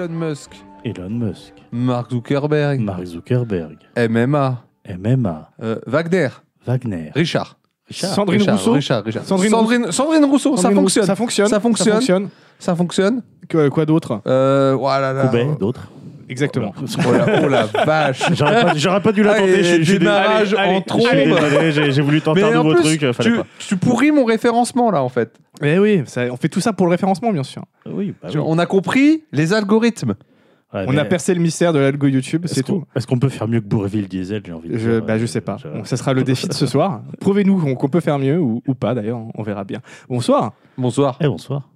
Elon Musk, Elon Musk, Mark Zuckerberg, Mark Zuckerberg, MMA, MMA, euh, Wagner, Wagner, Richard. Richard. Sandrine Richard, Rousseau. Richard, Richard. Sandrine Sandrine, Sandrine Rousseau, ça Sandrine fonctionne. Ça fonctionne. Ça fonctionne. Ça fonctionne. Ça fonctionne. Que- Quoi d'autre? Euh, voilà, là. Roubaix, d'autres? Exactement. Oh la, oh la vache. J'aurais pas, j'aurais pas dû Ah, et je suis- je suis démarrage allez, en allez, désolé, j'ai j'ai voulu tenter Mais un en nouveau plus, truc, fallait tu, pas. tu pourris mon référencement là en fait. Eh oui, ça- on fait tout ça pour le référencement, bien sûr. Oui, bah oui. On a compris les algorithmes. Ouais, on mais a percé le mystère de l'algo YouTube, est-ce c'est qu'on- tout. Est-ce qu'on peut faire mieux que Bourreville Diesel J'ai envie de Je, dire. bah, je sais pas. Bon, ça sera le défi de ce soir. Prouvez-nous qu'on qu'on peut faire mieux ou, ou pas, d'ailleurs, on verra bien. Bonsoir. Bonsoir. Eh, bonsoir.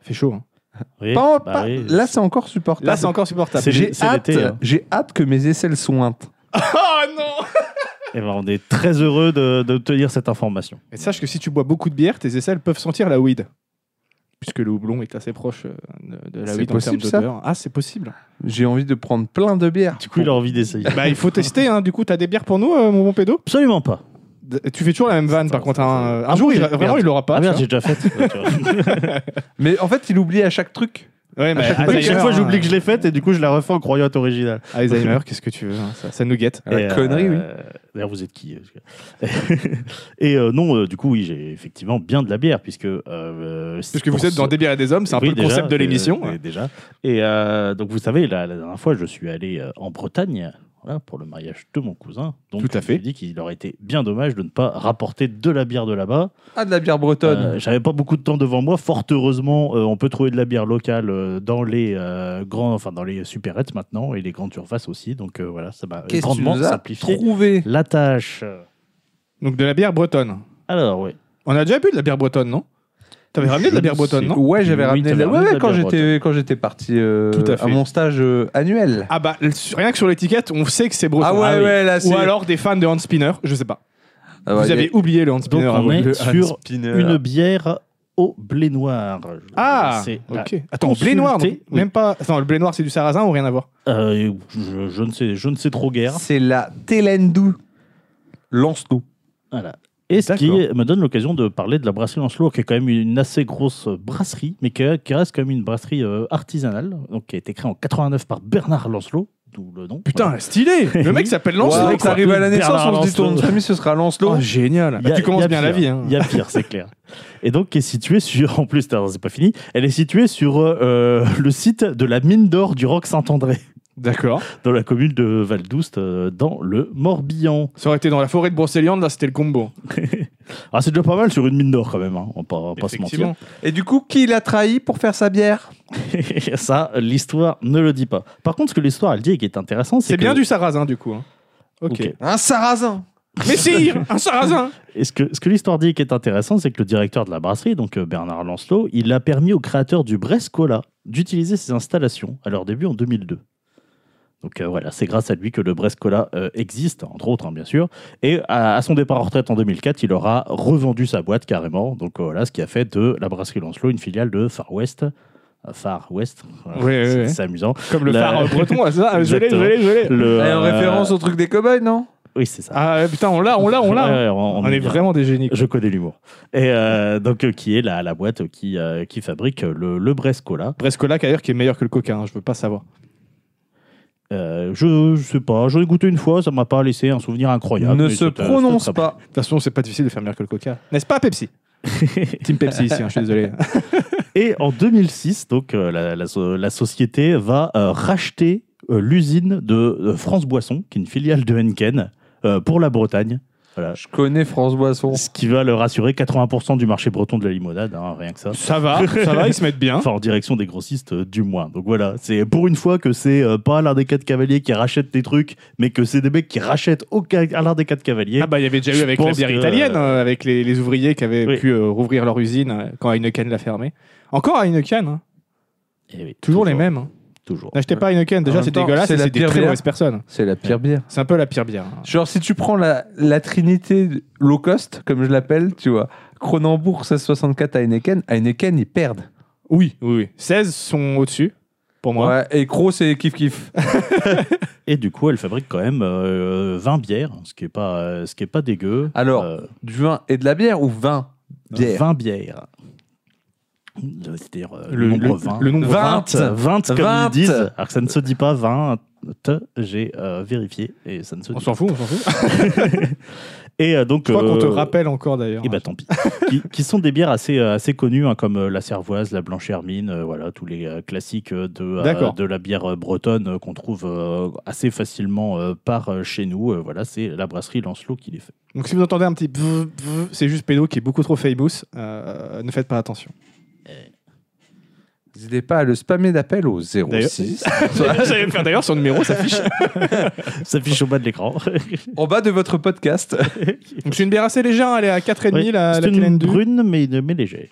Fait chaud. hein. Oui, Pas- bah pas- oui. Là c'est encore supportable. Là, c'est encore supportable. C'est- J'ai c'est hâte, l'été, hein. j'ai hâte que mes aisselles sointent. Oh non Eh ben, on est très heureux de, de tenir cette information. Et sache que si tu bois beaucoup de bière, tes aisselles peuvent sentir la weed. Puisque le houblon est assez proche euh, de, de la C'est weed en termes d'odeur. Ah, c'est possible. J'ai envie de prendre plein de bières. Du coup, il a envie d'essayer. bah, il faut tester. Hein. Du coup, t'as des bières pour nous, euh, mon bon pédo? Absolument pas. Tu fais toujours la même vanne, par contre. hein. Un jour, Ah, il j'ai- vraiment, il l'aura pas. ah merde, j'ai déjà fait. Mais en fait, il oublie à chaque truc. Ouais, mais chaque fois- À chaque Alzheimer, fois, hein. j'oublie que je l'ai faite et du coup, je la refais en croyant originale. Alzheimer, qu'est-ce que tu veux hein, ça, ça nous guette. La connerie, oui. D'ailleurs, vous êtes qui euh, Et euh, non, euh, du coup, oui, j'ai effectivement bien de la bière, puisque. euh, Puisque vous êtes ce- dans Des bières et des hommes, c'est un Oui, peu le concept de euh, l'émission. euh, déjà. Et euh, donc, vous savez, la, la dernière fois, je suis allé euh, en Bretagne. Voilà, pour le mariage de mon cousin. Donc, Tout à fait. Je me suis dit qu'il aurait été bien dommage de ne pas rapporter de la bière de là-bas. Ah, de la bière bretonne. Euh, J'avais pas beaucoup de temps devant moi. Fort heureusement, euh, on peut trouver de la bière locale euh, dans les euh, grands, enfin dans les supérettes maintenant et les grandes surfaces aussi. Donc euh, voilà, ça m'a Qu'est-ce que tu grandement nous as simplifié trouvé? la tâche. Donc de la bière bretonne. Alors oui. On a déjà bu de la bière bretonne, non? T'avais ramené de la bière ne bretonne, non Ouais, j'avais Oui, ramené de t'avais la... ramené ouais, de ouais, la quand bière j'étais quand j'étais parti euh, Tout à fait. mon stage euh, annuel. Ah bah, rien que sur l'étiquette, on sait que c'est breton. Ah ouais, ah oui. ouais, là c'est. Ou alors des fans de Hans Spinner, je sais pas. Ah ouais, Vous y a- avez oublié le Hans Spinner Donc, à on vous. est Le- sur Spinner. Une bière au blé noir. Je Ah, ok. Attends, blé noir, donc, consulter. Oui. même pas. Attends, le blé noir, c'est du sarrasin ou rien à voir Euh, je, je ne sais, je ne sais trop guère. C'est la Telendou Lance-nous. Voilà. Et ce qui me donne l'occasion de parler de la brasserie Lancelot, qui est quand même une assez grosse brasserie, mais qui, qui reste quand même une brasserie euh, artisanale, donc qui a été créée en 89 par Bernard Lancelot, d'où le nom. Putain, Voilà. stylé Le mec s'appelle Lancelot. ça arrive à la naissance, Bernard on se dit ton famille, ce sera Lancelot. Oh, génial. A- tu commences bien la vie. Hein. Il y a pire, c'est clair. Et donc, qui est située sur, en plus, c'est pas fini, elle est située sur euh, le site de la mine d'or du Roc Saint-André, D'accord. dans la commune de Val-d'Oust, euh, dans le Morbihan. Ça aurait été dans la forêt de Brocéliande, là, c'était le combo. Ah, c'est déjà pas mal sur une mine d'or quand même, hein, on va pas, on va pas se mentir. Effectivement. Et du coup, qui l'a trahi pour faire sa bière? Ça, l'histoire ne le dit pas. Par contre, ce que l'histoire elle dit et qui est intéressant, c'est C'est bien que- du sarrasin, du coup. hein. Ok. Ok. Un sarrasin Mais si Un sarrasin Et ce que, ce que l'histoire dit qui est intéressant, c'est que le directeur de la brasserie, donc euh, Bernard Lancelot, il a permis aux créateurs du Brescola d'utiliser ses installations à leur début en 2002. Donc euh, voilà, c'est grâce à lui que le Brescola euh, existe, entre autres, hein, bien sûr. Et à, à son départ en retraite en 2004, il aura revendu sa boîte carrément. Donc euh, voilà, ce qui a fait de la brasserie Lancelot une filiale de Far West. Far West, Voilà, ouais, c'est ouais. c'est amusant. Comme le La- phare breton, ça Ah, Je l'ai, je l'ai, je l'ai. Le, En référence au truc des cow-boys, non? Oui, c'est ça. Ah putain, on l'a, on l'a, on l'a. Ouais, on, On, on est bien. vraiment des génies. quoi. Je connais l'humour. Et euh, donc, euh, qui est la, la boîte qui, euh, qui fabrique le, le Brescola. Brescola, d'ailleurs, qui est meilleur que le coca, hein, je veux pas savoir. Euh, je, je sais pas, j'en ai goûté une fois, ça m'a pas laissé un souvenir incroyable. Ne se prononce pas. De toute façon, c'est pas difficile de faire meilleur que le coca. N'est-ce pas, Pepsi? Team Pepsi ici, hein, je suis désolé. Et en 2006, donc, euh, la, la so- la société va euh, racheter euh, l'usine de, France Boisson, qui est une filiale de Henken, euh, pour la Bretagne. Voilà. Je connais France Boisson. Ce qui va leur assurer 80% du marché breton de la limonade, hein, rien que ça. Ça va, ça va, ils se mettent bien. Enfin, en direction des grossistes, euh, du moins. Donc voilà, c'est pour une fois que c'est euh, pas l'un des quatre cavaliers qui rachète des trucs, mais que c'est des mecs qui rachètent au ca- à l'un des quatre cavaliers. Ah bah il y avait déjà eu Je avec la pense bière que, italienne, euh, avec les, les ouvriers qui avaient Oui. pu euh, rouvrir leur usine euh, quand Heineken l'a fermé. Encore Heineken, hein. Eh oui, toujours, les mêmes. hein. Toujours. N'achetez pas Heineken, En déjà c'est dégueulasse c'est la des pire très bière. mauvaises personnes. C'est la pire bière. C'est un peu la pire bière. Genre, si tu prends la, la trinité low cost, comme je l'appelle, tu vois, Cronenbourg 1664 à Heineken, Heineken, ils perdent. Oui, oui, oui. 16 sont au-dessus, pour moi. Ouais, et Cro, c'est kiff kiff. Et du coup, elle fabrique quand même euh, 20 bières, ce qui est pas, euh, ce qui est pas dégueu. Alors, Euh, Du vin et de la bière ou vin Bière. 20 bières. Le- C'est-à-dire euh, Le- le, nombre le- 20. le nombre 20. 20, comme 20. ils disent. Alors que ça ne se dit pas 20. J'ai euh, vérifié et ça ne se On dit s'en fout, on s'en fout. Et euh, donc, Je crois qu'on te euh, rappelle encore d'ailleurs. Et bah tant pis. qui, qui sont des bières assez, euh, assez connues, hein, comme euh, la Cervoise, la Blanche Hermine, euh, voilà, tous les euh, classiques euh, de, euh, de la bière euh, bretonne euh, qu'on trouve euh, assez facilement euh, par euh, chez nous. Euh, voilà, c'est la brasserie Lancelot qui les fait. Donc si vous entendez un petit c'est juste Pédo qui est beaucoup trop famous. Euh, ne faites pas attention. N'hésitez pas à le spammer d'appel au 06. J'allais faire d'ailleurs son numéro s'affiche. Ça affiche au bas de l'écran. en bas de votre podcast. Donc c'est une bière assez légère, elle est à 4,5 Oui, la, c'est la une Kellen 2. brune, mais, mais légère.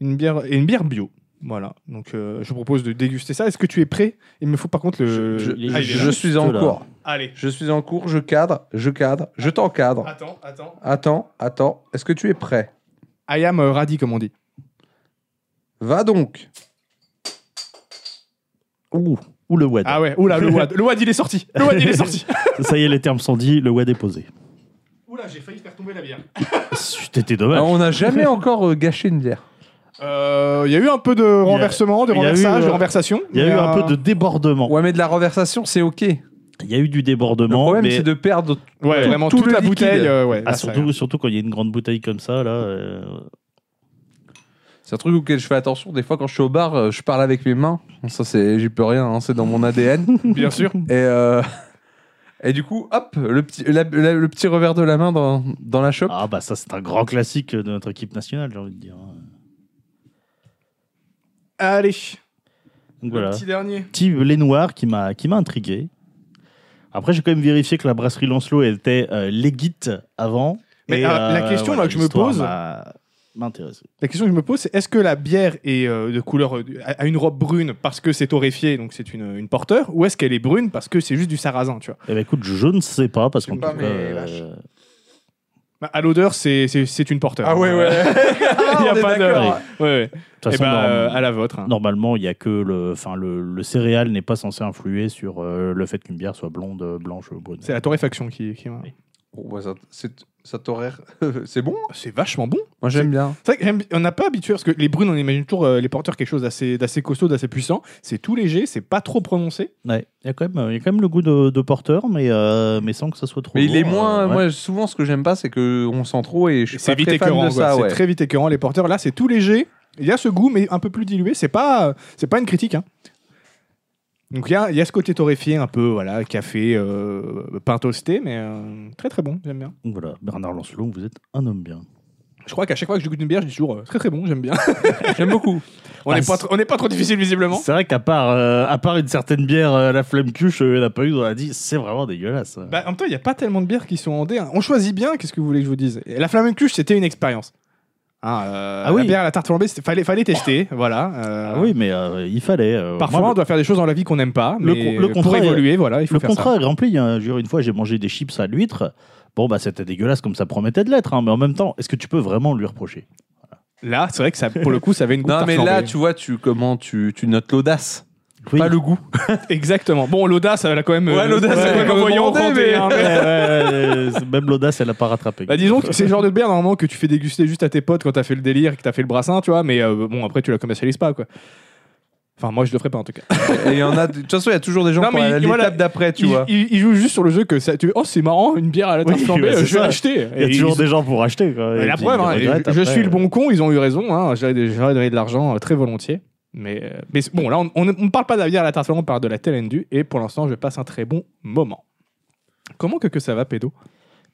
Une bière, et une bière bio. Voilà, donc euh, je vous propose de déguster ça. Est-ce que tu es prêt? Il me faut par contre le. Je, Ah, je- je suis en là. cours. Allez. Je suis en cours, je cadre, je cadre, je t'encadre. Attends, attends. Attends, attends. Est-ce que tu es prêt? I am euh, ready, comme on dit. Va donc. Ouh, ou le WAD. Ah ouais, oula, le WAD. Le WAD, il est sorti. Le WAD, il est sorti. Ça y est, les termes sont dits, le WAD est posé. Oula, j'ai failli faire tomber la bière. C'était dommage. Alors, on n'a jamais encore euh, gâché une bière. Euh, Il y a eu un peu de renversement, de il y a eu, renversage, de euh, renversation. Il y a mais, eu un euh, peu de débordement. Ouais, mais de la renversation, c'est ok. Le Il y a eu du débordement. problème, mais... c'est de perdre. Ouais, tout- vraiment tout toute le la liquide. bouteille. euh, ouais, Ah, là, ça- surtout, surtout quand il y a une grande bouteille comme ça, là. euh, C'est un truc auquel je fais attention. Des fois, quand je suis au bar, euh, je parle avec mes mains. Ça, c'est, j'y peux rien. hein, c'est dans mon ADN. Bien sûr. Et, euh, et du coup, hop, le petit, la- la- le petit revers de la main dans, dans la chope. Ah, bah ça, c'est un grand classique de notre équipe nationale, j'ai envie de dire. Allez, Donc le voilà. petit dernier. Petit lait noir qui m'a qui m'a intrigué. Après, j'ai quand même vérifié que la brasserie Lancelot elle était euh, légite avant. Mais, Et, euh, la question, là, que je me pose- La question que je me pose, c'est est-ce que la bière est euh, de couleur euh, a une robe brune parce que c'est torréfié, donc c'est une, une porteur, ou est-ce qu'elle est brune parce que c'est juste du sarrasin, tu vois? Eh ben écoute, je ne sais pas parce Je qu'en sais tout pas, cas, mais euh, vache. Bah, À l'odeur, c'est c'est- c'est une porteur. Ah ouais, ouais. Il y a On est pas de-. Ouais, ouais. de toute Eh façon, ben, norm- euh, à la vôtre. hein. normalement, il y a que le, enfin le, le céréal n'est pas censé influer sur euh, le fait qu'une bière soit blonde, blanche, brune. C'est la torréfaction qui. qui- Oui. Bon, bah, ça, c'est, ça t'horaire. c'est bon. C'est vachement bon. Moi, j'aime bien. C'est vrai qu'on n'a pas habitué, parce que les brunes, on imagine toujours euh, les porteurs quelque chose d'assez d'assez costaud, d'assez puissant. C'est tout léger, c'est pas trop prononcé. Ouais, il y a quand même, il y a quand même le goût de, de porteur, mais euh, mais sans que ça soit trop. Mais il est moins. euh, ouais. Moi, souvent, ce que j'aime pas, c'est qu'on sent trop et je suis C'est pas vite très fan écœurant. de quoi. ça. C'est ouais. très vite écœurant. Les porteurs, là, c'est tout léger. Il y a ce goût, mais un peu plus dilué. C'est pas, c'est pas une critique. hein. Donc il y a, il y a ce côté torréfié, un peu voilà, café, euh, pain toasté, mais euh, très très bon. J'aime bien. Donc voilà, Bernard Lancelot, vous êtes un homme bien. Je crois qu'à chaque fois que je goûte une bière, je dis toujours euh, très très bon. J'aime bien. J'aime beaucoup. on Ah, n'est pas, c'est- trop- on n'est pas trop difficile visiblement. C'est vrai qu'à part, euh, à part une certaine bière, euh, la flamme cuche, il n'y en a pas eu, on a dit, c'est vraiment dégueulasse. Bah, en même temps, il n'y a pas tellement de bières qui sont en D. hein. On choisit bien, qu'est-ce que vous voulez que je vous dise? Et La flamme cuche, c'était une expérience. Hein, euh, Ah oui. La bière à la tarte flambée, fallait, fallait tester. voilà. euh, Ah oui, mais euh, il fallait. euh, Parfois, moi, on doit faire des choses dans la vie qu'on n'aime pas. le mais con- le pour contrat est- évoluer, voilà, il faut le faire contrat ça. est rempli. hein. Dire, Une fois, j'ai mangé des chips à l'huître. Bon, bah, c'était dégueulasse comme ça promettait de l'être, hein, mais en même temps, est-ce que tu peux vraiment lui reprocher? Là, c'est vrai que ça, pour le coup, ça avait une Non, mais là, tu vois, tu, comment tu, tu notes l'audace, Oui. pas le goût. Exactement. Bon, l'audace, elle a quand même. Ouais, l'audace, elle a a quand même même l'audace, elle n'a pas rattrapé. Bah, disons que c'est le genre de bière normalement que tu fais déguster juste à tes potes quand t'as fait le délire et que t'as fait le brassin, tu vois, mais euh, bon, après, tu la commercialises pas, quoi. Enfin, moi, je le ferai pas en tout cas. Et il y en a. De toute façon, il y a toujours des gens Non, pour voilà, l'étape d'après, tu il, vois. il- il joue juste sur le jeu que ça. Tu, oh, c'est marrant, une bière à la tarte Oui, flambée, euh, je vais ça. l'acheter. Il y a toujours ils- des gens pour acheter. Quoi. Et la preuve, ils hein, je après. suis le bon con, ils ont eu raison. Hein, J'aurais donné de l'argent euh, très volontiers. Mais, euh, mais bon, là, on ne parle pas de la bière à la tarte flambée, on parle de la Telendu. Et pour l'instant, je passe un très bon moment. Comment que, que ça va, pédo?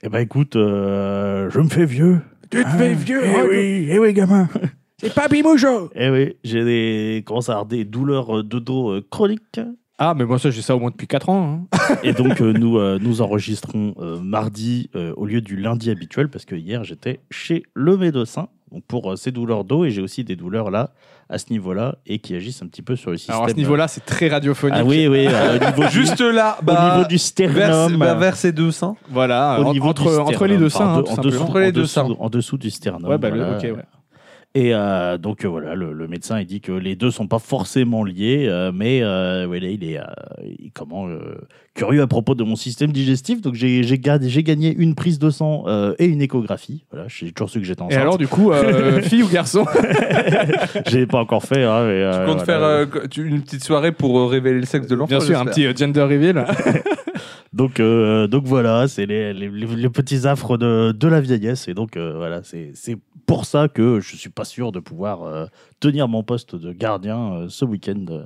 Eh ben écoute, euh, je me fais vieux. Tu te fais vieux, Eh hein, oui, eh oui, gamin. C'est pas Moujo Eh oui, j'ai des, commence à avoir des douleurs de dos euh, chroniques. Ah, mais moi, ça, j'ai ça au moins depuis 4 ans. hein. Et donc, euh, nous, euh, nous enregistrons euh, mardi euh, au lieu du lundi habituel parce que hier, j'étais chez le médecin donc pour euh, ces douleurs dos et j'ai aussi des douleurs là, à ce niveau-là, et qui agissent un petit peu sur le système. Alors, à ce niveau-là, c'est très radiophonique. Ah oui, oui, euh, au niveau du- Juste là, au bah, niveau du vers, sternum. bah, vers ces deux seins. Voilà, au en- niveau entre, entre les deux seins, en, hein, en dessous, Entre les en deux dessous- seins. En dessous du sternum. Ouais, bah, le- voilà. ouais. Et euh, donc euh, voilà, le, le médecin il dit que les deux sont pas forcément liés, euh, mais voilà, il est il- comment curieux à propos de mon système digestif. Donc j'ai j'ai ga- j'ai gagné une prise de sang euh, et une échographie. Voilà, j'ai toujours su que j'étais Et enceinte. alors, du coup, euh, fille ou garçon? J'ai pas encore fait. Hein, mais, Tu euh, comptes voilà. faire euh, une petite soirée pour euh, révéler le sexe de l'enfant Bien sûr, un petit euh, gender reveal. Donc, euh, donc voilà, c'est les, les, les- les petits affres de, de la vieillesse. Et donc euh, voilà, c'est c'est pour ça que je suis pas sûr de pouvoir euh, tenir mon poste de gardien euh, ce week-end euh,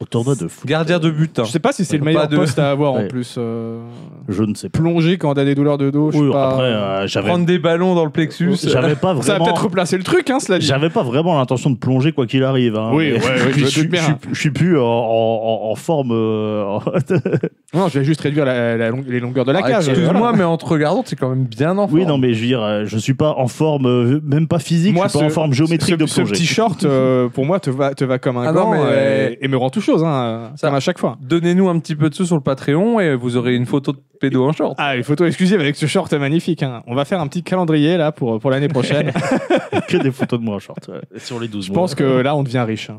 au tournoi de foot. Gardien de but. hein. Je sais pas si c'est le Pas meilleur de- poste à avoir en plus. euh, Je ne sais pas. Plonger quand t'as des douleurs de dos, je Oui, sais pas. après, euh, Prendre des ballons dans le plexus. j'avais pas Ça va vraiment. peut-être replacer le truc, hein, cela dit. J'avais pas vraiment l'intention de plonger quoi qu'il arrive. hein, Oui, mais- ouais, ouais, je suis- doute bien. suis- Je suis plus en, en- en forme. euh, Non, je vais juste réduire la- la long- les longueurs de la Ah, cage. Excuse-moi, mais en te regardant, c'est quand même bien en forme. oui, non, mais je veux dire, euh, je suis pas en forme, euh, même pas physique, Moi, je suis pas ce- en forme géométrique ce, de ce plonger. petit short, euh, pour moi, te va, te va comme un Ah gant euh, et, me rend tout chose, hein, Ça- comme à chaque fois. Donnez-nous un petit peu de sous sur le Patreon et vous aurez une photo de pédo en short. Ah, une photo exclusive avec ce short magnifique. hein. On va faire un petit calendrier là pour, pour l'année prochaine. que des photos de moi en short ouais, sur les 12 Je mois. pense que là, on devient riche, hein,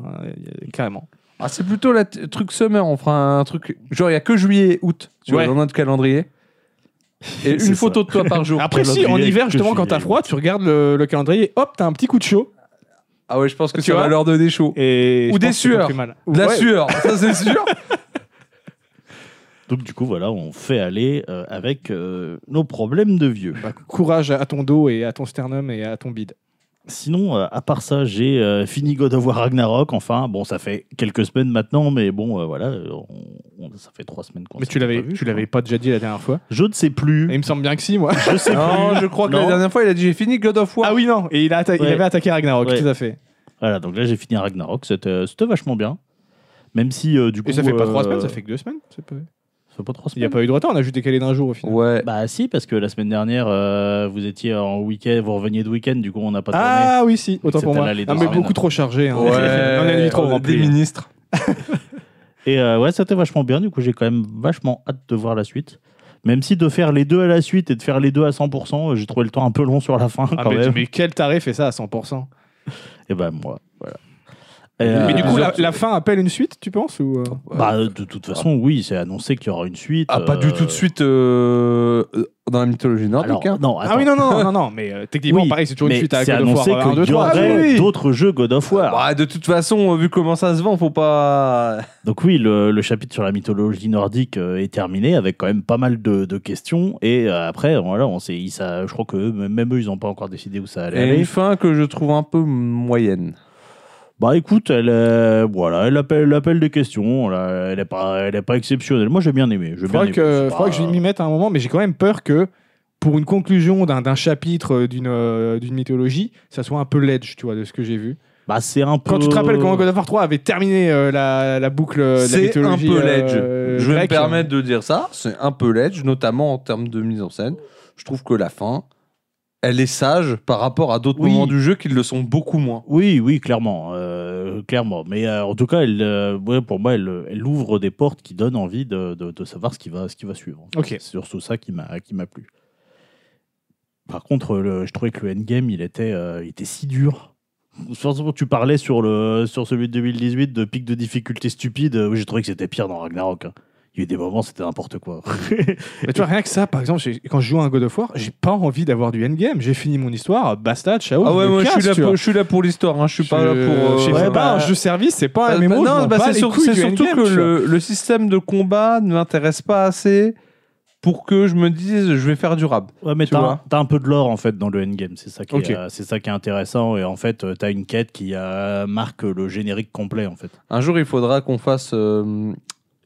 carrément. Ah, c'est plutôt le truc summer. On fera un truc. Genre, il n'y a que juillet et août tu vois, Ouais. dans notre calendrier. Et une ça. photo de toi par jour. Après, si, en hiver, justement, je quand t'as froid, tu regardes le, le calendrier, hop, t'as un petit coup de chaud. Ah ouais, je pense que Tu ça va leur donner chaud. Et Ou des sueurs. De la Ouais. sueur, ça c'est sûr. Donc du coup, voilà, on fait aller euh, avec euh, nos problèmes de vieux. Bah, courage à ton dos et à ton sternum et à ton bide. Sinon, euh, à part ça, j'ai euh, fini God of War Ragnarok. Enfin, bon, ça fait quelques semaines maintenant, mais bon, euh, voilà, on- on- ça fait trois semaines qu'on Mais tu l'avais, tu l'avais pas déjà dit la dernière fois. Je ne sais plus. Et il me semble bien que si, moi. Je sais non, plus. je crois que Non. la dernière fois, il a dit j'ai fini God of War. Ah oui, non. Et il, a atta- il avait attaqué Ragnarok, Ouais. tout à fait. Voilà, donc là, j'ai fini Ragnarok. C'était c'était vachement bien. Même si, euh, du coup. Et ça fait pas trois semaines, ça fait que deux semaines. c'est pas- fait pas trois Il n'y a pas eu de retard, on a juste décalé d'un jour au final. Ouais. Bah si, parce que la semaine dernière, euh, vous étiez en week-end, vous reveniez de week-end, du coup, on n'a pas tourné. Ah oui, si, autant pour moi. Non, mais semaines. beaucoup trop chargé. Hein. Ouais, on a vie trop on est remplie. Des ministres. Et euh, ouais, c'était vachement bien. Du coup, j'ai quand même vachement hâte de voir la suite. Même si de faire les deux à la suite et de faire les deux à 100%, euh, j'ai trouvé le temps un peu long sur la fin Ah, quand mais, même. mais quel tarif fait ça à 100% Et ben moi, voilà. Et, Mais euh, du coup, la, fin appelle une suite, tu penses ou euh bah, de toute façon, oui, c'est annoncé qu'il y aura une suite. Ah, pas du euh, tout de suite euh, euh, dans la mythologie nordique. Alors, hein. non, Ah oui, non, non, non, non, mais euh, techniquement, Oui, pareil, c'est toujours une suite à c'est God of annoncé War 1, 2, qu'il y 3. aurait Ah oui, oui. d'autres jeux God of War. Bah, de toute façon, vu comment ça se vend, faut pas. Donc oui, le, le chapitre sur la mythologie nordique euh, est terminé avec quand même pas mal de, de questions. Et euh, après, voilà, on sait, ça, je crois que même eux, ils n'ont pas encore décidé où ça allait Et aller. une fin que je trouve un peu moyenne. Bah écoute, elle, est- voilà, elle appelle, elle appelle des questions. là, elle est pas, elle est pas exceptionnelle. Moi, j'ai bien aimé. Faudra aimé. que, pas- que je m'y mette à un moment, mais j'ai quand même peur que pour une conclusion d'un chapitre euh, d'une euh, d'une mythologie, ça soit un peu ledge, tu vois, de ce que j'ai vu. Bah c'est un peu. Quand tu te rappelles comment God of War 3 avait terminé euh, la, la boucle de la C'est un mythologie peu euh, ledge. je vais me permettre de dire ça. C'est un peu ledge, notamment en termes de mise en scène. Je trouve que la fin, elle est sage par rapport à d'autres Oui. moments du jeu qui le sont beaucoup moins. Oui, oui, clairement, euh, clairement. Mais euh, en tout cas, elle, euh, ouais, pour moi, elle, elle ouvre des portes qui donnent envie de, de, de savoir ce qui va, ce qui va suivre. Ok. C'est surtout ça qui m'a, qui m'a plu. Par contre, le- je trouvais que le endgame, il était, euh, il était si dur. Forcément, tu parlais sur, le, sur celui de 2018 de pic de difficulté stupide. J'ai trouvé que c'était pire dans Ragnarok. hein. Il y a eu des moments, c'était n'importe quoi. Mais tu vois, rien que ça, par exemple, quand je joue à un God of War, j'ai pas envie d'avoir du endgame. J'ai fini mon histoire, basta, ciao. ah ouais, me moi je casse, suis là pour, je suis là pour l'histoire. Hein. Je suis pas là pour. euh, Je sais Ouais, pas, bah, un jeu service, c'est pas un Bah, MMO. bah, je non, bah, c'est sur- surtout que le, le système de combat ne m'intéresse pas assez pour que je me dise je vais faire durable. Ouais, mais Tu t'as, t'as un peu de lore en fait dans le endgame, c'est ça qui, est, euh, c'est ça qui est intéressant. Et en fait, euh, t'as une quête qui euh, marque le générique complet en fait. Un jour, il faudra qu'on fasse. euh,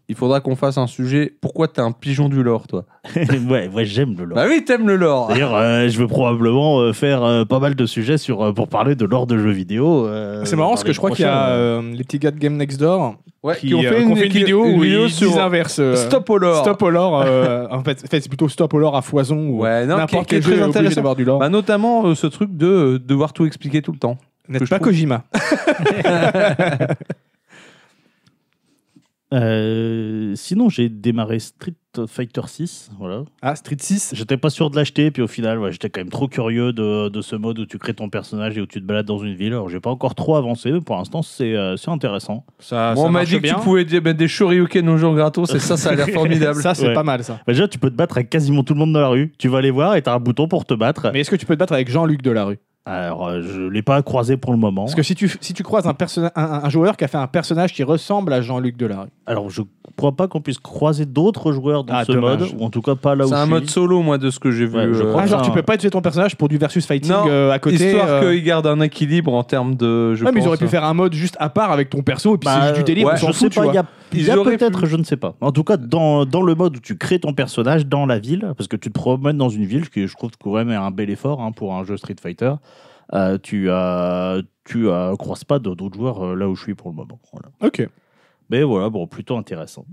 il faudra qu'on fasse un sujet. Pourquoi t'es un pigeon du lore, toi ouais, ouais, j'aime le lore. Bah oui, t'aimes le lore. D'ailleurs, euh, je veux probablement euh, faire euh, pas mal de sujets sur, euh, pour parler de lore de jeux vidéo. euh, C'est marrant parce que je crois qu'il y a les petits gars de Game Next Door Ouais, qui, qui ont fait une, vidéo où ils disent inverse. euh, Stop au lore. Stop au lore. euh, en fait, en fait, c'est plutôt stop au lore à foison ou Ouais, n'importe quel jeu très est obligé intéressant. d'avoir du lore. Bah, notamment euh, ce truc de euh, devoir tout expliquer tout le temps. N'êtes pas trouve- Kojima. Euh, sinon, j'ai démarré Street Fighter 6. Voilà. Ah, Street 6. J'étais pas sûr de l'acheter, puis au final, ouais, j'étais quand même trop curieux de, de ce mode où tu crées ton personnage et où tu te balades dans une ville. Alors, j'ai pas encore trop avancé, mais pour l'instant, c'est euh, intéressant. Ça, on m'a dit que tu pouvais dire- mettre des shoryuken aux gens gratos, et ça, ça a l'air formidable. Ça, c'est Ouais. pas mal, ça. Bah, déjà, tu peux te battre avec quasiment tout le monde dans la rue. Tu vas aller voir et t'as un bouton pour te battre. Mais est-ce que tu peux te battre avec Jean-Luc Delarue Alors, euh, je l'ai pas croisé pour le moment. Parce que si tu, si tu croises un, personna- un, un joueur qui a fait un personnage qui ressemble à Jean-Luc Delarue, Alors, je crois pas qu'on puisse croiser d'autres joueurs dans Ah, ce dommage. mode, ou en tout cas pas là où C'est je un suis. mode solo, moi, de ce que j'ai vu. Ouais, je euh, crois Ah, genre, ça, tu peux hein. pas utiliser ton personnage pour du versus fighting Non, euh, à côté. Histoire euh, qu'il garde un équilibre en termes de. Je Ouais, mais ils pense. auraient pu faire un mode juste à part avec ton perso et puis Bah, c'est juste du délire, ouais, on s'en je sais fout, tu pas, il y vois. a, il y a peut-être, je ne sais pas. En tout cas, dans, dans le mode où tu crées ton personnage dans la ville, parce que tu te promènes dans une ville, ce qui je trouve quand même un bel effort hein, pour un jeu Street Fighter, euh, tu as, tu euh, croises pas d'autres joueurs euh, là où je suis pour le moment. Voilà. Ok. Mais voilà, bon, plutôt intéressant.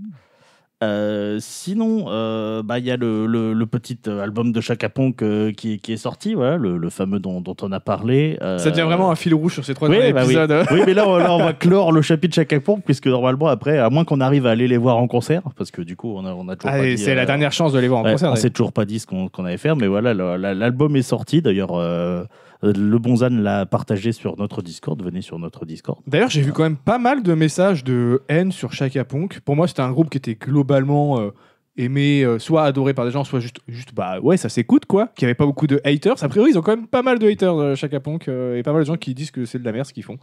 Euh, sinon, euh, bah, il y a le, le- le petit euh, album de Chaka Ponk euh, qui, qui est sorti, voilà, le, le fameux dont, dont on a parlé. euh, Ça devient vraiment un fil rouge sur ces trois oui, derniers bah épisodes. Oui, mais là, on- là, on va clore le chapitre Chaka Ponk, puisque normalement, après, à moins qu'on arrive à aller les voir en concert, parce que du coup, on a, on a toujours Ah, c'est la dernière chance de les voir en ouais, concert. on s'est toujours pas dit ce qu'on qu'on allait faire, mais voilà, l'album est sorti. D'ailleurs, euh, le Bonzan l'a partagé sur notre Discord. Venez sur notre Discord. D'ailleurs, j'ai vu quand même pas mal de messages de haine sur Chaka Ponk. Pour moi, c'était un groupe qui était globalement euh, aimé, euh, soit adoré par des gens, soit juste, juste bah ouais, ça s'écoute quoi. Qui avait pas beaucoup de haters. A priori, ils ont quand même pas mal de haters, euh, Chaka euh, et pas mal de gens qui disent que c'est de la merde ce qu'ils font.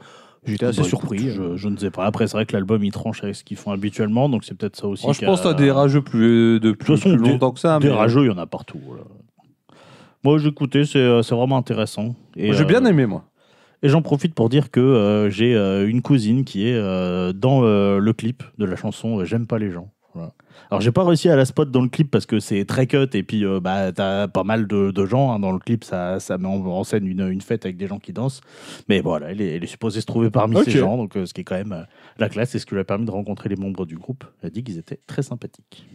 J'étais assez Bah, surpris. écoute, euh. Je, je ne sais pas. Après, c'est vrai que l'album il tranche avec ce qu'ils font habituellement, donc c'est peut-être ça aussi. Moi, je pense à des rageux plus, de plus, toute façon, plus longtemps que ça. Des mais- rageux, il y en a partout. Moi, j'ai écouté, c'est euh, c'est vraiment intéressant. Et, J'ai bien euh, aimé, moi. Et j'en profite pour dire que euh, j'ai euh, une cousine qui est euh, dans euh, le clip de la chanson euh, J'aime pas les gens. Voilà. Alors j'ai pas réussi à la spot dans le clip parce que c'est très cut et puis euh, bah t'as pas mal de, de gens hein, dans le clip ça, ça met en, en scène une, une fête avec des gens qui dansent mais voilà elle est, elle est supposée se trouver parmi Ok. ces gens donc euh, ce qui est quand même euh, la classe et ce qui lui a permis de rencontrer les membres du groupe elle a dit qu'ils étaient très sympathiques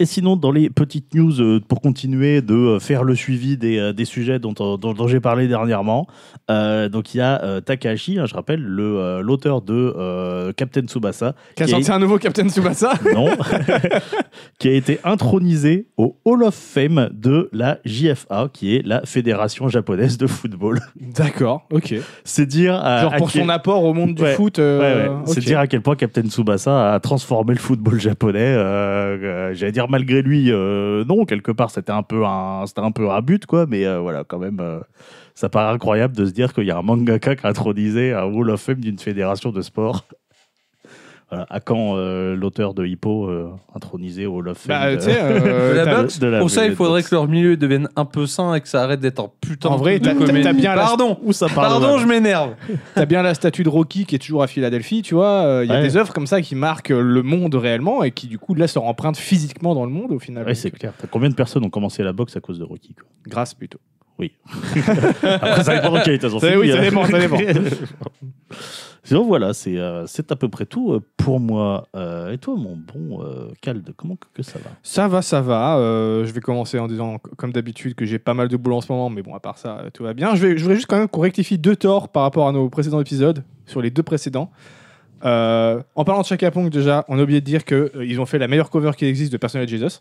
et sinon, dans les petites news, euh, pour continuer de euh, faire le suivi des, euh, des sujets dont, dont, dont j'ai parlé dernièrement, euh, donc il y a euh, Takahashi, hein, je rappelle, le, euh, l'auteur de Captain Tsubasa, Qui a qui a- sorti un nouveau Captain Tsubasa. non, qui a été intronisé au Hall of Fame de la JFA, qui est la Fédération japonaise de football. D'accord, ok. C'est dire Genre pour quel- son apport au monde du Ouais, foot. Ouais, ouais. C'est dire à quel point Captain Tsubasa a transformé le football japonais. J'allais dire malgré lui, euh, non, quelque part c'était un peu un, c'était un peu un but quoi, mais euh, voilà quand même, euh, ça paraît incroyable de se dire qu'il y a un mangaka qui a intronisé un Hall of Fame d'une fédération de sport. Voilà. À quand euh, l'auteur de Hippo euh, intronisé au Fame Bah, de- tu sais, euh, De la t'as- boxe, de la pour ça, il faudrait que leur milieu devienne un peu sain et que ça arrête d'être un putain En de vrai, de comédie. t'as bien la- Pardon, Où ça parle pardon, je m'énerve. T'as bien la statue de Rocky qui est toujours à Philadelphie, tu vois. euh, Il y a Ouais. des œuvres comme ça qui marquent le monde réellement et qui, du coup, laissent leur empreinte physiquement dans le monde au final. Ouais, c'est clair. Combien de personnes ont commencé la boxe à cause de Rocky quoi? Grâce plutôt. Après, ça dépend de quelle est ta Ça- oui, ça dépend, ça dépend. Sinon, voilà, c'est euh, c'est à peu près tout euh, pour moi. Euh, et toi, mon bon Calde, comment que, que ça va? Ça va, ça va. Je vais commencer en disant, comme d'habitude, que j'ai pas mal de boulot en ce moment, mais bon, à part ça, tout va bien. Je, vais, je voudrais juste quand même qu'on rectifie deux torts par rapport à nos précédents épisodes, sur les deux précédents. En parlant de Chaka Pong, déjà, on a oublié de dire qu'ils ont fait la meilleure cover qui existe de Personal Jesus.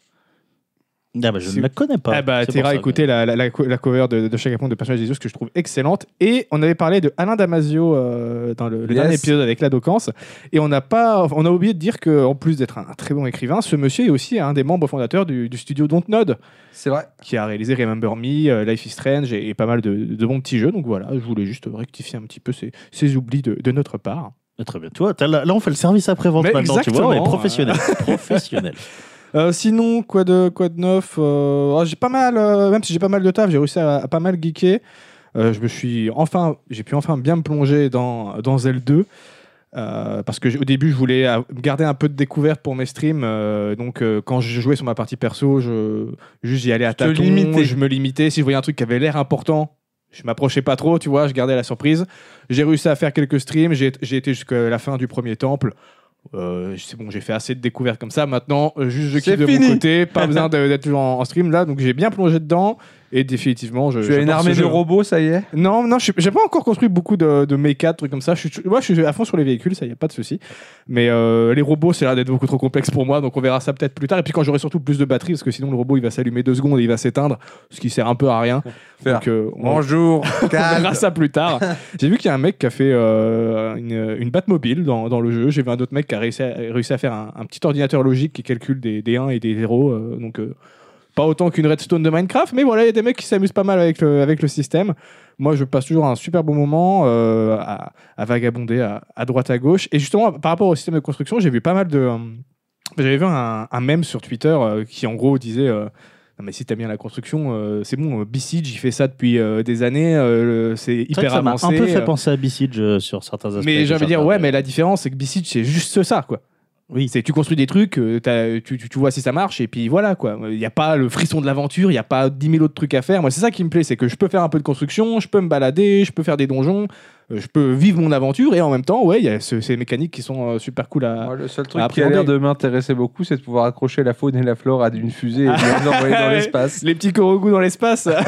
Ah bah, Je ne la connais pas. Ah bah, ça, écouter la, la, la co- la cover de, de Chaka de Personal Jesus que je trouve excellente. Et on avait parlé de Alain Damasio euh, dans le, le Yes. dernier épisode avec la Docance. Et on n'a pas, on a oublié de dire qu'en plus d'être un, un très bon écrivain, ce monsieur est aussi un des membres fondateurs du, du studio Dontnod. C'est vrai. qui a réalisé Remember Me, euh, Life is Strange et, et pas mal de, de bons petits jeux. Donc voilà, je voulais juste rectifier un petit peu ces, ces oublis de, de notre part. Ah, Très bien. Tu vois, là, là, on fait le service après-vente maintenant, tu vois, on est professionnel. professionnel. Euh, sinon, quoi de, quoi de neuf Euh, oh, J'ai pas mal, euh, même si j'ai pas mal de taf, j'ai réussi à, à pas mal geeker. Je me suis enfin, j'ai pu enfin bien me plonger dans, dans Zelda 2. Euh, parce que au début je voulais garder un peu de découverte pour mes streams donc quand je jouais sur ma partie perso je juste j'y allais à tâtons je me limitais si je voyais un truc qui avait l'air important je m'approchais pas trop tu vois je gardais la surprise j'ai réussi à faire quelques streams j'ai été jusqu'à la fin du premier temple euh, c'est bon j'ai fait assez de découvertes comme ça. Maintenant euh, juste je kiffe de fini. mon côté. Pas besoin d'être toujours en, en stream. Là donc j'ai bien plongé dedans Et définitivement, je. Tu as une armée de robots, ça y est? Non, non, je suis- j'ai pas encore construit beaucoup de, de méca, de trucs comme ça. Je suis, moi, je suis à fond sur les véhicules, ça y a pas de souci. Mais euh, les robots, c'est l'air d'être beaucoup trop complexe pour moi, donc on verra ça peut-être plus tard. Et puis quand j'aurai surtout plus de batterie, parce que sinon le robot il va s'allumer deux secondes et il va s'éteindre, ce qui sert un peu à rien. Faire. Donc euh, on, Bonjour, on calme. verra ça plus tard. J'ai vu qu'il y a un mec qui a fait euh, une, une Batmobile dans, dans le jeu. J'ai vu un autre mec qui a réussi à, réussi à faire un, un petit ordinateur logique qui calcule des, des 1 et des 0. euh, donc euh, pas autant qu'une redstone de Minecraft, mais voilà, il y a des mecs qui s'amusent pas mal avec le, avec le système. Moi, je passe toujours un super bon moment euh, à, à vagabonder à, à droite à gauche. Et justement, par rapport au système de construction, j'ai vu pas mal de. euh, J'avais vu un, un mème sur Twitter euh, qui, en gros, disait. non mais si t'aimes bien la construction, euh, c'est bon. B-Siege, il fait ça depuis euh, des années. euh, c'est hyper que ça m'a avancé. un peu fait penser à Besiege euh, sur certains aspects. mais de dire, ouais, mais la différence, c'est que B-Siege, c'est juste ça, quoi. Oui. C'est tu construis des trucs, euh, tu, tu, tu vois si ça marche, et puis voilà, quoi. Il n'y a pas le frisson de l'aventure, il n'y a pas 10 000 autres trucs à faire. Moi, c'est ça qui me plaît, c'est que je peux faire un peu de construction, je peux me balader, je peux faire des donjons, euh, je peux vivre mon aventure, et en même temps, ouais, il y a ce- ces mécaniques qui sont euh, super cool à. Moi, le seul truc à qui a l'air de m'intéresser beaucoup, c'est de pouvoir accrocher la faune et la flore à une fusée et de les envoyer dans l'espace. Les petits Korogu dans l'espace.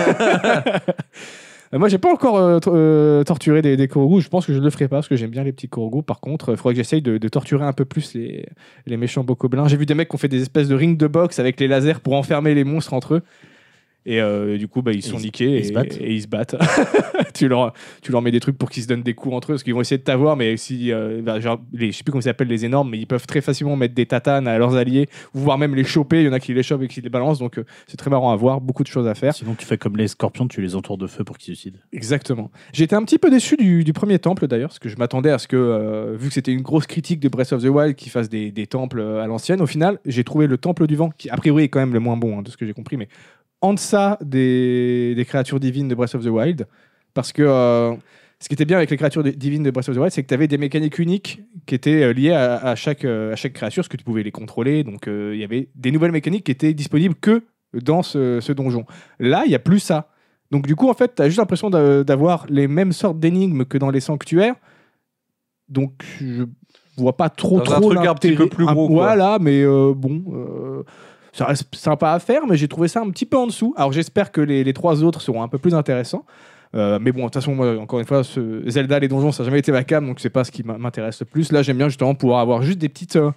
Euh, Moi, j'ai pas encore euh, euh, torturé des, des. Je pense que je le ferai pas parce que j'aime bien les petits Korogu. Par contre, il faudrait que j'essaye de, de torturer un peu plus les, les méchants bokoblins. J'ai vu des mecs qui ont fait des espèces de rings de boxe avec les lasers pour enfermer les monstres entre eux. Et euh, du coup, bah, ils sont ils- niqués ils et, et ils se battent. tu, leur, tu leur mets des trucs pour qu'ils se donnent des coups entre eux parce qu'ils vont essayer de t'avoir. Mais si, euh, bah, genre, les, je sais plus comment ils s'appellent les énormes, mais ils peuvent très facilement mettre des tatanes à leurs alliés, voire même les choper. Il y en a qui les chopent et qui les balancent. Donc euh, c'est très marrant à voir. Beaucoup de choses à faire. Sinon, tu fais comme les scorpions, tu les entoures de feu pour qu'ils se suicident. Exactement. J'étais un petit peu déçu du, du premier temple d'ailleurs, parce que je m'attendais à ce que, euh, vu que c'était une grosse critique de Breath of the Wild, qu'ils fassent des, des temples à l'ancienne. Au final, j'ai trouvé le temple du vent, qui a priori est quand même le moins bon, hein, de ce que j'ai compris, mais en deçà des, des créatures divines de Breath of the Wild, parce que euh, ce qui était bien avec les créatures de- divines de Breath of the Wild, c'est que tu avais des mécaniques uniques qui étaient euh, liées à, à chaque, euh, à chaque créature, ce que tu pouvais les contrôler. Donc euh, il y avait des nouvelles mécaniques qui étaient disponibles que dans ce, ce donjon. Là, il n'y a plus ça. Donc du coup, en fait, tu as juste l'impression d'a- d'avoir les mêmes sortes d'énigmes que dans les sanctuaires. Donc je vois pas trop Dans un trop truc un petit peu plus gros. Voilà, mais euh, bon, ça reste sympa à faire, mais j'ai trouvé ça un petit peu en dessous. Alors j'espère que les, trois autres seront un peu plus intéressants. Euh, mais bon, de toute façon, moi, encore une fois, Zelda, les donjons, ça n'a jamais été ma cam, donc c'est pas ce qui m'intéresse le plus. Là, j'aime bien justement pouvoir avoir juste des petites. euh,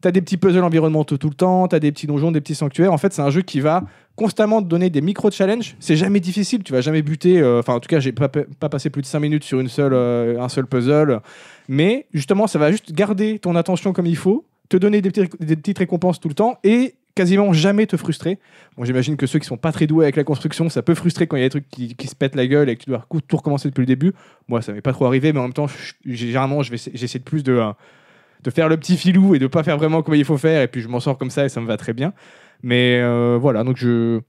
T'as des petits puzzles environnementaux tout le temps, t'as des petits donjons, des petits sanctuaires. En fait, c'est un jeu qui va constamment te donner des micro-challenges. C'est jamais difficile, tu vas jamais buter. euh, Enfin, en tout cas, j'ai pas, pas passé plus de 5 minutes sur une seule, euh, un seul puzzle. Mais justement, ça va juste garder ton attention comme il faut, te donner des, petits- des petites récompenses tout le temps et quasiment jamais te frustrer. Bon, j'imagine que ceux qui sont pas très doués avec la construction, ça peut frustrer quand il y a des trucs qui, se pètent la gueule et que tu dois tout recommencer depuis le début. Moi, ça m'est pas trop arrivé, mais en même temps, généralement, j'essaie de plus de, euh, de faire le petit filou et de pas faire vraiment comme il faut faire, et puis je m'en sors comme ça et ça me va très bien. Mais euh, voilà, donc je.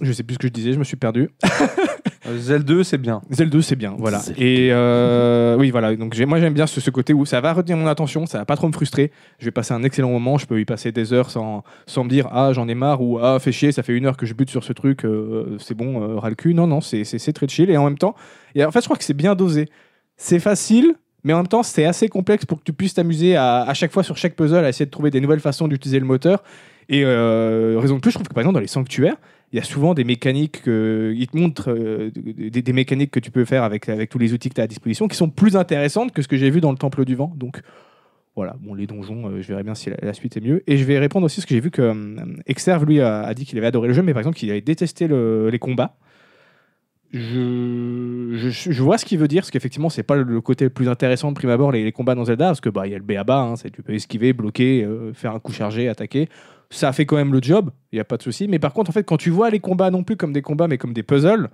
Je sais plus ce que je disais, je me suis perdu. Euh, Zelda 2, c'est bien. Zelda 2, c'est bien, voilà. Et euh, oui, voilà. Donc moi j'aime bien ce, ce côté où ça va retenir mon attention, ça va pas trop me frustrer. Je vais passer un excellent moment, je peux y passer des heures sans, sans me dire ah j'en ai marre ou ah fais chier, ça fait une heure que je bute sur ce truc, euh, c'est bon, euh, ras le cul. Non non, c'est très chill et en même temps, et en fait je crois que c'est bien dosé. C'est facile. Mais en même temps, c'est assez complexe pour que tu puisses t'amuser à, à chaque fois sur chaque puzzle à essayer de trouver des nouvelles façons d'utiliser le moteur. Et euh, raison de plus, je trouve que par exemple dans les sanctuaires, il y a souvent des mécaniques, que, te montrent euh, des, mécaniques que tu peux faire avec, avec tous les outils que tu as à disposition qui sont plus intéressantes que ce que j'ai vu dans le Temple du Vent. Donc voilà, bon, les donjons, euh, je verrai bien si la, suite est mieux. Et je vais répondre aussi ce que j'ai vu que euh, Exerve, lui, a, dit qu'il avait adoré le jeu, mais par exemple qu'il avait détesté le- les combats. Je, vois ce qu'il veut dire, parce qu'effectivement, c'est pas le, côté le plus intéressant de prime abord, les, combats dans Zelda, parce que bah, il y a le BABA, hein, c'est- tu peux esquiver, bloquer, faire un coup chargé, attaquer. Ça fait quand même le job, il n'y a pas de souci. Mais par contre, en fait, quand tu vois les combats non plus comme des combats, mais comme des puzzles,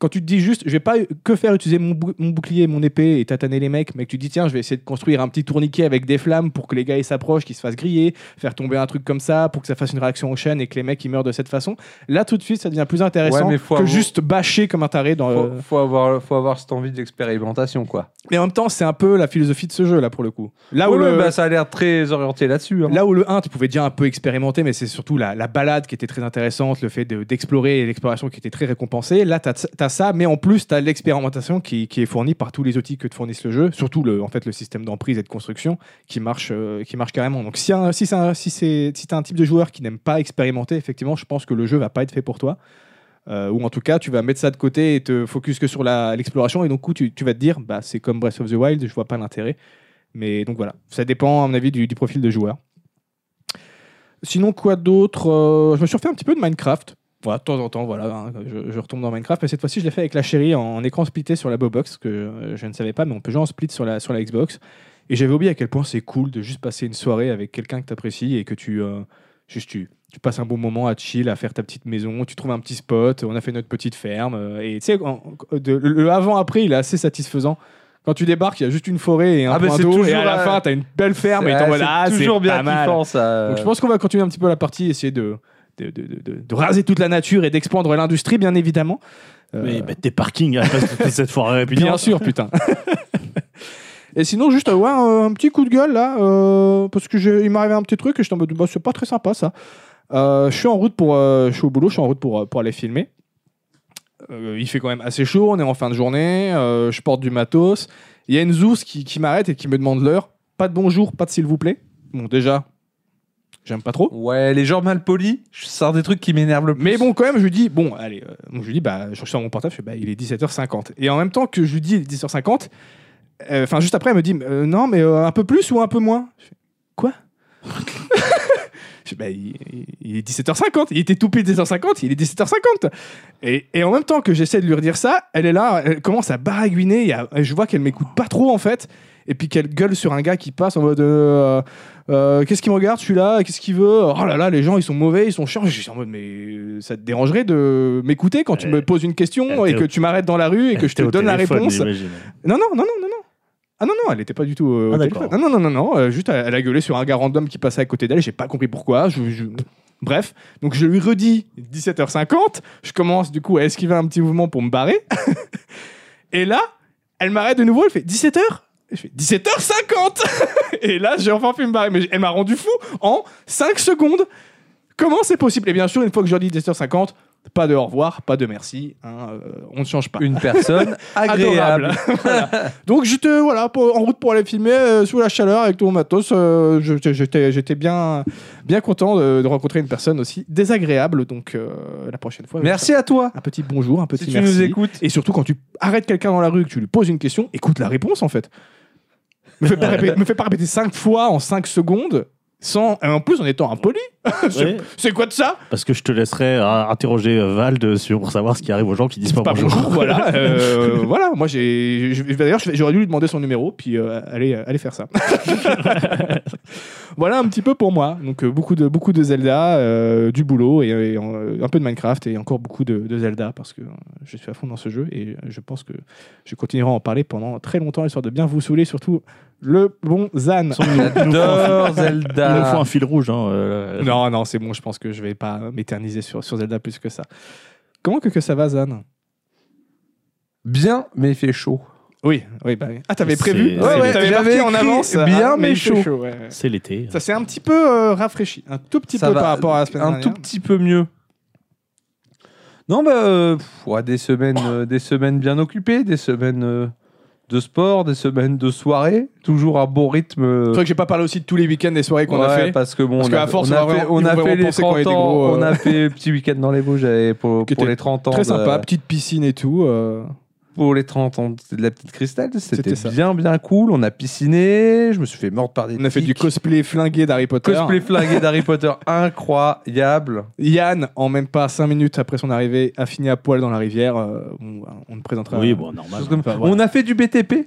quand tu te dis juste, je vais pas que faire utiliser mon, bou- mon bouclier mon épée et tataner les mecs, mais que tu te dis, tiens, je vais essayer de construire un petit tourniquet avec des flammes pour que les gars s'approchent, qu'ils se fassent griller, faire tomber un truc comme ça pour que ça fasse une réaction en chaîne et que les mecs ils meurent de cette façon. Là, tout de suite, ça devient plus intéressant Ouais, mais faut que avoir- juste bâcher comme un taré dans. Faut, euh, faut avoir, faut avoir cette envie d'expérimentation, quoi. Mais en même temps, c'est un peu la philosophie de ce jeu là pour le coup. Là où Ouais, le, bah, ça a l'air très orienté là-dessus. hein. Là où le 1, tu pouvais déjà un peu expérimenter, mais c'est surtout la, la balade qui était très intéressante, le fait de- d'explorer et l'exploration qui était très récompensée. Là, tu as, ça, mais en plus, tu as l'expérimentation qui, est fournie par tous les outils que te fournissent le jeu, surtout le, système d'emprise et de construction qui marche, euh, carrément. Donc, si, un- si, un- type de joueur qui n'aime pas expérimenter, effectivement, je pense que le jeu va pas être fait pour toi. Euh, ou en tout cas, tu vas mettre ça de côté et te focus que sur l'exploration. Et donc, coup, tu, vas te dire, bah, c'est comme Breath of the Wild, je vois pas l'intérêt. Mais donc voilà, ça dépend, à mon avis, du, du profil de joueur. Sinon, quoi d'autre? Euh, Je me suis refait un petit peu de Minecraft. Voilà, de temps en temps, voilà, hein, je, je retombe dans Minecraft. Mais cette fois-ci, je l'ai fait avec la chérie en, écran splitté sur la Bobox, que euh, je ne savais pas, mais on peut jouer en split sur la, sur la Xbox. Et j'avais oublié à quel point c'est cool de juste passer une soirée avec quelqu'un que tu apprécies et que tu, euh, juste tu, tu passes un bon moment à chill, à faire ta petite maison, tu trouves un petit spot, on a fait notre petite ferme. euh, et tu sais, le avant-après, il est assez satisfaisant. Quand tu débarques, il y a juste une forêt et un Ah, point d'eau, et à la la- fin, tu as une belle ferme et Ouais, t'es en mode, c'est ah, c'est toujours bien mal. Donc je pense qu'on va continuer un petit peu la partie, essayer de, de, de, de- de raser toute la nature et d'expandre l'industrie, bien évidemment. Euh, Mais mettre des parkings à de toute cette forêt bien sûr, putain. et sinon, juste ouais, un, un petit coup de gueule là, euh, parce que il m'est arrivé un petit truc et je suis en mode, bah, c'est pas très sympa ça. Euh, je suis en route pour, euh, je suis au boulot, je suis en route pour, euh, pour aller filmer. Euh, il fait quand même assez chaud, on est en fin de journée, euh, je porte du matos. Il y a une zouze qui, qui m'arrête et qui me demande l'heure. Pas de bonjour, pas de s'il vous plaît. Bon, déjà, j'aime pas trop. Ouais, les gens mal polis, je sors des trucs qui m'énervent le plus. Mais bon, quand même, je lui dis, bon, allez, euh, donc je lui dis, bah, je sors mon portable, je fais, bah, il est 17h50. Et en même temps que je lui dis, il est 17h50, euh, enfin, juste après, elle me dit, euh, non, mais euh, un peu plus ou un peu moins? Je fais, Quoi? Je fais, bah, il, il est 17h50, il était tout pile 17h50, il est 17h50. Et, et en même temps que j'essaie de lui redire ça, elle est là, elle commence à baragouiner, a- je vois qu'elle m'écoute pas trop en fait, et puis qu'elle gueule sur un gars qui passe en mode euh, euh, Qu'est-ce qu'il me regarde celui-là Qu'est-ce qu'il veut? Oh là là, les gens ils sont mauvais, ils sont chiants. Je suis en mode Mais ça te dérangerait de m'écouter quand tu me poses une question et que au- tu m'arrêtes dans la rue et que je te au donne la réponse? Non, non, non, non, non, non. Ah non, non, elle n'était pas du tout euh, au Ah, téléphone. d'accord. Non, non, non, non, non. euh, juste, elle, elle a gueulé sur un gars random qui passait à côté d'elle. J'ai pas compris pourquoi. Je, je- Bref, donc je lui redis 17h50. Je commence du coup à esquiver un petit mouvement pour me barrer. et là, elle m'arrête de nouveau. Elle fait 17h Je fais 17h50 Et là, j'ai enfin pu me barrer. Mais elle m'a rendu fou en 5 secondes. Comment c'est possible? Et bien sûr, une fois que je leur dis 17h50, pas de au revoir, pas de merci. hein, euh, on ne change pas Une personne agréable. Voilà. Donc j'étais voilà, pour- en route pour aller filmer euh, sous la chaleur avec tout mon matos. euh, j'étais j'étais bien, bien content de, de rencontrer une personne aussi désagréable. Donc euh, la prochaine fois, Merci à toi. un petit bonjour, un petit Si tu merci. nous écoutes. Et surtout quand tu arrêtes quelqu'un dans la rue, que tu lui poses une question, écoute la réponse en fait. Me fais pas répéter, me fais pas répéter cinq fois en 5 secondes. Sans, et en plus en étant impoli. C'est- quoi de ça? Parce que je te laisserai euh, interroger euh, Vald sur, pour savoir ce qui arrive aux gens qui disent pas, pas bonjour. bonjour. voilà. euh, voilà. Moi, j'ai. D'ailleurs, j'aurais dû lui demander son numéro, puis euh, aller, aller faire ça. voilà un petit peu pour moi. Donc beaucoup de beaucoup de Zelda, euh, du boulot et, et, un peu de Minecraft et encore beaucoup de, de Zelda parce que je suis à fond dans ce jeu et je pense que je continuerai à en parler pendant très longtemps histoire de bien vous saouler, surtout le bon Zan. J'adore Il nous faut Zelda. un fil rouge. Hein, euh, Non, non, c'est bon. Je pense que je vais pas m'éterniser sur, sur Zelda plus que ça. Comment que, que ça va, Zan? Bien, mais il fait chaud. Oui, oui, bah oui. Ah, t'avais prévu Ouais, ouais, T'avais marqué en avance. bien, ah, mais chaud. ouais. C'est l'été. Ça s'est un petit peu euh, rafraîchi, un tout petit Ça peu va, par rapport à la semaine un dernière. tout petit peu mieux. Non, bah, euh, pff, ouais, des, semaines, euh, des semaines bien occupées, des semaines euh, de sport, des semaines de soirée, toujours à bon rythme. euh, C'est vrai que j'ai pas parlé aussi de tous les week-ends et soirées qu'on a fait. Parce que bon, Parce on, a, force, on on a fait, on a les penser qu'on 30 est des ans, gros, euh, on a fait petit week-end dans les Vosges pour, les 30 ans. Très de- sympa, petite piscine et tout. euh. Pour les 30 ans de la petite cristal, c'était bien bien cool. On a pisciné, je me suis fait mordre par des On a fait du cosplay flingué d'Harry Potter. cosplay flingué d'Harry Potter, incroyable. Yann, en même pas 5 minutes après son arrivée, a fini à poil dans la rivière. euh, on, on ne présentera. Oui, bon, normal. Enfin, voilà. On a fait du BTP.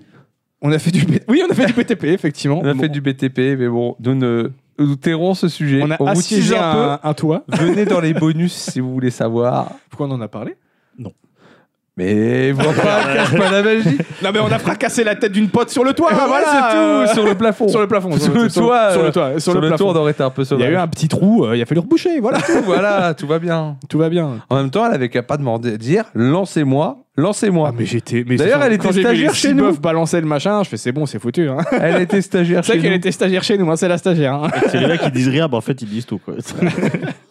On a fait du. B- Oui, on a fait du PTP effectivement. On a Bon, fait du BTP, mais bon, nous, ne, nous tairons ce sujet. On a vous assiégé un toit. Venez dans les bonus si vous voulez savoir. Pourquoi on en a parlé? Mais vois pas, casse pas la magie. Non, mais on a fracassé la tête d'une pote sur le toit. Voilà, voilà, c'est euh, tout. Sur le plafond. Sur le plafond. Sur le toit, Sur euh, le toit. Sur, Sur le, le plafond. tour, on aurait été un peu Il y sauvage. a eu un petit trou, euh, il a fallu reboucher, voilà. voilà, tout va bien. Tout va bien. En même temps, elle avait qu'à pas demander, dire lancez-moi, lancez-moi. Ah, mais j'étais. mais D'ailleurs, c'est- elle était stagiaire chez nous. balancer le machin, je fais c'est bon, c'est foutu. Hein. Elle été stagiaire C'est chez vrai qu'elle nous. était stagiaire chez nous, hein, c'est la stagiaire. hein. C'est les mecs qui disent rien, bah, en fait, ils disent tout. Quoi.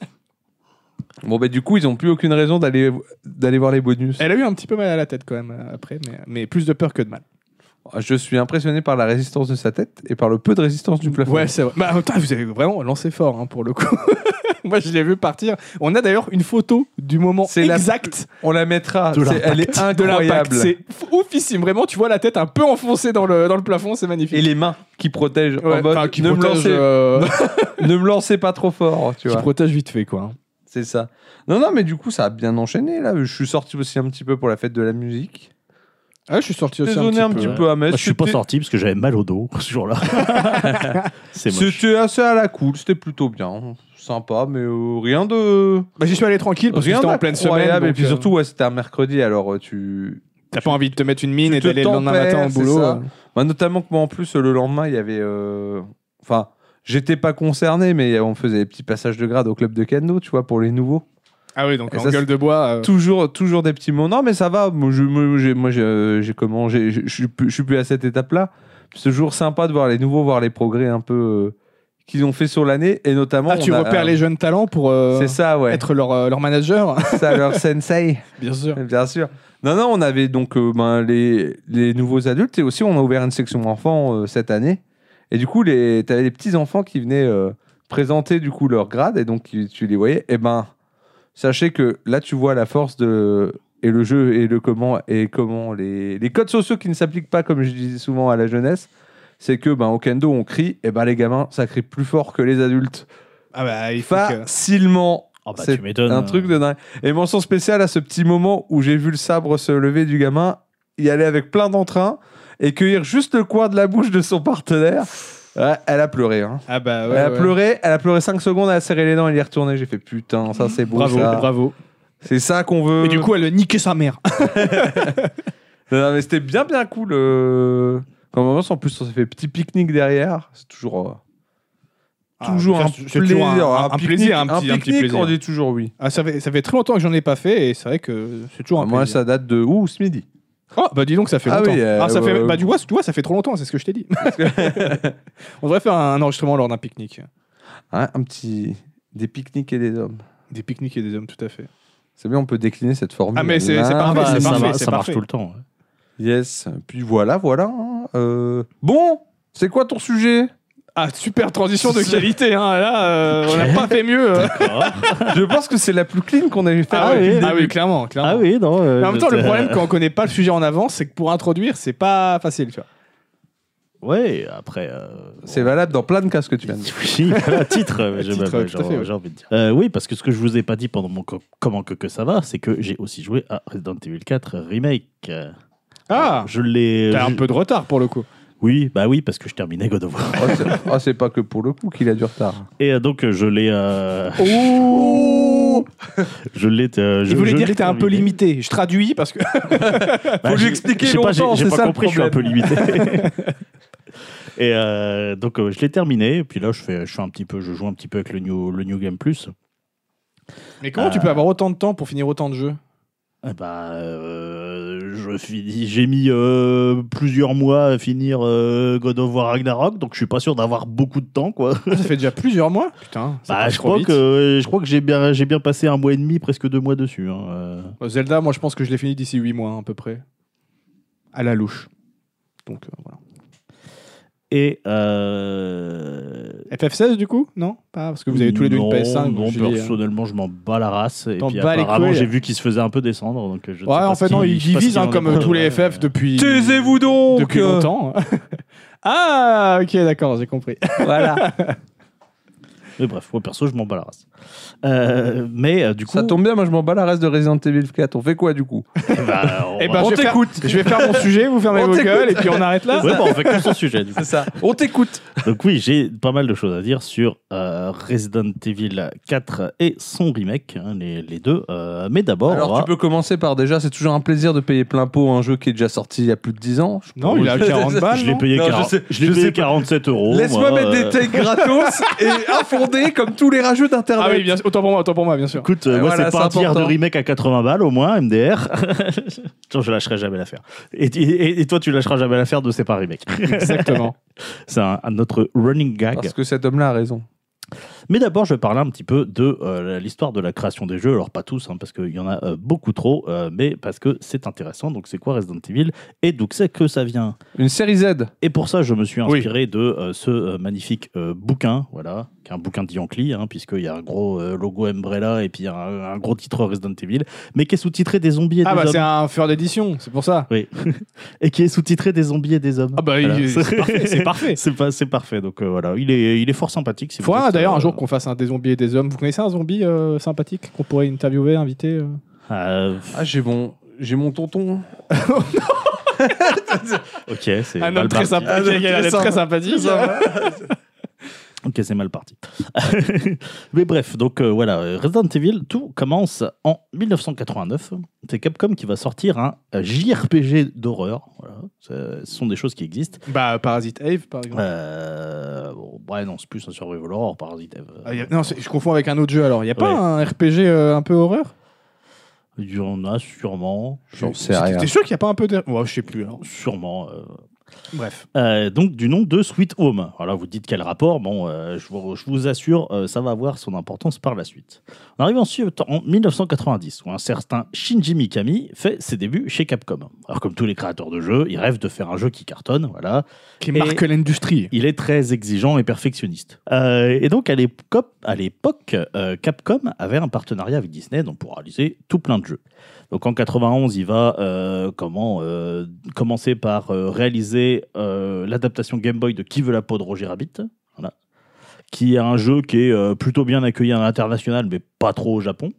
Bon, bah, du coup, ils ont plus aucune raison d'aller d'aller voir les bonus. Elle a eu un petit peu mal à la tête quand même euh, après, mais, mais plus de peur que de mal. Je suis impressionné par la résistance de sa tête et par le peu de résistance du plafond. Ouais, c'est vrai. Bah, temps, vous avez vraiment lancé fort hein, pour le coup. Moi, je l'ai vu partir. On a d'ailleurs une photo du moment C'est la- exact On la mettra. De c'est- elle est de l'impact. incroyable. C'est oufissime. Vraiment, tu vois la tête un peu enfoncée dans le, dans le plafond. C'est magnifique. Et les mains qui protègent. Ouais, en mode, enfin, qui ne, me protège, lancez, euh, ne me lancez pas trop fort, tu qui vois. protège vite fait, quoi. C'est ça. Non, non, mais du coup, ça a bien enchaîné là. Je suis sorti aussi un petit peu pour la fête de la musique. Ah, je suis sorti aussi un un petit petit peu. peu à Metz. Moi, je suis pas sorti parce que j'avais mal au dos ce jour-là. C'était assez à la cool, c'était plutôt bien. Sympa, mais euh, rien de. Bah, J'y suis allé tranquille parce que c'était en pleine semaine. Et puis euh, surtout, ouais, c'était un mercredi, alors euh, tu. T'as pas envie de te mettre une mine et d'aller le lendemain matin au boulot. ça. Bah, notamment que moi, en plus, le lendemain, il y avait. euh, Enfin, j'étais pas concerné, mais on faisait des petits passages de grade au club de kendo, tu vois, pour les nouveaux. Ah oui, donc Et en ça, gueule de bois. euh, Toujours, toujours des petits mots. Non, mais ça va. Moi, je, moi, j'ai, j'ai comment Je suis plus- à cette étape-là. C'est toujours sympa de voir les nouveaux, voir les progrès un peu euh, qu'ils ont fait sur l'année, et notamment. Ah, tu a- repères les jeunes talents pour euh, C'est ça, ouais. être leur, euh, leur manager. ça, leur sensei. Bien sûr. Bien sûr. Non, non, on avait donc euh, ben, les, les nouveaux adultes et aussi on a ouvert une section enfants euh, cette année. Et du coup, tu avais les petits enfants qui venaient euh, présenter du coup leur grade et donc tu, les voyais. Et ben, sachez que là, tu vois la force de et le jeu et le comment et comment les, les codes sociaux qui ne s'appliquent pas comme je disais souvent à la jeunesse. C'est que ben au kendo on crie et ben les gamins ça crie plus fort que les adultes Ah bah, il faut que... facilement Ah bah, c'est un truc de dingue. Et mention spéciale à ce petit moment où j'ai vu le sabre se lever du gamin, y aller avec plein d'entrain et cueillir juste le coin de la bouche de son partenaire. Ouais, elle a pleuré. Hein. Ah bah ouais, elle a ouais. pleuré, elle a pleuré 5 secondes, elle a serré les dents, elle est retournée. J'ai fait putain, ça c'est beau. Bravo, ça. bravo. C'est ça qu'on veut. Et du coup, elle a niqué sa mère. Non, mais c'était bien bien cool. euh, on en plus, on s'est fait petit pique-nique derrière. C'est toujours. euh, Toujours Ah, un c'est plaisir, toujours un, un plaisir, un petit, un petit plaisir. on dit toujours oui. Ah, ça, fait, ça fait très longtemps que j'en ai pas fait et c'est vrai que c'est toujours un Moi, plaisir. ça date de où ce midi. Oh, bah dis donc, ça fait Ah longtemps. oui, euh, Ah, ça fait... ouais, Bah, tu vois, tu vois, ça fait trop longtemps, c'est ce que je t'ai dit. On devrait faire un enregistrement lors d'un pique-nique. Hein, un petit. Des pique-niques et des hommes. Des pique-niques et des hommes, tout à fait. C'est bien, on peut décliner cette formule. Ah, mais c'est- parfait, bah, c'est ça, parfait, va- c'est ça marche parfait. tout le temps. ouais. Yes. Puis voilà, voilà. hein. Euh, Bon, c'est quoi ton sujet? Ah, super transition de qualité, hein. Là, euh, on n'a pas fait mieux. euh. Je pense que c'est la plus clean qu'on ait fait. Ah, Ah oui, ah clairement, clairement. Ah oui, non. euh, Mais en même temps, le problème quand on connaît pas le sujet en avance, c'est que pour introduire, c'est pas facile, tu vois. Ouais, après. euh, C'est valable dans plein de cas ce que tu viens de dire. Oui, voilà, titre, euh, j'ai Titre, même- tout à j'ai- fait, ouais. j'ai envie de dire. Euh, oui, parce que ce que je vous ai pas dit pendant mon co- comment que, que ça va, c'est que j'ai aussi joué à Resident Evil 4 Remake. Euh, Ah, je l'ai. t'as un je- peu de retard pour le coup. Oui, bah oui, parce que je terminais God of War. Oh, c'est- oh, c'est pas que pour le coup qu'il a du retard. Et euh, donc euh, je l'ai. euh, Oh je l'ai. euh, Je je- voulais je dire l'ai que t'es un peu terminé. limité. Je traduis parce que. Bah, lui j'ai- expliquer je sais pas, j'ai- longtemps, J'ai c'est pas ça le compris, je suis un peu limité. Et euh, donc euh, je l'ai terminé. Et puis là, je fais, je fais un petit peu, je joue un petit peu avec le New, le New Game Plus. Mais comment tu peux avoir autant de temps pour finir autant de jeux? Eh bah, euh, je finis, j'ai mis euh, plusieurs mois à finir euh, God of War Ragnarok, donc je suis pas sûr d'avoir beaucoup de temps, quoi. Ça fait déjà plusieurs mois Putain. ça Bah, passe je trop crois vite. que je crois que j'ai bien, j'ai bien passé un mois et demi, presque deux mois dessus. hein, euh. Zelda, moi je pense que je l'ai fini d'ici 8 mois à peu près. À la louche. Donc euh, voilà. Et euh, FF16 du coup? Non? Pas Parce que vous avez tous les deux une non, PS5. donc Non, je dis, euh, personnellement, je m'en bats la race. Et puis apparemment, j'ai vu qu'il se faisait un peu descendre. Donc je sais pas en ce fait, non, ils hein, en est comme euh, tous les. FF depuis. Taisez-vous donc Depuis longtemps. ah, ok, d'accord, j'ai compris. Voilà. Mais bref, moi perso, je m'en bats la race. Euh, mais euh, du coup, Ça tombe bien, moi je m'en bats la reste de Resident Evil 4. On fait quoi du coup? Bah, on Eh ben, On t'écoute. Je vais faire mon sujet, vous fermez vos gueules et puis on arrête là. Ouais, bah, on fait que son sujet. Du coup. C'est ça. On t'écoute. Donc oui, j'ai pas mal de choses à dire sur euh, Resident Evil 4 et son remake, hein, les, les deux. Euh, mais d'abord, Alors va- tu peux commencer par déjà, c'est toujours un plaisir de payer plein pot un jeu qui est déjà sorti il y a plus de 10 ans. Je Non, il a 40 balles. je l'ai payé, Non, je 40 sais- je l'ai je payé sais pas. 47 euros. Laisse-moi moi, mettre des takes gratos et comme tous les rageux d'internet. Ah oui, bien sûr. Autant pour moi, autant pour moi, bien sûr. Écoute, euh, Et moi, voilà, c'est pas un tiers de remake à 80 balles, au moins, MDR. Je lâcherai jamais l'affaire. Et, et- et toi, tu lâcheras jamais l'affaire de C'est pas un remake. Exactement. c'est un, un autre running gag. Parce que cet homme-là a raison. Mais d'abord, je vais parler un petit peu de euh, l'histoire de la création des jeux. Alors, pas tous, hein, parce qu'il y en a euh, beaucoup trop, euh, mais parce que c'est intéressant. Donc, c'est quoi Resident Evil Et d'où c'est que ça vient? Une série Z. Et pour ça, je me suis Oui. inspiré de ce magnifique bouquin, voilà, qui est un bouquin de Yankee, hein, puisqu'il y a un gros logo Umbrella et puis un, un gros titre Resident Evil, mais qui est sous-titré des zombies et Ah des bah hommes. c'est un feur d'édition, c'est pour ça. Oui. et qui est sous-titré des zombies et des hommes. Ah bah Voilà. c'est parfait, c'est parfait. C'est. Donc voilà, il est, il est fort sympathique. Si êtes, d'ailleurs un jour qu'on fasse un des zombies et des hommes. Vous connaissez un zombie euh, sympathique qu'on pourrait interviewer, inviter euh euh, Ah, j'ai mon, j'ai mon tonton. ok, c'est Un mal homme très parti. sympathique. Ah, qui a l'air très très sympathique. Ok, c'est mal parti. Mais bref, donc euh, voilà, Resident Evil, tout commence en 1989. C'est Capcom qui va sortir un euh, JRPG d'horreur. Voilà. Ce sont des choses qui existent. Bah Parasite Eve par exemple. Euh, bon, ouais, non, c'est plus un survival horror, Parasite Eve. Ah, a- Non, je confonds avec un autre jeu alors. Il y a pas Ouais. un RPG euh, un peu horreur? Il y en a sûrement. J'en sais rien. T'es sûr qu'il y a pas un peu de. Ouais, je sais plus alors. Sûrement. Bref. Euh, donc du nom de Sweet Home. Alors vous dites quel rapport Bon, euh, je, vous, je vous assure, euh, ça va avoir son importance par la suite. On arrive ensuite en 1990, où un certain Shinji Mikami fait ses débuts chez Capcom. Alors comme tous les créateurs de jeux, il rêve de faire un jeu qui cartonne, voilà. Qui marque l'industrie. Il est très exigeant et perfectionniste. Et donc à l'époque, Capcom avait un partenariat avec Disney donc pour réaliser tout plein de jeux. Donc en 91, il va comment commencer par euh, euh, l'adaptation Game Boy de Qui veut la peau de Roger Rabbit, qui est un jeu qui est euh, plutôt bien accueilli à l'international, mais pas trop au Japon.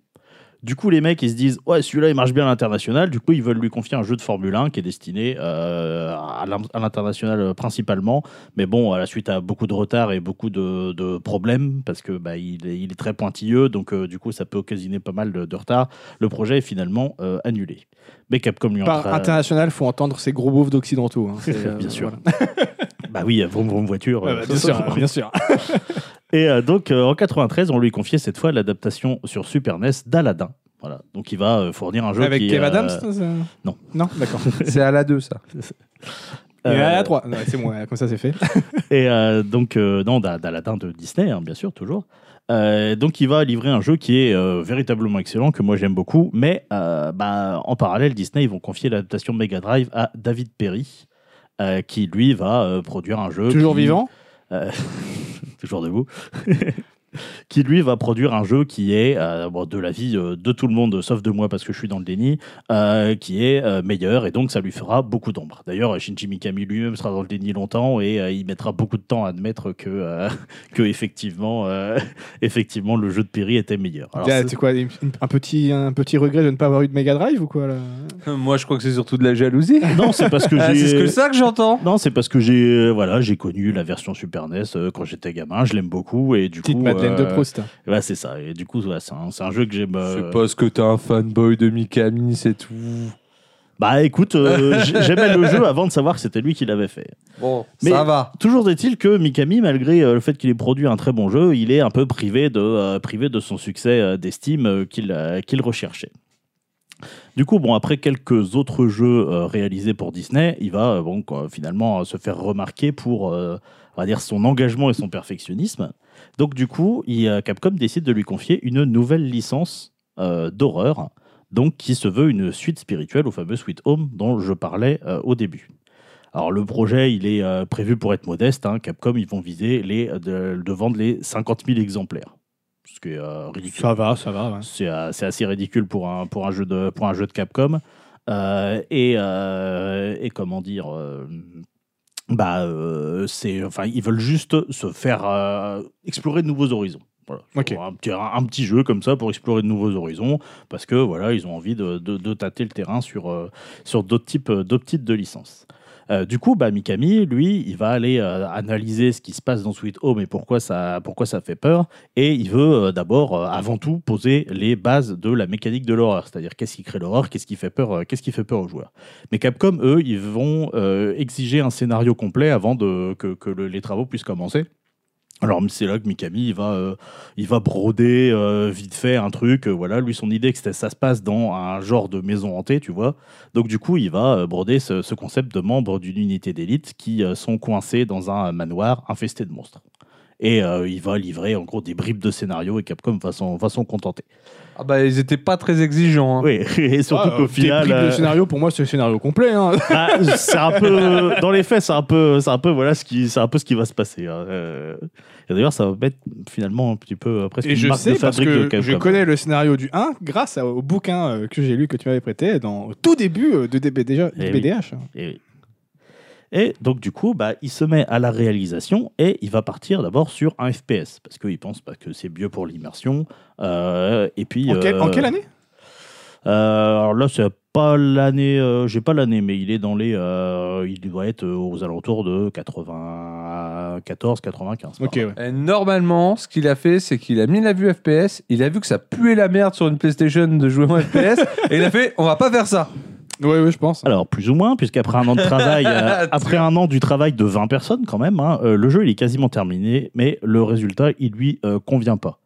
Du coup, les mecs, ils se disent, ouais, celui-là, il marche bien à l'international. Du coup, ils veulent lui confier un jeu de Formule 1 qui est destiné euh, à l'in- à l'international euh, principalement. Mais bon, à la suite à beaucoup de retard et beaucoup de, de problèmes, parce que bah, il, est, il est très pointilleux, donc euh, du coup, ça peut occasionner pas mal de, de retard. Le projet est finalement euh, annulé. Mais Capcom lui Par entra- international, faut entendre ces gros beaufs d'occidentaux. hein. Bien sûr. Bah oui, vroom vroom voiture. Bah, bien sûr, bien sûr. Et euh, donc, euh, en 93, on lui confiait cette fois l'adaptation sur Super NES d'Aladdin. Voilà. Donc, il va euh, fournir un jeu Avec qui Kev euh, Adams ça, ça non. Non, d'accord. C'est à la 2, ça. Euh, à 3. c'est bon, comme ça c'est fait. Et euh, donc, euh, non, d'A- d'Aladin de Disney, hein, bien sûr, toujours. Euh, donc, il va livrer un jeu qui est euh, véritablement excellent, que moi j'aime beaucoup. Mais euh, bah, en parallèle, Disney, ils vont confier l'adaptation Mega Drive à David Perry, euh, qui lui va euh, produire un jeu. Toujours qui- vivant? Euh, toujours debout. qui lui va produire un jeu qui est, euh, bon, de l'avis euh, de tout le monde, sauf de moi parce que je suis dans le déni, euh, qui est euh, meilleur et donc ça lui fera beaucoup d'ombre. D'ailleurs, Shinji Mikami lui-même sera dans le déni longtemps et euh, il mettra beaucoup de temps à admettre que, euh, que effectivement, euh, effectivement, le jeu de Perry était meilleur. Alors, c'est- quoi un petit, un petit regret de ne pas avoir eu de Mega Drive ou quoi là? Moi, je crois que c'est surtout de la jalousie. non, c'est parce que Ah, j'ai. c'est ce que ça que j'entends. Non, c'est parce que j'ai voilà, j'ai connu la version Super NES quand j'étais gamin, je l'aime beaucoup et du Petite coup Madeleine de euh, Proust. Ouais, c'est ça. Et du coup, ouais, c'est un, jeu que j'aime. euh, C'est parce que t'es un fanboy de Mikami, c'est tout. Bah écoute, euh, j'aimais le jeu avant de savoir que c'était lui qui l'avait fait. Bon, Mais- ça va. Toujours est-il que Mikami, malgré euh, le fait qu'il ait produit un très bon jeu, il est un peu privé de, euh, privé de son succès euh, d'estime euh, qu'il euh, qu'il recherchait. Du coup, bon, après quelques autres jeux euh, réalisés pour Disney, il va euh, bon, quoi, finalement euh, se faire remarquer pour euh, on va dire son engagement et son perfectionnisme. Donc du coup, il, euh, Capcom décide de lui confier une nouvelle licence euh, d'horreur, donc qui se veut une suite spirituelle au fameux Sweet Home dont je parlais euh, au début. Alors le projet, il est euh, prévu pour être modeste. hein. Capcom, ils vont viser les, de, de vendre les 50 000 exemplaires. Ce qui est ridicule. Ça va, ça va. ouais. C'est assez ridicule pour un, pour un, jeu, de, pour un jeu de Capcom. Et, et comment dire bah, euh, c'est, enfin, ils veulent juste se faire euh, explorer de nouveaux horizons. Voilà. Ok. Un, petit, un petit jeu comme ça pour explorer de nouveaux horizons parce que voilà, ils ont envie de, de, de tâter le terrain sur, euh, sur d'autres types, d'autres types de licences. Euh, du coup, bah, Mikami, lui, il va aller euh, analyser ce qui se passe dans Sweet Home et pourquoi ça, pourquoi ça fait peur. Et il veut euh, d'abord, avant tout, poser les bases de la mécanique de l'horreur, c'est-à-dire qu'est-ce qui crée l'horreur, qu'est-ce qui fait peur, qu'est-ce qui fait peur aux joueurs? Mais Capcom, eux, ils vont exiger un scénario complet avant que, que le- les travaux puissent commencer. Alors c'est là que Mikami il va, euh, il va broder euh, vite fait un truc. euh, voilà, lui son idée que c'était- ça se passe dans un genre de maison hantée, tu vois. Donc du coup il va euh, broder ce, ce concept de membres d'une unité d'élite qui euh, sont coincés dans un manoir infesté de monstres. Et euh, il va livrer en gros des bribes de scénario et Capcom va s'en va s'en contenter. Ah bah, ils étaient pas très exigeants. hein. Oui, et surtout Ah, qu'au euh, final. tes bribes de euh, scénario, pour moi, c'est le scénario complet. hein. bah, c'est un peu dans les faits c'est un peu c'est un peu voilà ce qui c'est un peu ce qui va se passer hein. Et d'ailleurs ça va mettre finalement un petit peu euh, presque Et une je marque sais de parce fabrique de que je connais le scénario du 1 grâce au bouquin euh, que j'ai lu, que tu m'avais prêté dans, au tout début euh, de DB, déjà, Eh oui. DBDH. Et, oui. Et donc du coup bah, il se met à la réalisation et il va partir d'abord sur un FPS parce qu'il pense bah, que c'est mieux pour l'immersion Euh, et puis En, quelle- en quelle année? Euh, alors là, c'est pas l'année, j'ai pas l'année, mais il est dans les, il doit être aux alentours de 94, 95. par Ok, là. ouais. Et normalement, ce qu'il a fait, c'est qu'il a mis la vue FPS, il a vu que ça puait la merde sur une PlayStation de jouer en FPS, et il a fait on va pas faire ça. Ouais, ouais, je pense. Alors plus ou moins, puisqu'après un an de travail, euh, après un an du travail de 20 personnes quand même, hein, euh, le jeu il est quasiment terminé, mais le résultat il lui euh, convient pas,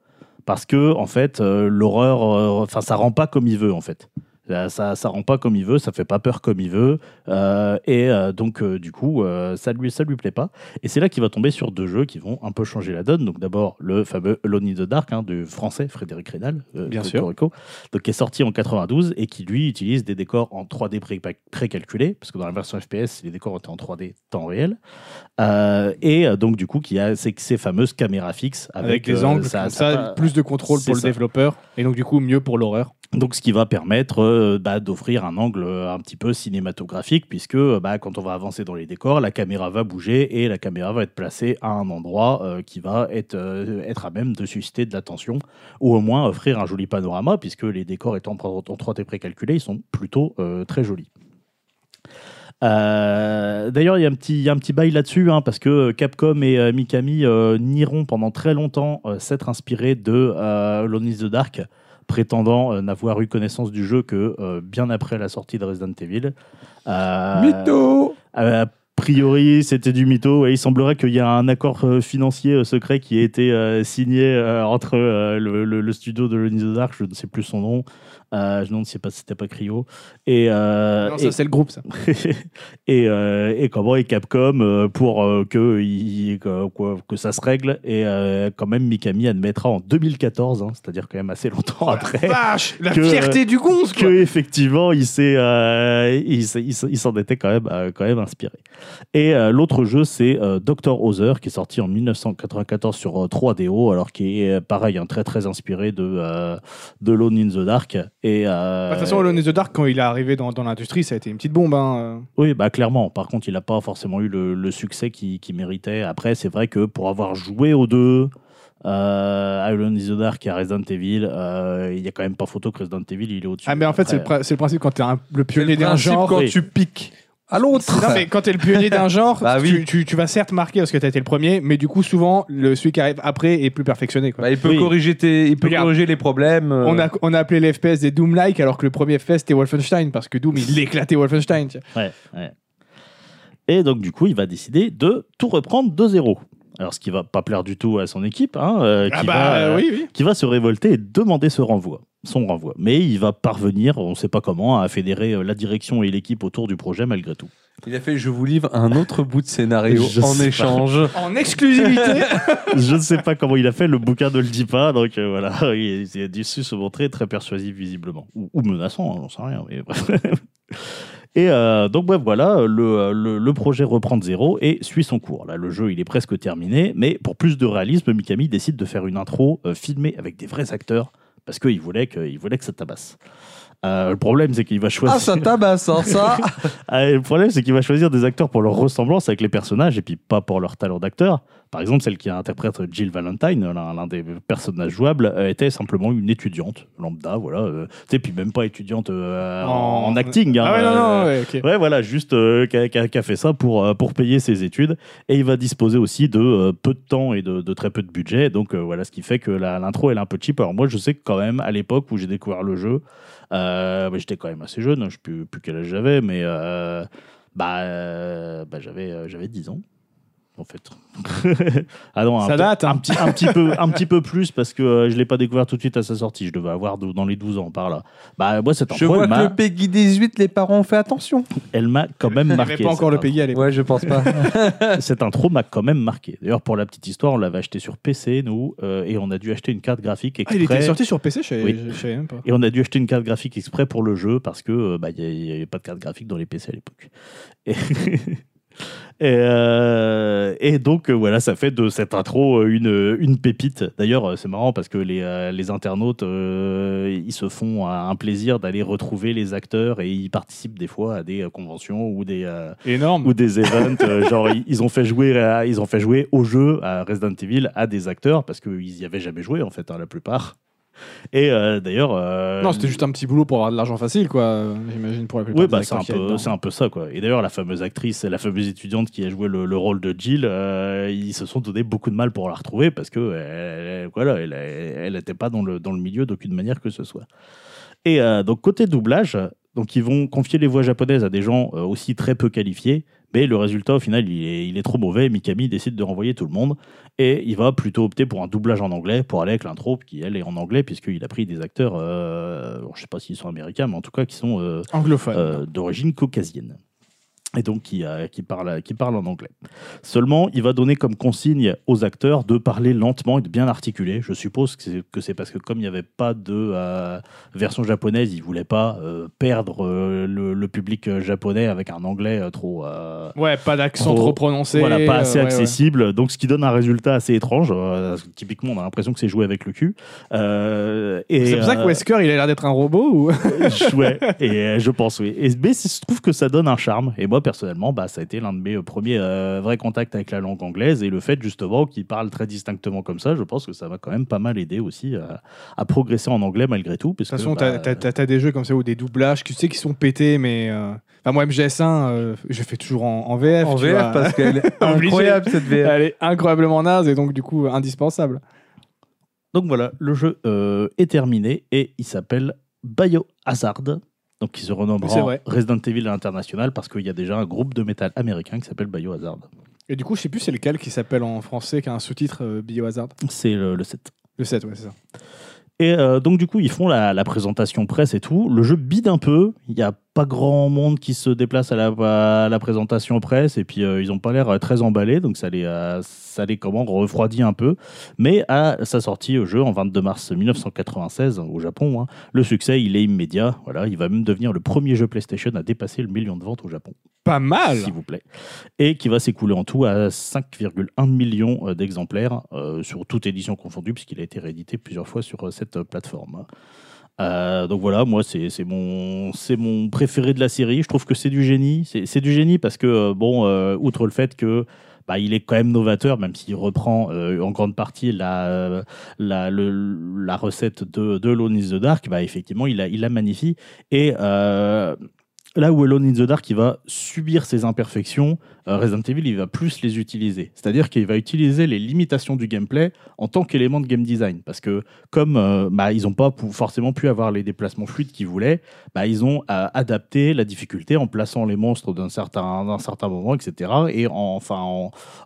parce que en fait euh, l'horreur, euh, enfin ça rend pas comme il veut en fait. Ça, ça, ça rend pas comme il veut, ça fait pas peur comme il veut, euh, et euh, donc euh, du coup euh, ça lui ça lui plaît pas. Et c'est là qu'il va tomber sur deux jeux qui vont un peu changer la donne. Donc d'abord le fameux Alone in the Dark hein, du français Frédéric Rénal, euh, Bien sûr. donc qui est sorti en 92 et qui lui utilise des décors en 3D pré- précalculés, parce que dans la version FPS les décors étaient en 3D temps réel, Euh, et euh, donc du coup qui a ces, ces fameuses caméras fixes avec, des euh, angles, ça- ça- ça, plus de contrôle pour le développeur. Et donc, du coup, mieux pour l'horreur. donc, ce qui va permettre euh, bah, d'offrir un angle euh, un petit peu cinématographique, puisque euh, bah, quand on va avancer dans les décors, la caméra va bouger et la caméra va être placée à un endroit qui va être, à même de susciter de l'attention, ou au moins offrir un joli panorama, puisque les décors étant en 3D précalculés, ils sont plutôt très jolis. D'ailleurs, il y, a un petit- un petit bail là-dessus, hein, parce que Capcom et Mikami nieront pendant très longtemps s'être inspirés de Alone in the Dark, prétendant euh, n'avoir eu connaissance du jeu que euh, bien après la sortie de Resident Evil. Euh, Mytho a priori, c'était du mytho. Et il semblerait qu'il y a un accord financier secret qui a été signé entre le, le- le studio de Alone in the Dark, je ne sais plus son nom. Euh, je ne sais pas si c'était pas Cryo. Et, euh, non, et- c'est le groupe, ça. et, euh, et comment et Capcom euh, pour que, il- que, ça se règle et quand même Mikami admettra en 2014 hein, c'est-à-dire quand même assez longtemps après Vache La que, fierté du gonze, que effectivement il s'est il, s'est- il s'en- était quand même quand même inspiré et l'autre jeu c'est Dr Other qui est sorti en 1994 sur euh, 3DO alors qui est pareil un très très inspiré de de Lone in the Dark et euh, Bah, De toute façon, Alone in the Dark, quand il est arrivé dans, dans l'industrie, ça a été une petite bombe. Hein. Oui, bah clairement. Par contre, il n'a pas forcément eu le, le succès qu'il méritait. Après, c'est vrai que pour avoir joué aux deux, euh, à Alone in the Dark et à Resident Evil, euh, il n'y a quand même pas photo que Resident Evil, il est au-dessus. Ah, mais en fait, c'est le, le principe quand t'es un- le pionnier d'un genre. quand oui. tu piques à l'autre. Non, mais quand t'es le pionnier d'un genre, Bah tu, oui. tu- tu vas certes marquer parce que t'as été le premier, mais du coup, souvent, le, celui qui arrive après est plus perfectionné. Quoi. Bah, il peut Oui. corriger tes, il peut Regarde. corriger les problèmes. euh. On, a, on a appelé les FPS des Doom-like alors que le premier FPS c'était Wolfenstein parce que Doom il éclatait Wolfenstein. ouais. Et donc, du coup, il va décider de tout reprendre de zéro. Alors, ce qui va pas plaire du tout à son équipe, hein, euh, Ah qui, bah va, euh, oui, oui. qui va se révolter et demander ce renvoi, son renvoi. Mais il va parvenir, on ne sait pas comment, à fédérer euh, la direction et l'équipe autour du projet malgré tout. Il a fait je vous livre un autre bout de scénario Je en échange. En exclusivité. je ne sais pas comment il a fait, le bouquin ne le dit pas, donc euh, voilà, il, il a dû se montrer très persuasif visiblement, ou, ou menaçant, hein, j'en sais rien. Mais bref. Et euh, donc bref, voilà, le, projet reprend de zéro et suit son cours. Là, le jeu, il est presque terminé, mais pour plus de réalisme, Mikami décide de faire une intro euh, filmée avec des vrais acteurs, parce qu'il voulait voulait que ça tabasse. Euh, le problème, c'est qu'il va choisir. Ah, ça tabasse, hein, ça. Ah, le problème, c'est qu'il va choisir des acteurs pour leur ressemblance avec les personnages et puis pas pour leur talent d'acteur. Par exemple, celle qui interprète Jill Valentine, l'un des personnages jouables, euh, était simplement une étudiante lambda, voilà. euh, tu sais, puis même pas étudiante euh, en, en acting. hein, Ah ouais, non, euh, non, ouais, voilà, juste euh, qui a, fait ça pour, pour payer ses études. Et il va disposer aussi de euh, peu de temps et de, de très peu de budget. Donc euh, voilà, ce qui fait que l'intro, elle est un peu cheap. Alors moi, je sais que quand même, à l'époque où j'ai découvert le jeu, euh, j'étais quand même assez jeune, je ne sais plus, quel âge j'avais, mais euh, bah, euh, bah, j'avais 10 ans. En fait. ah non, Ça un, date, hein. un, petit, un, petit peu, un petit peu plus parce que euh, je l'ai pas découvert tout de suite à sa sortie. Je devais avoir dans les 12 ans par là. Bah moi cette Je intro, vois que m'a- le Peggy 18, les parents ont fait attention. elle m'a quand même Il marqué. avait pas encore le Peggy à l'époque. Ouais, je pense pas. Cette intro m'a quand même marqué. D'ailleurs pour la petite histoire, on l'avait acheté sur PC nous euh, et on a dû acheter une carte graphique Ah, exprès. il était sorti sur PC, je Oui. savais même pas. Et on a dû acheter une carte graphique exprès pour le jeu parce que euh, bah, il n'y avait pas de carte graphique dans les PC à l'époque. Et, et, euh, et donc euh, voilà, ça fait de cette intro euh, une, une pépite. D'ailleurs, c'est marrant parce que les, les internautes, euh, ils se font un plaisir d'aller retrouver les acteurs et ils participent des fois à des conventions ou des, euh, Énorme. ou des events. genre, ils- ont fait jouer, à- ils ont fait jouer au jeu à Resident Evil à des acteurs parce qu'ils y avaient jamais joué en fait, hein, la plupart. Et euh, d'ailleurs, euh, Non, c'était juste un petit boulot pour avoir de l'argent facile, quoi. J'imagine pour la plupart oui, des bah, c'est un, peu, c'est un peu ça, quoi. Et d'ailleurs, la fameuse actrice, la fameuse étudiante qui a joué le, le rôle de Jill, euh, ils se sont donné beaucoup de mal pour la retrouver parce que elle, elle- voilà, elle, elle n'était pas dans le, dans le milieu d'aucune manière que ce soit. Et donc, côté doublage, donc ils vont confier les voix japonaises à des gens euh, aussi très peu qualifiés, mais le résultat, au final, il est, il est trop mauvais. Mikami décide de renvoyer tout le monde et il va plutôt opter pour un doublage en anglais pour aller avec l'intro qui, elle, est en anglais, puisqu'il a pris des acteurs, euh, je sais pas s'ils sont américains, mais en tout cas qui sont euh, Anglophone. euh, d'origine caucasienne. Et donc qui, euh, qui, parle, qui parle en anglais. Seulement, il va donner comme consigne aux acteurs de parler lentement et de bien articuler. Je suppose que c'est, parce que comme il n'y avait pas de euh, version japonaise, il ne voulait pas euh, perdre le, le public japonais avec un anglais trop... Ouais, pas d'accent trop- trop prononcé. voilà, pas assez ouais, ouais. accessible, donc ce qui donne un résultat assez étrange. Typiquement, on a l'impression que c'est joué avec le cul. C'est pour ça que Wesker, il a l'air d'être un robot ou? Ouais, et je pense oui. Et, mais je trouve que ça donne un charme. Et moi personnellement, bah, ça a été l'un de mes euh, premiers euh, vrais contacts avec la langue anglaise. Et le fait justement qu'il parle très distinctement comme ça, je pense que ça m'a quand même pas mal aidé aussi à, à progresser en anglais malgré tout. De toute façon, t'as bah, t'as- t'as des jeux comme ça ou des doublages, tu sais, qui sont pétés, mais. euh, Enfin, moi, MGS1, euh, je fais toujours en, en VF. en tu VF vois. parce qu'elle est incroyable cette VF. Elle est incroyablement naze et donc, du coup, indispensable. Donc voilà, le jeu euh, est terminé et il s'appelle Biohazard. Donc il se vrai. Resident Evil International parce qu'il y a déjà un groupe de métal américain qui s'appelle Biohazard. Et du coup, je sais plus c'est lequel qui s'appelle en français, qui a un sous-titre euh, Biohazard. C'est le, le 7. Le 7, ouais, c'est ça. Et euh, donc, du coup, ils font la, la présentation presse et tout. Le jeu bide un peu. Il n'y a pas grand monde qui se déplace à la, à la présentation presse. Et puis, euh, ils n'ont pas l'air euh, très emballés. Donc, ça les, euh, ça les comment, refroidit un peu. Mais à sa sortie au jeu en 22 mars 1996 au Japon, hein, le succès, il est immédiat. Voilà, il va même devenir le premier jeu PlayStation à dépasser le million de ventes au Japon Pas mal s'il vous plaît, et qui va s'écouler en tout à 5,1 millions euh, d'exemplaires euh, sur toute édition confondue, puisqu'il a été réédité plusieurs fois sur cette plateforme. Euh, donc voilà, moi c'est mon c'est mon préféré de la série. Je trouve que c'est du génie. C'est du génie parce que euh, bon, euh, outre le fait que bah, il est quand même novateur, même s'il reprend en grande partie la, la, le- la recette de, de Alone in the Dark, bah, effectivement, il la, il la magnifie. Et là où Alone in the Dark, il va subir ses imperfections, euh, Resident Evil, il va plus les utiliser. C'est-à-dire qu'il va utiliser les limitations du gameplay en tant qu'élément de game design. Parce que comme euh, bah, ils n'ont pas forcément pu avoir les déplacements fluides qu'ils voulaient, bah, ils ont euh, adapté la difficulté en plaçant les monstres d'un certain, certain moment, etc. Et en, enfin,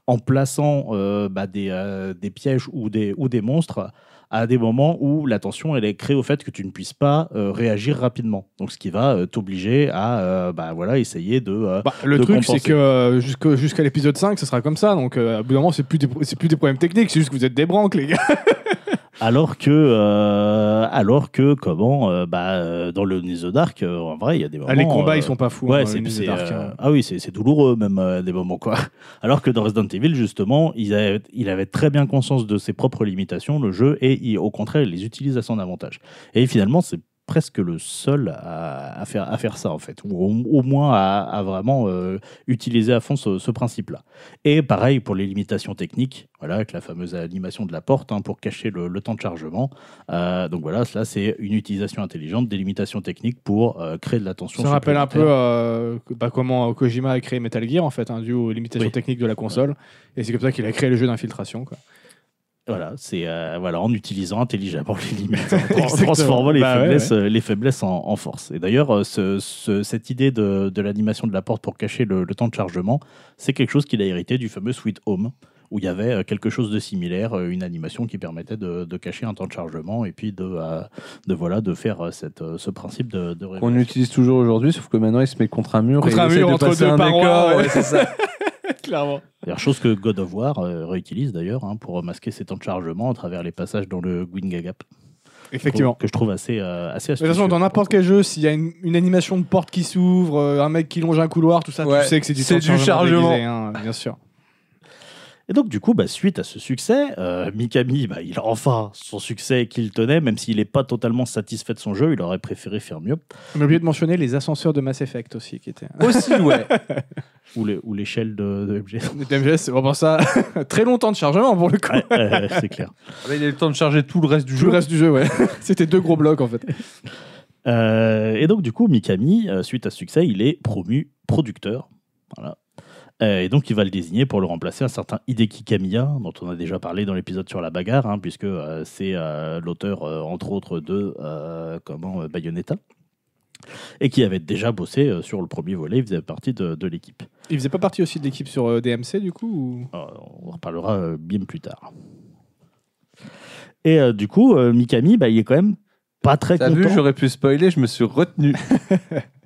en, plaçant bah, des, des pièges ou des, ou des monstres à des moments où la tension elle est créée au fait que tu ne puisses pas euh, réagir rapidement. Donc ce qui va euh, t'obliger à euh, bah, voilà, essayer de... Bah, le de truc, c'est que jusqu'à l'épisode 5, ce sera comme ça. Donc, à bout d'un moment, c'est plus, des, c'est plus des problèmes techniques, c'est juste que vous êtes des branques, les gars. alors que, euh, alors que comment, euh, bah, euh, dans le Nice Dark, euh, en vrai, il y a des moments... Ah, les combats, ils sont pas fous. Ouais, hein, c'est, les c'est, Dark, hein. ah oui, c'est, douloureux même à des moments quoi. Alors que dans Resident Evil justement, il avait, il avait très bien conscience de ses propres limitations, le jeu, et il- au contraire, il les utilise à son avantage. Et finalement, c'est presque le seul à, à faire, à faire ça en fait, ou au, au moins à, à vraiment euh, utiliser à fond ce, ce principe-là. Et pareil pour les limitations techniques, voilà, avec la fameuse animation de la porte hein, pour cacher le, le temps de chargement. Euh, donc voilà, cela c'est une utilisation intelligente des limitations techniques pour euh, créer de la tension. Ça rappelle un peu bah, comment Kojima a créé Metal Gear, en fait, hein, dû aux limitations Oui. techniques de la console. Et c'est comme ça qu'il a créé le jeu d'infiltration. Voilà, c'est euh, voilà, en utilisant intelligemment les limites, en transformant les Bah ouais, faiblesses, euh, les faiblesses en, en force. Et d'ailleurs, euh, ce- ce- cette idée de, de l'animation de la porte pour cacher le, le temps de chargement, c'est quelque chose qu'il a hérité du fameux Sweet Home, où il y avait quelque chose de similaire, une animation qui permettait de, de cacher un temps de chargement et puis de, euh, de voilà, de faire cette, ce principe de, de révélation. utilise toujours aujourd'hui, sauf que maintenant il se met contre un mur. Contre et il un essaie mur de entre passer deux un parois, décor, ouais. ouais, c'est ça. Clairement. D'ailleurs, chose que God of War euh, réutilise d'ailleurs hein, pour masquer ses temps de chargement à travers les passages dans le Gwinga Gap. Effectivement. Que je trouve assez, euh, assez De toute façon, dans n'importe quel jeu, s'il y a une, une animation de porte qui s'ouvre, euh, un mec qui longe un couloir, tout ça, Ouais, tu sais que c'est du, du chargement. déguisé, hein, bien sûr. Et donc, du coup, bah, suite à ce succès, euh, Mikami, bah, il a enfin son succès qu'il tenait, même s'il n'est pas totalement satisfait de son jeu, il aurait préféré faire mieux. On a oublié de mentionner les ascenseurs de Mass Effect aussi, qui étaient. Aussi, ouais. Ou l'échelle de, de MGS. DMGS, c'est vraiment ça. Très longtemps de chargement pour le coup. Ouais, euh, c'est clair. Là, il a eu le temps de charger tout le reste du Tout jeu. le reste du jeu, ouais. C'était deux gros blocs en fait. Euh, et donc, du coup, Mikami, euh, suite à ce succès, il est promu producteur. Voilà. Euh, et donc, il va le désigner pour le remplacer un certain Hideki Kamiya, dont on a déjà parlé dans l'épisode sur la bagarre, hein, puisque euh, c'est euh, l'auteur, euh, entre autres, de euh, comment, euh, Bayonetta, et qui avait déjà bossé euh, sur le premier volet, il faisait partie de, de l'équipe. Il faisait pas partie aussi de l'équipe sur euh, DMC du coup ou... Euh, on en reparlera euh, bien plus tard. Et euh, du coup, euh, Mikami, bah, il est quand même pas très T'as content. vu, j'aurais pu spoiler, je me suis retenu.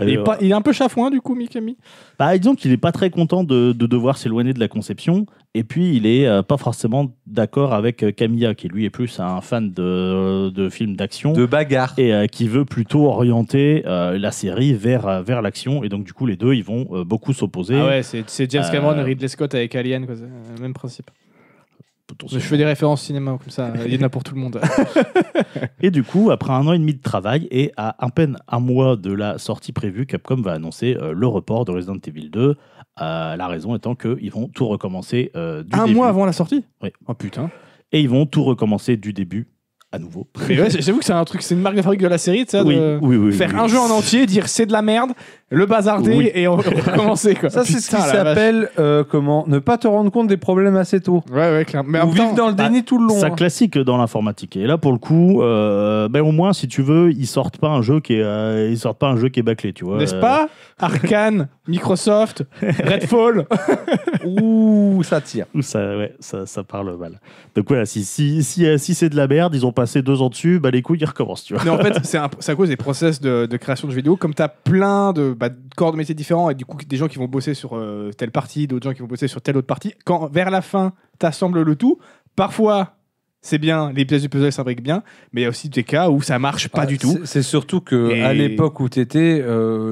Euh, il, est pas- il est un peu chafouin du coup, Mikami? Bah, disons qu'il est pas très content de, de devoir s'éloigner de la conception, et puis il est euh, pas forcément d'accord avec euh, Kamiya, qui lui est plus un fan de, de films d'action. De bagarre. Et euh, qui veut plutôt orienter euh, la série vers, euh, vers l'action. Et donc, du coup, les deux, ils vont euh, beaucoup s'opposer. Ah ouais, c'est James Cameron Euh, et Ridley Scott avec Alien, quoi. c'est le même principe. Je fais des références cinéma comme ça, il y en a pour tout le monde. Et du coup, après un an et demi de travail et à à peine un mois de la sortie prévue, Capcom va annoncer euh, le report de Resident Evil 2. euh, la raison étant qu'ils vont tout recommencer euh, du un début. mois avant la sortie? Oui. Oh putain. Et ils vont tout recommencer du début à nouveau. Mais ouais, j'avoue que c'est un truc, c'est une marque de fabrique de la série, tu sais, oui, de oui, oui, faire oui. un jeu en entier, dire c'est de la merde, le bazarder Oui. et on- recommencer quoi. Ça, c'est ce qui Putain, la vache. s'appelle euh, comment Ne pas te rendre compte des problèmes assez tôt. Ouais, ouais, clairement. Mais en Ou même temps, vivre dans le bah, déni tout le long. Ça hein. classique dans l'informatique. Et là, pour le coup, euh, ben, au moins, si tu veux, ils sortent pas un jeu qui est, euh, ils sortent pas un jeu qui est bâclé, tu vois. N'est-ce Euh, pas Arkane, Microsoft, Redfall. Ouh, ça tire. Ou ça, ouais, ça, ça parle mal. Donc voilà, si, si, si, euh, si c'est de la merde, ils ont passé deux ans dessus, bah les couilles, ils recommencent, tu vois. Mais en fait, c'est un- c'est à cause des process de, de création de jeux vidéo. Comme tu as plein de, bah, corps de métiers différents et du coup des gens qui vont bosser sur euh, telle partie, d'autres gens qui vont bosser sur telle autre partie, quand vers la fin, tu assembles le tout, parfois c'est bien, les pièces du puzzle s'imbriquent bien, mais il y a aussi des cas où ça marche pas Ah, du tout. c'est- surtout que Et- à l'époque où tu étais,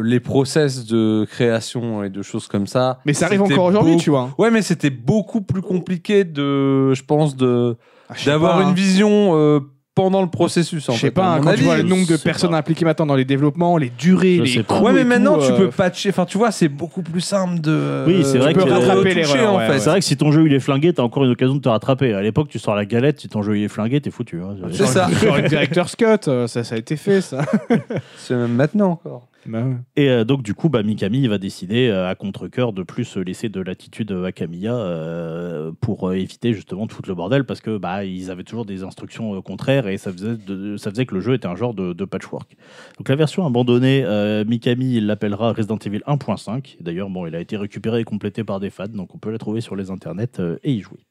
les process de création et de choses comme ça. Mais ça arrive encore aujourd'hui, tu vois. Ouais, mais c'était beaucoup plus compliqué de, je pense, de Ah, d'avoir une hein. vision euh, pendant le processus. En Je sais fait, pas, hein, quand tu vois le nombre de personnes pas. impliquées maintenant dans les développements, les durées, Je les coûts Ouais, mais et maintenant tout, tu euh, peux patcher. Enfin, tu vois, c'est beaucoup plus simple de. Oui, c'est vrai tu peux que- rattraper retoucher, l'erreur en fait. C'est vrai que si ton jeu il est flingué, t'as encore une occasion de te rattraper. À l'époque, tu sors la galette, si ton jeu il est flingué, t'es foutu. hein. C'est ça. Genre le directeur Scott, euh, ça, ça a été fait, ça. C'est même maintenant encore. Bah. Et euh, donc, du coup, bah, Mikami va décider euh, à contre-coeur de plus euh, laisser de latitude à euh, pour éviter justement tout le bordel parce que bah, ils avaient toujours des instructions contraires et ça faisait, ça faisait que le jeu était un genre de, patchwork. Donc, la version abandonnée, Mikami l'appellera Resident Evil 1.5. D'ailleurs, bon, il a été récupéré et complété par des fans, donc on peut la trouver sur les internets et y jouer.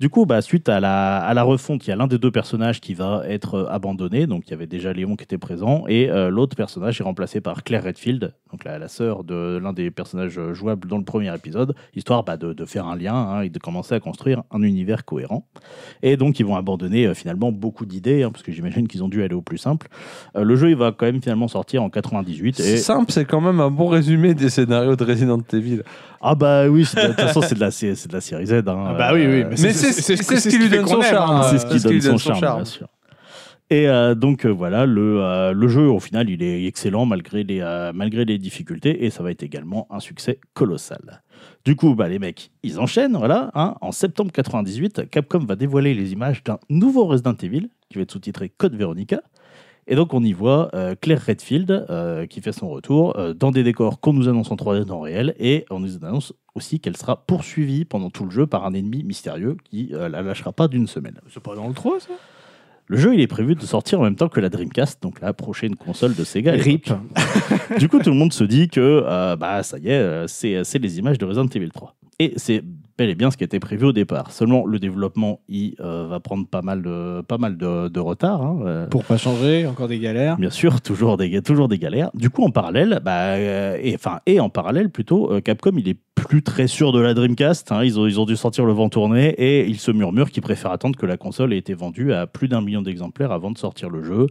Du coup, bah, suite à la, à la refonte, il y a l'un des deux personnages qui va être euh, abandonné. Donc, il y avait déjà Léon qui était présent. Et euh, l'autre personnage est remplacé par Claire Redfield, donc la, la sœur de l'un des personnages euh, jouables dans le premier épisode, histoire bah, de, de faire un lien hein, et de commencer à construire un univers cohérent. Et donc, ils vont abandonner euh, finalement beaucoup d'idées, hein, parce que j'imagine qu'ils ont dû aller au plus simple. Euh, le jeu, il va quand même finalement sortir en 98. C'est Et... simple, c'est quand même un bon résumé des scénarios de Resident Evil. Ah bah oui, de toute façon, c'est de, la sé- c'est de la série Z. hein. Ah bah oui, oui, mais Mais c'est c'est ce qui lui donne son charme. hein. c'est ce qui donne lui son donne son charme, bien sûr. Et euh, donc euh, voilà, le, euh, le jeu au final il est excellent malgré les, euh, malgré les difficultés et ça va être également un succès colossal. Du coup, bah, les mecs, ils enchaînent, voilà. hein. en septembre 98, Capcom va dévoiler les images d'un nouveau Resident Evil qui va être sous-titré Code Veronica. Et donc on y voit euh, Claire Redfield euh, qui fait son retour euh, dans des décors qu'on nous annonce en 3D dans le réel et on nous annonce aussi qu'elle sera poursuivie pendant tout le jeu par un ennemi mystérieux qui la lâchera pas d'une semaine. C'est pas dans le 3, ça? Le jeu il est prévu de sortir en même temps que la Dreamcast, donc la prochaine console de Sega. Rip. Du coup tout le monde se dit que bah ça y est, c'est c'est les images de Resident Evil 3. Et c'est bel et bien ce qui était prévu au départ. Seulement le développement il euh, va prendre pas mal de, pas mal de, de retard. hein, euh, Pour pas changer, encore des galères. Bien sûr, toujours des, toujours des galères. Du coup, en parallèle, bah, euh, et, enfin, et en parallèle plutôt, Capcom, il est plus très sûr de la Dreamcast. hein. ils, ont, ils ont dû sortir le vent tourné et ils se murmurent qu'ils préfèrent attendre que la console ait été vendue à plus d'un million d'exemplaires avant de sortir le jeu.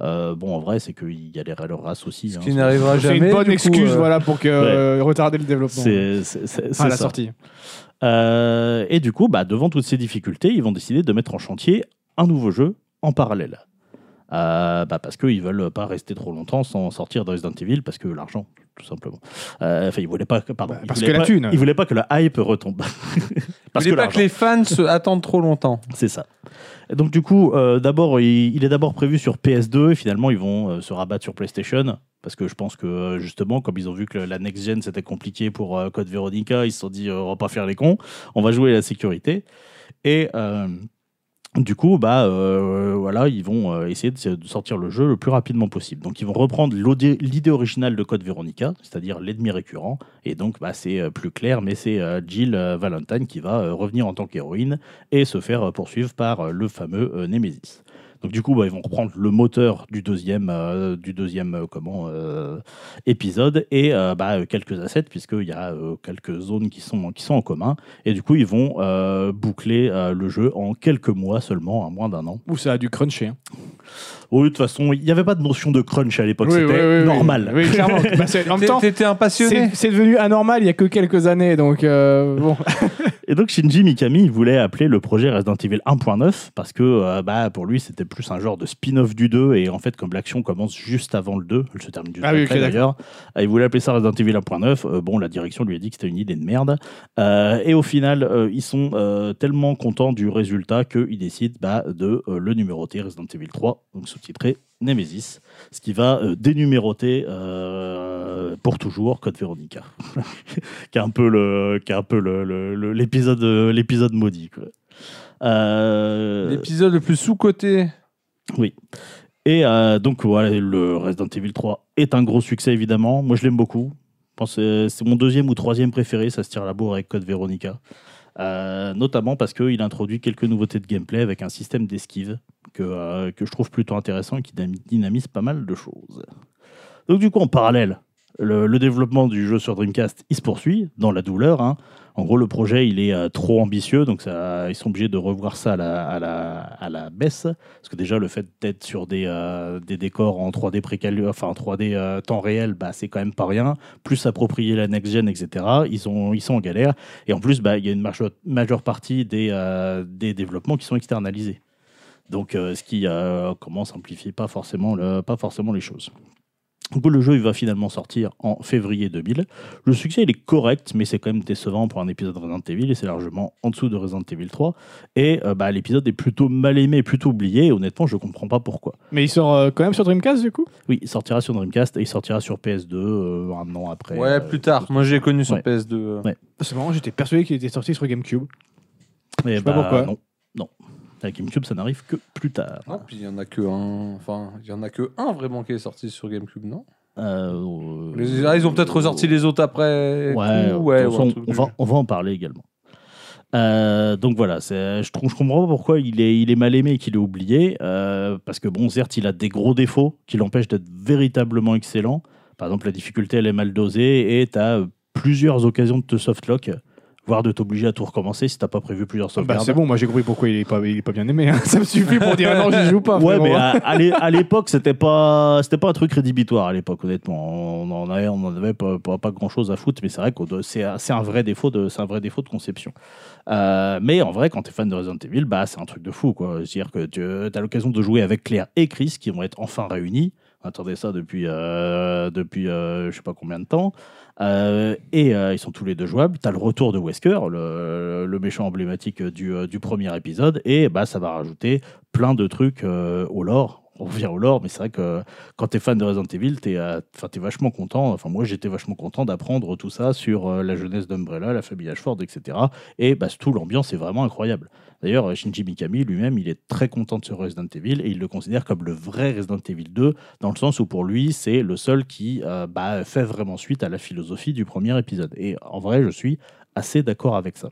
Euh, bon, en vrai, c'est qu'il y a les leur race aussi. Ce hein. qui n'arrivera C'est jamais. une bonne coup, excuse euh, voilà, pour que, euh, retarder le développement. C'est c'est- c'est- Ah, c'est la sortie. Euh, et du coup, bah, devant toutes ces difficultés, ils vont décider de mettre en chantier un nouveau jeu en parallèle. Euh, bah, parce qu'ils veulent pas rester trop longtemps sans sortir de Resident Evil, parce que l'argent, tout simplement. Euh, Enfin, ils voulaient pas que, pardon, Bah, ils parce voulaient que la pas- thune. Ils voulaient pas que le hype retombe. parce N'oubliez que pas que les fans se attendent trop longtemps. C'est ça. Et donc du coup, euh, d'abord, il, il est d'abord prévu sur PS2 et finalement ils vont euh, se rabattre sur PlayStation parce que je pense que justement, comme ils ont vu que la next gen c'était compliqué pour Code Veronica, ils se sont dit on va pas faire les cons, on va jouer la sécurité. Et euh, du coup, bah euh, voilà, ils vont euh, essayer de, sortir le jeu le plus rapidement possible. Donc ils vont reprendre l'idée originale de Code Veronica, c'est-à-dire l'ennemi récurrent. Et donc bah, c'est euh, plus clair, mais c'est Jill Valentine qui va revenir en tant qu'héroïne et se faire poursuivre par le fameux Nemesis. Donc du coup, bah, ils vont reprendre le moteur du deuxième, euh, du deuxième euh, comment, euh, épisode et bah, quelques assets, puisqu'il y a quelques zones qui sont, en commun. Et du coup, ils vont boucler le jeu en quelques mois seulement, à moins d'un an. Ou ça a dû cruncher. hein. Oui, de toute façon, il n'y avait pas de notion de crunch à l'époque, Oui, c'était oui, oui, oui. normal. Oui, clairement. Bah, en même temps, T'étais un passionné. c'est devenu anormal il y a que quelques années. Donc, euh, bon. Et donc Shinji Mikami il voulait appeler le projet Resident Evil 1.9 parce que euh, bah, pour lui c'était plus un genre de spin-off du 2 et en fait comme l'action commence juste avant le 2, elle se termine juste Ah oui, après ok, d'ailleurs, euh, il voulait appeler ça Resident Evil 1.9, euh, bon la direction lui a dit que c'était une idée de merde Euh, et au final euh, ils sont euh, tellement contents du résultat qu'ils décident bah, de euh, le numéroter Resident Evil 3, donc sous-titré Nemesis, ce qui va euh, dénuméroter euh, pour toujours Code Veronica. Qui est un peu le qui est un peu le- le- le- l'épisode euh, l'épisode maudit. Euh, L'épisode le plus sous-coté. et euh, donc voilà le Resident Evil 3 est un gros succès évidemment. Moi je l'aime beaucoup. C'est mon deuxième ou troisième préféré ça se tire la bourre avec Code Veronica. Notamment parce qu'il introduit quelques nouveautés de gameplay avec un système d'esquive que, euh, que je trouve plutôt intéressant et qui dynam- dynamise pas mal de choses. Donc du coup, en parallèle, le, développement du jeu sur Dreamcast, il se poursuit dans la douleur. hein. En gros, le projet, il est euh, trop ambitieux, donc ils sont obligés de revoir ça à la, baisse. Parce que déjà, le fait d'être sur des, euh, décors en 3D précalu, enfin en 3D euh, temps réel, bah, c'est quand même pas rien. Plus s'approprier la next-gen, etc. Ils, ont, ils sont en galère. Et en plus, bah, il y a une majeure, partie des développements qui sont externalisés. Donc, euh, ce qui euh, comment simplifie pas forcément, le, pas forcément les choses. Du coup, le jeu il va finalement sortir en février 2000. Le succès il est correct, mais c'est quand même décevant pour un épisode Resident Evil et c'est largement en dessous de Resident Evil 3. Et euh, bah, l'épisode est plutôt mal aimé, plutôt oublié. Et honnêtement, je comprends pas pourquoi. Mais il sort euh, quand même sur Dreamcast, du coup? Oui, il sortira sur Dreamcast et il sortira sur PS2 euh, un an après. Ouais, euh, plus tard. Moi, j'ai connu sur ouais. PS2. euh. Ouais. C'est marrant, j'étais persuadé qu'il était sorti sur GameCube. Et sais pas bah, pourquoi. Non, non. GameCube, ça n'arrive que plus tard. Non, puis il y en a que un. Enfin, il y en a que un vraiment qui est sorti sur GameCube, non? Euh, Les- ah, Ils ont peut-être ressorti les autres après. Ouais, coup, de ouais, on, va, on va en parler également. Euh, donc voilà, je, je comprends pas pourquoi il est, il est mal aimé et qu'il est oublié. euh, parce que bon, certes, il a des gros défauts qui l'empêchent d'être véritablement excellent. Par exemple, la difficulté, elle est mal dosée et tu as plusieurs occasions de te softlock, voire de t'obliger à tout recommencer si t'as pas prévu plusieurs Bah, sauvegardes. c'est bon, moi j'ai compris pourquoi il est pas, il est pas bien aimé. hein. Ça me suffit pour dire ah non, j'y joue pas. Ouais, mais à, à l'é- à l'époque, c'était pas, c'était pas un truc rédhibitoire à l'époque, honnêtement. On en avait, on en avait pas, pas, pas grand chose à foutre, mais c'est vrai que c'est, un vrai défaut de, c'est un vrai défaut de conception. Euh, mais en vrai, quand tu es fan de Resident Evil, bah, c'est un truc de fou, quoi. C'est-à-dire que tu as l'occasion de jouer avec Claire et Chris qui vont être enfin réunis. Attendait ça depuis, euh, depuis euh, je sais pas combien de temps. Euh, et euh, ils sont tous les deux jouables. Tu as le retour de Wesker, le, méchant emblématique du, du premier épisode. Et bah, ça va rajouter plein de trucs au lore. On revient au lore, mais c'est vrai que quand t'es fan de Resident Evil, t'es euh, enfin, t'es vachement content. Enfin, moi, j'étais vachement content d'apprendre tout ça sur euh, la jeunesse d'Umbrella, la famille Ashford, etc. Et bah, tout l'ambiance est vraiment incroyable. D'ailleurs, Shinji Mikami lui-même, il est très content de ce Resident Evil et il le considère comme le vrai Resident Evil 2, dans le sens où pour lui, c'est le seul qui euh, bah, fait vraiment suite à la philosophie du premier épisode. Et en vrai, je suis assez d'accord avec ça.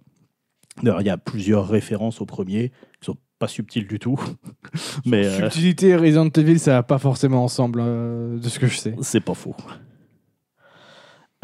D'ailleurs, il y a plusieurs références au premier qui sont pas subtiles du tout, mais euh, Subtilité et Resident Evil, ça va pas forcément ensemble, euh, de ce que je sais. c'est pas faux.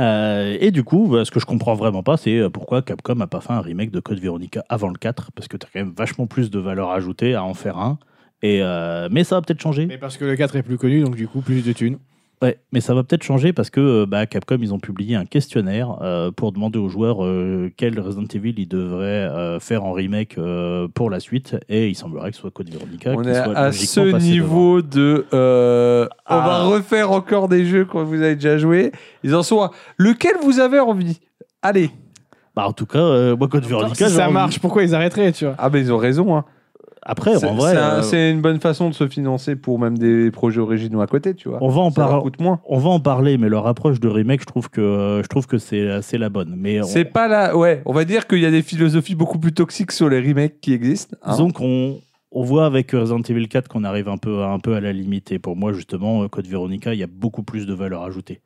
Euh, et du coup, bah, ce que je comprends vraiment pas, c'est pourquoi Capcom a pas fait un remake de Code Veronica avant le 4, parce que tu as quand même vachement plus de valeur ajoutée à en faire un. Et euh, mais ça va peut-être changer. Mais parce que le 4 est plus connu, donc du coup, plus de thunes. Ouais, mais ça va peut-être changer parce que euh, bah, Capcom, ils ont publié un questionnaire euh, pour demander aux joueurs euh, quel Resident Evil ils devraient euh, faire en remake euh, pour la suite. Et il semblerait que ce soit Code Veronica. On est soit à ce niveau de. euh, On Ah. va refaire encore des jeux que vous avez déjà joué. Ils en sont à. Lequel vous avez envie? Allez. Bah, en tout cas, euh, moi, Code Veronica, si ça envie. marche, pourquoi ils arrêteraient, tu vois? Ah, ben ils ont raison. Hein. Après, C'est en vrai, c'est euh, c'est une bonne façon de se financer pour même des projets originaux à côté, tu vois. on va en parler. coûte moins. On va en parler, mais leur approche de remake, je trouve que je trouve que c'est la bonne. Mais on- C'est pas là. Ouais, on va dire qu'il y a des philosophies beaucoup plus toxiques sur les remakes qui existent. hein. disons qu'on on voit avec Resident Evil 4 qu'on arrive un peu un peu à la limite. Et pour moi, justement, Code Veronica, il y a beaucoup plus de valeur ajoutée.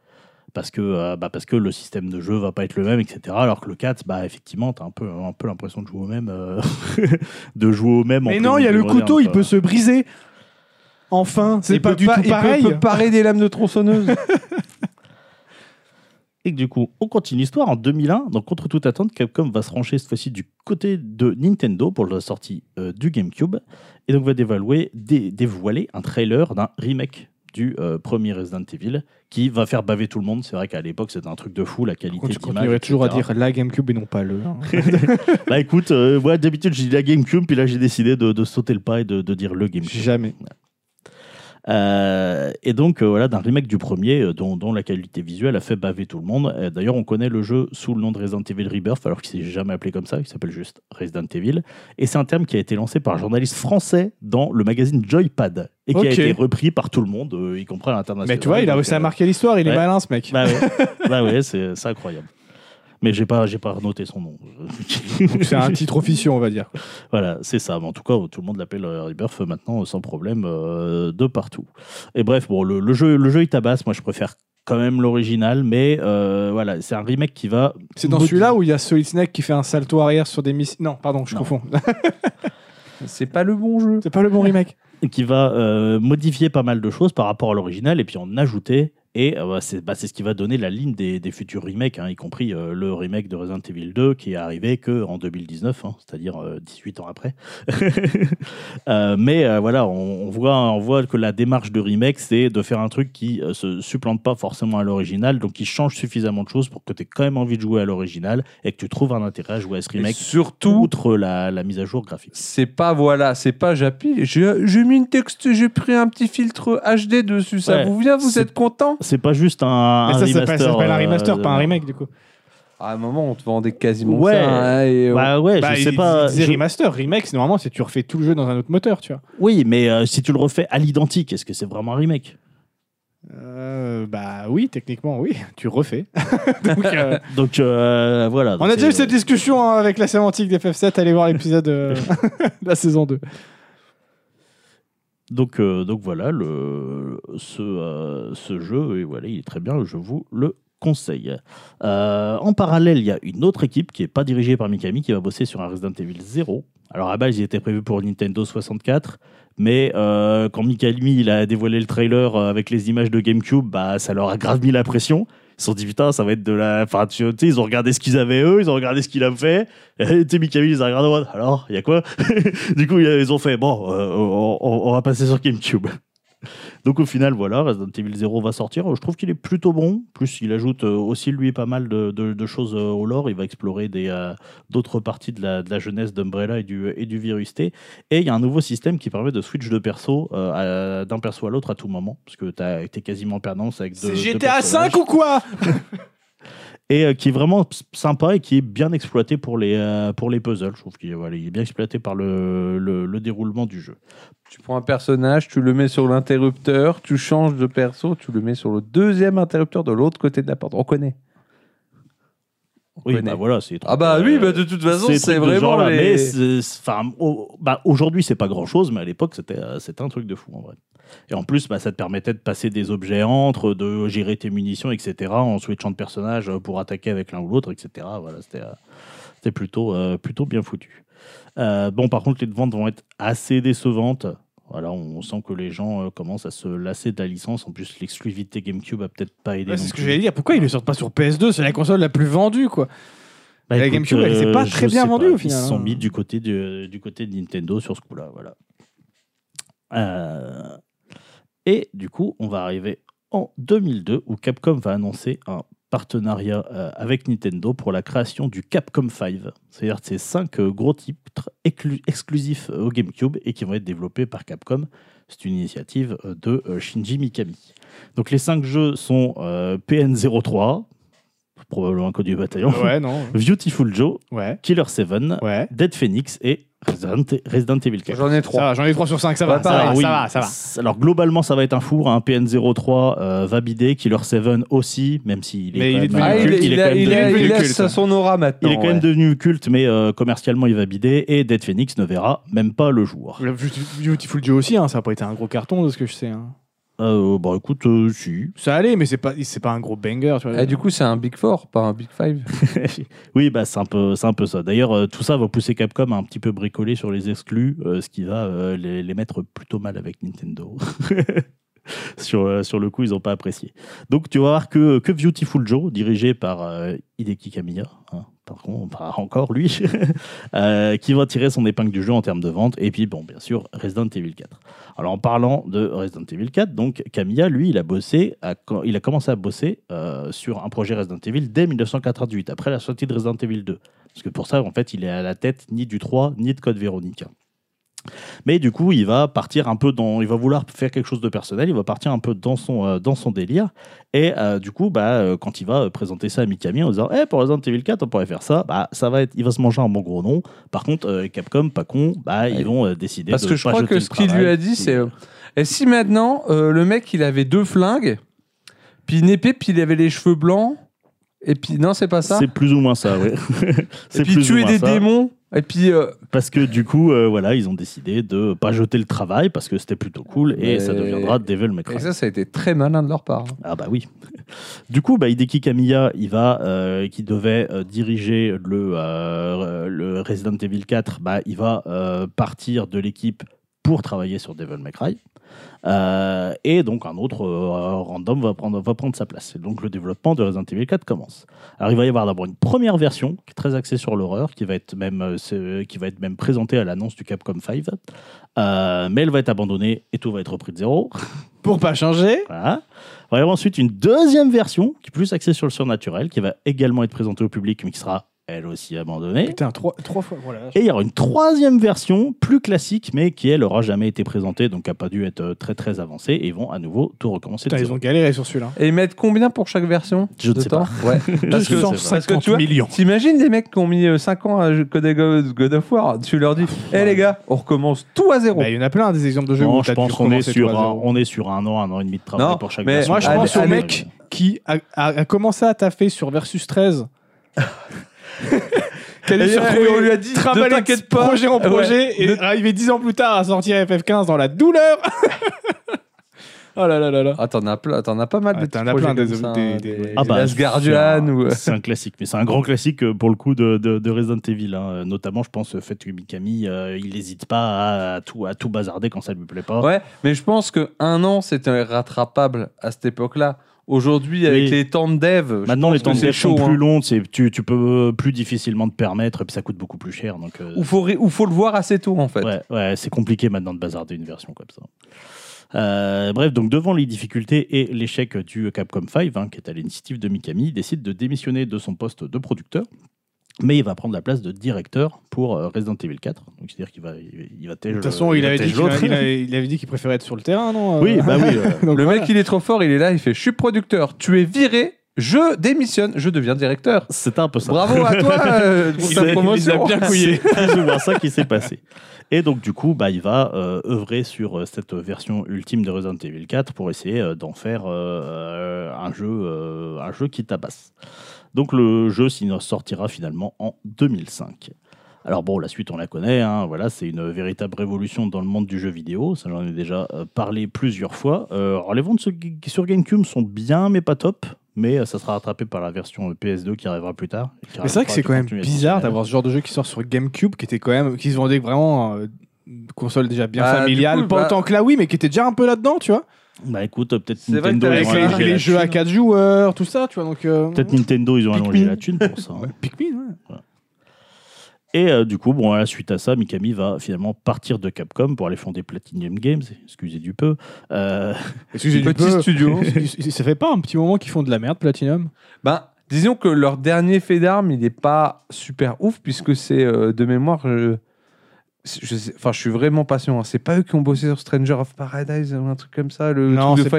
Parce que, euh, bah, parce que le système de jeu va pas être le même, etc. Alors que le 4, bah, effectivement, tu as un peu, un peu l'impression de jouer au même. euh, de jouer au même. en Mais plus non, il y a le moderne, couteau, il quoi. peut se briser. Enfin, c'est Il pas peut du tout il peut- pareil. peut parer des lames de tronçonneuse. Et que du coup, on continue l'histoire. En 2001, donc contre toute attente, Capcom va se rancher cette fois-ci du côté de Nintendo pour la sortie euh, du GameCube. Et donc va dévoiler, dé- dévoiler un trailer d'un remake du euh, premier Resident Evil qui va faire baver tout le monde. C'est vrai qu'à l'époque, c'était un truc de fou, la qualité Je d'image. continuerai toujours à dire la GameCube et non pas le. hein. Bah écoute, euh, moi d'habitude, j'ai dit la GameCube, puis là j'ai décidé de, de sauter le pas et de, de dire le GameCube. Jamais. Euh, et donc, euh, voilà, d'un remake du premier, euh, dont, dont la qualité visuelle a fait baver tout le monde. D'ailleurs, on connaît le jeu sous le nom de Resident Evil Rebirth, alors qu'il s'est jamais appelé comme ça, il s'appelle juste Resident Evil. Et c'est un terme qui a été lancé par un journaliste français dans le magazine Joypad, et qui a été repris par tout le monde, y compris à l'international. Mais tu vois, il a réussi à marquer l'histoire, il est malin ce mec. Bah ouais, bah ouais c'est incroyable. Mais j'ai pas, j'ai pas noté son nom. C'est un titre officieux, on va dire. Voilà, c'est ça. Mais en tout cas, tout le monde l'appelle Rebirth maintenant euh, sans problème euh, de partout. Et bref, bon, le, le jeu, le jeu il tabasse. Moi, je préfère quand même l'original, mais euh, voilà, c'est un remake qui va. C'est dans celui-là où il y a Solid Snake qui fait un salto arrière sur des missiles? Non, pardon, je Non. confonds. C'est pas le bon jeu. c'est pas le bon remake. qui va euh, modifier pas mal de choses par rapport à l'original et puis en ajouter. Et euh, c'est bah, c'est ce qui va donner la ligne des, des futurs remakes, hein, y compris euh, le remake de Resident Evil 2 qui est arrivé que en 2019, hein, c'est-à-dire euh, 18 ans après. Euh, mais euh, voilà, on, on voit, on voit que la démarche de remake, c'est de faire un truc qui euh, se supplante pas forcément à l'original, donc qui change suffisamment de choses pour que tu aies quand même envie de jouer à l'original et que tu trouves un intérêt à jouer à ce Et remake, surtout, outre la, la mise à jour graphique. c'est pas voilà, c'est pas j'appuie. J'ai mis une texte, j'ai pris un petit filtre HD dessus. Ça Ouais, vous vient Vous êtes content? C'est pas juste un, Mais un ça s'appelle remaster. ça s'appelle un euh, remaster, pas un de- remake du coup. À un moment, on te vendait quasiment Ouais. ça. hein, et, euh, Bah ouais, Bah, je sais il- pas. il disait je- remaster, remake, c'est normalement c'est tu refais tout le jeu dans un autre moteur, tu vois. Oui, mais euh, si tu le refais à l'identique, est-ce que c'est vraiment un remake? Euh, bah oui, techniquement oui, tu refais. Donc, euh, Donc euh, voilà. on a déjà eu cette discussion hein, avec la sémantique des FF7, allez voir l'épisode euh, de la saison 2. Donc, euh, donc voilà, le, ce, euh, ce jeu, et voilà, il est très bien, je vous le conseille. Euh, en parallèle, il y a une autre équipe qui n'est pas dirigée par Mikami qui va bosser sur un Resident Evil 0. Alors à base, il était prévu pour Nintendo 64, mais quand Mikami il a dévoilé le trailer avec les images de GameCube, bah, ça leur a grave mis la pression. Ils se sont dit, putain, ça va être de la. Enfin, ils ont regardé ce qu'ils avaient eux, ils ont regardé ce qu'il a fait. Et sais, Mikami, ils en mode, alors, il y a quoi? Du coup, ils ont fait, bon, euh, on- on va passer sur GameCube. Donc au final, voilà, Resident Evil 0 va sortir. Je trouve qu'il est plutôt bon. Plus, il ajoute euh, aussi, lui, pas mal de, de- de choses euh, au lore. Il va explorer des, euh, d'autres parties de la, de la jeunesse d'Umbrella et du, et du Virus T. Et il y a un nouveau système qui permet de switch de perso euh, à- d'un perso à l'autre à tout moment. Parce que tu es quasiment perdant avec deux, C'est deux GTA personnages. 5 ou quoi? et euh, qui est vraiment sympa et qui est bien exploité pour les, euh, pour les puzzles. Je trouve qu'il est bien exploité par le, le, le déroulement du jeu. Tu prends un personnage, tu le mets sur l'interrupteur, tu changes de perso, tu le mets sur le deuxième interrupteur de l'autre côté de la porte. On connaît. Oui, bah voilà, c'est Ah bah oui, euh, bah de toute façon, des c'est vraiment les... Mais enfin, au- bah, aujourd'hui, c'est pas grand-chose, mais à l'époque, c'était euh, c'était un truc de fou en vrai. Et en plus, bah, ça te permettait de passer des objets entre, de gérer tes munitions, etc. En switchant de personnage euh, pour attaquer avec l'un ou l'autre, etc. Voilà, c'était euh, c'était plutôt euh, plutôt bien foutu. Euh, bon, par contre, les ventes vont être assez décevantes. Voilà, on sent que les gens euh, commencent à se lasser de la licence. En plus, l'exclusivité GameCube a peut-être pas aidé. Ouais, c'est ce que j'allais dire. Pourquoi ils le sortent pas sur PS2 C'est la console la plus vendue, quoi. Bah, La écoute, GameCube, elle s'est pas je très bien vendue, pas. au final, Ils se sont hein. mis du côté, du, du côté de Nintendo sur ce coup-là. Voilà. Euh, Et du coup, on va arriver en 2002 où Capcom va annoncer un partenariat euh, avec Nintendo pour la création du Capcom 5. C'est-à-dire c'est cinq euh, gros titres exclusifs euh, au GameCube et qui vont être développés par Capcom. C'est une initiative de Shinji Mikami. Donc les cinq jeux sont euh, PN03, probablement un code du bataillon, Ouais, non. Beautiful Joe, Ouais. Killer 7, Ouais. Dead Phoenix et Resident, Resident Evil 4. J'en ai Ça trois. va, j'en ai 3 sur 5, ça va. Ça, va oui. ça va, ça va. Alors globalement, ça va être un four. Un PN03 euh, va bider, Killer 7 aussi, même s'il est, il est même, devenu il, culte, il, est a- quand même il, a- devenu il devenu laisse culte. son aura maintenant. il est quand même devenu culte, mais euh, commercialement, il va bider. Et Dead Phoenix ne verra même pas le jour. Le Beautiful Joe aussi, hein, ça n'a pas été un gros carton de ce que je sais. hein. Euh, bon, écoute, euh, si. Ça allait, mais c'est pas, c'est pas un gros banger. Tu vois. Eh, du coup, c'est un Big Four, pas un Big Five. oui, bah, c'est un, peu- c'est un peu ça. D'ailleurs, euh, tout ça va pousser Capcom à un petit peu bricoler sur les exclus, euh, ce qui va euh, les, les mettre plutôt mal avec Nintendo. sur, euh, sur le coup, ils n'ont pas apprécié. Donc, tu vas voir que, que Beautiful Joe, dirigé par euh, Hideki Kamiya, hein, par contre, pas encore lui, euh, qui va tirer son épingle du jeu en termes de vente. Et puis, bon, bien sûr, Resident Evil 4. Alors, en parlant de Resident Evil 4, donc Kamiya, lui, il a bossé, il a commencé à bosser euh, sur un projet Resident Evil dès 1998, après la sortie de Resident Evil 2. Parce que pour ça, en fait, il est à la tête ni du 3, ni de Code Veronica. Mais du coup, il va partir un peu dans. Il va vouloir faire quelque chose de personnel, il va partir un peu dans son, euh, dans son délire. Et euh, du coup, bah, euh, quand il va présenter ça à Mikami en disant Eh, pour Resident Evil 4, on pourrait faire ça, bah, ça va être, il va se manger un bon gros nom. Par contre, Capcom, pas con, bah, ils vont décider Parce de que je pas crois que ce qu'il lui a dit, c'est. Et si maintenant, le mec, il avait deux flingues, puis une épée, puis il avait les cheveux blancs, et puis. Non, c'est pas ça C'est plus ou moins ça, oui. Et puis tuer des démons, et puis. euh, Parce que du coup, euh, voilà, ils ont décidé de pas jeter le travail parce que c'était plutôt cool et Mais- ça deviendra Devil May Cry. Et ça, ça a été très malin de leur part. hein. Ah bah oui. Du coup, bah, Hideki Kamiya, il va, euh, qui devait euh, diriger le, euh, le Resident Evil 4, bah, il va euh, partir de l'équipe pour travailler sur Devil May Cry. Euh, et donc un autre euh, random va prendre, va prendre sa place. Et donc le développement de Resident Evil 4 commence. Alors il va y avoir d'abord une première version qui est très axée sur l'horreur, qui va être même, euh, qui va être même présentée à l'annonce du Capcom 5. Euh, mais elle va être abandonnée et tout va être repris de zéro. Pour pas changer. Voilà. Il va y avoir ensuite une deuxième version qui est plus axée sur le surnaturel, qui va également être présentée au public, mais qui sera elle aussi abandonnée. Putain, trois, trois fois. Voilà. Et il y aura une troisième version plus classique, mais qui elle aura jamais été présentée, donc qui n'a pas dû être euh, très très avancée. Et ils vont à nouveau tout recommencer. Putain, de ils zéro. ont galéré sur celui-là. Et ils mettent combien pour chaque version Je ne de sais temps Ouais. Parce que, 250 parce que tu vois, millions. T'imagines les mecs qui ont mis 5 ans à coder God of War Tu leur dis, hé les gars, on recommence tout à zéro. Bah, il y en a plein des exemples de jeux Non, où je pense qu'on est sur tout à un, zéro. on est sur un an, un an et demi de travail Non, pour chaque mais version. Moi, je pense au mec qui a, a- a commencé à taffer sur Versus 13. Et- se et retrouver on lui a dit, ne t'inquiète de pas. projet en Ouais. projet et Ne- arriver 10 ans plus tard à sortir FF15 dans la douleur. oh là là là là. Ah, t'en as, t'en as pas mal Ah, de t'en as plein projets des- ça, des- des- des- Ah bah, Guardian c'est un- ou... C'est un classique, mais c'est un grand classique euh, pour le coup de, de, de Resident Evil. hein. Euh, Notamment, je pense, le fait que Mikami, euh, il n'hésite pas à, à tout, à tout bazarder quand ça lui plaît pas. Ouais, mais je pense que un an, c'était rattrapable à cette époque-là. Aujourd'hui, avec Oui. les temps de dev, Maintenant, les temps de dev sont chaud. plus hein. longs, c'est- tu, tu peux plus difficilement te permettre, et puis ça coûte beaucoup plus cher. Donc, euh, Ou faut, ou faut le voir assez tôt, en fait. ouais, ouais, c'est compliqué maintenant de bazarder une version comme ça. Euh, bref, donc devant les difficultés et l'échec du Capcom 5, hein, qui est à l'initiative de Mikami, il décide de démissionner de son poste de producteur, mais il va prendre la place de directeur pour euh, Resident Evil 4. Donc c'est-à-dire qu'il va, il, va De toute façon, il avait, dit qu'il il avait- il avait dit qu'il préférait être sur le terrain, non Oui, bah oui. euh, Donc Le voilà. mec, il est trop fort, il est là, il fait Je suis producteur, tu es viré, je démissionne, je deviens directeur. C'était un peu ça. Bravo à toi euh, pour ta a- il a promotion. bien couillé. C'est plus ou moins ça qui s'est passé. Et donc, du coup, bah, il va euh, œuvrer sur euh, cette version ultime de Resident Evil 4 pour essayer euh, d'en faire euh, un, jeu, euh, un jeu qui tabasse. Donc, le jeu sortira finalement en 2005. Alors bon, la suite on la connaît, hein, voilà, c'est une véritable révolution dans le monde du jeu vidéo, ça j'en ai déjà euh, parlé plusieurs fois. Euh, alors les ventes sur, GameCube sont bien mais pas top, mais euh, ça sera rattrapé par la version PS2 qui arrivera plus tard. Mais c'est vrai que c'est quand même bizarre d'avoir ce genre de jeu qui sort sur GameCube, qui était quand même, qui se vendait vraiment euh, une console déjà bien Bah, familiale, coup, pas bah- autant que la Wii, mais qui était déjà un peu là-dedans, tu vois. Bah écoute, euh, peut-être C'est vrai que Nintendo, Avec les, les la jeux à thune. 4 joueurs, tout ça, tu vois. Donc, euh, Peut-être Nintendo, ils ont allongé la thune pour ça. hein. Pikmin, ouais. Et euh, du coup, bon, à la suite à ça, Mikami va finalement partir de Capcom pour aller fonder Platinum Games, excusez du peu. Euh, Excusez du Petit peu. studio. Ça fait pas un petit moment qu'ils font de la merde, Platinum? Ben, disons que leur dernier fait d'armes, il n'est pas super ouf, puisque c'est euh, de mémoire. Je, je sais- enfin, je suis vraiment patient. Hein. C'est pas eux qui ont bossé sur Stranger of Paradise ou un truc comme ça. Le Non, c'est-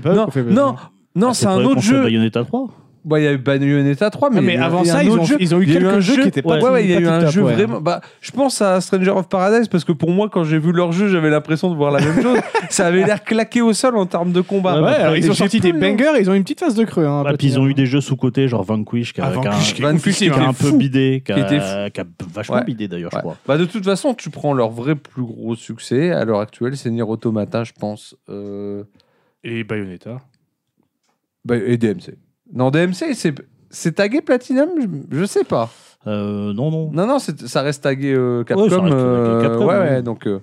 pas eux non, qui ont fait non, non, ah, c'est un autre jeu. Bayonetta 3. Bah, il y a eu Bayonetta 3, mais, Ah, mais il y a- avant il y a ça, un ils autre ont, jeu. ils ont eu Il y a eu quelques un jeux jeu- qui étaient pas Ouais, ouais, il y a eu un jeu ouais. vraiment. Bah, je pense à Stranger of Paradise parce que pour moi, quand j'ai vu leur jeu, j'avais l'impression de voir la même chose. ça avait l'air claqué au sol en termes de combat. Ouais, alors, ils ont sorti des bangers, ils ont une petite phase de creux. Hein, puis ils ont eu des jeux sous-côté, genre Vanquish, qui a, Ah, qui a- Vanquish, qui est Vanquish, oufissime, qui qui a un peu fou. bidé, qui a, Qui était qui a vachement Ouais. bidé d'ailleurs, Ouais. je crois. Bah, de toute façon, tu prends leur vrai plus gros succès à l'heure actuelle, c'est Nier Automata, je pense. Euh, Et Bayonetta. bah, et DMC. Non, DMC, c'est. C'est tagué Platinum? Je, je sais pas. Euh, non, non. Non, non, c'est- ça reste tagué euh, Capcom. Ouais, ça reste tagué euh, Capcom, ouais, ouais, donc. euh,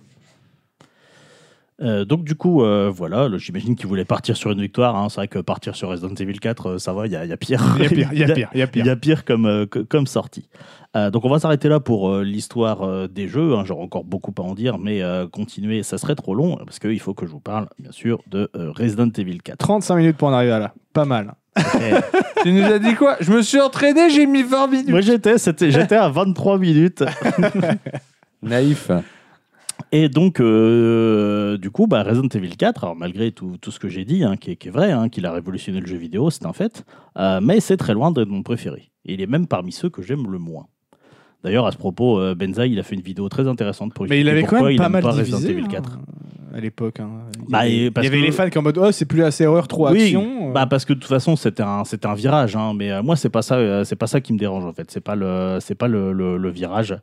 Euh, donc du coup, euh, voilà, le- j'imagine qu'ils voulaient partir sur une victoire. hein. C'est vrai que partir sur Resident Evil 4, euh, ça va, il y, a- il y a pire. Il y a pire, il y a pire, il y a Il pire. y a pire comme, euh, que- comme sortie. Euh, donc on va s'arrêter là pour euh, l'histoire euh, des jeux. hein. J'aurais encore beaucoup à en dire, mais euh, continuer, ça serait trop long, parce qu'il faut que je vous parle, bien sûr, de euh, Resident Evil 4. 35 minutes pour en arriver à là. Pas mal. Tu nous as dit quoi? Je me suis entraîné, j'ai mis 20 minutes. Moi j'étais, c'était- j'étais à 23 minutes. Naïf. Et donc, euh, du coup, bah, Resident Evil 4, alors malgré tout, tout ce que j'ai dit, hein, qui, est, qui est vrai, hein, qu'il a révolutionné le jeu vidéo, c'est un fait, euh, mais c'est très loin d'être mon préféré. Et il est même parmi ceux que j'aime le moins. D'ailleurs, à ce propos, euh, Benzaï, il a fait une vidéo très intéressante pour Mais il avait quand même il pas mal pas divisé Resident Evil hein, 4. À l'époque. hein. Il y Bah, avait, et il parce y avait que- les fans qui en mode oh c'est plus assez horreur trop Oui, action. Bah parce que de toute façon c'était un c'était un virage hein, mais euh, moi c'est pas ça euh, c'est pas ça qui me dérange en fait c'est pas le c'est pas le, le- le virage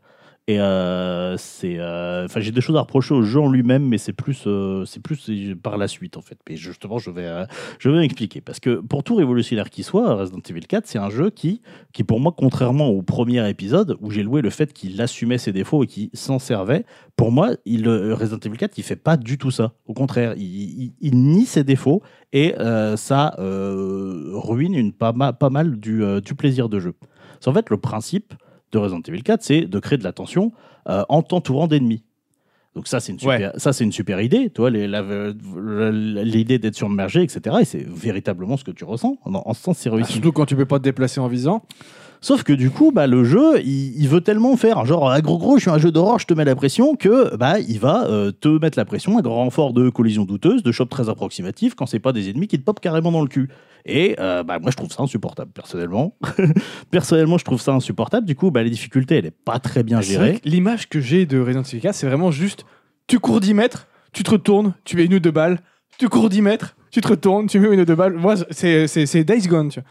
et euh, c'est euh, enfin j'ai des choses à reprocher au jeu en lui-même mais c'est plus euh, c'est plus par la suite en fait. Mais justement je vais je vais m'expliquer. Parce que pour tout révolutionnaire qui soit Resident Evil 4 c'est un jeu qui qui pour moi contrairement au premier épisode où j'ai loué le fait qu'il assumait ses défauts et qu'il s'en servait pour moi Resident Evil 4 il fait pas du tout ça. Au contraire il, nie ses défauts et ça ruine une, pas, ma- pas mal du plaisir de jeu. C'est en fait le principe de Resident Evil 4, c'est de créer de la tension euh, en t'entourant d'ennemis. Donc ça c'est une super, ça c'est une super idée, toi l'idée d'être submergé, etc. Et c'est véritablement ce que tu ressens. En, en ce sens, c'est Ah, réussi. surtout quand tu peux pas te déplacer en visant. Sauf que du coup, bah, le jeu, il, il veut tellement faire, genre, ah, gros gros, je suis un jeu d'horreur, je te mets la pression, que bah, il va euh, te mettre la pression, un grand renfort de collision douteuse, de choc très approximatif, quand c'est pas des ennemis qui te popent carrément dans le cul. Et euh, bah, moi, je trouve ça insupportable, personnellement. personnellement, je trouve ça insupportable. Du coup, bah, les difficultés, elle est pas très bien gérée. L'image que j'ai de Resident Evil 4, c'est vraiment juste tu cours 10 mètres, tu te retournes, tu mets une ou deux balles, tu cours 10 mètres, tu te retournes, tu mets une ou deux balles. Moi, c'est Days Gone. Tu vois.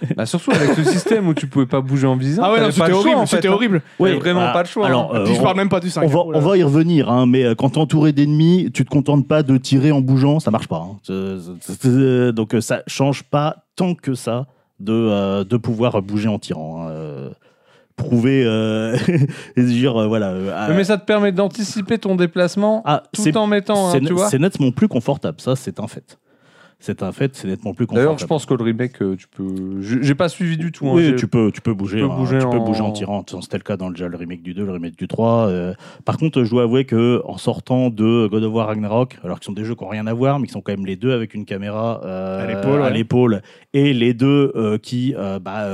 Bah, surtout avec ce système où tu pouvais pas bouger en visant. Ah ouais, c'était horrible. en fait, C'était hein. horrible. T'avais Ouais, vraiment ah, pas le choix. alors, hein. euh, Puis je on- parle même pas du 5. On va, on va y revenir, hein, mais euh, quand tu es entouré d'ennemis, tu te contentes pas de tirer en bougeant, ça marche pas. hein. Donc euh, ça change pas tant que ça de, euh, de pouvoir bouger en tirant. Euh, Prouver, euh, et dire, euh, voilà. euh, Mais ça te permet d'anticiper ton déplacement ah, tout c'est en mettant, hein, c'est- tu vois. c'est nettement plus confortable, ça c'est un fait. C'est un fait, c'est nettement plus confortable. D'ailleurs, je pense que le remake, euh, tu peux. je- J'ai pas suivi du tout. hein, Oui, tu peux, tu peux bouger, tu peux hein, bouger tu peux en- bouger en tirant. C'était le cas dans déjà le remake du 2, le remake du 3. euh. Par contre, je dois avouer que en sortant de God of War Ragnarok, alors qu'ils sont des jeux qui n'ont rien à voir, mais qui sont quand même les deux avec une caméra euh, À l'épaule, ouais. et les deux euh, qui bah,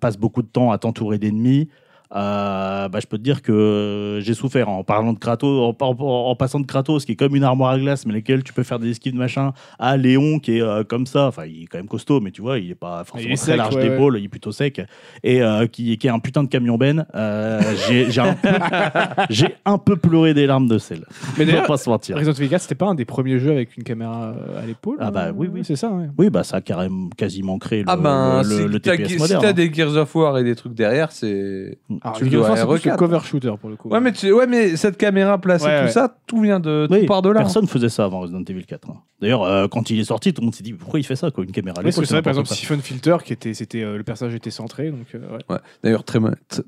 passent beaucoup de temps à t'entourer d'ennemis. Euh, bah, je peux te dire que j'ai souffert en parlant de Kratos, en, en- en passant de Kratos, qui est comme une armoire à glace, mais lesquelles tu peux faire des esquives de machin, à Léon, qui est euh, comme ça, enfin, il est quand même costaud, mais tu vois, il est pas forcément Il est très sec, large ouais, d'épaule, il est plutôt sec, et euh, qui, qui est un putain de camion ben. euh, j'ai un, peu- j'ai un peu pleuré des larmes de sel. Mais d'ailleurs, pas se mentir. Resident Evil 4, c'était pas un des premiers jeux avec une caméra à l'épaule Ah bah euh, oui, oui. C'est ça, ouais. Oui, bah ça a carrément quasiment créé le, Ah ben, le, le- si le TPS si moderne. t'as hein. des Gears of War et des trucs derrière, c'est. Alors, Tu War, c'est plus R4. le cover shooter pour le coup. Ouais mais, tu- ouais, mais cette caméra placée, Ouais, tout ouais. ça, tout vient de. Oui, tout part de là. Personne faisait ça avant Resident Evil 4. hein. D'ailleurs, euh, quand il est sorti, tout le monde s'est dit pourquoi il fait ça, quoi, une caméra à Oui, parce que c'est vrai, par exemple, Siphon Filter, qui était, c'était, euh, le personnage était centré, donc euh, ouais. Ouais. D'ailleurs, très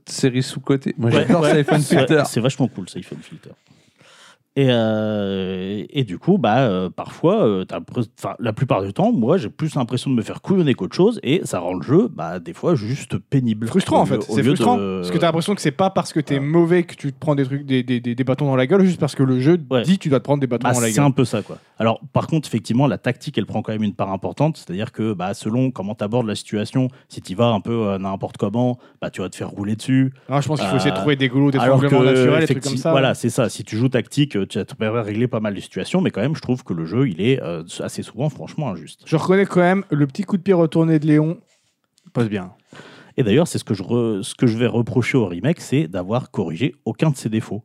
série sous-côté. Moi, j'adore Ouais, ouais. Siphon Filter. C'est vachement cool, Siphon Filter. Et, euh, et du coup, bah, euh, parfois, euh, enfin, la plupart du temps, moi, j'ai plus l'impression de me faire couillonner qu'autre chose, et ça rend le jeu, bah, des fois, juste pénible. Frustrant en fait, c'est frustrant. de- Parce que t'as l'impression que c'est pas parce que t'es Ah. mauvais que tu te prends des trucs, des, des, des, des bâtons dans la gueule, juste parce que le jeu Ouais. dit tu dois te prendre des bâtons Bah, dans la c'est gueule. un peu ça, quoi. Alors, par contre, effectivement, la tactique, elle prend quand même une part importante. C'est-à-dire que, bah, selon comment tu abordes la situation, si tu vas un peu euh, n'importe comment, bah, tu vas te faire rouler dessus. Non, je pense qu'il faut essayer de trouver des goulots, des que, naturels, des trucs comme ça. Voilà, c'est ça. Si tu joues tactique, tu de régler pas mal de situations, mais quand même, je trouve que le jeu, il est euh, assez souvent, franchement, injuste. Je reconnais quand même le petit coup de pied retourné de Léon passe bien. Et d'ailleurs, c'est ce que je re- ce que je vais reprocher au remake, c'est d'avoir corrigé aucun de ses défauts.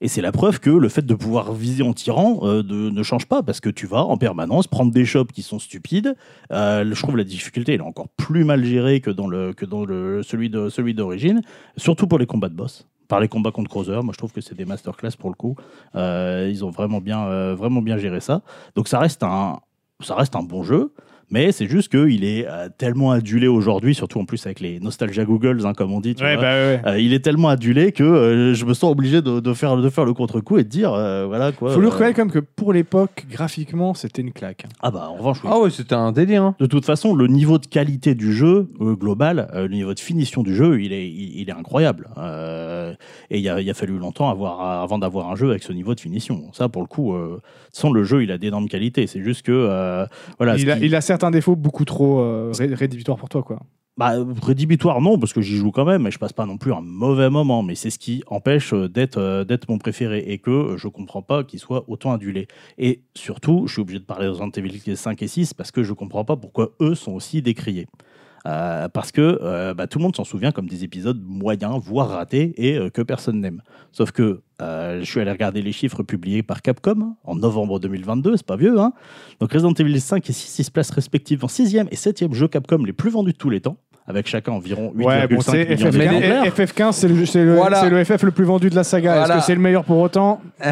Et c'est la preuve que le fait de pouvoir viser en tirant euh, de- ne change pas, parce que tu vas en permanence prendre des shops qui sont stupides. Euh, je trouve la difficulté elle est encore plus mal gérée que dans, le, que dans le, celui de celui d'origine, surtout pour les combats de boss. Par les combats contre Crowther, moi je trouve que c'est des masterclass pour le coup. Euh, ils ont vraiment bien, euh, vraiment bien géré ça. Donc ça reste un, ça reste un bon jeu. Mais c'est juste qu'il est euh, tellement adulé aujourd'hui, surtout en plus avec les nostalgia Googles, hein, comme on dit. tu Ouais, vois. bah ouais. Euh, il est tellement adulé que euh, je me sens obligé de, de faire, de faire le contre-coup et de dire, euh, voilà quoi. Faut lui euh, reconnaître quand même que pour l'époque, graphiquement, c'était une claque. ah bah en revanche, oui. Ah ouais, c'était un délire. hein. De toute façon, le niveau de qualité du jeu euh, global, euh, le niveau de finition du jeu, il est, il, il est incroyable. Euh, et il a, fallu longtemps avoir, avant d'avoir un jeu avec ce niveau de finition. Ça, pour le coup, euh, sans le jeu, il a d'énormes qualités. C'est juste que, euh, voilà. il, a, qui- il a certains défauts beaucoup trop euh, ré- rédhibitoires pour toi, quoi. Bah, rédhibitoire, non, parce que j'y joue quand même, et je passe pas non plus un mauvais moment, mais c'est ce qui empêche euh, d'être euh, d'être mon préféré, et que euh, je comprends pas qu'il soit autant adulé. Et surtout, je suis obligé de parler de Resident Evil 5 et 6, parce que je comprends pas pourquoi eux sont aussi décriés. Euh, parce que euh, bah, tout le monde s'en souvient comme des épisodes moyens, voire ratés, et euh, que personne n'aime. Sauf que euh, je suis allé regarder les chiffres publiés par Capcom en novembre 2022, c'est pas vieux, hein donc Resident Evil 5 et 6 ils se placent respectivement 6e et 7e jeu Capcom les plus vendus de tous les temps, avec chacun environ 8,5 Ouais, bon, c'est millions FF15, d'exemplaires. FF15, c'est le, le- Voilà. c'est le FF le plus vendu de la saga. Est-ce que c'est le meilleur pour autant?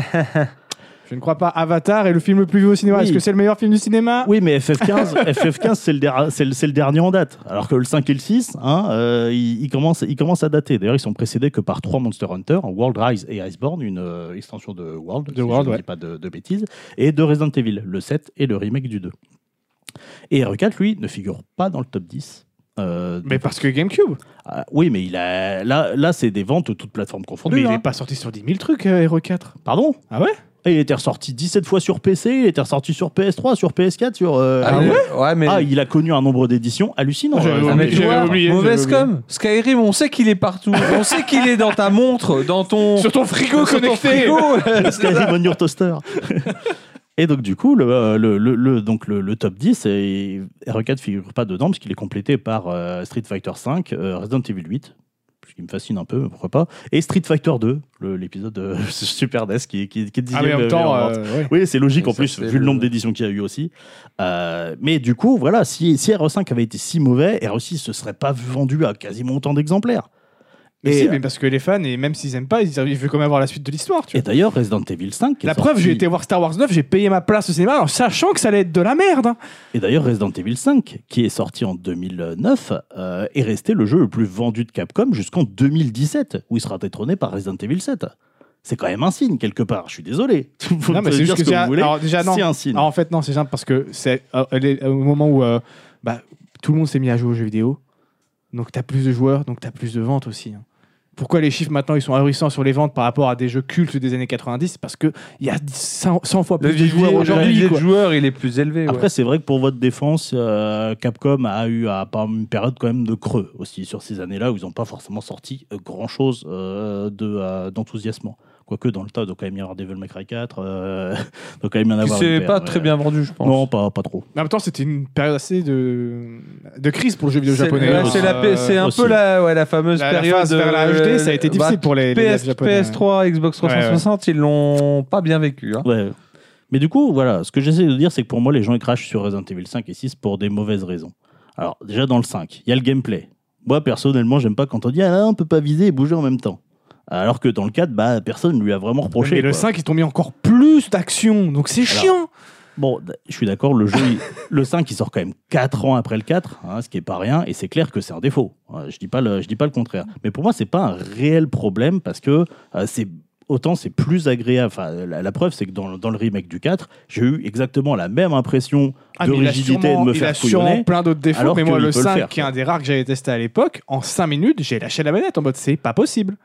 Je ne crois pas. Avatar est le film le plus vu au cinéma. Oui. Est-ce que c'est le meilleur film du cinéma? Oui, mais FF15, FF15 c'est le, le, le dernier en date. Alors que le 5 et le 6, hein, euh, ils, ils commencent, ils commencent à dater. D'ailleurs, ils sont précédés que par trois Monster Hunter, World Rise et Iceborne, une euh, extension de World, De si World, je ne ouais. dis pas de, de bêtises, et de Resident Evil, le 7 et le remake du 2. Et RE4, lui, ne figure pas dans le top 10. euh, Mais parce que GameCube. Ah, oui, mais il a, là, là c'est des ventes toutes plateformes confondues. Mais il hein. n'est pas sorti sur 10 000 trucs, Hero 4. Pardon? Ah ouais? Et Il était ressorti 17 fois sur PC, il était ressorti sur PS3, sur PS4, sur. euh, Ah, ah, ouais Ouais, mais. ah, il a connu un nombre d'éditions hallucinant. J'avais euh, Ah, mais oublié, tu j'avais vois, oublié, mauvaise j'avais com. Skyrim, on sait qu'il est partout. on sait qu'il est dans ta montre, dans ton. Sur ton frigo sur ton connecté frigo. Skyrim on your toaster. Et donc, du coup, le, euh, le, le, le- donc le, le top 10, et RE4 ne figure pas dedans, parce qu'il est complété par euh, Street Fighter V, euh, Resident Evil 8, ce qui me fascine un peu, mais pourquoi pas, et Street Fighter 2, le- l'épisode de Super NES qui, qui, qui est Ah, mais en même temps, euh, ouais. Oui, c'est logique en plus, vu le le- nombre d'éditions qu'il y a eu aussi. Euh, mais du coup, voilà, si, si RE5 avait été si mauvais, RE6 se serait pas vendu à quasiment autant d'exemplaires. Mais Et, si, mais parce que les fans, et même s'ils aiment pas, ils ils veulent quand même avoir la suite de l'histoire. et d'ailleurs, Resident Evil 5. qui est La preuve, j'ai été voir Star Wars 9, j'ai payé ma place au cinéma en sachant que ça allait être de la merde. hein. Et d'ailleurs, Resident Evil 5, qui est sorti en 2009, euh, est resté le jeu le plus vendu de Capcom jusqu'en 2017, où il sera détrôné par Resident Evil 7. C'est quand même un signe, quelque part. Je suis désolé. Vous Non, mais c'est juste ce que que vous voulez. alors, déjà, non. C'est un signe. Alors, en fait, non, c'est simple parce que c'est euh, au moment où euh, bah, tout le monde s'est mis à jouer aux jeux vidéo. Donc, tu as plus de joueurs, donc tu as plus de ventes aussi. hein. Pourquoi les chiffres maintenant ils sont ahurissants sur les ventes par rapport à des jeux cultes des années 90 Parce qu'il y a 100, 100 fois Le plus de joueurs le aujourd'hui. quoi. joueurs, il est plus élevé. ouais. Après, c'est vrai que pour votre défense, euh, Capcom a eu à, par une période quand même de creux aussi sur ces années-là où ils n'ont pas forcément sorti euh, grand-chose euh, de, euh, d'enthousiasmement. Quoique dans le tas, il doit quand même y avoir Devil May Cry 4, euh, il doit quand même y en avoir. une pas très bien vendu, je pense. Non, pas, pas trop. Mais en même temps, c'était une période assez de, de crise pour le jeu vidéo C'est japonais. ouais, c'est Euh, c'est un aussi. peu la, ouais, la fameuse la, la période. phase vers la euh, HD, ça a été difficile bah, pour les, les PS, devs japonais. PS3, Xbox 360, ils l'ont pas bien vécu. hein. Ouais. Mais du coup, voilà, ce que j'essaie de dire, c'est que pour moi, les gens ils crachent sur Resident Evil 5 et 6 pour des mauvaises raisons. Alors, déjà dans le 5, il y a le gameplay. Moi, personnellement, j'aime pas quand on dit ah, on peut pas viser et bouger en même temps. Alors que dans le 4, bah, personne ne lui a vraiment reproché. Mais le quoi. 5, ils t'ont mis encore plus d'action, donc c'est Alors, chiant. Bon, je suis d'accord, le jeu, il- le 5, il sort quand même 4 ans après le 4, hein, ce qui est pas rien, et c'est clair que c'est un défaut. Euh, Je dis pas le, je dis pas le contraire. Mais pour moi, c'est pas un réel problème parce que euh, c'est autant c'est plus agréable. Enfin, la, la preuve, c'est que dans, dans le remake du 4, j'ai eu exactement la même impression Ah, de rigidité et de me il faire a sûrement plein d'autres défauts, alors mais moi, le peut le 5, faire, qui est un des rares que j'avais testé à l'époque, en 5 minutes, j'ai lâché la manette en mode c'est pas possible.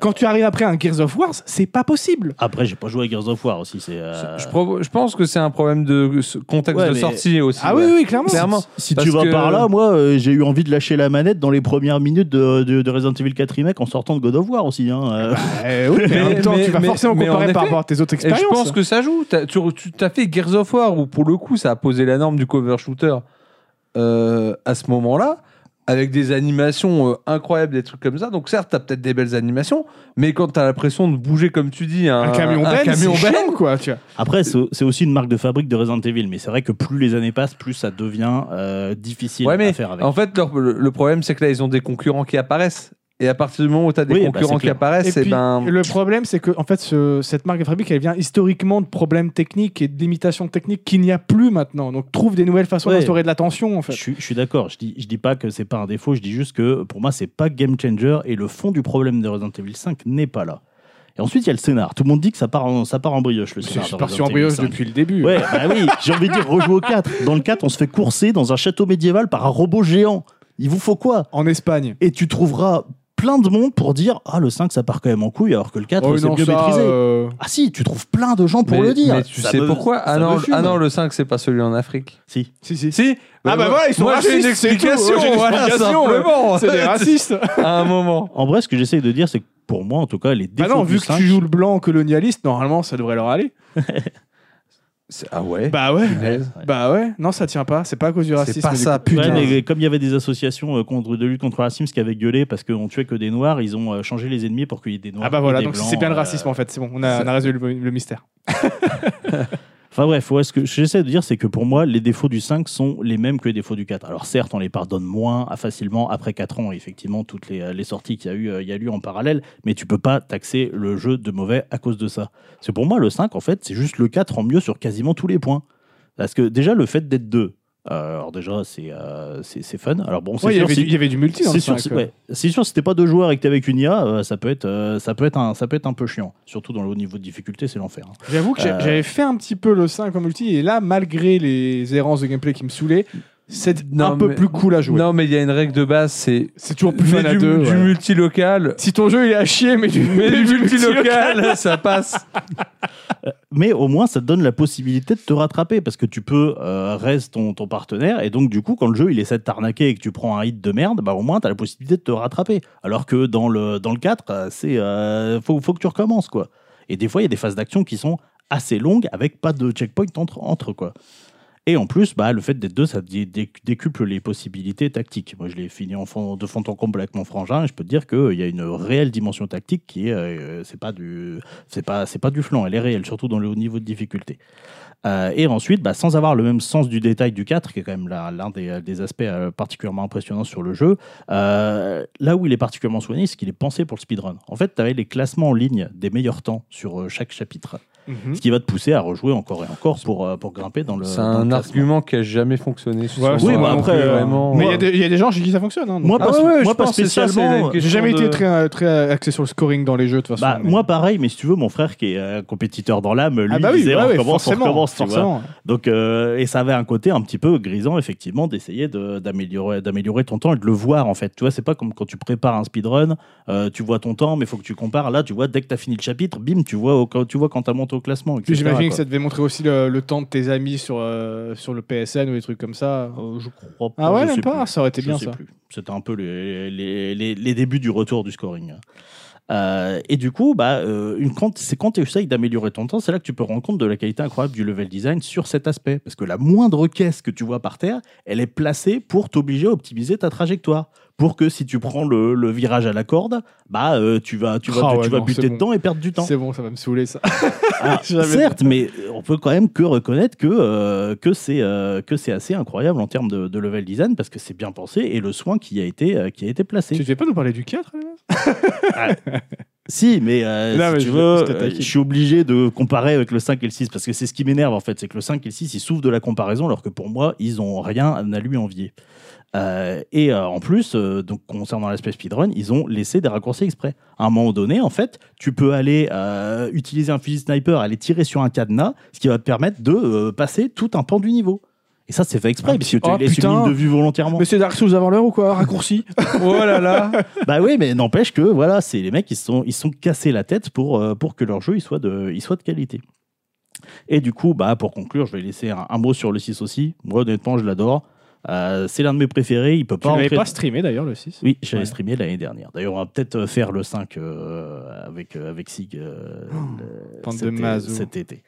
Quand tu arrives après un Gears of War, c'est pas possible. Après, j'ai pas joué à Gears of War aussi. C'est. euh, Je, pense que c'est un problème de contexte Ouais, de mais- sortie aussi. Ah ouais. oui, oui, clairement. Clairement. Si tu vas que- par là, moi, euh, j'ai eu envie de lâcher la manette dans les premières minutes de, de- de Resident Evil 4 Remake en sortant de God of War aussi. Hein. euh. Eh oui, mais, en même temps, mais- tu vas mais- forcément comparer par rapport à tes autres Et expériences. je pense que ça joue. Tu as fait Gears of War où pour le coup ça a posé la norme du cover shooter euh, à ce moment-là, avec des animations euh, incroyables, des trucs comme ça. Donc certes, t'as peut-être des belles animations, mais quand t'as l'impression de bouger comme tu dis un, un camion un Ben, camion c'est Ben, chiant, quoi. Tu vois. Après, c'est c'est aussi une marque de fabrique de Resident Evil, mais c'est vrai que plus les années passent, plus ça devient euh, difficile Ouais, mais à faire avec. En fait, leur- le, le problème, c'est que là, ils ont des concurrents qui apparaissent. Et à partir du moment où tu as des Oui, bah, concurrents qui apparaissent, Et et puis, ben. le problème, c'est que en fait, ce- cette marque de fabrique, elle vient historiquement de problèmes techniques et de limitations techniques qu'il n'y a plus maintenant. Donc, trouve des nouvelles façons Ouais. d'instaurer de l'attention, en je fait. suis, je suis d'accord. Je dis, je dis pas que c'est pas un défaut. Je dis juste que pour moi, c'est pas game changer et le fond du problème de Resident Evil 5 n'est pas là. Et ensuite, il y a le scénar. Tout le monde dit que ça part en, ça part en brioche. Le scénar parti Resident en brioche 5. depuis le début. Ouais, bah oui, j'ai envie de dire, rejouer au 4. Dans le 4, on se fait courser dans un château médiéval par un robot géant. Il vous faut quoi? En Espagne. Et tu trouveras plein de monde pour dire Ah, le 5, ça part quand même en couille, alors que le 4, Oh, c'est non, mieux ça, maîtrisé. euh, Ah si, tu trouves plein de gens pour mais- le dire. mais tu Ça sais me- pourquoi ah non, ah non, le 5, c'est pas celui en Afrique. Si. Si, si. Si Ah bah voilà, ils sont Moi, j'ai une racistes, explication, J'ai une voilà, explication, simplement. C'est des racistes. à un moment. En vrai, ce que j'essaye de dire, c'est que pour moi, en tout cas, les Bah défauts non, du vu que 5, tu joues le blanc colonialiste, normalement, ça devrait leur aller. C'est- Ah ouais Bah ouais. Bah ouais. Non, ça tient pas. C'est pas à cause du racisme. pas du ça, coup. putain. Ouais, mais comme il y avait des associations euh, contre, de lutte contre le racisme qui avaient gueulé parce qu'on tuait que des noirs, ils ont euh, changé les ennemis pour qu'il y ait des noirs. Ah bah et voilà, des donc c'est bien le euh, racisme en fait, c'est bon, on a, ça- on a résolu le, le mystère. Enfin bref, ce que j'essaie de dire, c'est que pour moi, les défauts du 5 sont les mêmes que les défauts du 4. Alors certes, on les pardonne moins ah, facilement après 4 ans, effectivement, toutes les, euh, les sorties qu'il y, a eu, euh, y a eu en parallèle, mais tu peux pas taxer le jeu de mauvais à cause de ça. C'est pour moi, le 5, en fait, c'est juste le 4 en mieux sur quasiment tous les points. Parce que déjà, le fait d'être deux, euh, alors déjà, c'est euh, c'est c'est fun. Alors bon, c'est Ouais, il y sûr, avait c'est- du- il y avait du multi c'est sûr, 5, c'est- ouais. C'est sûr, si t'es pas deux joueurs et que t'es avec une IA, euh, ça peut être, euh, ça peut être un, ça peut être un peu chiant. Surtout dans le haut niveau de difficulté, c'est l'enfer. hein. J'avoue que Euh. j'avais fait un petit peu le 5 en multi, et là, malgré les errances de gameplay qui me saulaient, c'est Non, un peu mais- plus cool à jouer. Non, mais il y a une règle de base, c'est C'est toujours plus fun à du, deux. du ouais. multilocal. Si ton jeu il est à chier, mais du, Mais du multilocal, ça passe. Mais au moins, ça te donne la possibilité de te rattraper parce que tu peux euh, ton, partenaire et donc du coup, quand le jeu il essaie de t'arnaquer et que tu prends un hit de merde, bah au moins t'as la possibilité de te rattraper. Alors que dans le dans le 4, euh, c'est euh, faut faut que tu recommences quoi. Et des fois, il y a des phases d'action qui sont assez longues avec pas de checkpoint entre entre quoi. Et en plus, bah, le fait d'être deux, ça dé- dé- décuple les possibilités tactiques. Moi, je l'ai fini en fond, de fond en comble avec mon frangin, et je peux te dire qu'il y a une réelle dimension tactique qui est, euh, c'est pas du, c'est pas, c'est pas du flan, elle est réelle, surtout dans le haut niveau de difficulté. Euh, et ensuite, bah, sans avoir le même sens du détail du 4, qui est quand même l'un des, aspects euh, particulièrement impressionnants sur le jeu, euh, là où il est particulièrement soigné, c'est qu'il est pensé pour le speedrun. En fait, tu avais les classements en ligne des meilleurs temps sur euh, chaque chapitre. Ce qui va te pousser à rejouer encore et encore pour, euh, pour grimper dans le. C'est un le argument qui a jamais fonctionné. Ouais, oui, bah plus, après, euh, vraiment. Mais il y a des- il y, a des gens chez qui ça fonctionne. hein. Moi, Ah pas, ouais, ouais, moi, je pas pense que ça, c'est spécialement. J'ai jamais été de- très, très axé sur le scoring dans les jeux de toute façon. Bah, mais- moi, pareil, mais si tu veux, mon frère qui est euh, compétiteur dans l'âme, lui, ah bah il oui, disait bah on oui, recommence, on forcément, recommence, tu vois. forcément. Donc, euh, et ça avait un côté un petit peu grisant, effectivement, d'essayer de- d'améliorer d'améliorer ton temps et de le voir, en fait. Tu vois, c'est pas comme quand tu prépares un speedrun, euh, tu vois ton temps, mais il faut que tu compares. Là, tu vois, dès que tu as fini le chapitre, bim, vois, tu vois quand tu as monté au classement. Puis j'imagine que ça devait montrer aussi le, le temps de tes amis sur, euh, sur le PSN ou des trucs comme ça. Euh, je crois pas. Ah ouais, même pas, plus. ça aurait été Je bien ça. C'était un peu les, les, les- les débuts du retour du scoring. Euh, et du coup, bah, euh, une, c'est quand tu essayes d'améliorer ton temps, c'est là que tu peux rendre compte de la qualité incroyable du level design sur cet aspect. Parce que la moindre caisse que tu vois par terre, elle est placée pour t'obliger à optimiser ta trajectoire. Pour que si tu prends le, le virage à la corde, bah, euh, tu vas, tu vas, Ah ouais, tu vas non, buter dedans et perdre du temps. C'est bon, ça va me saouler ça. J'avais- certes, mais on peut quand même que reconnaître que, euh, que c'est euh, que c'est assez incroyable en termes de, de level design parce que c'est bien pensé et le soin qui a été, euh, qui a été placé. tu devais pas nous parler du 4 là Si, mais, euh, Non, si mais tu je- veux, euh, je suis obligé de comparer avec le 5 et le 6 parce que c'est ce qui m'énerve en fait, c'est que le 5 et le 6 ils souffrent de la comparaison alors que pour moi ils ont rien à lui envier. Euh, et euh, en plus, euh, donc concernant l'aspect speedrun, ils ont laissé des raccourcis exprès. À un moment donné, en fait, tu peux aller utiliser un fusil sniper, aller tirer sur un cadenas, ce qui va te permettre de passer tout un pan du niveau. Et ça, c'est fait exprès, Ah, parce que tu oh, laisses une ligne de vue volontairement. Mais c'est Dark Souls avant l'heure ou quoi Raccourci? Oh là là Bah oui, mais n'empêche que voilà, c'est les mecs ils se sont ils sont cassés la tête pour pour que leur jeu il soit de il soit de qualité. Et du coup, bah pour conclure, je vais laisser un, un mot sur le 6 aussi. Moi honnêtement, je l'adore. Euh, c'est l'un de mes préférés. Il peut Tu pas l'avais rentrer- pas streamé d'ailleurs le 6 Oui, j'avais Ouais. streamé l'année dernière. D'ailleurs, on va peut-être euh, faire le 5 euh, avec, euh, avec Sig euh, de cet, été.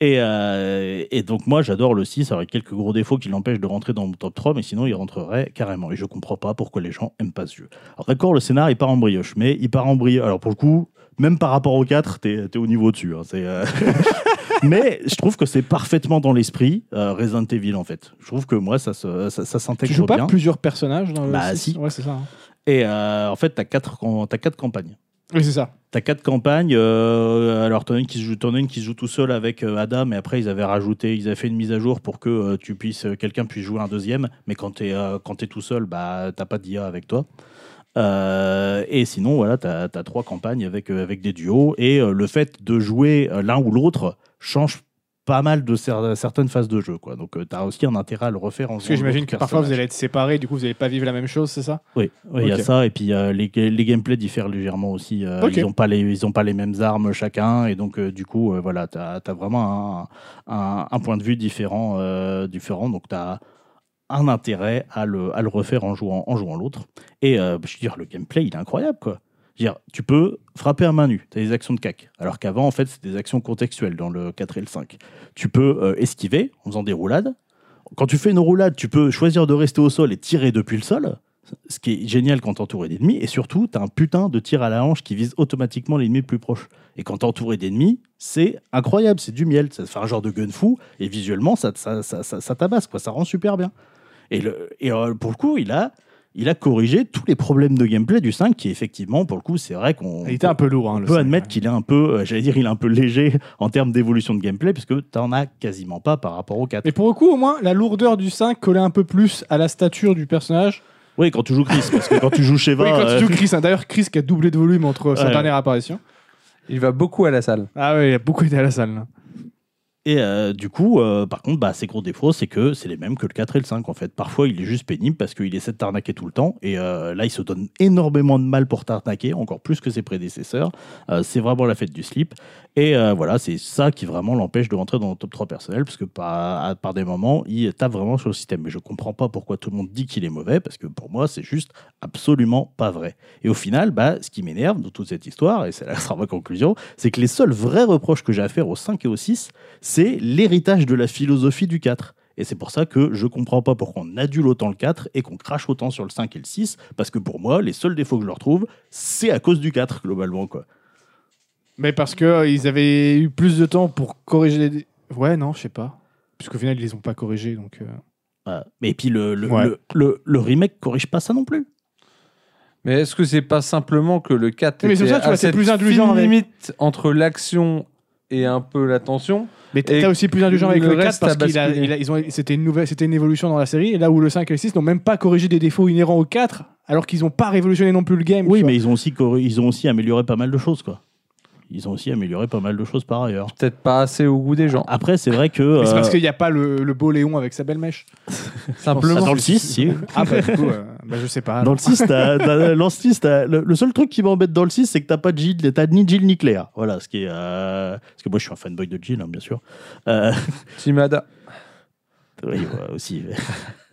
Et, euh, et donc, moi, j'adore le 6 avec quelques gros défauts qui l'empêchent de rentrer dans mon top 3, mais sinon, il rentrerait carrément. Et je comprends pas pourquoi les gens aiment pas ce jeu. Alors, d'accord, le scénar, il part en brioche, mais il part en brioche. Alors, pour le coup, même par rapport au 4, t'es es au niveau dessus. hein. C'est, euh, mais je trouve que c'est parfaitement dans l'esprit euh, Resident Evil, en fait. Je trouve que moi, ça, se- ça, ça s'intègre Tu joues pas bien. plusieurs personnages dans le Bah, 6 si. Ouais, c'est ça. hein. Et euh, en fait, tu as quatre, t'as quatre campagnes. Oui, c'est ça. T'as quatre campagnes. euh, alors, t'en as une qui se joue, t'en as une qui se joue tout seul avec euh, Adam, et après ils avaient rajouté, ils avaient fait une mise à jour pour que euh, tu puisses, quelqu'un puisse jouer un deuxième. Mais quand t'es quand t'es tout seul, bah t'as pas d'IA avec toi. Et sinon, voilà, t'as as trois campagnes avec avec des duos, et le fait de jouer l'un ou l'autre change pas mal de cer- certaines phases de jeu, quoi. Donc, tu as aussi un intérêt à le refaire en Parce que j'imagine que parfois vous allez être séparés, du coup vous allez pas vivre la même chose, c'est ça? Oui, oui, il y a ça. Et puis euh, les, les gameplays diffèrent légèrement aussi. Euh. Ils n'ont pas, les- ils ont pas les mêmes armes chacun. Et donc, euh, du coup, euh, voilà, tu as, vraiment un, un- un point de vue différent. euh, différent donc, tu as un intérêt à le, à le refaire en jouant, en jouant l'autre. Et euh, je veux dire, le gameplay, il est incroyable. Quoi. Dire, tu peux frapper à main nue, tu as des actions de cac. Alors qu'avant, en fait, c'est des actions contextuelles dans le 4 et le 5. Tu peux euh, esquiver en faisant des roulades. Quand tu fais une roulade, tu peux choisir de rester au sol et tirer depuis le sol. Ce qui est génial quand t'es entouré d'ennemis. Et surtout, tu as un putain de tir à la hanche qui vise automatiquement l'ennemi le plus proche. Et quand t'es entouré d'ennemis, c'est incroyable, c'est du miel. Ça fait un genre de gun fou. Et visuellement, ça, ça, ça, ça, tabasse, quoi. Ça rend super bien. Et euh, pour le coup, il a, il a corrigé tous les problèmes de gameplay du 5 qui, effectivement, pour le coup, c'est vrai qu'on Il était un peu lourd. Hein, on le peut admettre ouais. qu'il est un peu, euh, j'allais dire, il est un peu léger en termes d'évolution de gameplay, puisque tu n'en as quasiment pas par rapport au 4. Mais pour le coup, au moins, la lourdeur du 5 collait un peu plus à la stature du personnage. Oui, quand tu joues Chris, parce que quand tu joues Sheva, oui, quand euh, tu joues Chris. hein. D'ailleurs, Chris qui a doublé de volume entre sa dernière apparition. Il va beaucoup à la salle. Ah ouais, il a beaucoup été à la salle. là. Et euh, du coup, euh, par contre, bah, ses gros défauts, c'est que c'est les mêmes que le 4 et le 5 en fait. Parfois, il est juste pénible parce qu'il essaie de t'arnaquer tout le temps. Et euh, là, il se donne énormément de mal pour t'arnaquer, encore plus que ses prédécesseurs. C'est vraiment la fête du slip. Et euh, voilà, c'est ça qui vraiment l'empêche de rentrer dans le top 3 personnel parce que par, des moments, il tape vraiment sur le système. Mais je comprends pas pourquoi tout le monde dit qu'il est mauvais parce que pour moi, c'est juste absolument pas vrai. Et au final, bah, ce qui m'énerve de toute cette histoire, et c'est là que sera ma conclusion, c'est que les seuls vrais reproches que j'ai à faire au 5 et au 6, c'est l'héritage de la philosophie du 4. Et c'est pour ça que je comprends pas pourquoi on adule autant le 4 et qu'on crache autant sur le 5 et le 6, parce que pour moi, les seuls défauts que je leur trouve, c'est à cause du 4, globalement. Quoi. Mais parce que euh, ils avaient eu plus de temps pour corriger les. Ouais, non, je sais pas. Puisqu'au final, ils les ont pas corrigés. Donc, euh, Voilà. Mais puis le, le, Ouais. le, le- le remake corrige pas ça non plus. Mais est-ce que c'est pas simplement que le 4 Mais c'est était ça, tu vois, à c'est cette plus indulgent fine avec. limite entre l'action et un peu la tension. Mais Et t'as aussi plus indulgent avec le le 4 reste parce a qu'il a, basculé. il a- ils ont, c'était une nouvelle, c'était une évolution dans la série. Et là où le 5 et le 6 n'ont même pas corrigé des défauts inhérents au 4, alors qu'ils n'ont pas révolutionné non plus le game. Oui, mais ils ont, aussi, corri- ils ont aussi amélioré pas mal de choses, quoi. Ils ont aussi amélioré pas mal de choses par ailleurs. Peut-être pas assez au goût des gens. Après, c'est vrai que. Mais c'est parce euh, qu'il n'y a pas le, le beau Léon avec sa belle mèche. Simplement. dans le 6, si. Ah bah du coup, euh, bah, je sais pas. Dans le 6, t'as- t'as- dans le, 6, t'as- le, le seul truc qui m'embête dans le 6, c'est que t'as pas de Jill, t'as ni Jill ni Claire. Voilà, ce qui est. euh, Parce que moi, je suis un fanboy de Jill, hein, bien sûr. Euh, Timada. oui, ouais, aussi.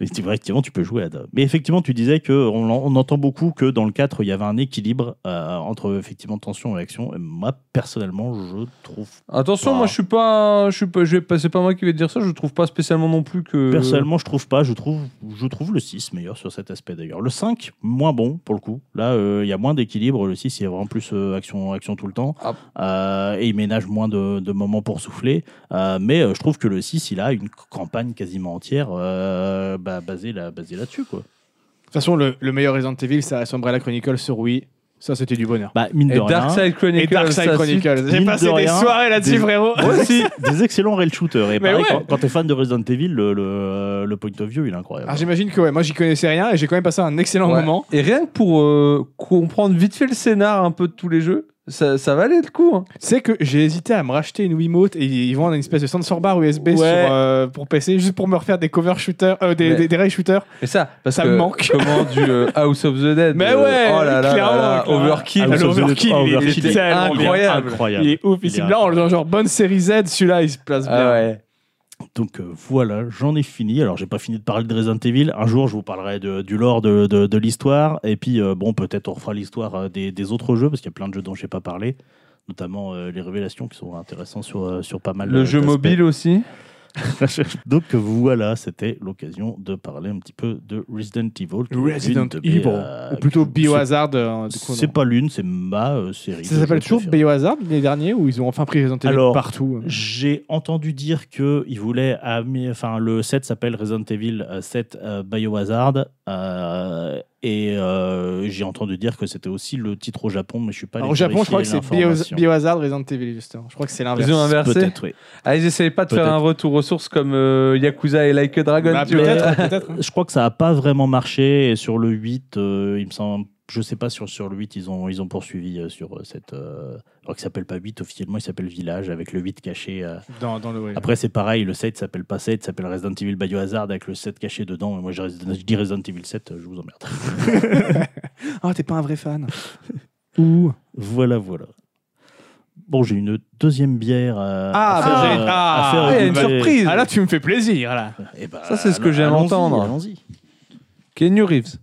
Effectivement, tu peux jouer à. Mais effectivement, tu disais que on, on entend beaucoup que dans le 4, il y avait un équilibre euh, entre effectivement tension et action. Et moi, personnellement, je trouve. Attention, Bah. moi je suis pas, je suis pas, je vais pas- c'est pas moi qui vais te dire ça. Je trouve pas spécialement non plus que. Personnellement, je trouve pas. Je trouve, je trouve le 6 meilleur sur cet aspect d'ailleurs. Le 5, moins bon pour le coup. Là, euh, il y a moins d'équilibre. Le 6, il y a vraiment plus euh, action, action tout le temps. Ah. Et il ménage moins de, de moments pour souffler. Mais je trouve que le 6, il a une campagne quasiment entière euh, bah, là, basée là-dessus. Quoi. De toute façon, le, le meilleur Resident Evil, ça reste Umbrella Chronicles sur Wii. Ça, c'était du bonheur. Bah, mine de Et rien, Dark Side Chronicles. Et Dark Side ça, Chronicles. J'ai passé de des rien, soirées là-dessus, des- frérot. Moi aussi, des excellents rail shooters. Et Mais pareil, ouais. quand, quand t'es fan de Resident Evil, le, le, le point of view, il est incroyable. Alors j'imagine que ouais, moi j'y connaissais rien et j'ai quand même passé un excellent Ouais. moment. Et rien que pour euh, comprendre vite fait le scénar un peu de tous les jeux, ça, ça valait le coup. hein. C'est que j'ai hésité à me racheter une Wiimote et ils vendent une espèce de sensor bar USB Ouais. sur, euh, pour PC juste pour me refaire des cover shooters, euh, des, Mais- des, des rail shooters. Et ça, parce Ça que me manque. comment du euh, House of the Dead. Mais euh, ouais, oh là là clairement, là, clairement. Overkill. Ah, l'Overkill, il est est bien. incroyable. incroyable. Il est ouf. Il ici. est Là, on- genre bonne série Z, celui-là il se place bien. Ah ouais. Donc euh, voilà, j'en ai fini. Alors j'ai pas fini de parler de Resident Evil. Un jour, je vous parlerai de- du lore de, de- de l'histoire. Et puis euh, bon, peut-être on refera l'histoire euh, des, des autres jeux parce qu'il y a plein de jeux dont j'ai pas parlé, notamment euh, les révélations qui sont intéressants sur sur pas mal. Le euh, jeu mobile aussi. Donc voilà, c'était l'occasion de parler un petit peu de Resident Evil. Resident Evil. euh, Ou plutôt Biohazard. euh, C'est pas l'une, c'est ma euh, série. Ça s'appelle toujours. Biohazard les derniers ou ils ont enfin pris Resident Evil Alors, partout J'ai entendu dire que il voulait amener- enfin le set s'appelle Resident Evil euh, 7 euh, Biohazard euh, et euh, j'ai entendu dire que c'était aussi le titre au Japon, mais je suis pas. Alors, allé Au Japon, je crois que c'est Bio-. Biohazard Resident Evil justement. Je crois que c'est l'inverse. Ils ont inversé. Peut-être, oui. Ah, ils essayaient pas de faire un retour aux sources comme euh, Yakuza et Like a Dragon. Bah, peut-être, peut-être. hein. Je crois que ça a pas vraiment marché et sur le 8, euh, il me semble. Je sais pas sur, sur le 8, ils ont, ils ont poursuivi euh, sur euh, cette. Euh, alors qu'il s'appelle pas 8 officiellement, il s'appelle Village avec le 8 caché. euh, Dans, dans le, ouais. Après, c'est pareil, le 7 s'appelle pas 7, s'appelle Resident Evil Biohazard avec le 7 caché dedans. Et moi, je, je dis Resident Evil 7, je vous emmerde. Ah, t'es pas un vrai fan. Ouh. voilà, voilà. Bon, j'ai une deuxième bière euh, Ah, à bah, faire, euh, ah, à faire Ah, il y a une surprise. Ah là, tu me fais plaisir là. Eh ben, Ça, c'est ce que j'aime entendre. Allons-y. Keanu Reeves,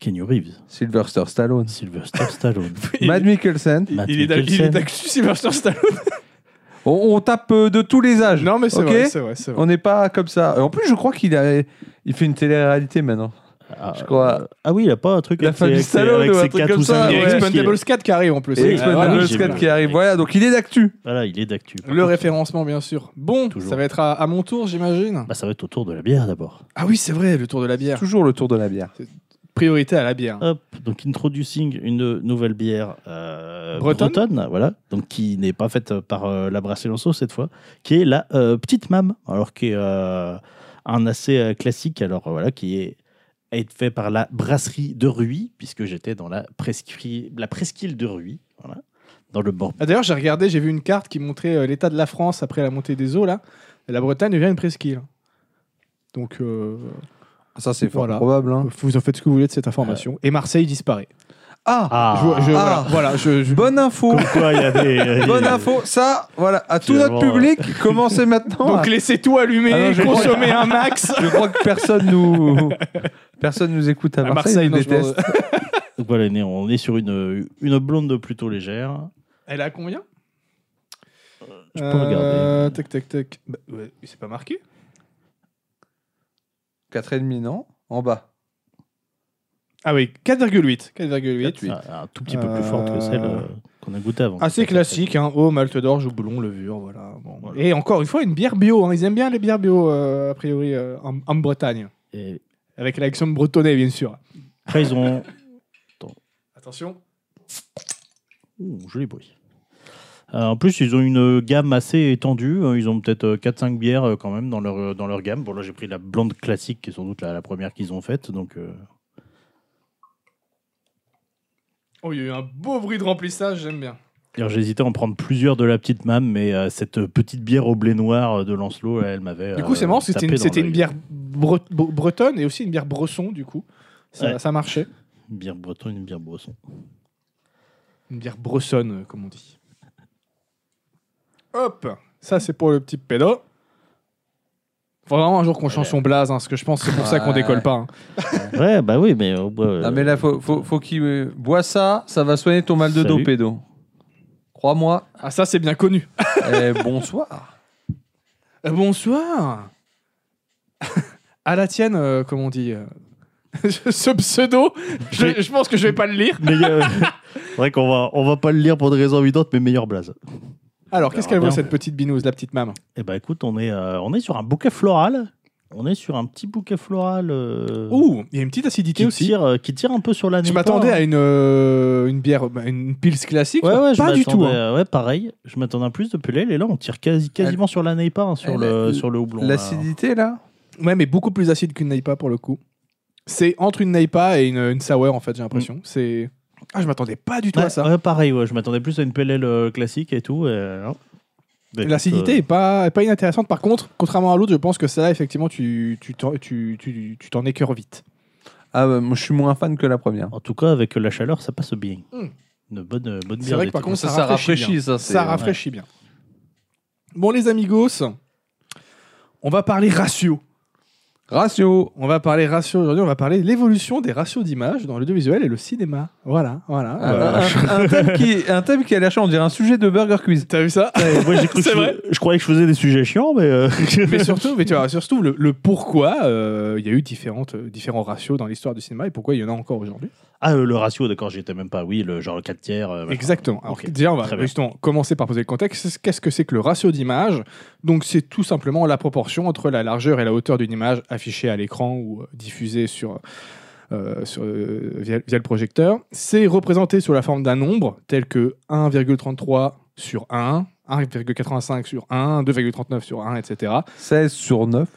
Kenny Reeves, Sylvester Stallone, Sylvester Stallone. Matt Mikkelsen. Matt il, est Mikkelsen. d'actu Sylvester Stallone. On, on tape euh, de tous les âges. Non, mais c'est Ok vrai, c'est vrai, c'est vrai. On n'est pas comme ça. En plus, je crois qu'il a, il fait une télé-réalité maintenant. Ah, Je crois. euh, Ah oui, il a pas un truc La avec famille ses- Stallone avec ou un ses truc comme ou ça, Il y a ouais. Expendables 4 qui arrive en plus. Et Ah, Expendables voilà. oui, j'ai 4 vu. qui arrive. Voilà, donc il est d'actu. Voilà, il est d'actu. Par Le contre, référencement, bien sûr. Bon, Toujours. ça va être à, à mon tour, j'imagine. bah, ça va être autour de la bière d'abord. Ah oui, c'est vrai, le tour de la bière. Toujours le tour de la bière. Priorité à la bière. Hop, donc introducing une nouvelle bière euh, Bretonne voilà, donc qui n'est pas faite par euh, la Brasserie Lanceau cette fois, qui est la euh, Petite Mam, alors qui est euh, un assez classique, alors voilà, qui est fait par la Brasserie de Ruy, puisque j'étais dans la, prescri- la presqu'île de Ruy, voilà, dans le bord. Ah, D'ailleurs, j'ai regardé, j'ai vu une carte qui montrait l'état de la France après la montée des eaux là. La Bretagne devient une presqu'île. Donc, euh, Ça, c'est fort Voilà. probable. hein. vous en faites ce que vous voulez de cette information. Et Marseille disparaît. Ah, Ah, Je- je- Ah. Voilà, voilà, je, je- Bonne info. Comme quoi, il y a des... Bonne info. Ça, voilà, à tout notre public, commencez maintenant. Donc, laissez tout allumer, Ah non, consommez un max. Je crois que personne nous, personne nous écoute à À Marseille. Marseille, non, je détestent. Donc voilà, on est sur une, une blonde plutôt légère. Elle a combien? Je peux regarder. Tac, tac, tac. Bah, ouais, c'est pas marqué 4,5 non En bas. Ah oui, 4,8. 4,8. Ah, un tout petit peu plus forte que celle euh, qu'on a goûté avant. Assez classique, hein. eau, malte d'orge, ou boulon, levure, voilà. Bon. Et encore une fois, une bière bio. hein. Ils aiment bien les bières bio, euh, a priori, euh, en, en Bretagne. Et Avec l'accent bretonné, bien sûr. après, ils ont. Attention. Ouh, joli bruit. Euh, en plus, ils ont une gamme assez étendue. Euh, Ils ont peut-être euh, 4-5 bières euh, quand même dans leur, euh, dans leur gamme. Bon, là, j'ai pris la blonde classique, qui est sans doute la, la première qu'ils ont faite. Donc, euh, Oh, il y a eu un beau bruit de remplissage, j'aime bien. j'hésitais à en prendre plusieurs de la petite mam, mais euh, cette petite bière au blé noir euh, de Lancelot, elle m'avait. Du coup, c'est euh, marrant, c'était une, c'était une bière bre- bre- bretonne et aussi une bière bresson, du coup. Ça, Ouais. ça marchait. Une bière bretonne, une bière bresson. Une bière bressonne, euh, comme on dit. Hop Ça, c'est pour le petit pédo. Faut vraiment un jour qu'on change son blaze, hein, parce que je pense que c'est pour ça qu'on Ouais. décolle pas. hein. ouais, bah oui, mais. au bois, euh, Non, mais là, faut, faut, faut qu'il euh, boit ça, ça va soigner ton mal de dos, Salut. pédo. Crois-moi. Ah, ça, c'est bien connu. Eh, bonsoir. Euh, bonsoir À la tienne, euh, comme on dit. euh, Ce pseudo, je, je pense que je vais pas le lire. Mais, euh, c'est vrai qu'on va, on va pas le lire pour des raisons évidentes, mais meilleur blaze. Alors, qu'est-ce qu'elle vaut cette petite binouse, la petite maman? Eh ben écoute, on est, euh, on est sur un bouquet floral. On est sur un petit bouquet floral euh, Ouh, il y a une petite acidité qui, aussi. tire, euh, qui tire un peu sur la Je Neipa, m'attendais à une, euh, une bière, bah, une pils classique. Ouais, ouais, je pas du tout. m'attendais- hein. Ouais, pareil. Je m'attendais à plus de Pelel et là, on tire quasi, quasiment sur la Neipa, hein, sur, Elle- le, elle- sur le houblon. là. L'acidité, là? Ouais, mais beaucoup plus acide qu'une Naipa pour le coup. C'est entre une Naipa et une, une sour en fait, j'ai l'impression. C'est ah, je m'attendais pas du tout Ouais, à ça. ouais, pareil, ouais, je m'attendais plus à une Pelel euh, classique et tout. et non. Bah, L'acidité euh, est pas, est pas inintéressante. Par contre, contrairement à l'autre, je pense que celle-là, effectivement, tu tu t'en tu, tu, tu t'en écœures vite. Ah, bah, moi, je suis moins fan que la première. En tout cas, avec la chaleur, ça passe bien. Mm. Une bonne, euh, bonne C'est bière vrai que par contre, ça, ça rafraîchit, rafraîchit, bien. ça, c'est- Ça rafraîchit bien. Bon, les amigos, on va parler ratio. Ratio. On va parler ratio aujourd'hui. On va parler de l'évolution des ratios d'image dans l'audiovisuel et le cinéma. Voilà, voilà. Un, voilà. un- un thème qui, un thème qui a l'air chiant, on dirait un sujet de Burger Quiz. T'as vu ça Ouais, moi, j'ai cru que C'est je, vrai. je croyais que je faisais des sujets chiants, mais. euh, mais surtout, mais tu vois, surtout le, le pourquoi euh, il y a eu différentes, euh, différents ratios dans l'histoire du cinéma et pourquoi il y en a encore aujourd'hui. Ah, le ratio, d'accord, j'y étais même pas. Oui, le genre le 4 tiers. euh. Exactement. Alors, Ok. Déjà, on va Très bien. justement commencer par poser le contexte. Qu'est-ce que c'est que le ratio d'image? Donc, c'est tout simplement la proportion entre la largeur et la hauteur d'une image affichée à l'écran ou euh, diffusée sur, euh, sur, euh, via, via le projecteur. C'est représenté sous la forme d'un nombre tel que 1,33 sur 1, 1,85 sur 1, 2,39 sur 1, etc. 16 sur 9.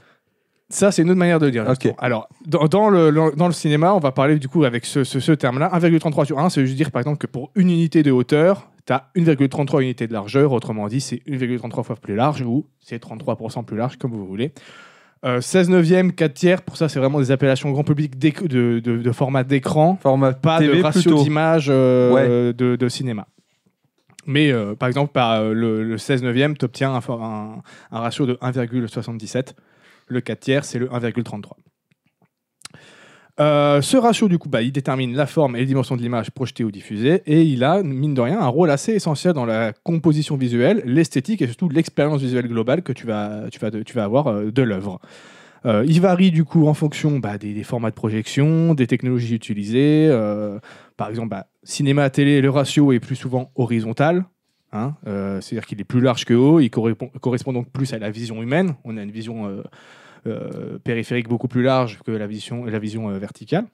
Ça, c'est une autre manière de dire. Alors, dans, dans le, dans le cinéma, on va parler du coup avec ce, ce- ce terme-là. 1,33 sur 1, c'est juste dire par exemple que pour une unité de hauteur, tu as 1,33 unités de largeur. Autrement dit, c'est 1,33 fois plus large ou c'est 33% plus large, comme vous voulez. Euh, 16 neuvième, 4 tiers, pour ça, c'est vraiment des appellations grand public de, de, de format d'écran, Format pas TV de ratio d'image euh, de, de cinéma. Mais euh, par exemple, par euh, le, le 16 neuvième, tu obtiens un, for- un- un ratio de 1,77. Le 4 tiers, c'est le 1,33. Euh, ce ratio, du coup, bah, il détermine la forme et les dimensions de l'image projetée ou diffusée, et il a, mine de rien, un rôle assez essentiel dans la composition visuelle, l'esthétique et surtout l'expérience visuelle globale que tu vas, tu vas, tu vas avoir euh, de l'œuvre. Euh, il varie du coup en fonction bah, des, formats de projection, des technologies utilisées. par exemple, bah, cinéma, télé, le ratio est plus souvent horizontal. hein, C'est-à-dire qu'il est plus large que haut. Il correspond, correspond donc plus à la vision humaine. On a une vision périphérique beaucoup plus large que la vision, la vision euh, verticale.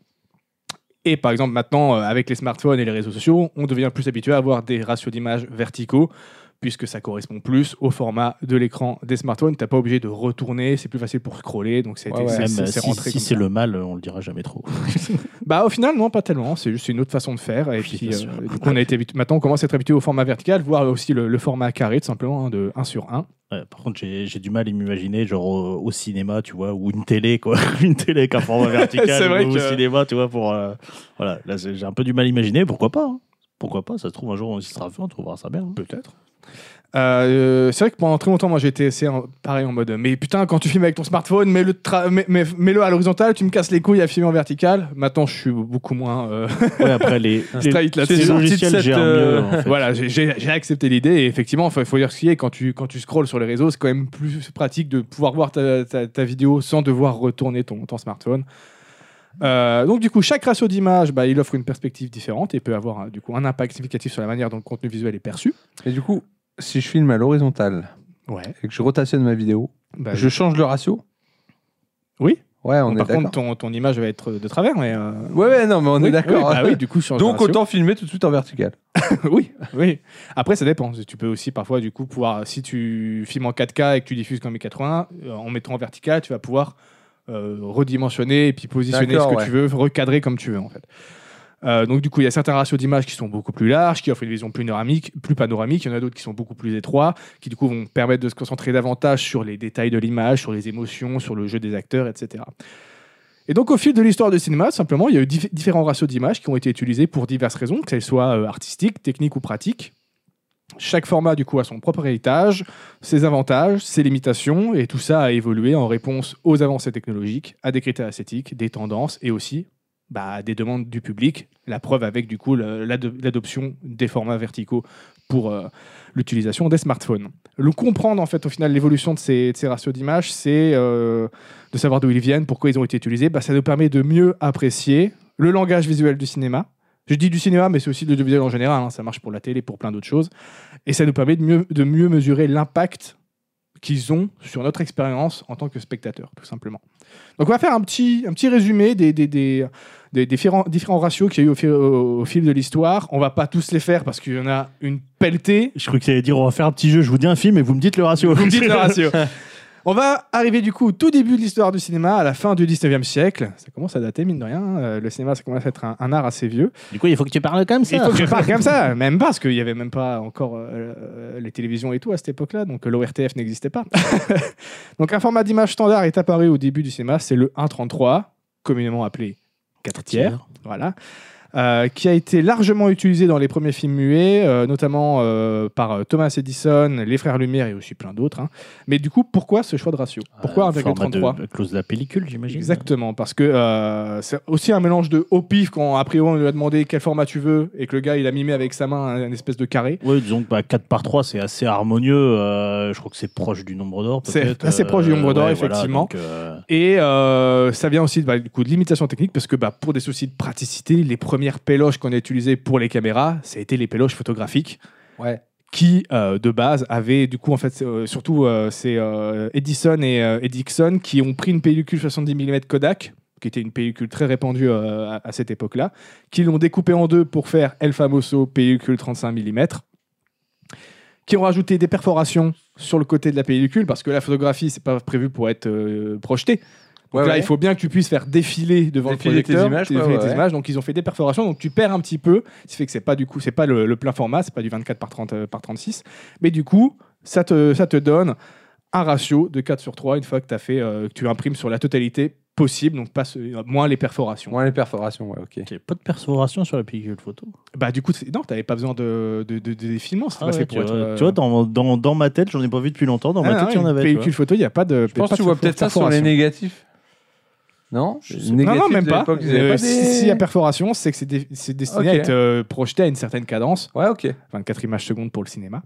Et par exemple, maintenant, euh, avec les smartphones et les réseaux sociaux, on devient plus habitué à avoir des ratios d'image verticaux, puisque ça correspond plus au format de l'écran des smartphones. Tu n'es pas obligé de retourner, c'est plus facile pour scroller, donc c'est Ouais, euh, si rentré si c'est le mal, on le dira jamais trop. Bah au final non pas tellement, c'est juste une autre façon de faire et puis euh, sûr. du coup on a été habitué- maintenant on commence à être habitué au format vertical, voire aussi le, le format carré tout simplement hein, de 1 sur 1. Ouais, par contre, j'ai j'ai du mal à m'imaginer, genre au, au cinéma, tu vois, ou une télé, quoi. une télé avec un format vertical vrai ou au cinéma, tu vois, pour. euh, voilà, là, j'ai un peu du mal à imaginer. Pourquoi pas hein. Pourquoi pas Ça se trouve, un jour, on s'y sera fait, on trouvera ça bien. hein. Peut-être. Euh, c'est vrai que pendant très longtemps, moi j'ai été assez en- pareil en mode mais putain, quand tu filmes avec ton smartphone, mets-le, mets- mets- à l'horizontale, tu me casses les couilles à filmer en vertical. Maintenant, je suis beaucoup moins. euh, Ouais, après, les, les, les C'est sorti de logiciels cette, gèrent euh, mieux. en fait. voilà, j'ai- accepté l'idée et effectivement, il faut dire ce qui est quand tu, quand tu scrolles sur les réseaux, c'est quand même plus pratique de pouvoir voir ta, ta- ta vidéo sans devoir retourner ton, ton smartphone. Euh, donc du coup, chaque ratio d'image, bah, il offre une perspective différente et peut avoir euh, du coup un impact significatif sur la manière dont le contenu visuel est perçu. Et du coup, si je filme à l'horizontale Ouais. et que je rotationne ma vidéo, Bah, je change le ratio Oui. Ouais, on Bon, est par contre, ton, ton image va être de travers, mais. euh, Ouais, ouais, non, mais on oui, est d'accord. oui, bah oui, du coup, de Donc autant filmer tout de suite en vertical. oui, oui. Après, ça dépend. Tu peux aussi parfois, du coup, pouvoir, si tu filmes en 4K et que tu diffuses comme 1080, euh, en mettant en vertical, tu vas pouvoir euh, redimensionner et puis positionner ce que ouais. tu veux, recadrer comme tu veux, en fait. Euh, donc, du coup, il y a certains ratios d'images qui sont beaucoup plus larges, qui offrent une vision plus panoramique, plus panoramique. Il y en a d'autres qui sont beaucoup plus étroits, qui, du coup, vont permettre de se concentrer davantage sur les détails de l'image, sur les émotions, sur le jeu des acteurs, etc. Et donc, au fil de l'histoire du cinéma, simplement, il y a eu dif- différents ratios d'images qui ont été utilisés pour diverses raisons, qu'elles soient euh, artistiques, techniques ou pratiques. Chaque format, du coup, a son propre héritage, ses avantages, ses limitations, et tout ça a évolué en réponse aux avancées technologiques, à des critères esthétiques, des tendances, et aussi bah, des demandes du public. La preuve avec, du coup, l'adoption des formats verticaux pour euh, l'utilisation des smartphones. Le comprendre, en fait, au final, l'évolution de ces, de ces ratios d'images, c'est euh, de savoir d'où ils viennent, pourquoi ils ont été utilisés. Bah, ça nous permet de mieux apprécier le langage visuel du cinéma. Je dis du cinéma, mais c'est aussi de l'audiovisuel en général. hein. Ça marche pour la télé, pour plein d'autres choses. Et ça nous permet de mieux, de mieux mesurer l'impact qu'ils ont sur notre expérience en tant que spectateur, tout simplement. Donc on va faire un petit, un petit résumé des, des, des différents, différents ratios qu'il y a eu au fil, au, au fil de l'histoire. On va pas tous les faire parce qu'il y en a une pelletée. Je crois que tu allais dire on va faire un petit jeu, je vous dis un film et vous me dites le ratio. Vous me dites le ratio. On va arriver du coup au tout début de l'histoire du cinéma, à la fin du 19e siècle. Ça commence à dater, mine de rien. Euh, Le cinéma, ça commence à être un, un art assez vieux. Du coup, il faut que tu parles comme ça. Il faut que je parle comme ça, même pas, parce qu'il n'y avait même pas encore euh, euh, les télévisions et tout à cette époque-là, donc l'ORTF n'existait pas. donc un format d'image standard est apparu au début du cinéma, c'est le 1.33, communément appelé 4 tiers, voilà, euh, qui a été largement utilisé dans les premiers films muets, euh, notamment euh, par Thomas Edison, les Frères Lumière et aussi plein d'autres. hein. Mais du coup, pourquoi ce choix de ratio? Pourquoi Euh, format 1,33 de- à cause de la pellicule, j'imagine. Exactement, parce que c'est aussi un mélange de au pif quand a priori on lui a demandé quel format tu veux et que le gars il a mimé avec sa main un, un espèce de carré. Oui, disons que bah, 4 par 3, c'est assez harmonieux. je crois que c'est proche du nombre d'or. C'est assez proche du nombre d'or, ouais, voilà, effectivement. donc, Et ça vient aussi bah, du coup de limitation technique parce que bah, pour des soucis de praticité, les premières péloches qu'on a utilisées pour les caméras, ça a été les péloches photographiques Ouais. qui euh, de base avaient du coup en fait euh, surtout euh, c'est Edison et, et Dixon qui ont pris une pellicule 70 mm Kodak qui était une pellicule très répandue à, à cette époque-là, qui l'ont découpé en deux pour faire El Famoso pellicule 35 mm, qui ont rajouté des perforations sur le côté de la pellicule parce que la photographie c'est pas prévu pour être euh, projetée. Donc Ouais, là, ouais. il faut bien que tu puisses faire défiler devant Défiler le tes projecteur, images, défiler ouais, tes ouais. images. Donc ils ont fait des perforations, donc tu perds un petit peu. Ce qui fait que c'est pas du coup, c'est pas le, le plein format, c'est pas du 24 par 30 euh, par 36, mais du coup, ça te ça te donne un ratio de 4 sur 3 une fois que tu as fait euh, que tu imprimes sur la totalité possible, donc pas ce- moins les perforations. Moins les perforations, ouais, ok. ok, Pas de perforation sur la pellicule photo. Bah du coup, non, t'avais pas besoin de de, de, de Ah ouais, tu, être. vois, euh, tu vois, dans, dans, dans ma tête, j'en ai pas vu depuis longtemps. Dans ma ah, tête, il y en avait. Pellicule photo, il y a pas de. Je pense que tu vois peut-être ça sur les négatifs. Non Non, non, même pas. avaient Euh, si- des- S'il y a perforation, c'est que c'est dé- destiné à être euh, projeté à une certaine cadence. Ouais, ok. 24 images secondes pour le cinéma.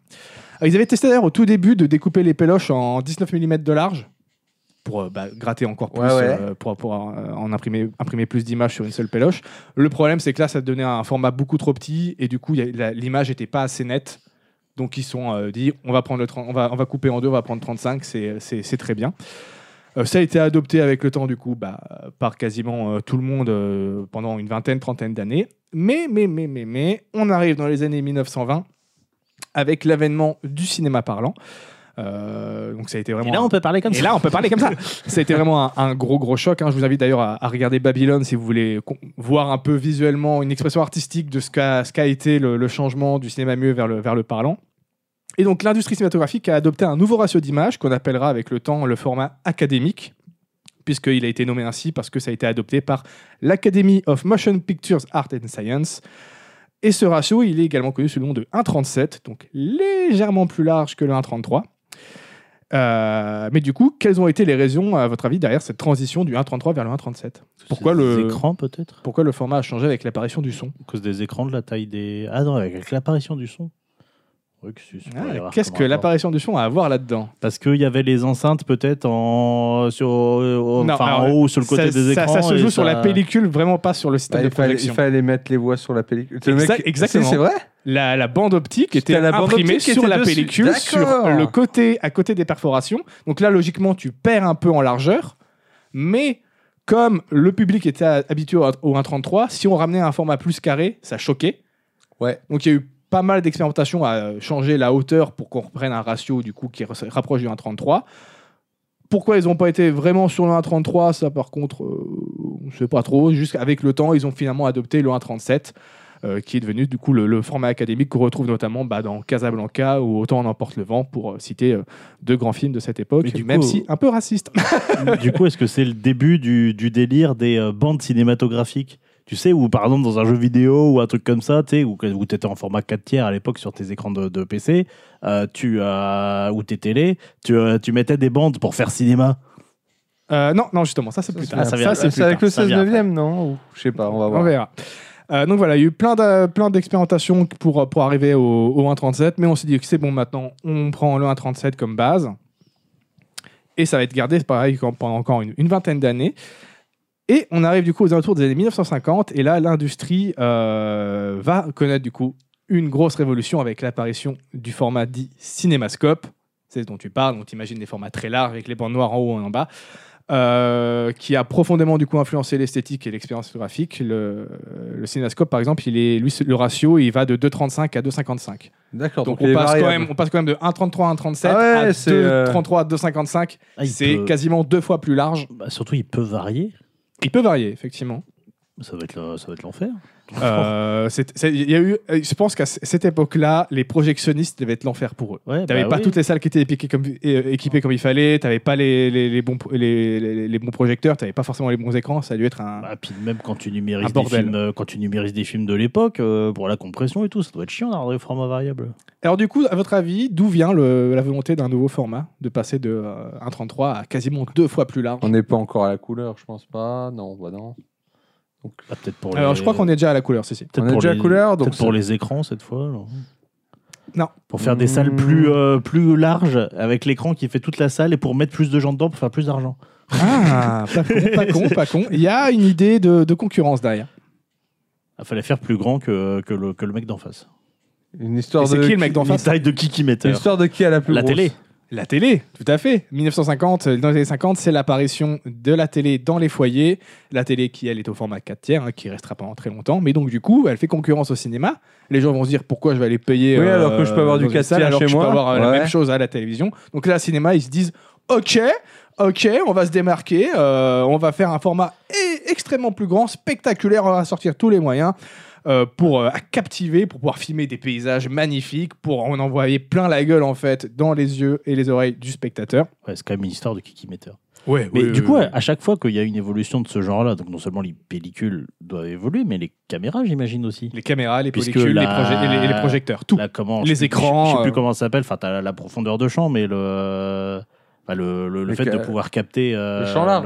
Alors, ils avaient testé d'ailleurs au tout début de découper les péloches en 19 mm de large pour euh, bah, gratter encore plus, Ouais, ouais. euh, pour, pour, euh, en imprimer, imprimer plus d'images sur une seule péloche. Le problème, c'est que là, ça donnait un format beaucoup trop petit et du coup, l'image n'était pas assez nette. Donc, ils se sont euh, dit, on va, prendre le 30 on, va, on va couper en deux, on va prendre 35, c'est- c'est c'est très bien. Euh, ça a été adopté avec le temps, du coup, bah, par quasiment euh, tout le monde euh, pendant une vingtaine, trentaine d'années. Mais, mais, mais, mais, mais, on arrive dans les années 1920 avec l'avènement du cinéma parlant. Euh, donc ça a été vraiment. Et là, on peut parler comme Et ça. là, on peut parler comme ça. Ça a été vraiment un, un gros, gros choc. hein. Je vous invite d'ailleurs à, à regarder Babylone si vous voulez voir un peu visuellement une expression artistique de ce qu'a ce qu'a été le, le changement du cinéma muet vers le, vers le parlant. Et donc, l'industrie cinématographique a adopté un nouveau ratio d'image qu'on appellera avec le temps le format académique, puisqu'il a été nommé ainsi parce que ça a été adopté par l'Academy of Motion Pictures Art and Science. Et ce ratio, il est également connu sous le nom de 1,37, donc légèrement plus large que le 1,33. Euh, mais du coup, quelles ont été les raisons, à votre avis, derrière cette transition du 1,33 vers le 1,37 Pourquoi le, écrans, peut-être? pourquoi le format a changé avec l'apparition du son? À cause des écrans, de la taille des. Ah non, avec l'apparition du son. Ah, Qu'est-ce que l'apparition du son a à voir là-dedans Parce qu'il y avait les enceintes peut-être en, sur, au- Non, enfin, alors, en haut sur le côté ça, des ça- écrans. ça se joue sur ça- la pellicule, vraiment pas sur le système Bah, de il, fallait, projection. il fallait mettre les voix sur la pellicule. Le Exact- mec- exactement. C'est vrai La, la bande optique était la bande imprimée optique sur était la dessus. pellicule, sur le côté, à côté des perforations. Donc là, logiquement, tu perds un peu en largeur, mais Comme le public était habitué au au 1.33, si on ramenait un format plus carré, ça choquait. Ouais. Donc il y a eu pas mal d'expérimentations à changer la hauteur pour qu'on reprenne un ratio du coup qui rapproche du 1.33. Pourquoi ils n'ont pas été vraiment sur le 1.33 Ça, par contre, euh, on ne sait pas trop. Jusqu'avec le temps, ils ont finalement adopté le 1.37, euh, qui est devenu du coup le, le format académique qu'on retrouve notamment bah, dans Casablanca ou Autant en emporte le vent, pour euh, citer euh, deux grands films de cette époque, du même coup, si un peu raciste. du coup, est-ce que c'est le début du, du délire des bandes cinématographiques? Tu sais, où par exemple dans un jeu vidéo ou un truc comme ça, tu sais, où, où tu étais en format 4 tiers à l'époque sur tes écrans de, de PC, euh, tu, euh, ou tes télés, tu, euh, tu mettais des bandes pour faire cinéma. Euh, non, non, justement, ça c'est plus c'est tard. ça Ça, c'est plus C'est avec tard. le ça 16 vient 9 non Ou- Je sais pas, on va On voir. verra. Euh, donc voilà, il y a eu plein de- plein d'expérimentations pour, pour arriver au, au 1.37, mais on s'est dit que c'est bon maintenant, on prend le 1.37 comme base. Et ça va être gardé pareil comme pendant encore une, une vingtaine d'années. Et on arrive du coup aux alentours des années 1950, et là l'industrie euh, va connaître du coup une grosse révolution avec l'apparition du format dit cinémascope. C'est ce dont tu parles, dont tu imagines des formats très larges avec les bandes noires en haut et en bas. euh, qui a profondément du coup influencé l'esthétique et l'expérience photographique. Le, le cinémascope, par exemple, il est, lui, le ratio, il va de 2,35 à 2,55. D'accord. Donc, est on passe, quand même, on passe quand même de 1,33 à 1,37 Ah ouais, à c'est, euh, 2,33 à 2,55. Ah, c'est peut- quasiment deux fois plus large. bah, surtout, il peut varier. Il peut varier, effectivement. Ça va être l'enfer. Euh, c'est- c'est- il y a eu, euh, je pense qu'à c- cette époque-là, les projectionnistes devaient être l'enfer pour eux. Ouais, T'avais bah pas oui. toutes les salles qui étaient épiquées comme, euh, équipées comme il fallait, t'avais pas les, les, les bons, les, les- les bons projecteurs, t'avais pas forcément les bons écrans, ça a dû être un... Bah, puis même quand tu Un numérises des bordel. films, euh, quand tu numérises des films de l'époque euh, pour la compression et tout, ça doit être chiant d'avoir des formats variables. Alors du coup, à votre avis, d'où vient le- la volonté d'un nouveau format de passer de euh, 1.33 à quasiment deux fois plus large? On n'est pas encore à la couleur, je pense pas. Non, bah non. Bah, peut-être pour Alors les- je crois qu'on est déjà à la couleur, ceci. peut-être on est pour déjà à les- couleur, donc peut-être pour les écrans cette fois. alors. Non. Pour faire des Mmh. salles plus euh, plus larges avec l'écran qui fait toute la salle et pour mettre plus de gens dedans pour faire plus d'argent. Ah, pas con, pas con, pas con. Il y a une idée de, de concurrence derrière. Il fallait faire plus grand que, que, le, que le mec d'en face. Une histoire Et c'est de. qui le mec d'en Une face? taille de Kiki Meter. Une histoire de qui a la plus La grosse? télé. La télé, tout à fait. 1950, euh, dans les années 50, c'est l'apparition de la télé dans les foyers. La télé qui, elle, est au format 4 tiers, hein, qui restera pendant très longtemps. Mais donc, du coup, elle fait concurrence au cinéma. Les gens vont se dire pourquoi je vais aller payer. Oui, alors que je peux avoir du dans une 4 salle, tiers alors que chez je peux moi. avoir euh, la même chose à la télévision. Donc là, cinéma, ils se disent Ok, ok, on va se démarquer. euh, on va faire un format e- extrêmement plus grand, spectaculaire. On va sortir tous les moyens. Euh, pour euh, captiver, pour pouvoir filmer des paysages magnifiques, pour en envoyer plein la gueule en fait dans les yeux et les oreilles du spectateur. Ouais, c'est quand même une histoire de Kiki Meter. Ouais, Mais du coup, à chaque fois qu'il y a une évolution de ce genre-là, donc non seulement les pellicules doivent évoluer, mais les caméras, j'imagine aussi. les caméras, les Puisque pellicules, les, la- proje- et les- et les projecteurs, tout. Comment, Les écrans, Je sais plus euh. comment ça s'appelle. Enfin, t'as la, la profondeur de champ, mais le, enfin, le, le, le fait ca- de pouvoir capter euh,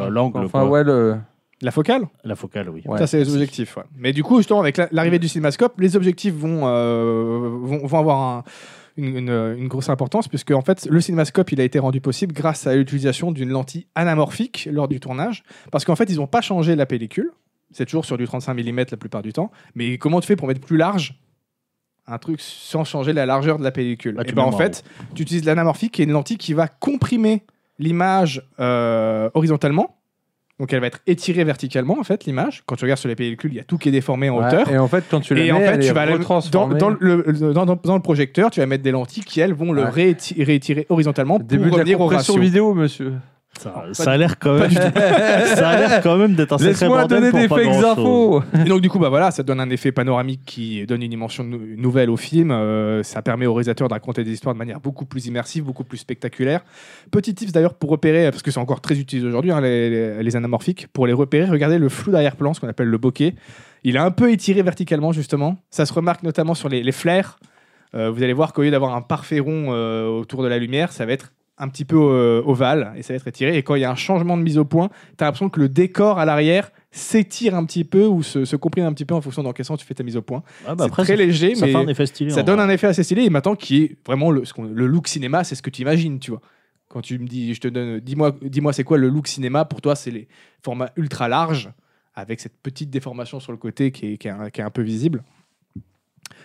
l'angle, Enfin, quoi. ouais, le. La focale, la focale, oui. Ouais. ça c'est les objectifs. ouais. Mais du coup, justement, avec la- l'arrivée du cinémascope, les objectifs vont, euh, vont, vont avoir un- une, une- une grosse importance, puisque en fait, le cinémascope il a été rendu possible grâce à l'utilisation d'une lentille anamorphique lors du tournage, parce qu'en fait, ils n'ont pas changé la pellicule. C'est toujours sur du 35 mm la plupart du temps. Mais comment tu fais pour mettre plus large un truc sans changer la largeur de la pellicule? Bah, Et tu ben en fait, tu utilises l'anamorphique qui est une lentille qui va comprimer l'image euh, horizontalement. Donc elle va être étirée verticalement en fait l'image. Quand tu regardes sur les pellicules, il y a tout qui est déformé en Ouais, hauteur. Et en fait, quand tu la Et mets, en fait, elle tu est vas la- dans, le, dans, dans- le projecteur, tu vas mettre des lentilles qui elles vont le Ouais. réétirer horizontalement pour Début de la au ratio. vidéo, monsieur. Ça, a l'air quand même, ça a l'air quand même d'être un sacré Laisse-moi donner pour des fakes infos. Et donc du coup, bah voilà, ça donne un effet panoramique qui donne une dimension nou- nouvelle au film. Euh, ça permet au réalisateur de raconter des histoires de manière beaucoup plus immersive, beaucoup plus spectaculaire. Petit tips d'ailleurs pour repérer, parce que c'est encore très utilisé aujourd'hui, hein, les, les- les anamorphiques. Pour les repérer, regardez le flou d'arrière-plan, ce qu'on appelle le bokeh. Il est un peu étiré verticalement justement. Ça se remarque notamment sur les, les flares. Euh, vous allez voir qu'au lieu d'avoir un parfait rond euh, autour de la lumière, ça va être un petit peu euh, ovale et ça va être étiré. Et quand il y a un changement de mise au point, tu as l'impression que le décor à l'arrière s'étire un petit peu ou se, se comprime un petit peu en fonction dans quel sens tu fais ta mise au point. Ah, bah c'est très ça, léger, ça mais fait un effet stylé. ça donne vrai. un effet assez stylé. Et maintenant, qui est vraiment le, ce qu'on- le look cinéma, c'est ce que tu imagines, tu vois. Quand tu me dis, je te donne, dis-moi, dis-moi, c'est quoi le look cinéma Pour toi, c'est les formats ultra larges avec cette petite déformation sur le côté qui est, qui est un, qui est un peu visible.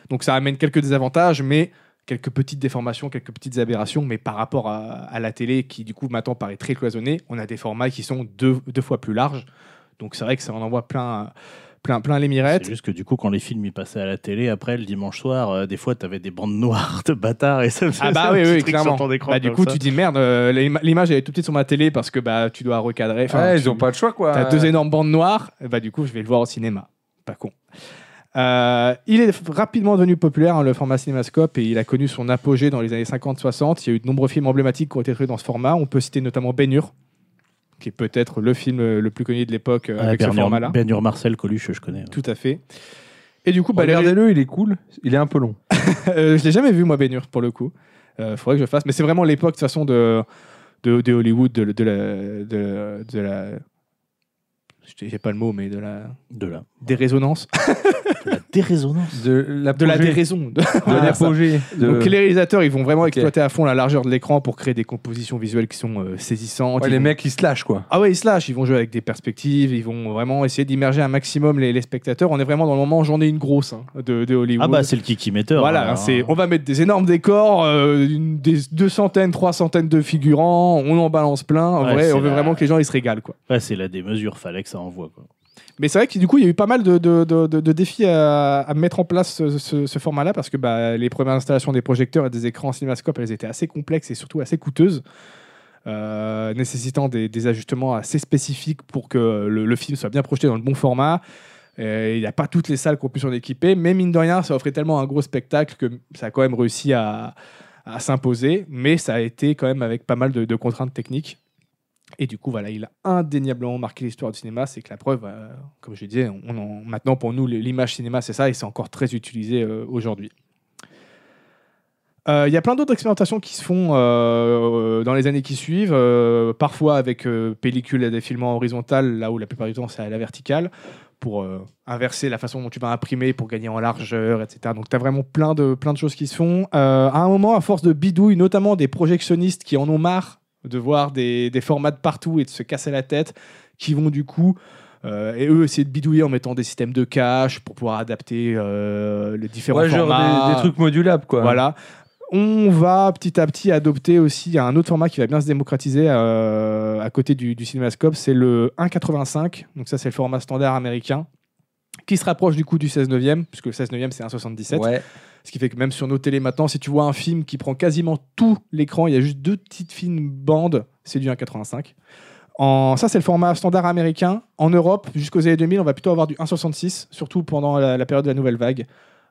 Donc ça amène quelques désavantages, mais quelques petites déformations, quelques petites aberrations, mais par rapport à, à la télé qui du coup maintenant paraît très cloisonnée, on a des formats qui sont deux, deux fois plus larges. Donc c'est vrai que ça en envoie plein, plein, plein les mirettes. C'est juste que du coup, quand les films y passaient à la télé, après le dimanche soir, euh, des fois, t'avais des bandes noires de bâtards et ça me Ah faisait bah un oui, petit oui, truc clairement. sur ton écran Bah, du coup, ça. tu dis merde, euh, l'ima- l'image elle est tout petite sur ma télé parce que bah tu dois recadrer. Enfin, Ouais, tu- ils ont pas le choix, quoi. T'as deux énormes bandes noires, et bah du coup je vais le voir au cinéma. Pas con. Euh, il est rapidement devenu populaire, hein, le format cinémascope, et il a connu son apogée dans les années 50-60. Il y a eu de nombreux films emblématiques qui ont été créés dans ce format. On peut citer notamment Ben Hur, qui est peut-être le film euh, le plus connu de l'époque euh, avec ce Ben Hur- format-là. Ben Hur Marcel Coluche, je connais. Tout à fait. Et du coup, bah, les- Regardez-le, il est cool. Il est un peu long. Euh, je l'ai jamais vu moi Ben Hur pour le coup. Euh, faudrait que je le fasse. Mais c'est vraiment l'époque de toute façon de, de, de Hollywood, de, de la, de, de la, je j'ai pas le mot, mais de la De la, dérésonance, de la dérésonance. De la de la déraison. de- ça. l'apogée. de- Donc les réalisateurs, ils vont vraiment exploiter à fond la largeur de l'écran pour créer des compositions visuelles qui sont euh, saisissantes. Ouais, les vont- mecs, ils se lâchent, quoi. Ah ouais, ils se lâchent, ils vont jouer avec des perspectives, ils vont vraiment essayer d'immerger un maximum les, les spectateurs. On est vraiment dans le moment, j'en ai une grosse hein, de, de Hollywood. Ah bah, c'est le kiki metteur. Voilà, hein, c'est, on va mettre des énormes décors, euh, une- des deux centaines, trois centaines de figurants, on en balance plein. En Ouais, vrai, on veut la- vraiment que les gens ils se régalent. Quoi. Ouais, c'est la démesure, fallait que ça envoie. Mais c'est vrai que du coup, il y a eu pas mal de, défis à, mettre en place ce, format-là parce que bah, les premières installations des projecteurs et des écrans en cinémascope, elles étaient assez complexes et surtout assez coûteuses. euh, nécessitant des, ajustements assez spécifiques pour que le, film soit bien projeté dans le bon format. Il n'y a pas toutes les salles qui ont pu s'en équiper, mais mine de rien, ça offrait tellement un gros spectacle que ça a quand même réussi à, s'imposer, mais ça a été quand même avec pas mal de contraintes techniques. Et du coup, voilà, il a indéniablement marqué l'histoire du cinéma. C'est que la preuve, euh, comme je disais, maintenant pour nous, l'image cinéma, c'est ça, et c'est encore très utilisé euh, aujourd'hui. Euh, Il y a plein d'autres expérimentations qui se font dans les années qui suivent, parfois avec pellicule à défilement horizontal, là où la plupart du temps c'est à la verticale, pour inverser la façon dont tu vas imprimer, pour gagner en largeur, etc. Donc tu as vraiment plein de, plein de choses qui se font. À un moment, à force de bidouille, notamment des projectionnistes qui en ont marre de voir des, des formats de partout et de se casser la tête, qui vont du coup, euh, et eux, essayer de bidouiller en mettant des systèmes de cache pour pouvoir adapter euh, les différents Ouais, genre formats. des, des trucs modulables, quoi. Voilà. On va petit à petit adopter aussi un autre format qui va bien se démocratiser euh, à côté du, du cinémascope, c'est le 1,85. Donc ça, c'est le format standard américain qui se rapproche du coup du 16 neuvième, puisque le 16 neuvième c'est 1,77. Ouais. Ce qui fait que même sur nos télés maintenant, si tu vois un film qui prend quasiment tout l'écran, il y a juste deux petites fines bandes, c'est du 1,85. En, ça, c'est le format standard américain. En Europe, jusqu'aux années 2000, on va plutôt avoir du 1,66, surtout pendant la, période de la nouvelle vague.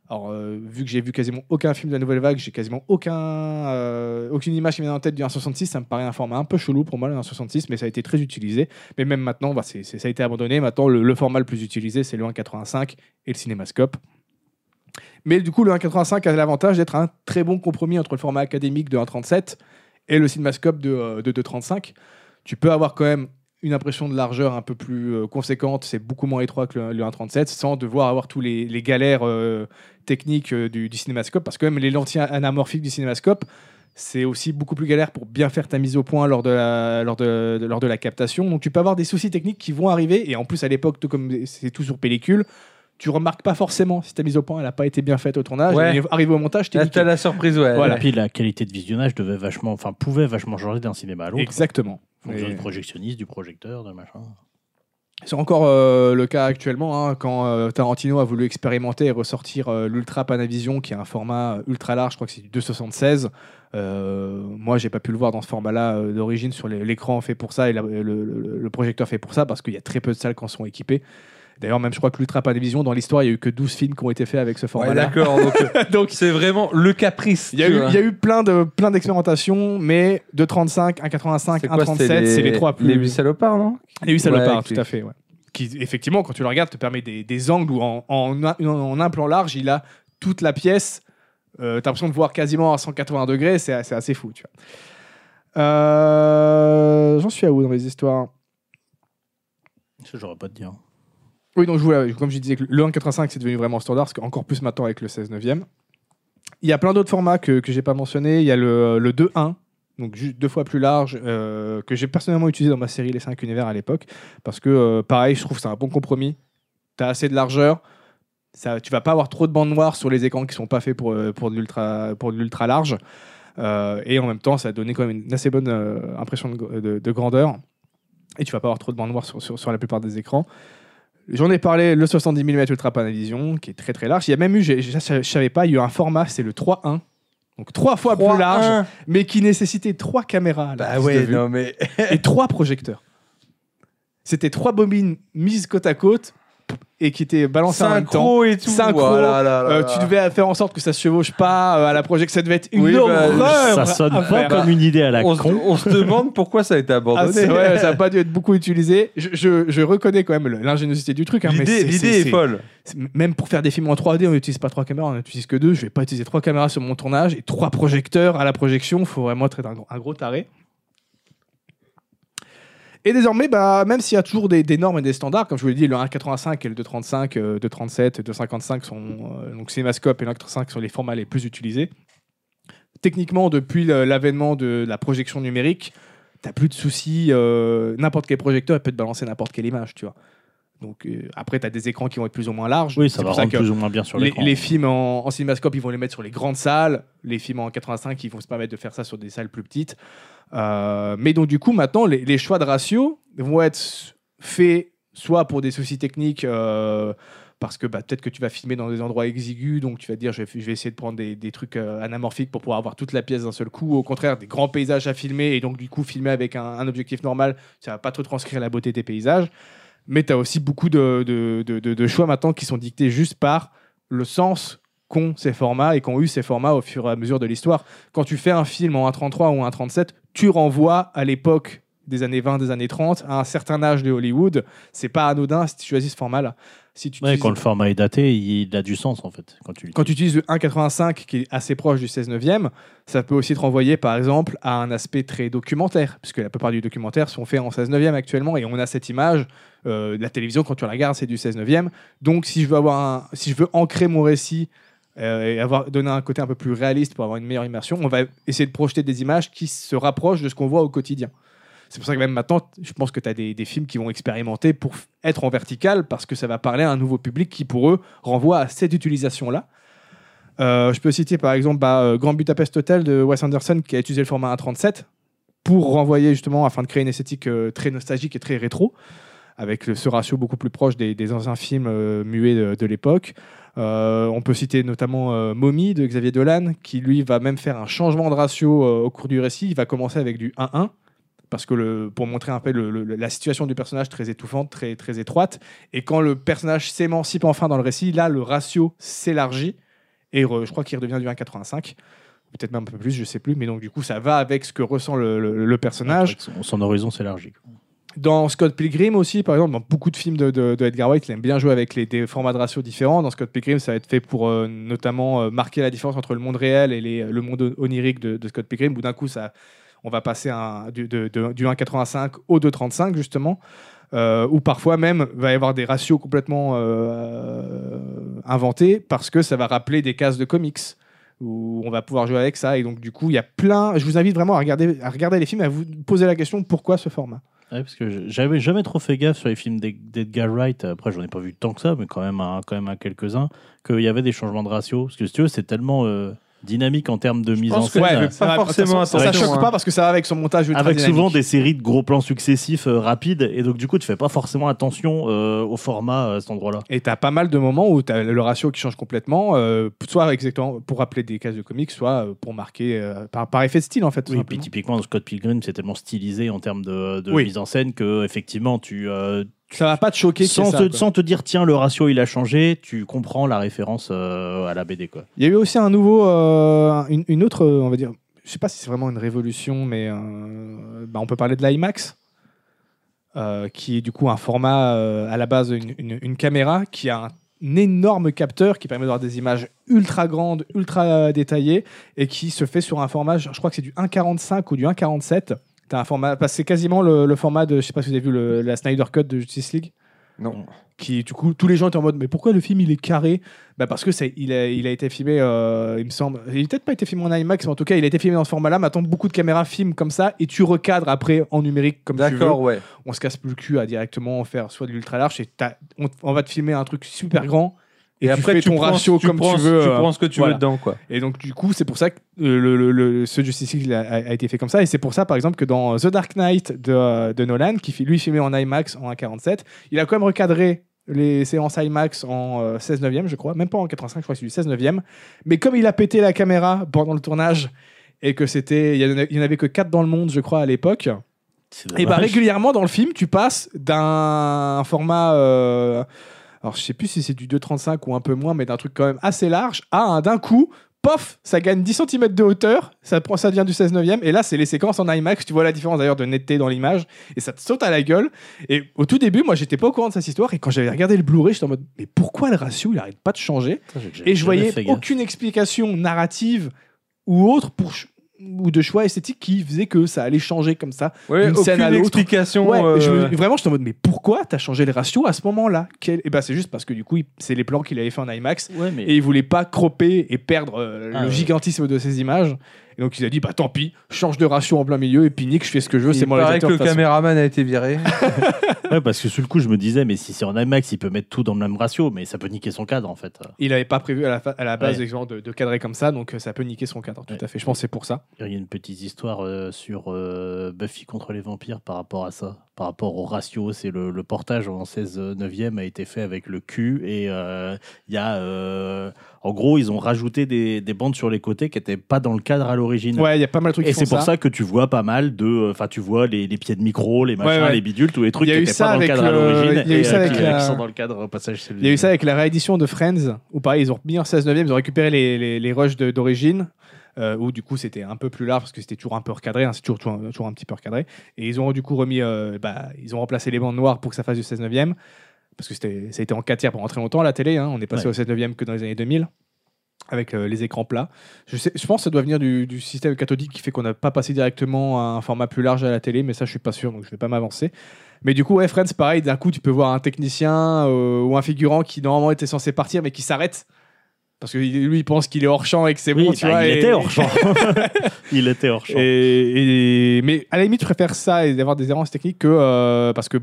Alors, euh, vu que j'ai vu quasiment aucun film de la nouvelle vague, j'ai quasiment aucun, euh, aucune image qui me vient en tête du 1,66. Ça me paraît un format un peu chelou pour moi, le 1,66, mais ça a été très utilisé. Mais même maintenant, bah, ça a été abandonné. Maintenant, le, le format le plus utilisé, c'est le 1,85 et le cinémascope. Mais du coup, le 1,85 a l'avantage d'être un très bon compromis entre le format académique de 1,37 et le cinémascope de, euh, de 2,35. Tu peux avoir quand même une impression de largeur un peu plus euh, conséquente, c'est beaucoup moins étroit que le, le 1,37, sans devoir avoir tous les, galères euh, techniques euh, du, cinémascope, parce que même les lentilles anamorphiques du cinémascope, c'est aussi beaucoup plus galère pour bien faire ta mise au point lors de la, lors de, lors de la captation. Donc tu peux avoir des soucis techniques qui vont arriver, et en plus à l'époque, comme c'est tout sur pellicule, tu remarques pas forcément si ta mise au point elle n'a pas été bien faite au tournage. Ouais. Arrivé au montage, t'es t'as la surprise, ouais. Voilà. Et puis la qualité de visionnage devait vachement, enfin pouvait vachement changer d'un cinéma à l'autre. Exactement. En fonction Et- du projectionniste, du projecteur, de machin. C'est encore euh, le cas actuellement, hein, quand euh, Tarantino a voulu expérimenter et ressortir euh, l'Ultra Panavision, qui est un format ultra large, je crois que c'est du 2,76. Euh, moi, j'ai pas pu le voir dans ce format-là euh, d'origine sur l'écran fait pour ça et la- le, le- le projecteur fait pour ça, parce qu'il y a très peu de salles qui en sont équipées. D'ailleurs, même je crois que l'Ultra Panavision, dans l'histoire, il y a eu que 12 films qui ont été faits avec ce Ouais, format-là. d'accord. Donc, c'est vraiment le caprice. il y, a eu, vois. il y a eu plein de plein d'expérimentations, mais 2,35, 1,85, C'est quoi, 1,37, c'était c'est les trois plus. Les huit salopards, non? Et oui, ça le Ouais, part, qui- tout à fait. ouais. Qui, effectivement, quand tu le regardes, te permet des, des angles où en, en, un- en un plan large, il a toute la pièce. Euh, T'as l'impression de voir quasiment à 180 degrés, c'est c'est assez fou. tu vois. Euh, J'en suis à où dans les histoires? Ça, j'aurais pas de dire. Oui, donc comme je disais, le 1.85 c'est devenu vraiment standard, parce qu'encore plus maintenant avec le 16 neuvième. Il y a plein d'autres formats que, que j'ai pas mentionné. Il y a le, le 2.1, donc juste deux fois plus large, euh, que j'ai personnellement utilisé dans ma série Les 5 univers à l'époque, parce que euh, pareil, je trouve que c'est un bon compromis. Tu as assez de largeur, ça, tu vas pas avoir trop de bandes noires sur les écrans qui sont pas faits pour, euh, pour de l'ultra pour l'ultra large. Et en même temps, ça a donné quand même une assez bonne impression de, de- de grandeur. Et tu vas pas avoir trop de bandes noires sur, sur, sur la plupart des écrans. J'en ai parlé, le 70 mm Ultra Panavision, qui est très très large. Il y a même eu, je savais pas, il y a eu un format, c'est le 3.1. Donc trois fois plus large, mais qui nécessitait trois caméras Bah ouais, non mais. et trois projecteurs. C'était trois bobines mises côte à côte et qui étaient balancées en même temps. Synchro et tout. Synchro, Voilà, là, là, Euh, là. tu devais faire en sorte que ça se chevauche pas euh, à la projection. Ça devait être une Oui, bah, horreur. Ça sonne à pas faire. comme une idée à la on, se, con. on se demande pourquoi ça a été Ah, abandonné. vrai, ça n'a pas dû être beaucoup utilisé. Je, je- je reconnais quand même l'ingéniosité du truc. hein, mais L'idée c'est- l'idée c'est- est, c'est- folle. c'est- Même pour faire des films en 3D, on n'utilise pas trois caméras, on n'utilise que deux. Je vais pas utiliser trois caméras sur mon tournage et trois projecteurs à la projection. Il faut vraiment être un gros taré. Et désormais, bah, même s'il y a toujours des, normes et des standards, comme je vous l'ai dit, le 1.85 et le 2.35, euh, 2.37 et 2.55 sont euh, donc Cinémascope et le 1.85 sont les formats les plus utilisés. Techniquement, depuis l'avènement de la projection numérique, t'as plus de soucis. euh, n'importe quel projecteur peut te balancer n'importe quelle image, tu vois. Donc euh, après, tu as des écrans qui vont être plus ou moins larges. Oui, ça va ça rendre plus ou moins bien sur les, l'écran. les films en, en cinémascope, ils vont les mettre sur les grandes salles. Les films en 85, ils vont se permettre de faire ça sur des salles plus petites. Euh, mais donc, du coup, maintenant, les, les choix de ratio vont être faits soit pour des soucis techniques, euh, parce que bah, peut-être que tu vas filmer dans des endroits exigus, donc tu vas te dire je vais, je vais essayer de prendre des, des trucs euh, anamorphiques pour pouvoir avoir toute la pièce d'un seul coup. Au contraire, des grands paysages à filmer, et donc du coup, filmer avec un, un objectif normal, ça va pas trop transcrire la beauté des paysages. Mais tu as aussi beaucoup de, de- de- choix maintenant qui sont dictés juste par le sens qu'ont ces formats et qu'ont eu ces formats au fur et à mesure de l'histoire. Quand tu fais un film en 1.33 ou en 1.37, tu renvoies à l'époque des années 20, des années 30, à un certain âge de Hollywood. C'est pas anodin si tu choisis ce format-là. Si tu Ouais, utilises- quand le format est daté, il a du sens en fait. Quand tu quand tu utilises le 1.85 qui est assez proche du 16 neuvième, ça peut aussi te renvoyer par exemple à un aspect très documentaire, puisque la plupart du documentaire sont faits en 16 neuvième actuellement et on a cette image. Euh, la télévision, quand tu la regardes, c'est du 16 neuvième. Donc si je veux, avoir si je veux ancrer mon récit euh, et avoir, donner un côté un peu plus réaliste pour avoir une meilleure immersion, on va essayer de projeter des images qui se rapprochent de ce qu'on voit au quotidien. C'est pour ça que même maintenant, je pense que tu as des, films qui vont expérimenter pour être en vertical parce que ça va parler à un nouveau public qui, pour eux, renvoie à cette utilisation-là. Euh, je peux citer par exemple bah, Grand Budapest Hotel de Wes Anderson qui a utilisé le format 1.37 pour renvoyer justement afin de créer une esthétique très nostalgique et très rétro avec ce ratio beaucoup plus proche des, des anciens films euh, muets de, l'époque. Euh, on peut citer notamment euh, Mommy de Xavier Dolan qui lui va même faire un changement de ratio euh, au cours du récit. Il va commencer avec du 1-1 parce que pour montrer un peu la situation du personnage très étouffante, très, étroite. Et quand le personnage s'émancipe enfin dans le récit, là, le ratio s'élargit. Et je crois qu'il redevient du 1,85. Peut-être même un peu plus, je sais plus. Mais donc, du coup, ça va avec ce que ressent le, personnage. Son, son horizon s'élargit. Dans Scott Pilgrim aussi, par exemple, dans beaucoup de films de, Edgar Wright, il aime bien jouer avec les, des formats de ratio différents. Dans Scott Pilgrim, ça va être fait pour euh, notamment euh, marquer la différence entre le monde réel et le monde onirique de, Scott Pilgrim, où d'un coup, on va passer du, de- de- du 1,85 au 2,35, justement. Euh, ou parfois même, va y avoir des ratios complètement inventés parce que ça va rappeler des cases de comics où on va pouvoir jouer avec ça. Et donc, du coup, il y a plein. Je vous invite vraiment à regarder, à regarder les films et à vous poser la question pourquoi ce format? Ouais, parce que j'avais jamais trop fait gaffe sur les films d'Ed- d'Edgar Wright. Après, j'en ai pas vu tant que ça, mais quand même à, à quelques-uns, qu'il y avait des changements de ratio. Parce que si tu veux, c'est tellement euh, dynamique en termes de mise en scène. ouais, pas Ça forcément ça, ça, attention, choque hein. pas parce que ça va avec son montage ultra avec dynamique. souvent des séries de gros plans successifs euh, rapides, et donc du coup, tu fais pas forcément attention euh, au format euh, à cet endroit-là. Et t'as pas mal de moments où t'as le ratio qui change complètement, euh, soit exactement pour rappeler des cases de comics, soit pour marquer euh, par, par effet de style en fait. Oui, puis simplement. typiquement, dans Scott Pilgrim, c'est tellement stylisé en termes de, de Oui. mise en scène que effectivement, tu, euh, ça va pas te choquer. sans, ça, te, quoi. sans te dire tiens, le ratio il a changé, tu comprends la référence euh, à la BD. Quoi. Il y a eu aussi un nouveau, euh, une, une autre, euh, on va dire, je sais pas si c'est vraiment une révolution, mais euh, bah, on peut parler de l'IMAX, euh, qui est du coup un format euh, à la base une, une- une caméra qui a un, énorme capteur qui permet d'avoir des images ultra grandes, ultra détaillées et qui se fait sur un format, je je crois que c'est du 1.45 ou du 1.47. T'as un format, parce que c'est quasiment le, le format de, je sais pas si vous avez vu le- la Snyder Cut de Justice League Non. qui du coup tous les gens étaient en mode mais pourquoi le film il est carré? Bah parce que ça, il, a, il a été filmé euh, il me semble il a peut-être pas été filmé en IMAX mais en tout cas il a été filmé dans ce format là maintenant beaucoup de caméras filment comme ça et tu recadres après en numérique comme tu veux D'accord, ouais. on se casse plus le cul à directement faire soit de l'ultra large et on, on va te filmer un truc super grand et, tu après, fais tu ton prends, ratio tu comme prends- tu veux. Tu euh, prends ce que tu voilà. veux dedans, quoi. Et donc, du coup, c'est pour ça que euh, le, le, le- ce Justice League a, été fait comme ça. Et c'est pour ça, par exemple, que dans The Dark Knight de, euh, de Nolan, qui lui filmé en IMAX en 1.47, il a quand même recadré les séances IMAX en euh, 16 neuvième, je crois. Même pas en 85, je crois que c'est du 16 neuvième. Mais comme il a pété la caméra pendant le tournage et que c'était. Il y en avait que 4 dans le monde, je crois, à l'époque. Et bah régulièrement dans le film, tu passes d'un format, euh, alors je sais plus si c'est du 2,35 ou un peu moins, mais d'un truc quand même assez large, à un d'un coup, pof, ça gagne 10 cm de hauteur, ça, prend, ça devient du 16 neuvième, et là c'est les séquences en IMAX, tu vois la différence d'ailleurs de netteté dans l'image, et ça te saute à la gueule. Et au tout début, moi j'étais pas au courant de cette histoire, et quand j'avais regardé le Blu-ray, j'étais en mode, mais pourquoi le ratio il arrête pas de changer? Et je voyais aucune explication narrative ou autre pour ou de choix esthétique qui faisait que ça allait changer comme ça. Ouais, D'une scène à l'autre. explication. Ouais, euh, je me- vraiment, en mode, mais pourquoi t'as changé les ratios à ce moment-là? Quel... Et bah, c'est juste parce que du coup, c'est les plans qu'il avait fait en IMAX Ouais, mais et il voulait pas cropper et perdre euh, Ah le ouais. gigantisme de ces images. Et donc, il a dit, bah tant pis, change de ratio en plein milieu et puis nique, je fais ce que je veux, c'est moi le que le caméraman a été viré. Ouais, parce que sur le coup, je me disais, mais si c'est en IMAX, il peut mettre tout dans le même ratio, mais ça peut niquer son cadre en fait. Il avait pas prévu à la, fa- à la base Ouais. de, de cadrer comme ça, donc euh, ça peut niquer son cadre. Tout Ouais. à fait. Je pense que c'est pour ça. Il y a une petite histoire euh, sur euh, Buffy contre les vampires par rapport à ça, par rapport au ratio. C'est le, le portage en 16 neuvième a été fait avec le cul et euh, il y a, euh, en gros, ils ont rajouté des, des bandes sur les côtés qui n'étaient pas dans le cadre à l'origine. Ouais, il y a pas mal de trucs Et c'est pour ça que tu vois pas mal de. Enfin, tu vois les, les pieds de micro, les machins, Ouais, ouais. les bidules, tous les trucs Il y a qui eu n'étaient ça pas dans le avec cadre à le- l'origine il y a eu et ça euh, avec qui, la- qui sont dans le cadre passage. Il y a eu ça avec la réédition de Friends, où pareil, ils ont mis en 16 neuvième, ils ont récupéré les, les, les rushs d'origine, euh, où du coup c'était un peu plus large parce que c'était toujours un peu recadré, hein, c'est toujours, toujours, toujours un petit peu recadré. Et ils ont du coup remis, euh, bah, ils ont remplacé les bandes noires pour que ça fasse du 16 neuvième, parce que c'était- ça a été en 4 tiers pendant très longtemps la télé, hein, on est passé Ouais. au 16 neuvième que dans les années 2000. Avec euh, les écrans plats. Je, sais, je pense que ça doit venir du, du système cathodique qui fait qu'on n'a pas passé directement à un format plus large à la télé, mais ça je suis pas sûr, donc je vais pas m'avancer. Mais du coup, ouais, Friends, pareil, d'un coup, tu peux voir un technicien euh, ou un figurant qui normalement était censé partir, mais qui s'arrête. Parce que lui, il pense qu'il est hors champ et que c'est Oui, bon, tu bah, vois. il et- était hors champ. il était hors champ. Et, et- mais à la limite, je préfère ça et d'avoir des errances techniques que. euh, parce que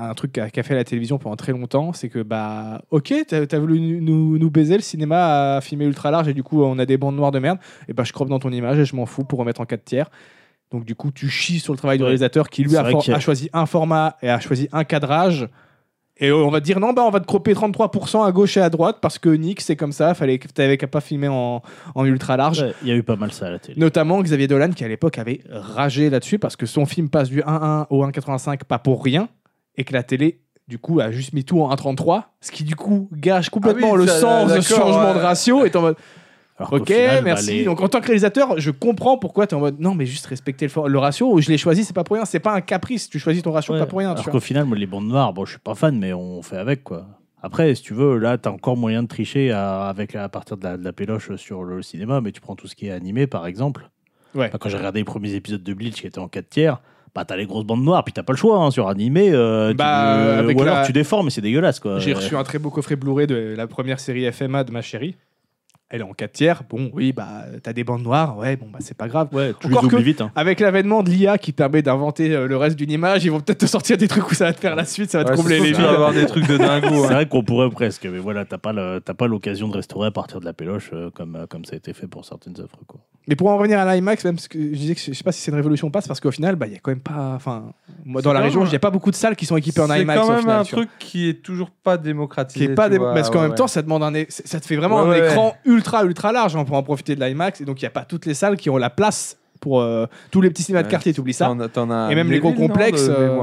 un truc qu'a fait la télévision pendant très longtemps, c'est que, bah, ok, t'as as voulu nous- baiser, le cinéma a filmé ultra large et du coup, on a des bandes noires de merde. Et bah, je croppe dans ton image et je m'en fous pour remettre en 4 tiers. Donc, du coup, tu chies sur le travail du réalisateur qui, lui, a choisi un format et a choisi un cadrage. Et on va te dire non, bah on va te cropper 33% à gauche et à droite parce que Nick, c'est comme ça, fallait que t'avais qu'à pas filmer en, en ultra large. Ouais, Il y a eu pas mal ça à la télé. Notamment Xavier Dolan qui à l'époque avait ragé là-dessus parce que son film passe du 1.1 au 1.85 pas pour rien et que la télé du coup a juste mis tout en 1.33 ce qui du coup gâche complètement Ah oui, le ça, sens de ce changement ouais. de ratio et en mode Alors ok final, bah, merci les- donc en tant que réalisateur je comprends pourquoi t'es en mode non mais juste respecter le, for- le ratio je l'ai choisi c'est pas pour rien c'est pas un caprice tu choisis ton ratio Ouais, pas pour rien tu Alors qu'au final, moi, les bandes noires, bon, je suis pas fan, mais on fait avec, quoi. Après, si tu veux, là, tu as encore moyen de tricher à, avec, à partir de la, de la péloche sur le cinéma, mais tu prends tout ce qui est animé, par exemple. Ouais. Quand j'ai regardé les premiers épisodes de Bleach qui étaient en 4 tiers, bah, t'as les grosses bandes noires, puis t'as pas le choix hein, sur animé. euh, tu- Bah, avec ou alors la- tu déformes, mais c'est dégueulasse, quoi. J'ai reçu un très beau coffret Blu-ray de la première série FMA de ma chérie. Elle est en 4 tiers. Bon, oui, bah, t'as des bandes noires. Ouais, bon, bah, c'est pas grave. Ouais, tu Encore les que- oublies vite. hein. Avec l'avènement de l'IA qui permet d'inventer euh, le reste d'une image, ils vont peut-être te sortir des trucs où ça va te faire la suite, ça va te combler c'est les vides. avoir des trucs de dingo. C'est hein. vrai qu'on pourrait presque, mais voilà, t'as pas, le- t'as pas l'occasion de restaurer à partir de la péloche euh, comme, euh, comme ça a été fait pour certaines œuvres. Quoi. Mais pour en revenir à l'IMAX, même parce que je disais que je sais pas si c'est une révolution ou pas, c'est parce qu'au final, bah, il y a quand même pas. Enfin, moi, dans C'est la quand région, il n'y a pas beaucoup de salles qui sont équipées en C'est IMAX. quand au même final, un truc qui est toujours pas démocratisé. qui est pas tu des... vois, parce qu'en ouais, même temps ça demande un é- ça te fait vraiment un écran ultra ultra large hein, pour en profiter de l'IMAX et donc il y a pas toutes les salles qui ont la place pour euh, tous les petits cinémas de quartier tu oublies ça T'en as- Et même les gros complexes, euh.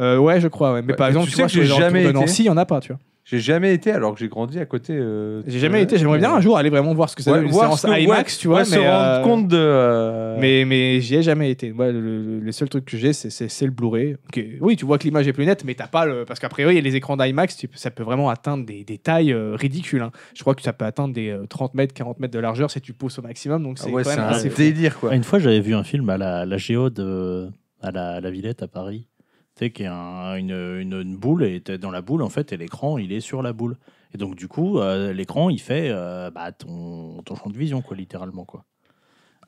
Euh, ouais je crois ouais. mais par exemple tu sais vois que j'ai jamais été. Nancy il y en a pas tu vois J'ai jamais été alors que j'ai grandi à côté. euh, j'ai de- jamais été j'aimerais bien un jour aller vraiment voir ce que c'est Ouais, une voir séance ce que- ouais, IMAX tu vois ouais, se mais, rendre euh, compte de. euh, mais mais j'y ai jamais été Moi, le- le- les seuls trucs que j'ai c'est c'est c'est le Blu-ray Ok, oui tu vois que l'image est plus nette mais t'as pas le parce qu'après oui les écrans d'IMAX tu ça peut vraiment atteindre des, des tailles euh, ridicules hein. je crois que ça peut atteindre des euh, 30 mètres 40 mètres de largeur si tu pousses au maximum donc ah c'est ouais, quand c'est même un assez fou. délire quoi. Ah, Une fois, j'avais vu un film à la, la Géode, euh, à la, à la Villette à Paris. Tu sais, qui est un- une, une, une boule, et t'es dans la boule, en fait, et l'écran, il est sur la boule. Et donc, du coup, euh, l'écran, il fait euh, bah, ton, ton champ de vision, quoi, littéralement. Quoi.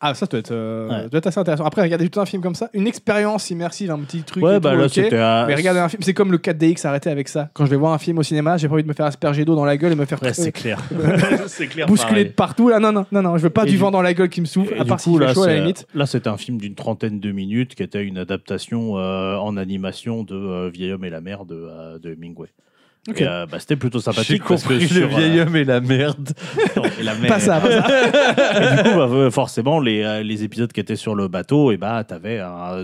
Ah, ça doit être, euh, Ouais. doit être assez intéressant. Après, regarder tout un film comme ça, une expérience immersive, un petit truc. Ouais, bah là, ok. c'était. à- Mais regarder un film, c'est comme le 4DX arrêté avec ça. Quand je vais voir un film au cinéma, j'ai pas envie de me faire asperger d'eau dans la gueule et me faire Ouais, euh, c'est clair. c'est clair. bousculer pareil. de partout. Là, non, non, non, non, je veux pas Et du, du- vent dans la gueule qui me souffle, Et à du part coup, fait là, chaud à la c'est- limite. là, c'était un film d'une trentaine de minutes qui était une adaptation euh, en animation de euh, Vieil homme et la mer de, euh, de Hemingway. Euh, bah, c'était plutôt J'ai sympathique parce que compris le sur, vieil euh, homme et la merde. et la mer. Pas ça, pas ça. Et du coup, bah, euh, forcément, les, les épisodes qui étaient sur le bateau, et bah, t'avais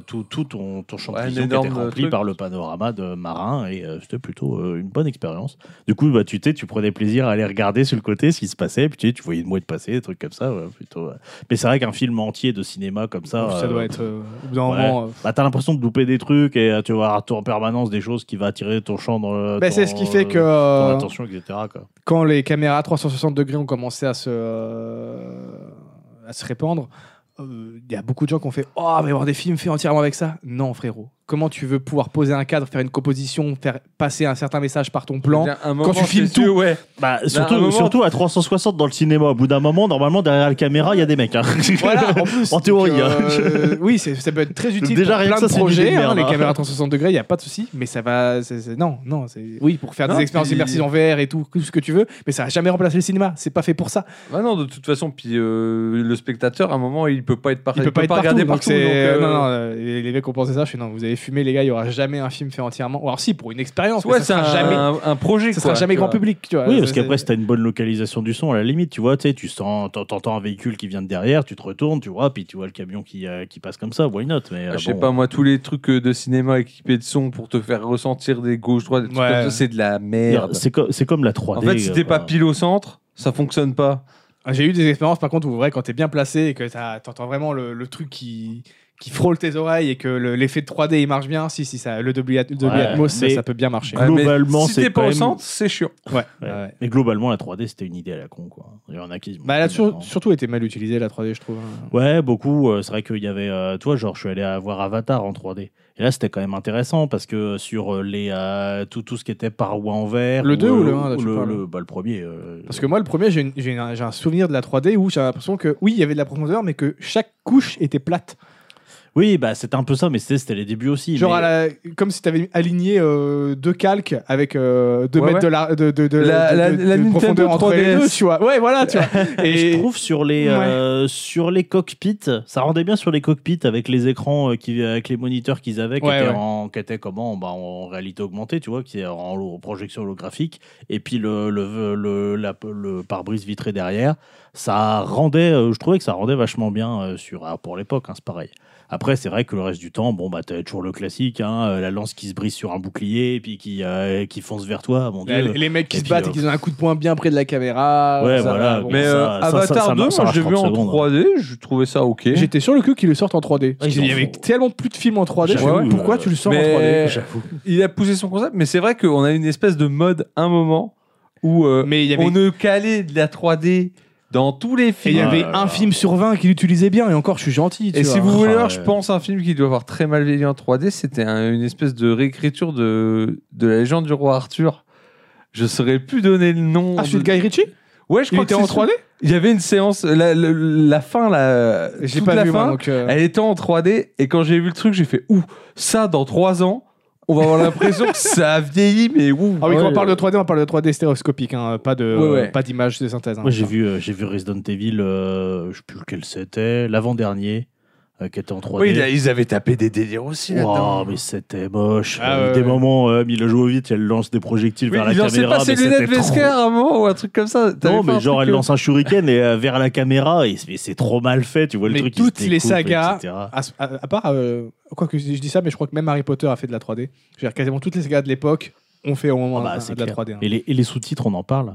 tout, tout ton, ton champ de Ouais, vision qui était rempli truc. par le panorama de marin, et euh, c'était plutôt euh, une bonne expérience. Du coup, bah, tu tu prenais plaisir à aller regarder sur le côté ce qui se passait, puis tu, sais, tu voyais une mouette passer, des trucs comme ça. ouais, plutôt, ouais. Mais c'est vrai qu'un film entier de cinéma comme ça, Ça euh, doit être. euh, euh, bah, t'as l'impression de louper des trucs et tu vas avoir en permanence des choses qui vont attirer ton champ dans le. bah, ton- c'est ce qui fait que euh, attention, etc. Quoi. quand les caméras 360 degrés ont commencé à se, euh, à se répandre, euh, il y a beaucoup de gens qui ont fait Oh, il va y avoir des films faits entièrement avec ça. Non, frérot. Comment tu veux pouvoir poser un cadre, faire une composition, faire passer un certain message par ton plan Un moment, tu filmes sûr, tout. ouais. Bah, à un surtout, moment- surtout à 360 dans le cinéma. Au bout d'un moment, normalement, derrière la caméra, il y a des mecs. hein. Voilà, en plus. En théorie, donc, hein. euh, oui, ça peut être très utile déjà, pour rien plein ça, de projets. hein, les hein. caméras 360 degrés, il n'y a pas de souci. Mais ça va. non, non. Oui, pour faire Non, des expériences puis- immersives en VR et tout, tout ce que tu veux. Mais ça n'a jamais remplacé le cinéma. C'est pas fait pour ça. Ah non, de toute façon, puis euh, le spectateur, à un moment, il peut pas être parfait. Il peut pas être partout. regarder partout. donc, euh, Non, non, euh, les, mecs ont pensé ça. Je fais non, vous avez fumé, les gars, il y aura jamais un film fait entièrement. Ou alors si, pour une expérience. mais Ouais, ça sera un, jamais. un, un projet. Ça quoi, sera jamais grand vois. public, tu vois. Oui, parce qu'après, c'est- si t'as une bonne localisation du son, à la limite, tu vois, tu sens, t'en- t'entends un véhicule qui vient de derrière, tu te retournes, tu vois, puis tu vois le camion qui, euh, qui passe comme ça, why not mais, euh, Je sais bon. pas, moi, tous les trucs euh, de cinéma équipés de son pour te faire ressentir des gauches, droites, des Ouais. c'est de la merde. C'est co- c'est comme la 3D. En fait, si t'es euh, pas pile au centre, ça fonctionne pas. Ah, J'ai eu des expériences par contre où vrai quand t'es bien placé et que t'entends vraiment le, le truc qui, qui frôle tes oreilles et que le- l'effet de 3D il marche bien, si, si ça, le Dolby, At- Dolby Ouais, Atmos, ça, mais- ça peut bien marcher. Ouais. Globalement, si c'est t'es pas quand au même- centre, c'est chiant. Ouais. Ouais. ouais. Mais globalement, la 3D, c'était une idée à la con, quoi. Il y en a qui. Bah, elle a sur- surtout été mal utilisée la 3D, je trouve. hein. Ouais, beaucoup. euh, c'est vrai qu'il y avait. euh, toi, genre, je suis allé voir Avatar en 3D. Et là, c'était quand même intéressant parce que sur euh, les, euh, tout, tout ce qui était parois en verre. Le deux ou le un, là, tu le, parles le- bah, le premier. euh, Parce que moi, le premier, j'ai une- j'ai un, j'ai un souvenir de la 3D où j'avais l'impression que oui, il y avait de la profondeur, mais que chaque couche était plate. Oui, bah, c'était un peu ça, mais c'était les débuts aussi. Genre mais- à la- comme si tu avais aligné euh, deux calques avec euh, deux Ouais, mètres ouais. de, la, de, de, de- La- de- la- de- la de Nintendo profondeur entre les 3DS. deux, tu vois. Ouais, voilà, tu vois. Et je trouve sur les, euh, sur les cockpits, ça rendait bien sur les cockpits avec les écrans, euh, qui, avec les moniteurs qu'ils avaient, qui, étaient, ouais. En, qui étaient comment bah, en réalité augmentée, tu vois, qui est en, en projection holographique, et puis le, le, le, la- le pare-brise vitré derrière, ça rendait, euh, je trouvais que ça rendait vachement bien euh, sur, ah, pour l'époque, hein, c'est pareil. Après, c'est vrai que le reste du temps, bon, bah, t'avais toujours le classique, hein, euh, la lance qui se brise sur un bouclier, et puis qui, euh, qui fonce vers toi, mon les, dieu. les mecs qui Et se puis, battent euh, et qui ont un coup de poing bien près de la caméra. Ouais, ça voilà. va, bon. Mais ça- euh, Avatar ça 2, marche- ça moi, je l'ai marche vu en 30 secondes. 3D, je trouvais ça ok. J'étais sur le cul qu'ils le sortent en 3D. Parce ils qu'il y avait tellement plus de films en 3D. Je J'avoue, fais, pourquoi euh, tu le sors en mais- 3D J'avoue. Il a poussé son concept, mais c'est vrai qu'on a une espèce de mode, un moment, où euh, Mais il y avait- on ne calait de la 3D dans tous les Et il films. y avait Ah un là. film sur 20 qui l'utilisait bien. Et encore, je suis gentil. tu Et vois. si vous voulez je pense un film qui doit avoir très mal vieilli en 3D, c'était un- une espèce de réécriture de, de la légende du roi Arthur. Je saurais plus donner le nom. Ah, celui de- de Guy Ritchie? Ouais, je Il crois était que en c'est 3D celui- Il y avait une séance, la, la- la fin, la, J'ai toute pas la vu, moi, fin, donc. euh, elle était en 3D. Et quand j'ai vu le truc, j'ai fait ouh, ça dans 3 ans, on va avoir l'impression que ça a vieilli, mais ouh. Ah oui, quand Ouais, on parle de euh, 3D, on parle de 3D stéréoscopique, hein, pas de Ouais, ouais. pas d'image de synthèse. hein. Moi, j'ai vu, euh, j'ai vu Resident Evil, euh, je sais plus lequel c'était, l'avant-dernier, qui était en 3D. Oui, ils avaient tapé des délires aussi. Wow, mais c'était moche. Ah, Euh, des ouais. moments, euh, Mila Jovovich, elle lance des projectiles Oui, vers la il lançait caméra. pas ses lunettes trop- Vesker à un moment ou un truc comme ça. Non, mais genre, truc, elle euh, lance un shuriken et, euh, vers la caméra et c'est trop mal fait. Tu vois le Mais truc qui se toutes les sagas-. À, à- part, euh, quoi que je dis ça, mais je crois que même Harry Potter a fait de la 3D. Je veux dire, quasiment toutes les sagas de l'époque ont fait au moment Ah bah, de la clair. 3D. hein. Et les, et les sous-titres, on en parle.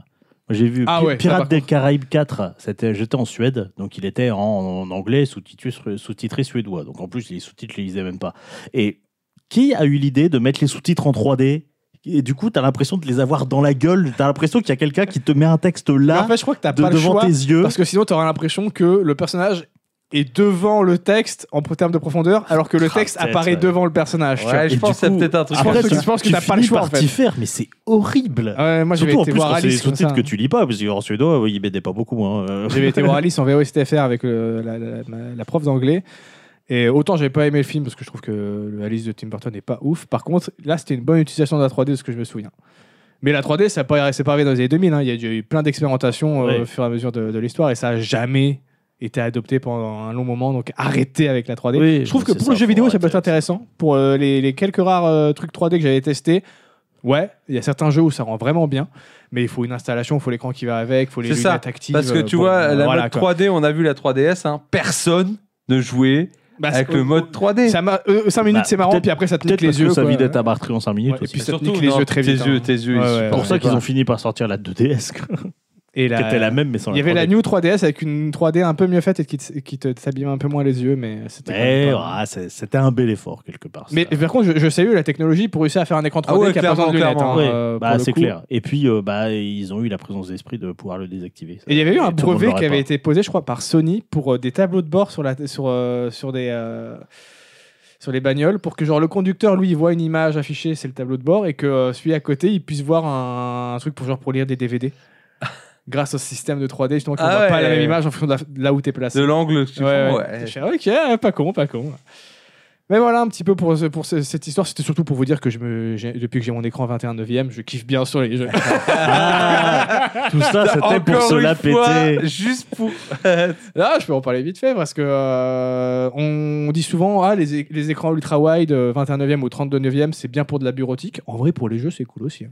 J'ai vu Ah Pi- ouais, ça, Pirates des. Caraïbes 4. C'était, j'étais en Suède, donc il était en, en anglais, sous-titré, suédois. Donc en plus, les sous-titres, je les lisais même pas. Et qui a eu l'idée de mettre les sous-titres en 3D et du coup, tu as l'impression de les avoir dans la gueule. Tu as l'impression qu'il y a quelqu'un qui te met un texte Mais là, en fait, je crois que t'as de- pas le devant choix. tes yeux. Parce que sinon, tu auras l'impression que le personnage est devant le texte en termes de profondeur, alors que le Ah, texte apparaît ouais. devant le personnage. Ouais, je pense du que c'est coup, peut-être un truc. après, tu- je pense que tu t'as pas le choix, en fait. t'y faire, mais c'est horrible. Ouais, moi, Surtout en été plus c'est des sous-titres que tu lis pas, parce qu'en suédois, oui, ils m'aidaient pas beaucoup. Hein. J'avais été voir Alice en VOSTFR avec le- la, la- prof d'anglais. Et autant j'avais pas aimé le film parce que je trouve que le Alice de Tim Burton n'est pas ouf. Par contre, là c'était une bonne utilisation de la 3D de ce que je me souviens. Mais la 3D, ça n'a pas, c'est pas arrivé dans les années 2000. hein. Il y a eu plein d'expérimentations euh, au fur et à mesure de, de l'histoire et ça a jamais été adopté pendant un long moment. Donc arrêtez avec la 3D. Oui, je trouve que pour ça, le jeu vidéo, ça peut être intéressant. Pour euh, les, les quelques rares euh, trucs 3D que j'avais testés, ouais, il y a certains jeux où ça rend vraiment bien. Mais il faut une installation, il faut l'écran qui va avec, il faut les C'est ça, lunettes actives. Parce que euh, tu bon, vois, la voilà, mode quoi. 3D, on a vu la 3DS, hein, personne ne jouait Bah, avec le mode 3D. Ça 5 minutes, Bah, c'est marrant, puis après ça te nique parce les yeux. que ça vidait ta batterie en 5 minutes Ouais, et puis ça te Surtout, nique les non, yeux très vite. Tes yeux, hein. tes yeux. Ouais, supportent C'est pour ça qu'ils ont fini par sortir la 2DS, quoi, Et qui la- était la même, mais sans Il y la avait la 3D. New 3DS avec une 3D un peu mieux faite et qui te, qui te un peu moins les yeux, mais c'était. pas- ouais, un bel effort, quelque part. Mais ça. par contre, je, je salue la technologie pour réussir à faire un écran 3D Ah ouais, qui a pas besoin de clairement, lunettes. hein, clairement. Ouais, euh, bah, c'est clair. Et puis, euh, bah, ils ont eu la présence d'esprit de pouvoir le désactiver. Et il y avait eu un brevet qui avait pas. été posé, je crois, par Sony pour euh, des tableaux de bord sur, la, sur, euh, sur des. euh, sur les bagnoles pour que genre le conducteur lui il voit une image affichée c'est le tableau de bord et que euh, celui à côté il puisse voir un, un truc pour genre pour lire des DVD grâce au système de 3D justement qu'on Ah voit ouais. pas la même image en fonction de, la- de là où t'es placé De l'angle tu Ouais, prends, ouais. ok, pas con, pas con. Mais voilà un petit peu pour, ce- pour ce- cette histoire. C'était surtout pour vous dire que je me, depuis que j'ai mon écran 21 9e, je kiffe bien sur les jeux. Ah, tout ça, c'était pour se la péter. Juste pour. Là, je peux en parler vite fait parce que euh, on dit souvent ah, les, écrans ultra wide euh, 21 9e ou 32 9e, c'est bien pour de la bureautique. En vrai, pour les jeux, c'est cool aussi.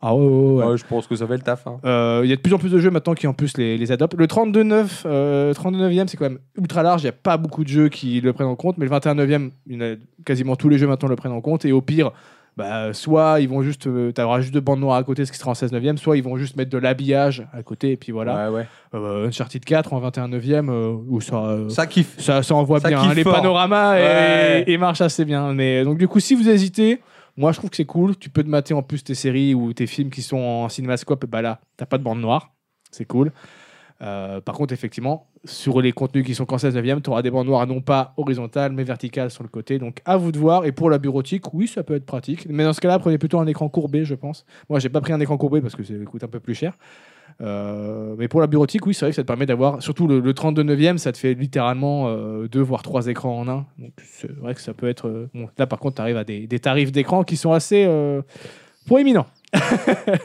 Ah ouais, ouais, ouais. Ouais, je pense que ça fait le taf. hein. Euh, Il y a de plus en plus de jeux maintenant qui en plus les, les adoptent. Le 32 9, euh, 32 9e, c'est quand même ultra large. Il n'y a pas beaucoup de jeux qui le prennent en compte, mais le 21 9e, il y en a quasiment tous les jeux maintenant le prennent en compte. Et au pire, bah, soit ils vont juste, euh, t'auras juste deux bandes noires à côté, ce qui sera en 16 9e, soit ils vont juste mettre de l'habillage à côté, et puis voilà. Ouais, ouais. Euh, Uncharted 4 en 21 9e, euh, où ça, Ça kiffe. ça, ça envoie Ça bien. hein. Les panoramas et, Ouais. et marchent assez bien. Mais donc du coup, si vous hésitez, moi je trouve que c'est cool. Tu peux te mater en plus tes séries ou tes films qui sont en cinémascope. Bah là, t'as pas de bande noire. C'est cool. Euh, par contre, effectivement, sur les contenus qui sont qu'en 16 neuvième, tu auras des bandes noires non pas horizontales mais verticales sur le côté. Donc à vous de voir. Et pour la bureautique, oui, ça peut être pratique. Mais dans ce cas-là, prenez plutôt un écran courbé, je pense. Moi, j'ai pas pris un écran courbé parce que ça coûte un peu plus cher. Euh, mais pour la bureautique, oui, c'est vrai que ça te permet d'avoir, surtout le, le 32 neuvième, ça te fait littéralement euh, deux voire trois écrans en un. Donc c'est vrai que ça peut être. euh, bon, là, par contre, tu arrives à des, des tarifs d'écran qui sont assez euh, proéminents.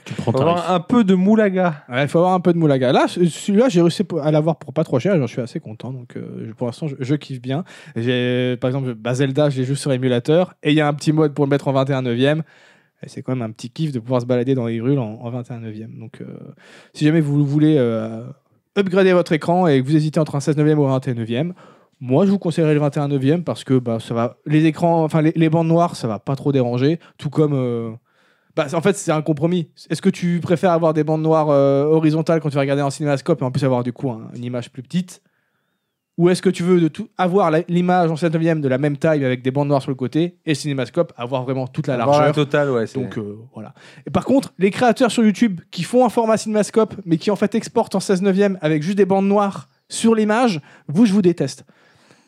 Tu prends Faut avoir un peu de moulaga. Il faut avoir un peu de moulaga. Là, ce- celui-là, j'ai réussi à l'avoir pour pas trop cher et j'en suis assez content. Donc, euh, pour l'instant, je, je kiffe bien. J'ai, par exemple, bah, Zelda, je l'ai joué sur émulateur et il y a un petit mode pour le mettre en 21 neuvième. C'est quand même un petit kiff de pouvoir se balader dans les rues en, en 21 neuvième. Donc, euh, si jamais vous voulez euh, upgrader votre écran et que vous hésitez entre un 16 neuvième ou un 21 neuvième, moi, je vous conseillerais le 21 neuvième parce que bah, les écrans, enfin les, bandes noires, ça va pas trop déranger. Tout comme, euh, bah, en fait, c'est un compromis. Est-ce que tu préfères avoir des bandes noires horizontales quand tu vas regarder en cinémascope et en plus avoir du coup un- une image plus petite? Ou est-ce que tu veux de tout, avoir la- l'image en 7 neuvième de la même taille avec des bandes noires sur le côté et cinémascope avoir vraiment toute la largeur totale, ouais. donc euh, voilà. Et par contre, les créateurs sur YouTube qui font un format cinémascope, mais qui en fait exportent en 16 neuvième avec juste des bandes noires sur l'image, vous, je vous déteste.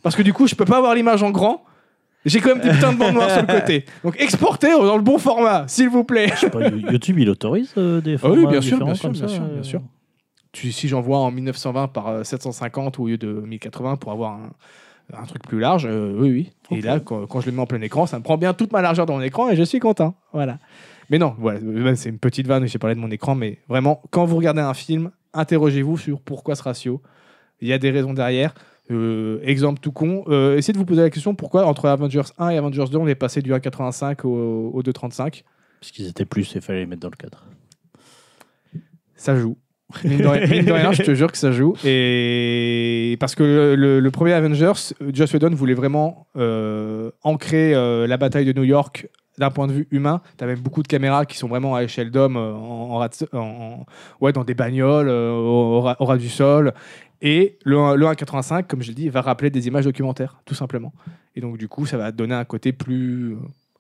Parce que du coup, je peux pas avoir l'image en grand. J'ai quand même des putains de bandes noires sur le côté. Donc exportez dans le bon format, s'il vous plaît. Je sais pas, You- YouTube, il autorise euh, des Ah oui, formats bien sûr, différents bien sûr, comme bien ça, sûr, euh, bien sûr. Tu- si j'envoie en 1920 par euh, 750 au lieu de 1080 pour avoir un, un truc plus large, euh, oui, oui. Et là, quand, quand je le mets en plein écran, ça me prend bien toute ma largeur dans mon écran et je suis content. Voilà. Mais non, voilà, euh, c'est une petite vanne, j'ai parlé de mon écran, mais vraiment, quand vous regardez un film, interrogez-vous sur pourquoi ce ratio. Il y a des raisons derrière. Euh, exemple tout con, euh, essayez de vous poser la question pourquoi entre Avengers 1 et Avengers 2, on est passé du 1,85 au, au 2,35 Parce qu'ils étaient plus, il fallait les mettre dans le cadre. Ça joue. Mine de, rien, je te jure que ça joue. Et parce que le, premier Avengers, Joss Whedon voulait vraiment euh, ancrer euh, la bataille de New York d'un point de vue humain. Tu as même beaucoup de caméras qui sont vraiment à échelle d'homme, euh, ouais, dans des bagnoles, au, ras- du sol. Et le, le 1.85, comme je l'ai dit, va rappeler des images documentaires, tout simplement. Et donc, du coup, ça va donner un côté plus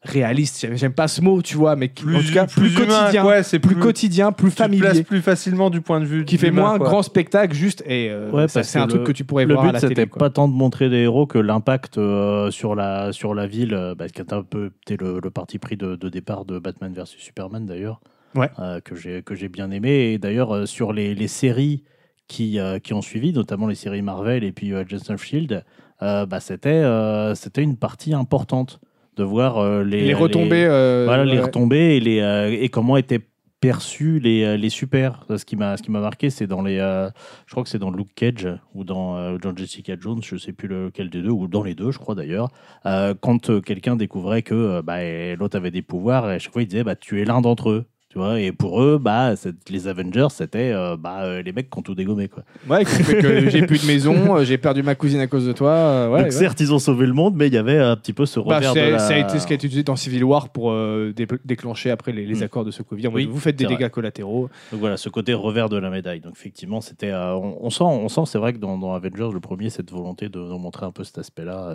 réaliste. J'aime- pas ce mot, tu vois, mais qui- en tout cas plus, humain, quotidien, ouais, c'est plus, plus, quotidien, plus tu te places familier, plus facilement du point de vue qui fait moins quoi. grand spectacle, juste. Et euh, Ouais, ça, c'est un truc le- que tu pourrais Le voir à but, c'était pas tant de montrer des héros que l'impact euh, sur, la, sur la ville, bah, qui était un peu le, le parti pris de, de départ de Batman vs Superman d'ailleurs, Ouais. euh, que j'ai que j'ai bien aimé. Et d'ailleurs, euh, sur les, les séries qui, euh, qui ont suivi, notamment les séries Marvel et puis euh, of Shield, euh, bah, c'était euh, c'était une partie importante de voir euh, les, les retombées. euh, voilà, les ouais. retombées et, les, euh, et comment étaient perçus les, les super. Ce qui m'a ce qui m'a marqué, c'est dans les. euh, je crois que c'est dans Luke Cage ou dans, euh, dans Jessica Jones, je sais plus lequel des deux, ou dans les deux, je crois d'ailleurs. euh, quand quelqu'un découvrait que bah, l'autre avait des pouvoirs, et à chaque fois il disait bah, Tu es l'un d'entre eux. Tu vois, et pour eux, bah, les Avengers, c'était euh, bah, euh, les mecs qui ont tout dégommé. Quoi. Ouais, qui fait que j'ai plus de maison, euh, j'ai perdu ma cousine à cause de toi. ouais, Donc ouais. certes, ils ont sauvé le monde, mais il y avait un petit peu ce Bah, revers de la... Ça a été ce qui a été utilisé dans Civil War pour dé- déclencher après les, les Mm. accords de mode, Oui, vous faites des vrai. dégâts collatéraux. Donc voilà, ce côté revers de la médaille. Donc effectivement, c'était, on, on sent, on sent, c'est vrai que dans, dans Avengers, le premier, cette volonté de, de montrer un peu cet aspect-là,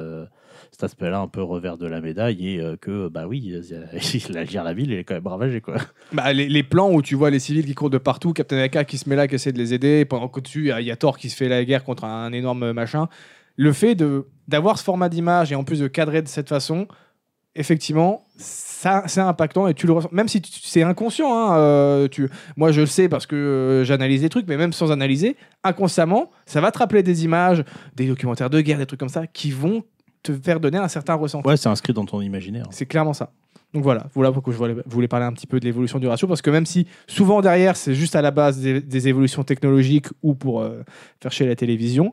cet aspect-là un peu revers de la médaille et euh, que bah oui, la, la, ville elle est quand même ravagée quoi. Bah, les, plans où tu vois les civils qui courent de partout, Captain America qui se met là, qui essaie de les aider, pendant qu'au-dessus, il y a- Thor qui se fait la guerre contre un énorme machin. Le fait d'avoir ce format d'image et en plus de cadrer de cette façon, effectivement, ça, c'est impactant et tu le ressens. Même si c'est inconscient, hein, euh, tu, moi je le sais parce que euh, j'analyse des trucs, mais même sans analyser, inconsciemment, ça va te rappeler des images, des documentaires de guerre, des trucs comme ça, qui vont te faire donner un certain ressenti. Ouais, c'est inscrit dans ton imaginaire. C'est clairement ça. Donc voilà, voilà pourquoi je voulais, voulais parler un petit peu de l'évolution du ratio, parce que même si souvent derrière c'est juste à la base des, des évolutions technologiques ou pour euh, faire chier la télévision,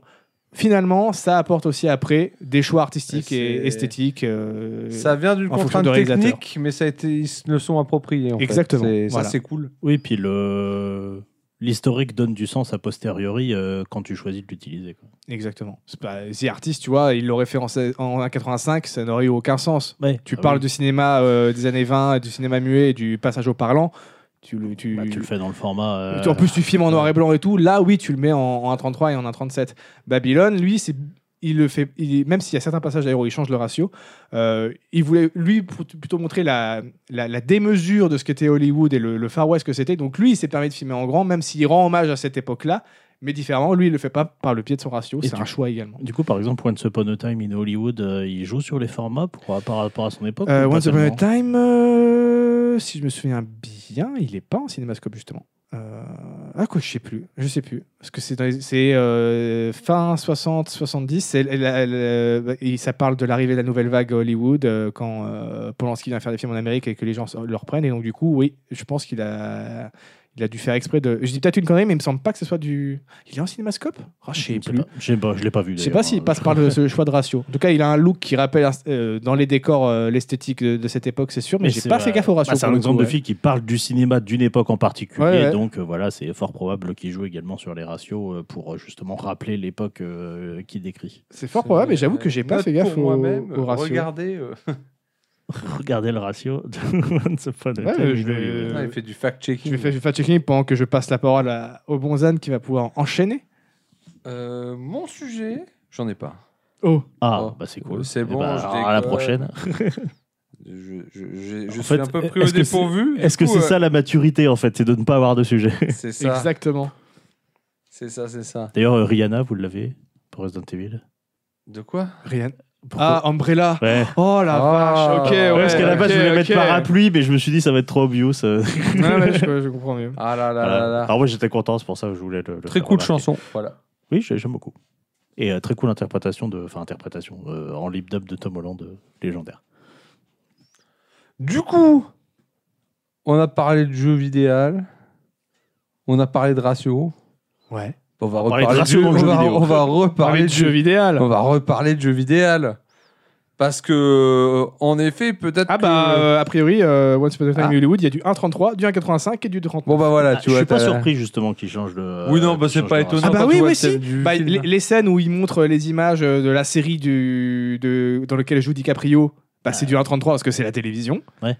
finalement ça apporte aussi après des choix artistiques Et esthétiques. euh, Ça vient d'une contrainte technique, mais ça a été, ils se le sont appropriés. en fait. Exactement, C'est- voilà. Ça, c'est cool. Oui, puis le l'historique donne du sens a posteriori euh, quand tu choisis de l'utiliser. quoi. Exactement. C'est pas The Artist, tu vois, il l'aurait fait en, en 85, ça n'aurait eu aucun sens. Ouais, Tu ah parles oui. du cinéma euh, des années 20, du cinéma muet, et du passage au parlant. Tu, le- tu, Bah, tu le fais dans le format. euh, En plus, tu filmes en noir et blanc et tout. Là, oui, tu le mets en, en 1.33 et en 1.37. Babylone, lui, c'est il le fait, il- même s'il y a certains passages où il change le ratio, euh, il voulait lui plutôt montrer la, la, la démesure de ce qu'était Hollywood et le, le Far West que c'était. Donc lui, il s'est permis de filmer en grand, même s'il rend hommage à cette époque-là, mais différemment. Lui, il le fait pas par le pied de son ratio. C'est un choix également. Du coup, par exemple, Once Upon a Time in Hollywood, euh, il joue sur les formats pour, par rapport à son époque Euh, Once Upon a Time, euh, si je me souviens bien, il est pas en cinémascope justement. Ah quoi, je sais plus, je sais plus, parce que c'est euh, fin 60, 70. c'est- elle- elle- elle- et ça parle de l'arrivée de la nouvelle vague à Hollywood euh, quand Polanski vient faire des films en Amérique et que les gens le reprennent. Et donc du coup, oui, je pense qu'il a, il a dû faire exprès de. Je dis peut-être une connerie, mais il me semble pas que ce soit du. Il est en cinémascope? Ah, Je sais sais plus. pas. Je sais pas, je l'ai pas vu. Je sais pas s'il hein. passe par le- ce choix de ratio. En tout cas, il a un look qui rappelle euh, dans les décors euh, l'esthétique de, de cette époque, c'est sûr, mais, j'ai c'est, pas fait gaffe au ratio. bah, c'est un le exemple coup, de ouais. film qui parle du cinéma d'une époque en particulier, Ouais, ouais. donc euh, voilà, c'est fort probable qu'il joue également sur les ratios euh, pour justement rappeler l'époque euh, qu'il décrit. C'est fort probable, mais j'avoue que j'ai pas fait gaffe au, moi-même. au ratio. Regardez. Regardez le ratio de Once Upon a Ouais, je vais- il fait du fact-checking. Je vais faire du fact-checking pendant que je passe la parole à, au bon Zan qui va pouvoir enchaîner. Euh, mon sujet, j'en ai pas. Oh, Ah, Oh, bah c'est cool. c'est Eh bon, bah, je à la prochaine. Je, je, je- je En suis fait, un peu pris au dépourvu. Est-ce que c'est euh, ça la maturité en fait, c'est de ne pas avoir de sujet? C'est ça. exactement. C'est ça, c'est ça. D'ailleurs, euh, Rihanna, vous l'avez pour Resident Evil De quoi? Rien. Pourquoi Ah, Umbrella. Ouais. Oh la Ah. vache, ok, ouais. Ouais, parce qu'à la base, ok, je voulais mettre parapluie, mais je me suis dit ça va être trop obvious. euh. Ouais, ouais, je, je comprends mieux. Ah là là Voilà. là là. Alors moi j'étais content, c'est pour ça que je voulais le, le Très cool remarquer. chanson. Voilà. Oui, j'ai- j'aime beaucoup. Et euh, très cool interprétation de, enfin interprétation euh, en lip dub de Tom Holland, euh, légendaire. Du coup, on a parlé de jeu vidéo. On a parlé de ratio. Ouais. On va reparler de ratio jeu, dans le on jeu va, vidéo. on va reparler Parler de de jeu jeu vidéo. On va reparler de jeux vidéo. Parce que, euh, en effet, peut-être. Ah que- bah, euh, a priori, euh, Once Upon a Time Ah. in Hollywood, il y a du 1.33, du 1.85 et du 39. Bon bah voilà, Ah, tu je vois. suis pas surpris justement qu'il change de. Oui, non, bah, c'est pas étonnant. Ah bah oui, oui, si. Bah, les, les scènes où il montre les images de la série du, de, dans lequel joue DiCaprio, bah, c'est du 1.33 parce que c'est la télévision. Ouais.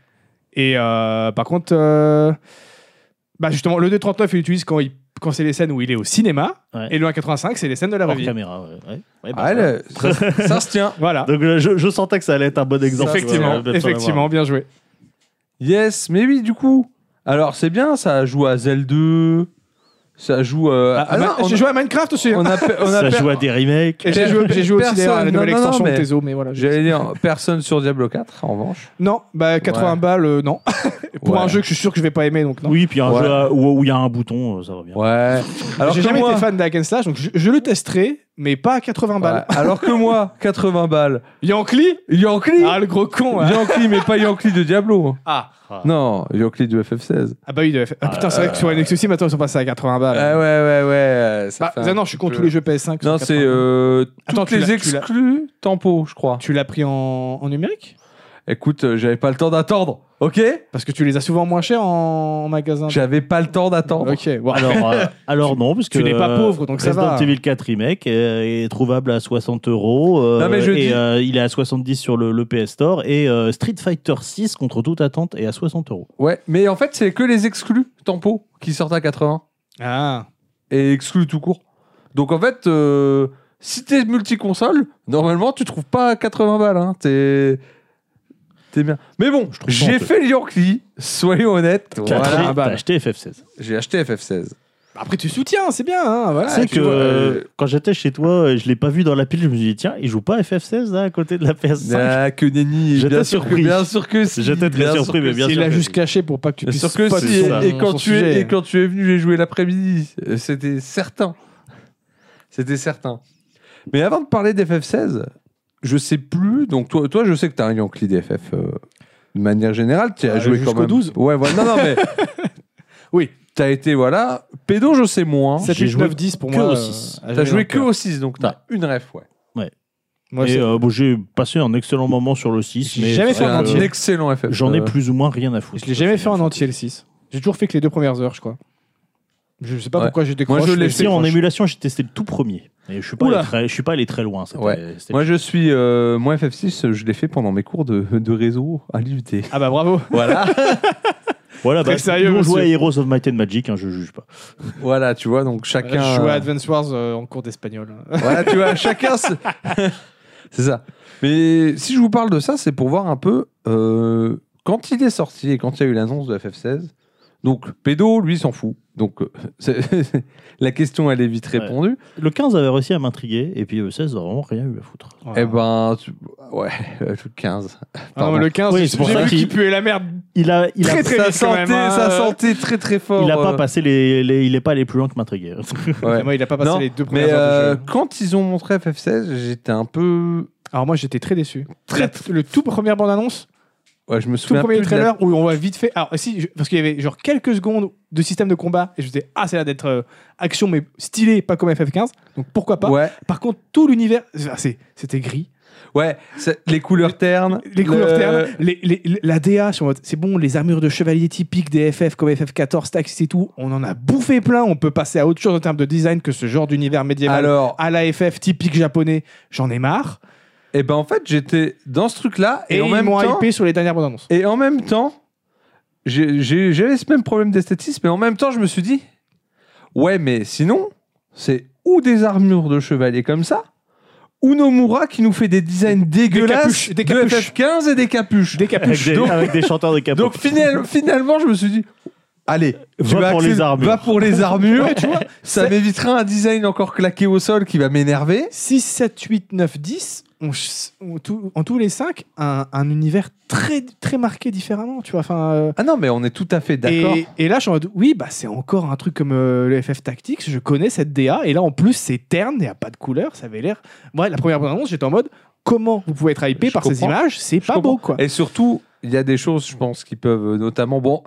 Et euh, par contre, euh, bah justement, le 2.39, il l'utilise quand il quand c'est les scènes où il est au cinéma. Ouais. Et le 1,85, c'est les scènes de la vraie Hors vie. caméra. Ouais. Ouais. Ouais, bah, Ah, ça, ça se tient. Voilà. Donc euh, je, je sentais que ça allait être un bon exemple. effectivement, euh, effectivement, bien joué. Yes, mais oui, du coup. Alors, c'est bien, ça joue à Zelda 2. Ça joue. euh, Ah, ah non, Ma- on, J'ai joué à Minecraft aussi. on a, pe- on a. Ça per- joue à des remakes. Et j'ai joué, j'ai joué aussi d'ailleurs à la Personne, nouvelle non, non, extension non, de mais- Tezo, mais voilà. J'allais dire personne sur Diablo 4, en revanche. Non, bah 80 Ouais. balles, euh, non. Pour Ouais. un jeu que je suis sûr que je vais pas aimer, donc non. Oui, puis un Ouais. jeu à- où où il y a un bouton, euh, ça va bien. Ouais. Alors J'ai que jamais moi, été fan d'Hack and Slash, donc je, je le testerai, mais pas à 80 balles. Ouais, alors que moi, 80 balles. Yankee Yankee Ah, le gros con. Yankee, mais pas Yankee de Diablo. Ah. Non, Yankee du FF16. Ah bah oui, de F- ah, putain, c'est vrai que sur NX aussi, maintenant ils sont passés à 80 balles. Ah ouais, ouais, ouais. ça Bah, fait un ah non, je suis contre peu- tous les jeux PS5. Non, c'est 80 balles. euh, toutes les exclus tempo, je crois. Tu l'as pris en, en numérique? Écoute, euh, j'avais pas le temps d'attendre, ok? Parce que tu les as souvent moins chers en, magasin. J'avais pas le temps d'attendre. Ok, bon. Alors, euh, alors non, parce que Tu n'es pas euh, pauvre, donc ça Resident va. Evil 4 Remake est trouvable à 60 euros. euh, Non, mais je et dis- euh, il est à 70 sur le, le PS Store. Et euh, Street Fighter 6, contre toute attente, est à 60 euros. Ouais, mais en fait, c'est que les exclus tempo qui sortent à 80 Ah. et exclus tout court. Donc en fait, euh, si t'es multi-console, normalement, tu trouves pas à 80 balles. Hein. T'es. T'es bien. Mais bon, j'ai fait le Yankee, soyons honnêtes. T'as Voilà. bal. t'as acheté FF16. J'ai acheté FF16. Après, tu soutiens, c'est bien, hein, voilà. que vois, euh, euh, quand j'étais chez toi, euh, je l'ai pas vu dans la pile. Je me suis dit, tiens, il joue pas à FF16 là, à côté de la PS5. Ah, que nenni. J'étais Bien sûr que, surpris. bien sûr que si. J'étais très bien sûr surpris, que mais bien si. Il sûr l'a juste caché pour pas que tu puisses sûr que si. Et, et quand tu es, et quand tu es venu, j'ai joué l'après-midi. Euh, C'était certain. C'était certain. Mais avant de parler d'FF16, je sais plus. Donc, toi, toi je sais que tu as un Yankee d'FF euh, de manière générale. Tu as Ah, joué quand jusqu'au même. 12. Ouais, voilà. Non, non, mais. Oui. Tu as été, voilà. Pédo, je sais moins. 7, J'ai 8, joué 9, 10 pour que moi. au euh, 6. à Tu as joué que au 6, donc tu as Ouais. une ref, ouais. cœur. Moi, euh, bon, j'ai passé un excellent moment sur le 6. J'ai mais jamais fait un entier. excellent FF. J'en ai plus ou moins rien à foutre. Je l'ai jamais fait en entier le 6. J'ai toujours fait que les deux premières heures, je crois. Je sais pas Ouais. pourquoi j'ai décroché. Moi, je l'ai fait en émulation, j'ai testé le tout premier. Et je suis pas, Oula. allé très, je suis pas allé très loin. c'était- Ouais. c'était- Moi, je suis. euh, moi, FF6, je l'ai fait pendant mes cours de, de réseau à l'UT. Ah bah bravo. Voilà. Voilà, Très bah, sérieux, nous, on jouait à Heroes of Might and Magic, hein, je juge pas. voilà, tu vois, donc chacun. Je jouais à euh, Advance Wars euh, en cours d'espagnol. Voilà, tu vois, chacun. se- c'est ça. Mais si je vous parle de ça, c'est pour voir un peu euh, quand il est sorti et quand il y a eu l'annonce de FF16. Donc, Pédo, lui, s'en fout. Donc, euh, la question, elle est vite Ouais. répondue. Le 15 avait réussi à m'intriguer, et puis le 16 n'a vraiment rien eu à foutre. Eh ben, tu- ouais, euh, le 15. Ah non, mais le 15, Oui, c'est pour ça qu'il- puait la merde. Il a, il a, Très, très même, hein. ça sentait très très fort. il a pas euh, passé les, les- il est pas allé plus loin que m'intriguer. ouais. Moi, il a pas passé Non, les deux Mais premières euh, de jeu. quand ils ont montré FF16, j'étais un peu. Alors moi, j'étais très déçu. Très- La- le tout premier bande-annonce, Ouais, je me tout souviens. premier plus de la- trailer où on voit vite fait. Alors si, je- parce qu'il y avait genre quelques secondes de système de combat et je me disais ah c'est là d'être euh, action mais stylé, pas comme FF15. Donc pourquoi pas? Ouais, Par contre, tout l'univers, ah, c'est- c'était gris. ouais, les couleurs ternes. Les couleurs le- ternes, les, les- la DA, c'est bon, les armures de chevalier typiques des FF comme FF14, Taxis et tout, on en a bouffé plein. On peut passer à autre chose en termes de design que ce genre d'univers médiéval Alors, à la FF typique japonais. J'en ai marre. Et ben en fait, j'étais dans ce truc-là et, Et, en ils même m'ont temps. hypé sur les dernières bandes annonces. Et en même temps, j'ai- j'ai- j'avais ce même problème d'esthétisme, mais en même temps, je me suis dit, ouais, mais sinon, c'est ou des armures de chevalier comme ça, ou Nomura qui nous fait des designs dégueulasses capuches, des de capuches. FF15 et des capuches. Des avec, capuches. des, Donc- avec des chanteurs de capote. Donc final- finalement, je me suis dit, allez, tu Va vas pour les armures. va pour les armures. Ouais, tu vois, ça m'évitera un design encore claqué au sol qui va m'énerver. 6, 7, 8, 9, 10, on ch- on- tout- en tous les 5, un, un univers très, très marqué différemment, tu vois. Enfin, euh, Ah non, mais on est tout à fait d'accord. et, et là, je suis en mode, oui, bah, c'est encore un truc comme euh, le FF Tactics, je connais cette DA, et là, en plus, c'est terne, il n'y a pas de couleur, ça avait l'air... Ouais, la première bande-annonce, j'étais en mode, comment vous pouvez être hypé Je par ces comprends. images? C'est pas comprends. beau, quoi. Et surtout, il y a des choses, je pense, qui peuvent euh, notamment. Bon,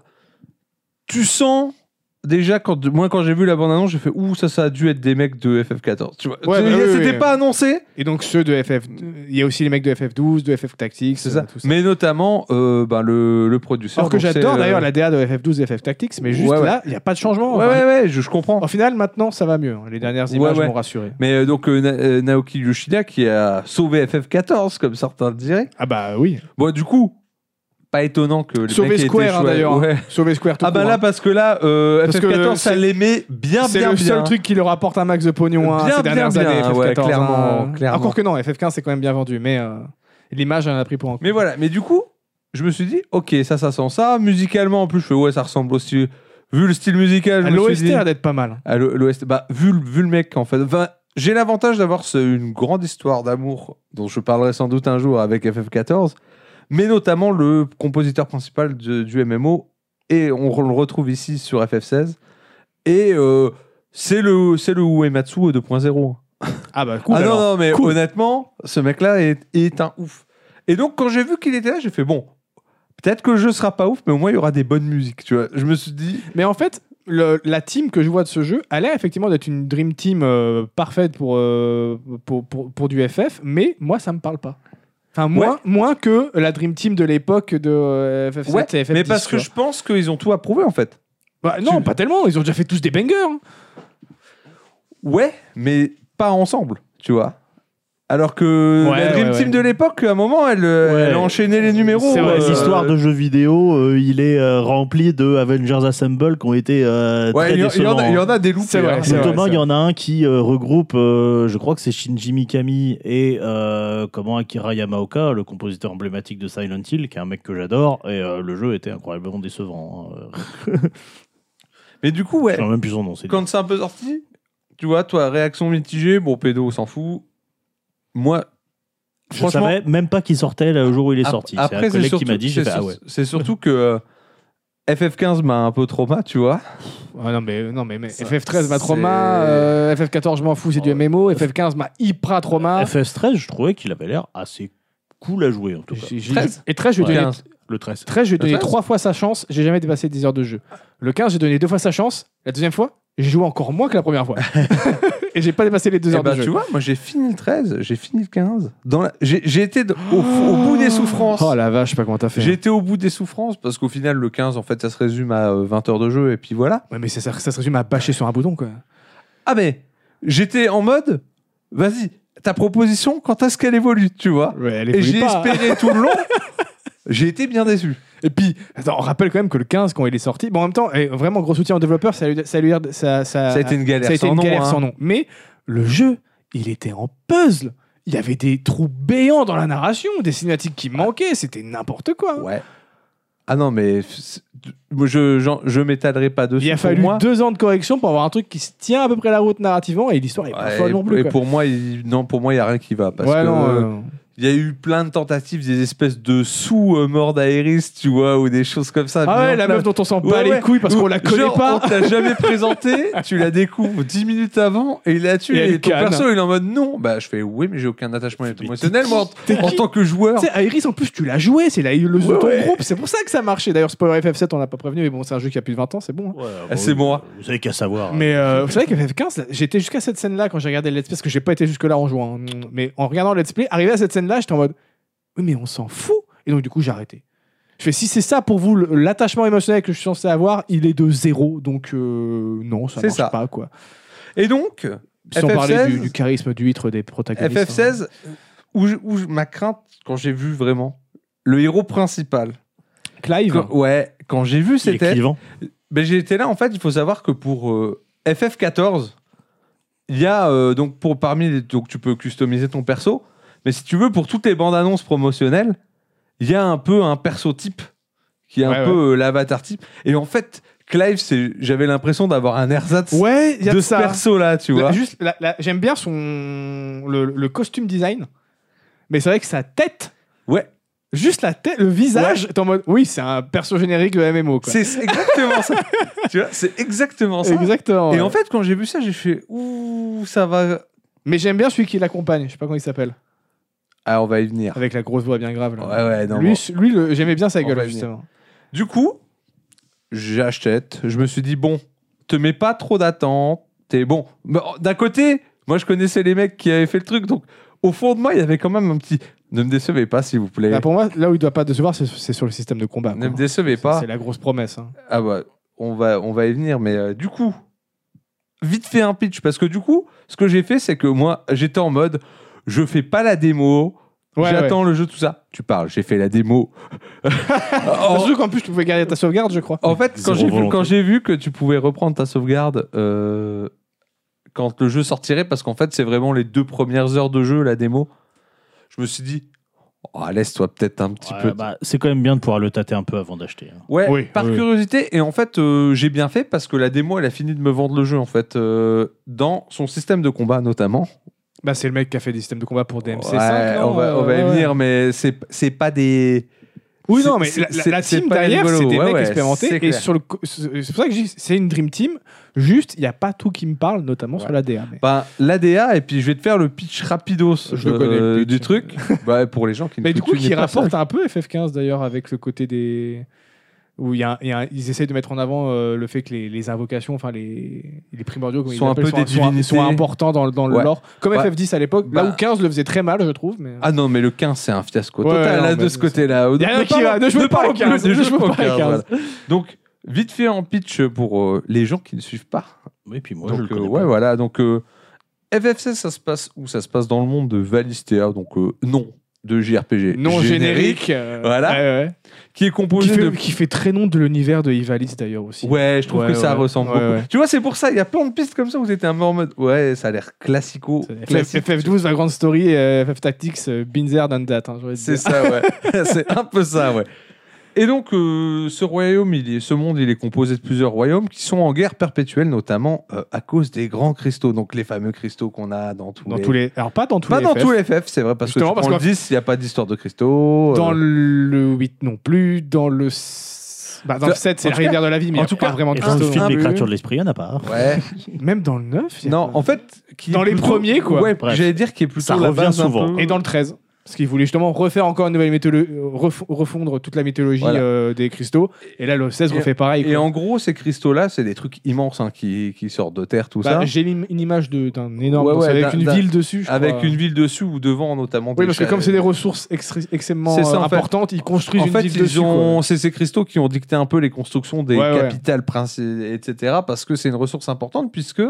tu sens déjà quand moi quand j'ai vu la bande annonce, j'ai fait ouh ça ça a dû être des mecs de FF14. Tu vois, Ouais, bah c'était oui. pas annoncé, Et donc, ceux de FF... Il y a aussi les mecs de FF12, de FF Tactics, c'est ça. euh, ça. Mais notamment euh, ben, le, le producteur. Alors que j'adore euh, d'ailleurs la DA de FF12 et FF Tactics, mais juste Ouais, ouais. là, il n'y a pas de changement. Ouais Enfin, ouais ouais, je, je comprends. Au final, maintenant, ça va mieux. Les dernières images m'ont rassuré. Mais euh, donc euh, Na- euh, Naoki Yoshida qui a sauvé FF14 comme certains diraient. Ah bah oui. Bon du coup, pas étonnant que les Sauver mecs Square, hein, d'ailleurs. Ouais. Sauver Square tout Ah bah court, là hein. parce que là euh, Parce que FF14 ça c'est- l'aimait bien c'est bien le seul bien. truc qui leur apporte un max de pognon hein, Bien, ces bien, dernières bien, années. ouais, FF14, clairement, hein. clairement. Encore que non, FF15 c'est quand même bien vendu, mais euh, l'image elle en a pris pour un coup. Mais voilà, mais du coup, je me suis dit OK, ça ça sent ça, musicalement en plus je fais ouais, ça ressemble aussi vu le style musical, je Ah, me suis L'OST dit a l'air d'être pas mal. à l'O- l'OST bah vu le- vu le mec en fait, enfin, j'ai l'avantage d'avoir ce- une grande histoire d'amour dont je parlerai sans doute un jour avec FF14, mais notamment le compositeur principal de- du MMO et on le retrouve ici sur FF16 et euh, c'est le le Uematsu 2.0. Ah bah cool. ah alors. non, non, mais Cool. honnêtement, ce mec-là est, est un ouf. Et donc, quand j'ai vu qu'il était là, j'ai fait bon, peut-être que le jeu sera pas ouf, mais au moins il y aura des bonnes musiques, tu vois. Je me suis dit, Mais en fait, le- la team que je vois de ce jeu, elle a l'air effectivement d'être une dream team euh, parfaite pour, euh, pour, pour, pour du FF, mais moi ça me parle pas. Enfin, moins, moins que la dream team de l'époque de euh, FF7 ouais, et FF10. mais parce que je pense qu'ils ont tout approuvé en fait. Bah, non, tu- pas tellement, ils ont déjà fait tous des bangers. hein. Ouais, mais pas ensemble, tu vois. Alors que Ouais, la Dream ouais, Team ouais. de l'époque, à un moment, elle, euh, Ouais. elle enchaînait les numéros. C'est vrai, euh, L'histoire de jeux vidéo, euh, il est euh, rempli de Avengers Assemble qui ont été euh, Ouais, très il y, en- il y en a- il y en a des loupés. C'est vrai, hein. c'est vrai. Notamment, il y en a un qui euh, regroupe, euh, je crois que c'est Shinji Mikami et euh, comment Akira Yamaoka, le compositeur emblématique de Silent Hill, qui est un mec que j'adore, et euh, le jeu était incroyablement décevant. hein. Mais du coup, ouais, même plus son nom. c'est quand c'est un peu sorti, tu vois, toi, réaction mitigée, bon, pédo, on s'en fout. Moi, Je franchement, savais même pas qu'il sortait le jour où il est sorti. C'est un Après, c'est collègue surtout, qui m'a dit, j'ai c'est fait, ah ouais. c'est surtout que euh, FF15 m'a un peu trauma, tu vois. Ah non, mais, non, mais, mais Ça, FF13 m'a trauma, euh, FF14 je m'en fous, c'est du MMO, FF15 m'a hyper trauma. FS13, je trouvais qu'il avait l'air assez cool à jouer en tout cas. J'ai- j'ai- 13? Et 13, je lui ai Ouais. donné 15. Le 13. 13, je lui ai donné Le 13? trois fois sa chance. J'ai jamais dépassé 10 heures de jeu. Le 15, j'ai donné deux fois sa chance. La deuxième fois, j'ai joué encore moins que la première fois. et j'ai pas dépassé les deux Eh heures bah, de jeu. tu vois, moi j'ai fini le 13, j'ai fini le 15. Dans la- J'ai été de- au, au bout des souffrances. Oh la vache, je sais pas comment t'as fait. J'ai été au bout des souffrances parce qu'au final, le 15, en fait, ça se résume à euh, 20 heures de jeu et puis voilà. Ouais, mais ça, ça, ça se résume à bâcher sur un bouton, quoi. Ah, mais j'étais en mode, vas-y, ta proposition, quand est-ce qu'elle évolue, tu vois? Ouais, elle Et j'ai espéré tout le long. J'ai été bien déçu. Et puis, attends, on rappelle quand même que le 15, quand il est sorti, bon, en même temps, eh, vraiment gros soutien aux développeurs, ça a, eu- ça ça, ça, Ça a été une galère ça a été sans une nom, galère hein. sans nom. Mais le jeu, il était en puzzle. Il y avait des trous béants dans la narration, des cinématiques qui manquaient, c'était n'importe quoi. Ouais. Ah non, mais c'est- moi, je, j'en- je m'étalerai pas dessus. Il a Pour fallu moi. deux ans de correction pour avoir un truc qui se tient à peu près la route narrativement et l'histoire est pas Ouais, folle non plus. et quoi. pour moi, il... non, pour moi, il y a rien qui va parce ouais, que non, euh, euh, il y a eu plein de tentatives, des espèces de sous euh, morts d'Aéris, tu vois, ou des choses comme ça. Ah ouais, la meuf dont on s'en bat Ouais, les ouais. couilles parce qu'on la connaît Genre, pas. On t'a jamais présenté, tu la découvres 10 minutes avant et là-dessus, Et elle et ton canne. perso il est en mode non. Bah, je fais oui, mais j'ai aucun attachement Mais émotionnel, moi, en, tant que joueur. Tu sais, Iris, en plus, tu l'as joué, c'est la le de Ouais, ton ouais. groupe, c'est pour ça que ça marchait. D'ailleurs, Spoiler FF7, on l'a pas prévenu, mais bon, c'est un jeu qui a plus de 20 ans, c'est bon. hein. Ah, c'est moi. Vous savez qu'à savoir. Mais euh, vous savez que FF15, là, j'étais jusqu'à cette scène-là quand j'ai regardé le Let's Play, parce que j'ai pas été jusque-là en jouant. hein. Mais en regardant le Let's Play, arrivé à cette j'étais en mode Oui, mais on s'en fout. Et donc, du coup, j'ai arrêté. Je fais Si c'est ça pour vous, l'attachement émotionnel que je suis censé avoir, il est de zéro. Donc, euh, non, ça C'est marche ça. pas, quoi. Et donc, Sans FF16, parler du, du charisme d'huître des protagonistes. hein. FF16, où, je- où je- ma crainte, quand j'ai vu vraiment le héros principal, Clive, quand- ouais, quand j'ai vu Il est c'était. clivant. Ben, été là, en fait, il faut savoir que pour euh, FF14, il y a euh, donc pour parmi les, donc tu peux customiser ton perso, mais si tu veux pour toutes les bandes annonces promotionnelles, il y a un peu un perso type qui est un Ouais, peu euh, l'avatar type. Et en fait, Clive, c'est j'avais l'impression d'avoir un ersatz ouais, il y a de de ce ça. perso là, tu La- vois. juste, la- la- j'aime bien son le, le costume design, mais c'est vrai que sa tête, Ouais, juste la tête, le visage, t'es en mode oui, c'est un perso générique de MMO. Quoi. c'est c'est exactement ça. Tu vois, c'est exactement ça. Exactement. Et ouais. en fait, quand j'ai vu ça, j'ai fait ouh, ça va. mais j'aime bien celui qui l'accompagne. Je sais pas comment il s'appelle, Ah, on va y venir. avec la grosse voix bien grave. là. Ouais, ouais, non. lui, bon. lui le- j'aimais bien sa gueule va y justement. Du coup, j'achète. Je me suis dit, bon, te mets pas trop d'attente. T'es bon. Mais, oh, D'un côté, moi, je connaissais les mecs qui avaient fait le truc. Donc, au fond de moi, il y avait quand même un petit. Ne me décevez pas, s'il vous plaît. Bah, pour moi, là où il doit pas décevoir, c'est c'est sur le système de combat. ne quoi. me décevez pas. C'est la grosse promesse. hein. Ah bah, on va, on va y venir. Mais euh, du coup, vite fait un pitch. Parce que du coup, ce que j'ai fait, c'est que moi, j'étais en mode, je fais pas la démo. Ouais, J'attends le jeu, tout ça. Tu parles, j'ai fait la démo. ouais. Surtout qu'en plus, tu pouvais garder ta sauvegarde, je crois. En fait, quand j'ai vu, volonté. quand j'ai vu que tu pouvais reprendre ta sauvegarde euh, quand le jeu sortirait, parce qu'en fait, c'est vraiment les deux premières heures de jeu, la démo, je me suis dit, oh, laisse-toi peut-être un petit Ouais, peu. bah, c'est quand même bien de pouvoir le tâter un peu avant d'acheter. hein. Ouais, Oui, par oui. curiosité. Et en fait, euh, j'ai bien fait parce que la démo, elle a fini de me vendre le jeu, en fait, euh, dans son système de combat notamment. Bah, c'est le mec qui a fait des systèmes de combat pour DMC5. Ouais, non on va, on va y ouais. venir, mais c'est c'est pas des. Oui, non, mais c'est- la, la- c'est- la c'est team derrière, c'est des Ouais, mecs ouais, expérimentés. c'est Et sur le, c'est pour ça que je dis, c'est une dream team. Juste, il n'y a pas tout qui me parle, notamment sur Ouais. la DA. mais- Ben, l'ADA, et puis je vais te faire le pitch rapidos Je le connais, le euh, pitch. du truc. bah, pour les gens qui ne Mais du coup, qui rapporte un peu FF15 d'ailleurs avec le côté des. Où il y a, un- il y a un- ils essayent de mettre en avant euh, le fait que les, les invocations, enfin les, les primordiaux, comme ils Sont un peu sont, des sont- divinités. sont importants dans, le- dans le Ouais. lore. Comme Ouais. FF10 à l'époque, là Bah. où 15 le faisait très mal, je trouve. Mais... Ah non, mais le 15, c'est un fiasco Ouais, total non, là, mais de ce côté-là. Y a rien Ne qui parlons- va, ne jouez pas à 15, plus de ne jouez pas à pour 15, 15. voilà. Donc, vite fait en pitch pour euh, les gens qui ne suivent pas. Oui, puis moi, je le euh, connais ouais, pas. voilà. Donc, euh, FF16, ça se passe où? Ça se passe dans le monde de Valistea, donc euh, non de JRPG. Non générique. euh, Voilà. ouais, ouais. Qui est Qui, composé fait, de. qui fait très nom de l'univers de Ivalice d'ailleurs aussi. Ouais, je trouve Ouais, que ça ressemble Ouais, beaucoup. ouais. Tu vois, c'est pour ça, il y a plein de pistes comme ça où vous étiez un peu en mode. Ouais, ça a l'air classico. FF, classique. FF12, Vagrant Story, euh, FF Tactics, euh, Binzer done that. hein. C'est ça, ouais. c'est un peu ça, ouais. Et donc, euh, ce royaume, il est, ce monde, il est composé de plusieurs royaumes qui sont en guerre perpétuelle, notamment euh, à cause des grands cristaux, donc les fameux cristaux qu'on a dans tous Dans les. tous les. Alors, pas dans tous Pas les dans FF. tous les FF, c'est vrai, parce Justement, que parce qu'en- le 10, il n'y a pas d'histoire de cristaux. Dans euh, le 8 non plus. Dans le. Bah, dans le Ça- 7, c'est la rivière de la vie, mais en tout pas cas, vraiment de Et dans le film Les créatures de l'esprit, il n'y en a pas. Ouais. Même dans le 9 il y a non, pas- en fait. qui Dans les plutôt- premiers, quoi. Ouais, j'allais dire qui est plutôt Ça la revient base souvent. Et dans le 13. Parce qu'ils voulaient justement refaire encore une nouvelle mythologie, refondre toute la mythologie Voilà. euh, des cristaux. Et là, le 16 Et- refait pareil. Et en gros, ces cristaux-là, c'est des trucs immenses hein, qui, qui sortent de terre, tout Bah, ça. J'ai une image d'un énorme. Ouais, donc ouais, avec une ville dessus. je Avec crois. une ville dessus ou devant, notamment. Oui, parce que comme c'est des ressources extrêmement ça, euh, en fait. importantes, ils construisent En une fait, ville ils dessus. c'est ces cristaux qui ont dicté un peu les constructions des Ouais, capitales etc. Parce que c'est une ressource importante, puisque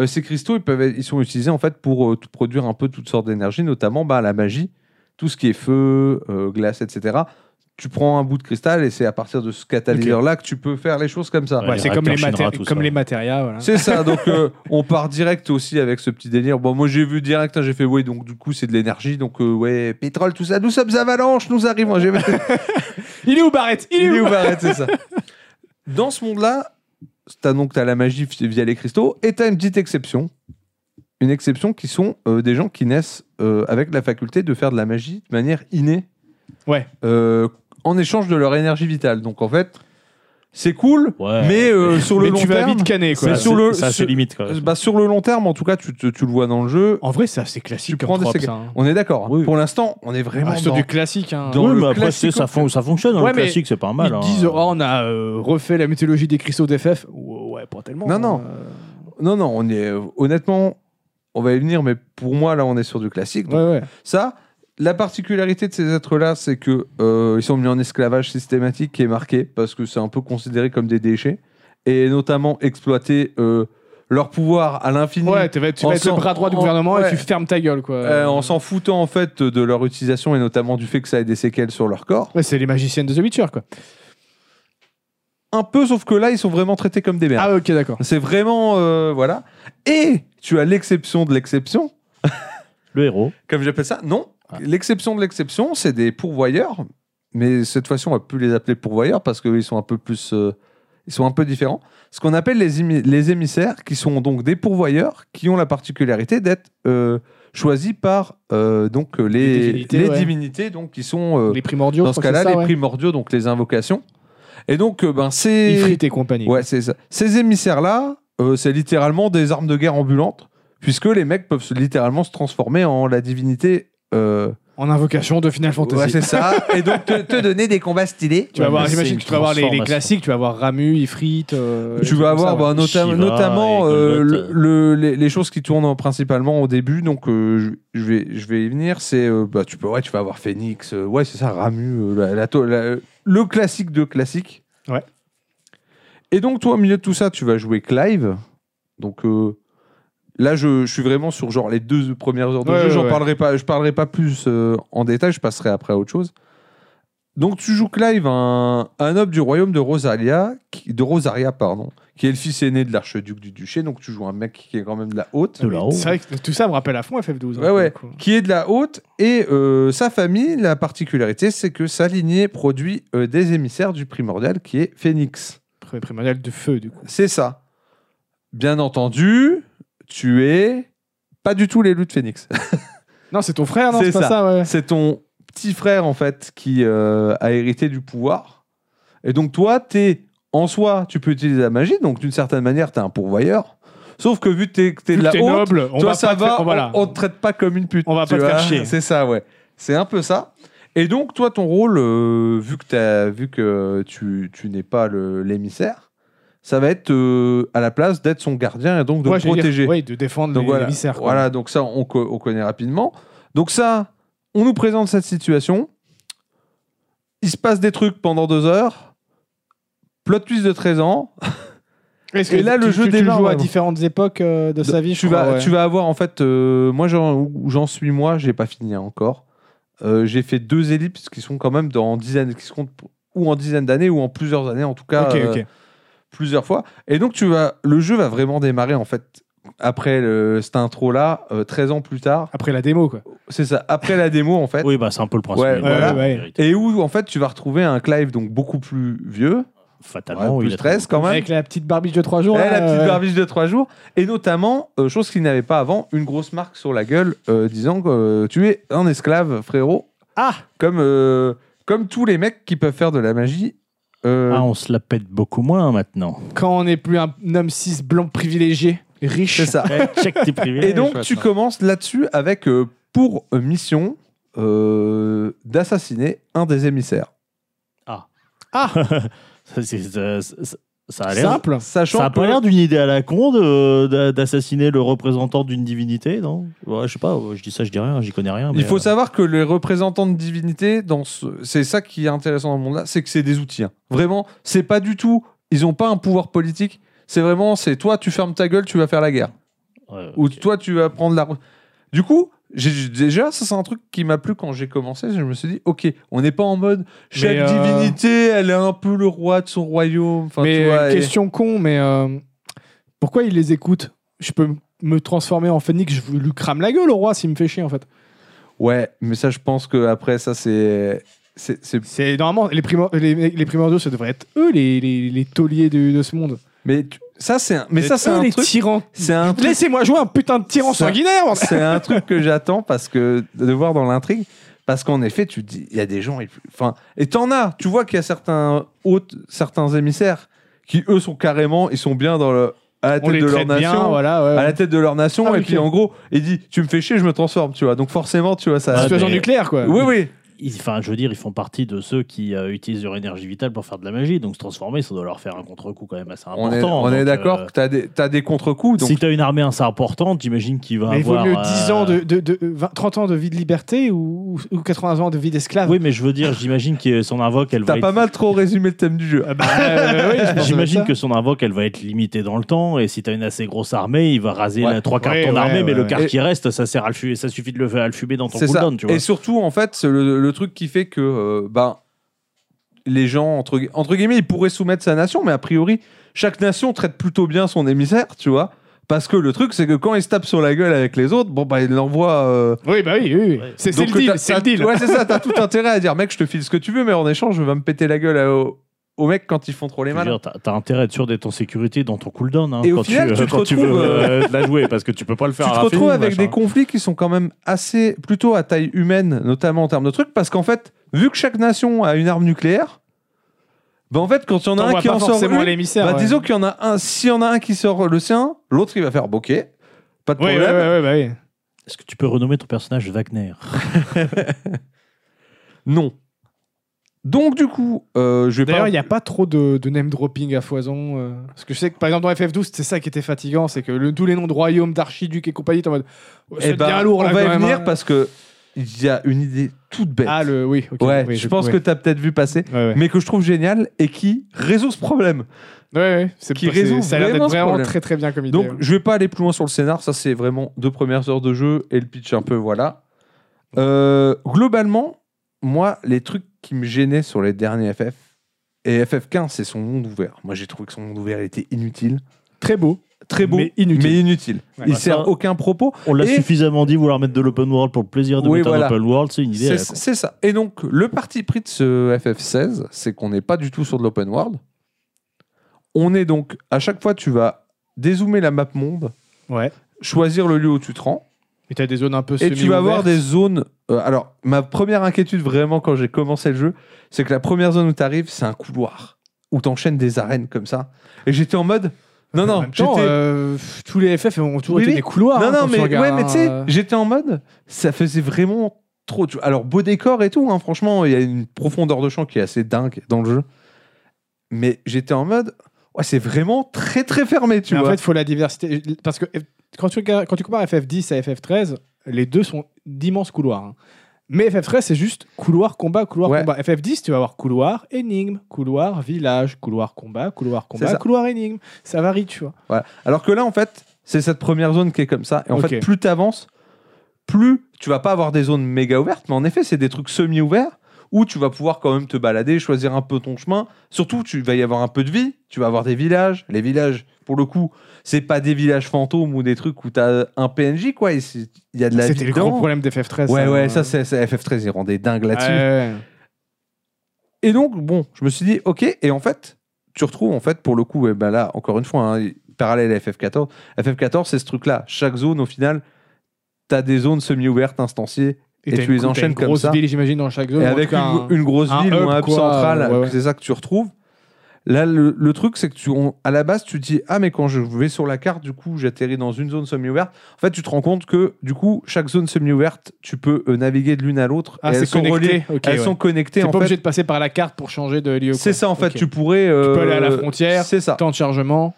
euh, ces cristaux, ils, peuvent être- ils sont utilisés en fait pour euh, produire un peu toutes sortes d'énergie, notamment bah, la magie, tout ce qui est feu, euh, glace, etc. Tu prends un bout de cristal et c'est à partir de ce catalyseur-là que tu peux faire les choses comme ça. Ouais, c'est comme les, maté- Shinra, tout comme ça. les matérias. Voilà. C'est ça, donc euh, on part direct aussi avec ce petit délire. Bon, moi j'ai vu direct, hein, j'ai fait, oui, donc du coup c'est de l'énergie, donc euh, ouais, pétrole, tout ça, nous sommes avalanches, nous arrivons. Il est où Barrett? Il est Il est où? où Barrett, c'est ça. Dans ce monde-là, t'as donc t'as la magie via les cristaux et t'as une petite exception. Une exception qui sont euh, des gens qui naissent euh, avec la faculté de faire de la magie de manière innée Ouais. euh, en échange de leur énergie vitale. Donc en fait, c'est cool, Ouais. mais euh, sur le Mais long tu vas terme, vite canner quoi. Mais sur c'est- le- ça, c'est sur- limite. Quoi. bah, sur le long terme, en tout cas, tu, te- tu le vois dans le jeu. En vrai, c'est assez classique Tu comme prends des ça. hein. On est d'accord. hein. Oui. Pour l'instant, on est vraiment Ah, sur dans- du classique. hein. dans oui, le mais après, c'est- ça, fon- ça fonctionne. Dans Ouais, le mais classique, c'est pas mal. Ils hein. disent, oh, on a euh, refait la mythologie des cristaux d'FF. Ouais, pas tellement. Non, non. euh, Non, non, on est honnêtement, on va y venir, mais pour moi là, on est sur du classique. Donc, Ouais, ouais. Ça, la particularité de ces êtres-là, c'est que euh, ils sont mis en esclavage systématique qui est marqué parce que c'est un peu considéré comme des déchets et notamment exploiter euh, leur pouvoir à l'infini. Ouais, tu vas, tu En vas être le bras droit du en- gouvernement ouais. et tu fermes ta gueule, quoi. euh, en s'en foutant en fait de leur utilisation et notamment du fait que ça ait des séquelles sur leur corps. Ouais, c'est les magiciennes de The Witcher, quoi. Un peu, sauf que là, ils sont vraiment traités comme des merdes. Ah, ok, d'accord. C'est vraiment euh, voilà. Et tu as l'exception de l'exception. Le héros. comme j'appelle ça. Non. L'exception de l'exception, c'est des pourvoyeurs, mais cette fois-ci, on va plus les appeler pourvoyeurs parce qu'ils sont un peu plus, euh, ils sont un peu différents. Ce qu'on appelle les, les émissaires, qui sont donc des pourvoyeurs, qui ont la particularité d'être euh, choisis par euh, donc les, Les divinités, les ouais. divinités, donc qui sont Les primordiaux, dans ce cas-là les ouais. primordiaux, donc les invocations. Et donc, ben c'est Ifrit et compagnie. Ouais, c'est ça. Ces émissaires-là, c'est littéralement des armes de guerre ambulantes, puisque les mecs peuvent se- littéralement se transformer en la divinité. Euh, En invocation de Final Fantasy. Ouais, c'est ça. Et donc te, te donner des combats stylés. tu vas voir, j'imagine que tu vas voir les, classiques, tu vas voir Ramu, Ifrit. euh, Tu vas ça, avoir ouais. bah, nota- Shiva notamment euh, Golbat. le, le- les, les choses qui tournent en- principalement au début. Donc euh, je, vais, je vais y venir. C'est euh, bah, tu peux ouais, tu vas avoir Phoenix. euh, ouais, c'est ça. Ramu. euh, la- la to- la- le classique de classique. Ouais. Et donc toi au milieu de tout ça, tu vas jouer Clive. Donc euh, Là, je, je suis vraiment sur genre les deux premières heures de Ouais, jeu. ouais, J'en ouais. parlerai pas. Je parlerai pas plus euh, en détail. Je passerai après à autre chose. Donc, tu joues Clive, un, un noble du royaume de Rosaria, qui, de Rosaria, pardon, qui est le fils aîné de l'archiduc du duché. Donc, tu joues un mec qui est quand même de la haute. De là-haut. C'est vrai que tout ça me rappelle à fond FF12. hein, Ouais. Qui est de la haute. Et euh, sa famille, la particularité, c'est que sa lignée produit euh, des émissaires du primordial, qui est Phoenix. Primordial de feu, du coup. C'est ça. Bien entendu, tu es pas du tout l'élu de Phoenix. Non, c'est ton frère, non C'est ça. ça, ouais. C'est ton petit frère, en fait, qui euh, a hérité du pouvoir. Et donc, toi, t'es, en soi, tu peux utiliser la magie. Donc, d'une certaine manière, tu es un pourvoyeur. Sauf que vu que tu es, Vu de que la t'es haute, noble, on toi, va ça te va, faire- on, voilà. on te traite pas comme une pute. On va pas te faire chier. C'est ça, ouais. C'est un peu ça. Et donc, toi, ton rôle, euh, vu, que vu que tu, tu n'es pas le- l'émissaire, ça va être euh, à la place d'être son gardien et donc de Ouais, le protéger. ouais, de défendre Donc les voilà, voilà, donc ça, on, co- on connaît rapidement. Donc ça, on nous présente cette situation. Il se passe des trucs pendant deux heures. Plot twist de 13 ans. Est-ce que Et là, le tu- jeu tu- tu démarre, joues à vraiment. différentes époques euh, de sa vie, je tu, crois, vas, ouais. tu vas avoir en fait, euh, moi j'en- où j'en suis moi, j'ai pas fini encore. Euh, j'ai fait deux ellipses qui sont quand même dans dizaines, qui se comptent ou en dizaines d'années ou en plusieurs années en tout cas. Ok, euh, ok. Plusieurs fois. Et donc, tu vas, le jeu va vraiment démarrer, en fait, après le, cette intro-là, euh, 13 ans plus tard. Après la démo, quoi. C'est ça, après la démo, en fait. Oui, bah, c'est un peu le principe. Ouais, voilà. Ouais. Et où, en fait, tu vas retrouver un Clive donc beaucoup plus vieux, Fatalement, ouais, plus a 13 quand même. Avec la petite barbiche de 3 jours. Là, la petite euh, barbiche de 3 jours. Et notamment, euh, chose qu'il n'avait pas avant, une grosse marque sur la gueule euh, disant que euh, tu es un esclave, frérot. Ah Comme, euh, comme tous les mecs qui peuvent faire de la magie. Euh, Ah, on se la pète beaucoup moins maintenant. Quand on n'est plus un homme cis blanc privilégié, riche. c'est ça. Eh, Check tes privilèges. Et donc, tu commences là-dessus avec euh, pour euh, mission euh, d'assassiner un des émissaires. Ah. Ah Ça, c'est- ça- ça- ça a l'air. Simple. Sachant Ça a que pas l'air d'une idée à la con de- d'a- d'assassiner le représentant d'une divinité, non? Ouais, Je sais pas, je dis ça, je dis rien, j'y connais rien. il faut euh, savoir que les représentants de divinité, dans ce... c'est ça qui est intéressant dans le monde-là, c'est que c'est des outils. hein. Vraiment, c'est pas du tout. Ils ont pas un pouvoir politique. C'est vraiment, c'est toi, tu fermes ta gueule, tu vas faire la guerre. ouais, Ou ok. toi, tu vas prendre la. Du coup, déjà, ça c'est un truc qui m'a plu quand j'ai commencé. Je me suis dit, ok, on n'est pas en mode chaque euh, divinité, elle est un peu le roi de son royaume. Enfin, mais tu vois, et- question con, mais euh, pourquoi il les écoute Je peux me transformer en phénix, je lui crame la gueule au roi s'il me fait chier en fait. Ouais, mais ça, je pense que après ça, c'est. c'est- c'est- C'est normalement les, primor- les, les primordiaux, ça devrait être eux les, les, les tauliers de, de ce monde. Mais tu- ça, c'est un... mais ça, c'est un les truc. tyrans. C'est un truc. Laissez-moi jouer un putain de tyran sanguinaire. C'est un truc que j'attends parce que de voir dans l'intrigue. Parce qu'en effet, tu te dis, il y a des gens. ils- Enfin, et t'en as. Tu vois qu'il y a certains hôtes, certains émissaires qui eux sont carrément, ils sont bien dans le à la tête de leur nation. bien, voilà. Ouais. à la tête de leur nation Ah, et puis en gros il dit tu me fais chier je me transforme tu vois donc forcément tu vois ça Ah, Situation mais- nucléaire quoi. oui oui Ils- Enfin, je veux dire, ils font partie de ceux qui euh, utilisent leur énergie vitale pour faire de la magie, donc se transformer, ça doit leur faire un contre-coup quand même assez important. on est, on est d'accord euh, que t'as des, t'as des contre-coups donc Si tu as une armée assez importante, j'imagine qu'il va Mais il vaut avoir. mieux euh, 10 ans de, de, de- 20 30 ans de vie de liberté ou, ou 80 ans de vie d'esclave. Oui, mais je veux dire, j'imagine que son invoque, elle va t'as pas être- mal trop résumé le thème du jeu Ah bah, euh, oui, J'imagine que son invoque, elle va être limitée dans le temps, et si tu as une assez grosse armée, il va raser Ouais. la trois quarts Ouais, de ton ouais, armée, mais ouais, le quart Et- qui reste, ça sert à le fumer, ça suffit de le faire à le fumer dans ton cooldown, tu vois. et surtout en fait le, le truc qui fait que euh, ben les gens entre, gu- entre guillemets ils pourraient soumettre sa nation mais a priori chaque nation traite plutôt bien son émissaire tu vois parce que le truc c'est que quand il se tape sur la gueule avec les autres bon bah il l'envoie euh, Oui, bah oui, oui. oui. Ouais. C'est c'est Donc, le deal. C'est t'as- le deal. Ouais, c'est ça, t'as tout intérêt à dire, mec, je te file ce que tu veux, mais en échange, je vais me péter la gueule à- au- aux mecs quand ils font trop les malins. T'as intérêt à être sûr d'être en sécurité dans ton cooldown hein, Et au quand, final, tu, tu te quand tu veux retrouves, euh, la jouer, parce que tu peux pas le faire Tu à te retrouves avec machin. des conflits qui sont quand même assez, plutôt à taille humaine, notamment en termes de trucs, parce qu'en fait, vu que chaque nation a une arme nucléaire, bah en fait, quand il y en a un qui en sort forcément une, l'émissaire. bah ouais. disons qu'il y en a un, s'il y en a un qui sort le sien, l'autre il va faire bokeh, pas de Oui, problème. ouais, ouais, ouais, bah oui. Est-ce que tu peux renommer ton personnage Wagner? Non. Donc du coup, euh, je vais D'ailleurs, il n'y a pas trop de, de name dropping à foison. euh, parce que je sais que par exemple dans FF12, c'était ça qui était fatigant c'est que le- tous les noms de royaumes, d'archiducs et compagnie, t'es en mode. oh, Eh c'est ben, bien lourd on là va quand y même, venir hein. parce que il y a une idée toute bête. Ah, le. Oui, ok. ouais, oui, je pense ouais. que tu as peut-être vu passer, Ouais, ouais. mais que je trouve génial et qui résout ce problème. Ouais, ouais. C'est Qui c'est- résout Ça a l'air vraiment d'être ce vraiment problème. très très bien comme idée. Donc, ouais. je vais pas aller plus loin sur le scénar. Ça, c'est vraiment deux premières heures de jeu et le pitch un peu, voilà. Euh, globalement, moi, les trucs qui me gênaient sur les derniers FF, et FF15, c'est son monde ouvert. Moi, j'ai trouvé que son monde ouvert il était inutile. Très beau. Très beau, Mais inutile. inutile. Ouais. il Bah, sert ça- aucun propos. On l'a Et- suffisamment dit, vouloir mettre de l'open world pour le plaisir de Oui, mettre voilà. un open world, c'est une idée. C'est ça. Et donc, le parti pris de ce FF16, c'est qu'on n'est pas du tout sur de l'open world. On est donc, à chaque fois, tu vas dézoomer la map monde, Ouais. choisir le lieu où tu te rends, Et t'as des zones un peu et tu vas avoir des zones. euh, alors, ma première inquiétude vraiment quand j'ai commencé le jeu, c'est que la première zone où tu arrives, c'est un couloir où tu enchaînes des arènes comme ça. Et j'étais en mode. Non, non, j'étais. euh, tous les FF ont toujours Oui, été oui. des couloirs. non, hein, non, quand tu mais, regardes, ouais, mais tu sais, hein. j'étais en mode. Ça faisait vraiment trop. tu- Alors, beau décor et tout, hein, franchement, il y a une profondeur de champ qui est assez dingue dans le jeu. Mais j'étais en mode. Ouais, c'est vraiment très très fermé, tu Mais en vois. fait, il faut la diversité. Parce que quand tu, regardes- quand tu compares FF10 à FF13, les deux sont d'immenses couloirs. hein. Mais FF13, c'est juste couloir, combat, couloir, Ouais. combat. FF10, tu vas avoir couloir, énigme, couloir, village, couloir, combat, couloir, C'est combat, ça. couloir, énigme. Ça varie, tu vois. Voilà. Alors que là, en fait, c'est cette première zone qui est comme ça. Et en Ok. fait, plus tu avances, plus tu vas pas avoir des zones méga ouvertes, mais en effet, c'est des trucs semi-ouverts où tu vas pouvoir quand même te balader, choisir un peu ton chemin. Surtout, tu vas y avoir un peu de vie. Tu vas avoir des villages. Les villages, pour le coup, c'est pas des villages fantômes ou des trucs où tu as un PNJ, quoi. et Il y a de la C'était le gros problème d'FF13. Ouais, ouais, hein. ça, c'est c'est FF13, ils rendaient dingue là-dessus. Ouais. Et donc, bon, je me suis dit, ok, et en fait, tu retrouves, en fait, pour le coup, eh ben là, encore une fois, hein, parallèle à FF14, FF14, c'est ce truc-là. Chaque zone, au final, tu as des zones semi-ouvertes, instanciées, Et t'as tu une- les t'as enchaînes une comme grosse ça. ville, j'imagine, dans chaque zone. et ou avec une, un- une grosse un ville ou hub, un hub quoi, central, ouais, ouais. c'est ça que tu retrouves. Là, le, le truc, c'est que tu, on- à la base, tu te dis, ah, mais quand je vais sur la carte, du coup, j'atterris dans une zone semi-ouverte. En fait, tu te rends compte que, du coup, chaque zone semi-ouverte, tu peux euh, naviguer de l'une à l'autre. Ah, elles sont connecté. reliées, elles ouais. sont connectées, T'es en pas fait. obligé de passer par la carte pour changer de lieu. C'est ça, en fait. Tu pourrais. peux euh, aller à la frontière, C'est ça. Temps de chargement.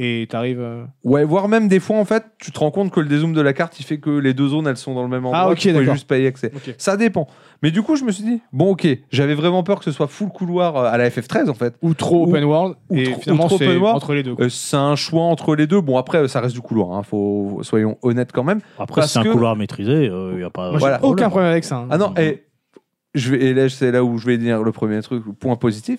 Et t'arrives. euh, Ouais, voire même des fois, en fait, tu te rends compte que le dézoom de la carte, il fait que les deux zones, elles sont dans le même endroit. Ah, ok, tu juste pas y accès. Ça dépend. Mais du coup, je me suis dit, bon, ok, j'avais vraiment peur que ce soit full couloir euh, à la FF13, en fait. Ou trop Ou- open world. ou et finalement, ou trop c'est open world. entre les deux. Euh, c'est un choix entre les deux. Bon, après, euh, ça reste du couloir. Hein. Faut, soyons honnêtes quand même. Après, c'est que- un couloir maîtrisé, il n'y a pas. Moi, voilà. aucun problème avec ça. hein. Ah non, et, je vais, et là, c'est là où je vais dire le premier truc, point positif.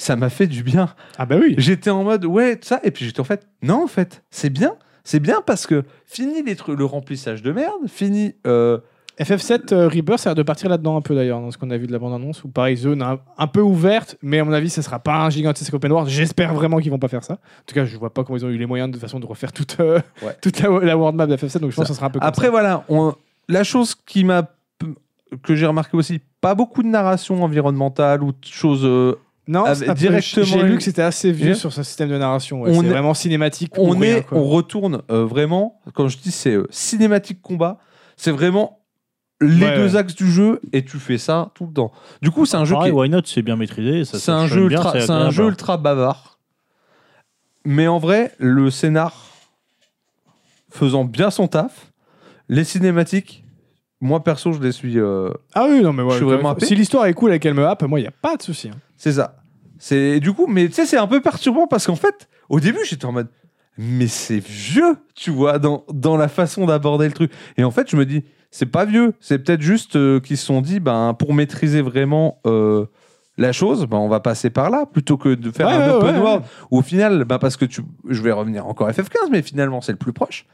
Ça m'a fait du bien. Ah bah oui. J'étais en mode, ouais, tout ça. Et puis j'étais en fait, non, en fait, c'est bien. C'est bien parce que fini les trucs, le remplissage de merde, fini. euh, FF7 euh, Rebirth, ça a l'air de partir là-dedans un peu d'ailleurs, dans ce qu'on a vu de la bande-annonce, ou pareil, zone un, un peu ouverte, mais à mon avis, ça sera pas un gigantesque open world. J'espère vraiment qu'ils vont pas faire ça. En tout cas, je vois pas comment ils ont eu les moyens de façon de refaire toute, euh, Ouais. toute la, la world map de FF7, donc je pense Ça. que ça sera un peu comme Après, ça. voilà, on- la chose qui m'a. que j'ai remarqué aussi, pas beaucoup de narration environnementale ou de choses. Non, avec- peu- directement j'ai lu que c'était assez vieux Yeah. sur ce système de narration. ouais. On C'est est- vraiment cinématique. on rien, est, quoi. on retourne euh, vraiment. Quand je dis c'est euh, cinématique combat, c'est vraiment les Ouais, deux ouais. axes du jeu et tu fais ça tout le temps. Du coup, c'est un jeu qui est- Why Not, c'est bien maîtrisé. ça- c'est ça un jeu bien, ultra, c'est c'est un agréable. jeu ultra bavard. Mais en vrai, le scénar faisant bien son taf, les cinématiques, moi perso, je les suis. euh, Ah oui, non, mais ouais, Je suis vraiment happé. Si l'histoire est cool et qu'elle me happe, moi, il n'y a pas de souci. hein. c'est ça. C'est du coup, mais tu sais, c'est un peu perturbant parce qu'en fait, au début, j'étais en mode, mais c'est vieux, tu vois, dans, dans la façon d'aborder le truc. Et en fait, je me dis, c'est pas vieux, c'est peut-être juste euh, qu'ils se sont dit, ben, pour maîtriser vraiment euh, la chose, ben, on va passer par là plutôt que de faire Ouais, un ouais, open ouais, world. Au final, ben, parce que tu, je vais revenir encore à FF15, mais finalement, c'est le plus proche.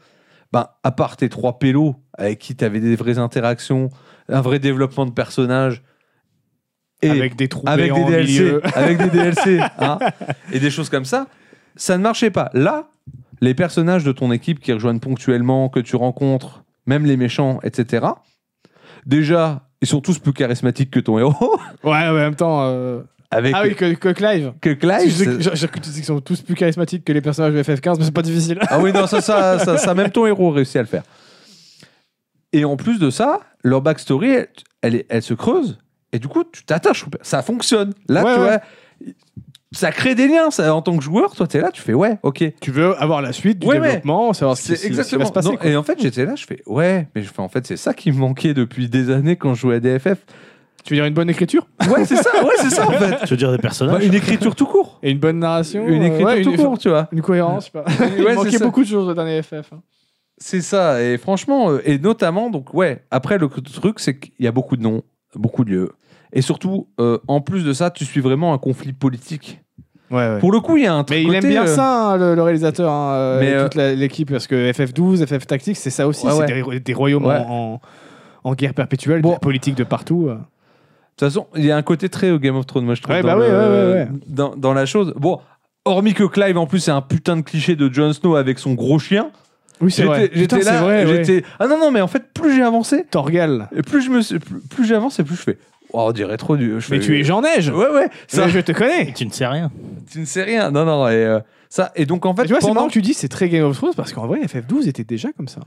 Ben, à part tes trois pélos avec qui tu avais des vraies interactions, un vrai développement de personnages. Et avec des trous avec des DLC, milieu. avec des DLC, hein, et des choses comme ça, ça ne marchait pas. Là, les personnages de ton équipe qui rejoignent ponctuellement, que tu rencontres, même les méchants, etc. Déjà, ils sont tous plus charismatiques que ton héros, Ouais, ouais, en même temps. euh, avec Ah oui, que, que Clive. que Clive. J'ai cru que tu disais qu'ils sont tous plus charismatiques que les personnages de FF15, mais c'est pas difficile. Ah oui, non, ça, ça, ça, ça, même ton héros réussit à le faire. Et en plus de ça, leur backstory, elle, elle, elle se creuse, et du coup, tu t'attaches. Ça fonctionne. Là, Ouais, tu ouais. vois, ça crée des liens. Ça, en tant que joueur, toi, t'es là, tu fais ouais, ok. Tu veux avoir la suite du Ouais, ouais. développement, savoir ce qui, C'est ce qui exactement. va se passer. Non, et en fait, j'étais là, je fais ouais, mais je fais en fait, c'est ça qui me manquait depuis des années quand je jouais à DFF. Tu veux dire une bonne écriture? Ouais, c'est ça, ouais, c'est ça en fait. Je veux dire des Bah, personnages. une écriture tout court. Et une bonne narration Une euh, écriture ouais, tout une, court, tu vois. Une cohérence, je sais pas. Il Ouais, manquait beaucoup de choses au dernier FF. hein. C'est ça, et franchement, euh, et notamment, donc ouais, après le truc, c'est qu'il y a beaucoup de noms, beaucoup de lieux. Et surtout, euh, en plus de ça, tu suis vraiment un conflit politique. Ouais, ouais. Pour le coup, il y a un truc. Mais il aime bien euh, ça, hein, le, le réalisateur, hein, euh, Mais, et euh, toute l'équipe, parce que FF12, FF Tactics, c'est ça aussi, Ouais, c'est ouais. des, ro- des royaumes Ouais. en, guerre perpétuelle, Bon. de la politique de partout. De toute façon, il y a un côté très au Game of Thrones, moi je trouve. Ouais, dans, bah le- ouais, ouais, ouais, ouais. Dans, dans la chose. Bon, hormis que Clive, en plus, c'est un putain de cliché de Jon Snow avec son gros chien. Oui, c'est vrai. J'étais là, ouais. Ah non, non, mais en fait, plus j'ai avancé, Torgal. et plus je me suis- plus, plus j'avance, et plus je fais. Oh, on dirait trop du. je Mais fais- tu es Jean Neige Ouais, ouais, ça, Je te connais Tu ne sais rien. tu ne sais rien. Non, non, et euh, ça. Et donc, en fait, Et Tu vois, c'est pendant. que tu dis c'est très Game of Thrones parce qu'en vrai, FF12 était déjà comme ça.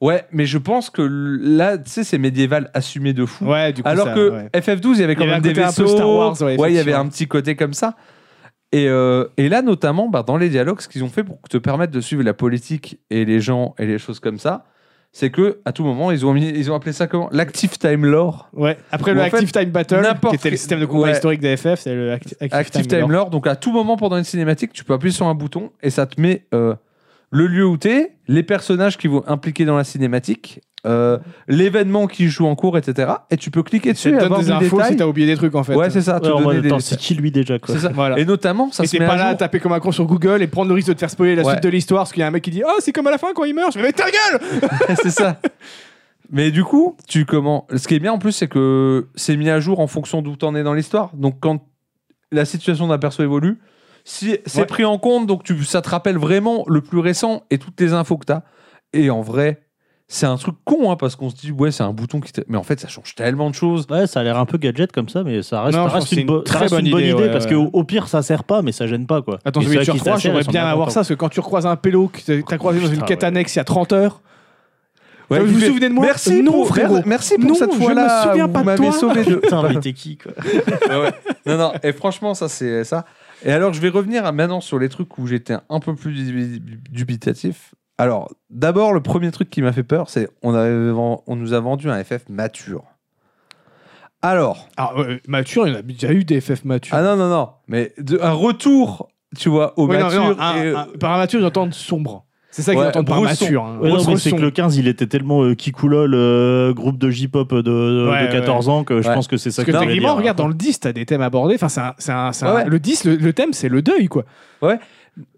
Ouais, mais je pense que là, tu sais, c'est médiéval assumé de fou. Ouais, du coup. Alors ça, que ouais. FF12, il y avait quand Il y avait même un des côté un peu vaisseaux. Star Wars, ouais, il y avait un petit côté comme ça. Et, euh, et là, notamment, bah, dans les dialogues, ce qu'ils ont fait pour te permettre de suivre la politique et les gens et les choses comme ça, c'est que à tout moment, ils ont, mis, ils ont appelé ça comment? L'active time lore. Ouais, après le fait, Active Time Battle, qui était le système de combat Ouais. historique des FF, c'est le Acti- Active, Active Time, time Lore. lore. Donc à tout moment pendant une cinématique, tu peux appuyer sur un bouton et ça te met euh, le lieu où tu es, les personnages qui vont impliquer dans la cinématique, euh, l'événement qui joue en cours, etc. Et tu peux cliquer dessus te et donne avoir des infos si t'as oublié des trucs en fait. Ouais, c'est ça. te donner des c'est qui lui déjà quoi ça. Voilà. Et notamment, ça et se met pas à là à taper comme un con sur Google et prendre le risque de te faire spoiler la Ouais. suite de l'histoire parce qu'il y a un mec qui dit Oh, c'est comme à la fin quand il meurt. Je vais mettre ta gueule c'est ça. Mais du coup, tu comment Ce qui est bien en plus, c'est que c'est mis à jour en fonction d'où t'en es dans l'histoire. Donc quand la situation d'un perso évolue, si c'est Ouais. pris en compte, donc tu, ça te rappelle vraiment le plus récent et toutes les infos que t'as. Et en vrai, c'est un truc con, hein, parce qu'on se dit ouais, c'est un bouton qui. te- Mais en fait, ça change tellement de choses. Ouais, ça a l'air un peu gadget comme ça, mais ça reste, Non, ça je reste pense que c'est une, une bo- ça très reste bonne une bonne idée, idée, ouais, parce ouais. qu'au au pire, ça sert pas, mais ça gêne pas quoi. Attends, Et The ceux qui 3, sert, j'aimerais ils sont bien avoir contents. ça parce que quand tu recroises un pélo que t'as t'as croisé dans une Putain, quête ouais. annexe il y a 30 heures, Ouais, vous il vous fait, souvenez de moi Merci Non, pour, frérot. Merci pour Non, cette je me fois-là. souviens où pas vous de m'avez toi. sauvé de. Putain, mais t'es qui quoi Ouais, ouais. Non, non, et franchement, ça, c'est ça. Et alors, je vais revenir à maintenant sur les trucs où j'étais un peu plus dubi- dubitatif. Alors, d'abord, le premier truc qui m'a fait peur, c'est on, avait ven- on nous a vendu un FF mature. Alors, Alors, euh, mature, il y en a déjà eu des FF matures. ah non, non, non, mais de- un retour, tu vois, au Ouais, non, mature. non, un- et- un- par mature, ils entendent sombre. C'est ça qu'ils Ouais, entendent par mature. hein. Ouais, non, c'est que le 15, il était tellement euh, Kikoulol, euh, groupe de J-pop de, de, Ouais, de 14 ans, que je Ouais. pense que c'est ça Parce que techniquement, regarde, dans le 10, t'as des thèmes abordés. Enfin, c'est un- c'est un- c'est un- Ouais, ouais. Le 10, le, le thème, c'est le deuil, quoi.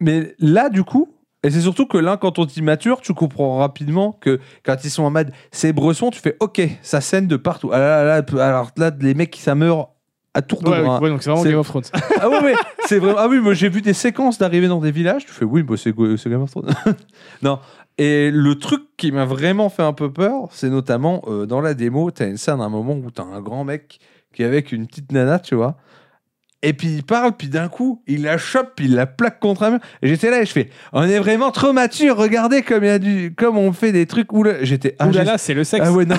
Mais là, du coup, et c'est surtout que là, quand on dit mature, tu comprends rapidement que quand ils sont en mode c'est Bresson, tu fais ok, ça scène de partout. Ah là, là, là, alors là, les mecs ça meurt à tour de Ouais, bras. ouais, donc c'est vraiment Game of Thrones. Ah ouais, ouais, c'est vraiment. Ah oui, moi j'ai vu des séquences d'arriver dans des villages. Tu fais oui, bah, c'est Game of Thrones. non. Et le truc qui m'a vraiment fait un peu peur, c'est notamment euh, dans la démo, t'as une scène à un moment où t'as un grand mec qui est avec une petite nana, tu vois. Et puis il parle, puis d'un coup, il la chope, puis il la plaque contre un mur. Et j'étais là et je fais, on est vraiment trop mature. Regardez comme il y a du, comme on fait des trucs j'étais. Ah, Ouh là j'ai- là, c'est le sexe. ah ouais, non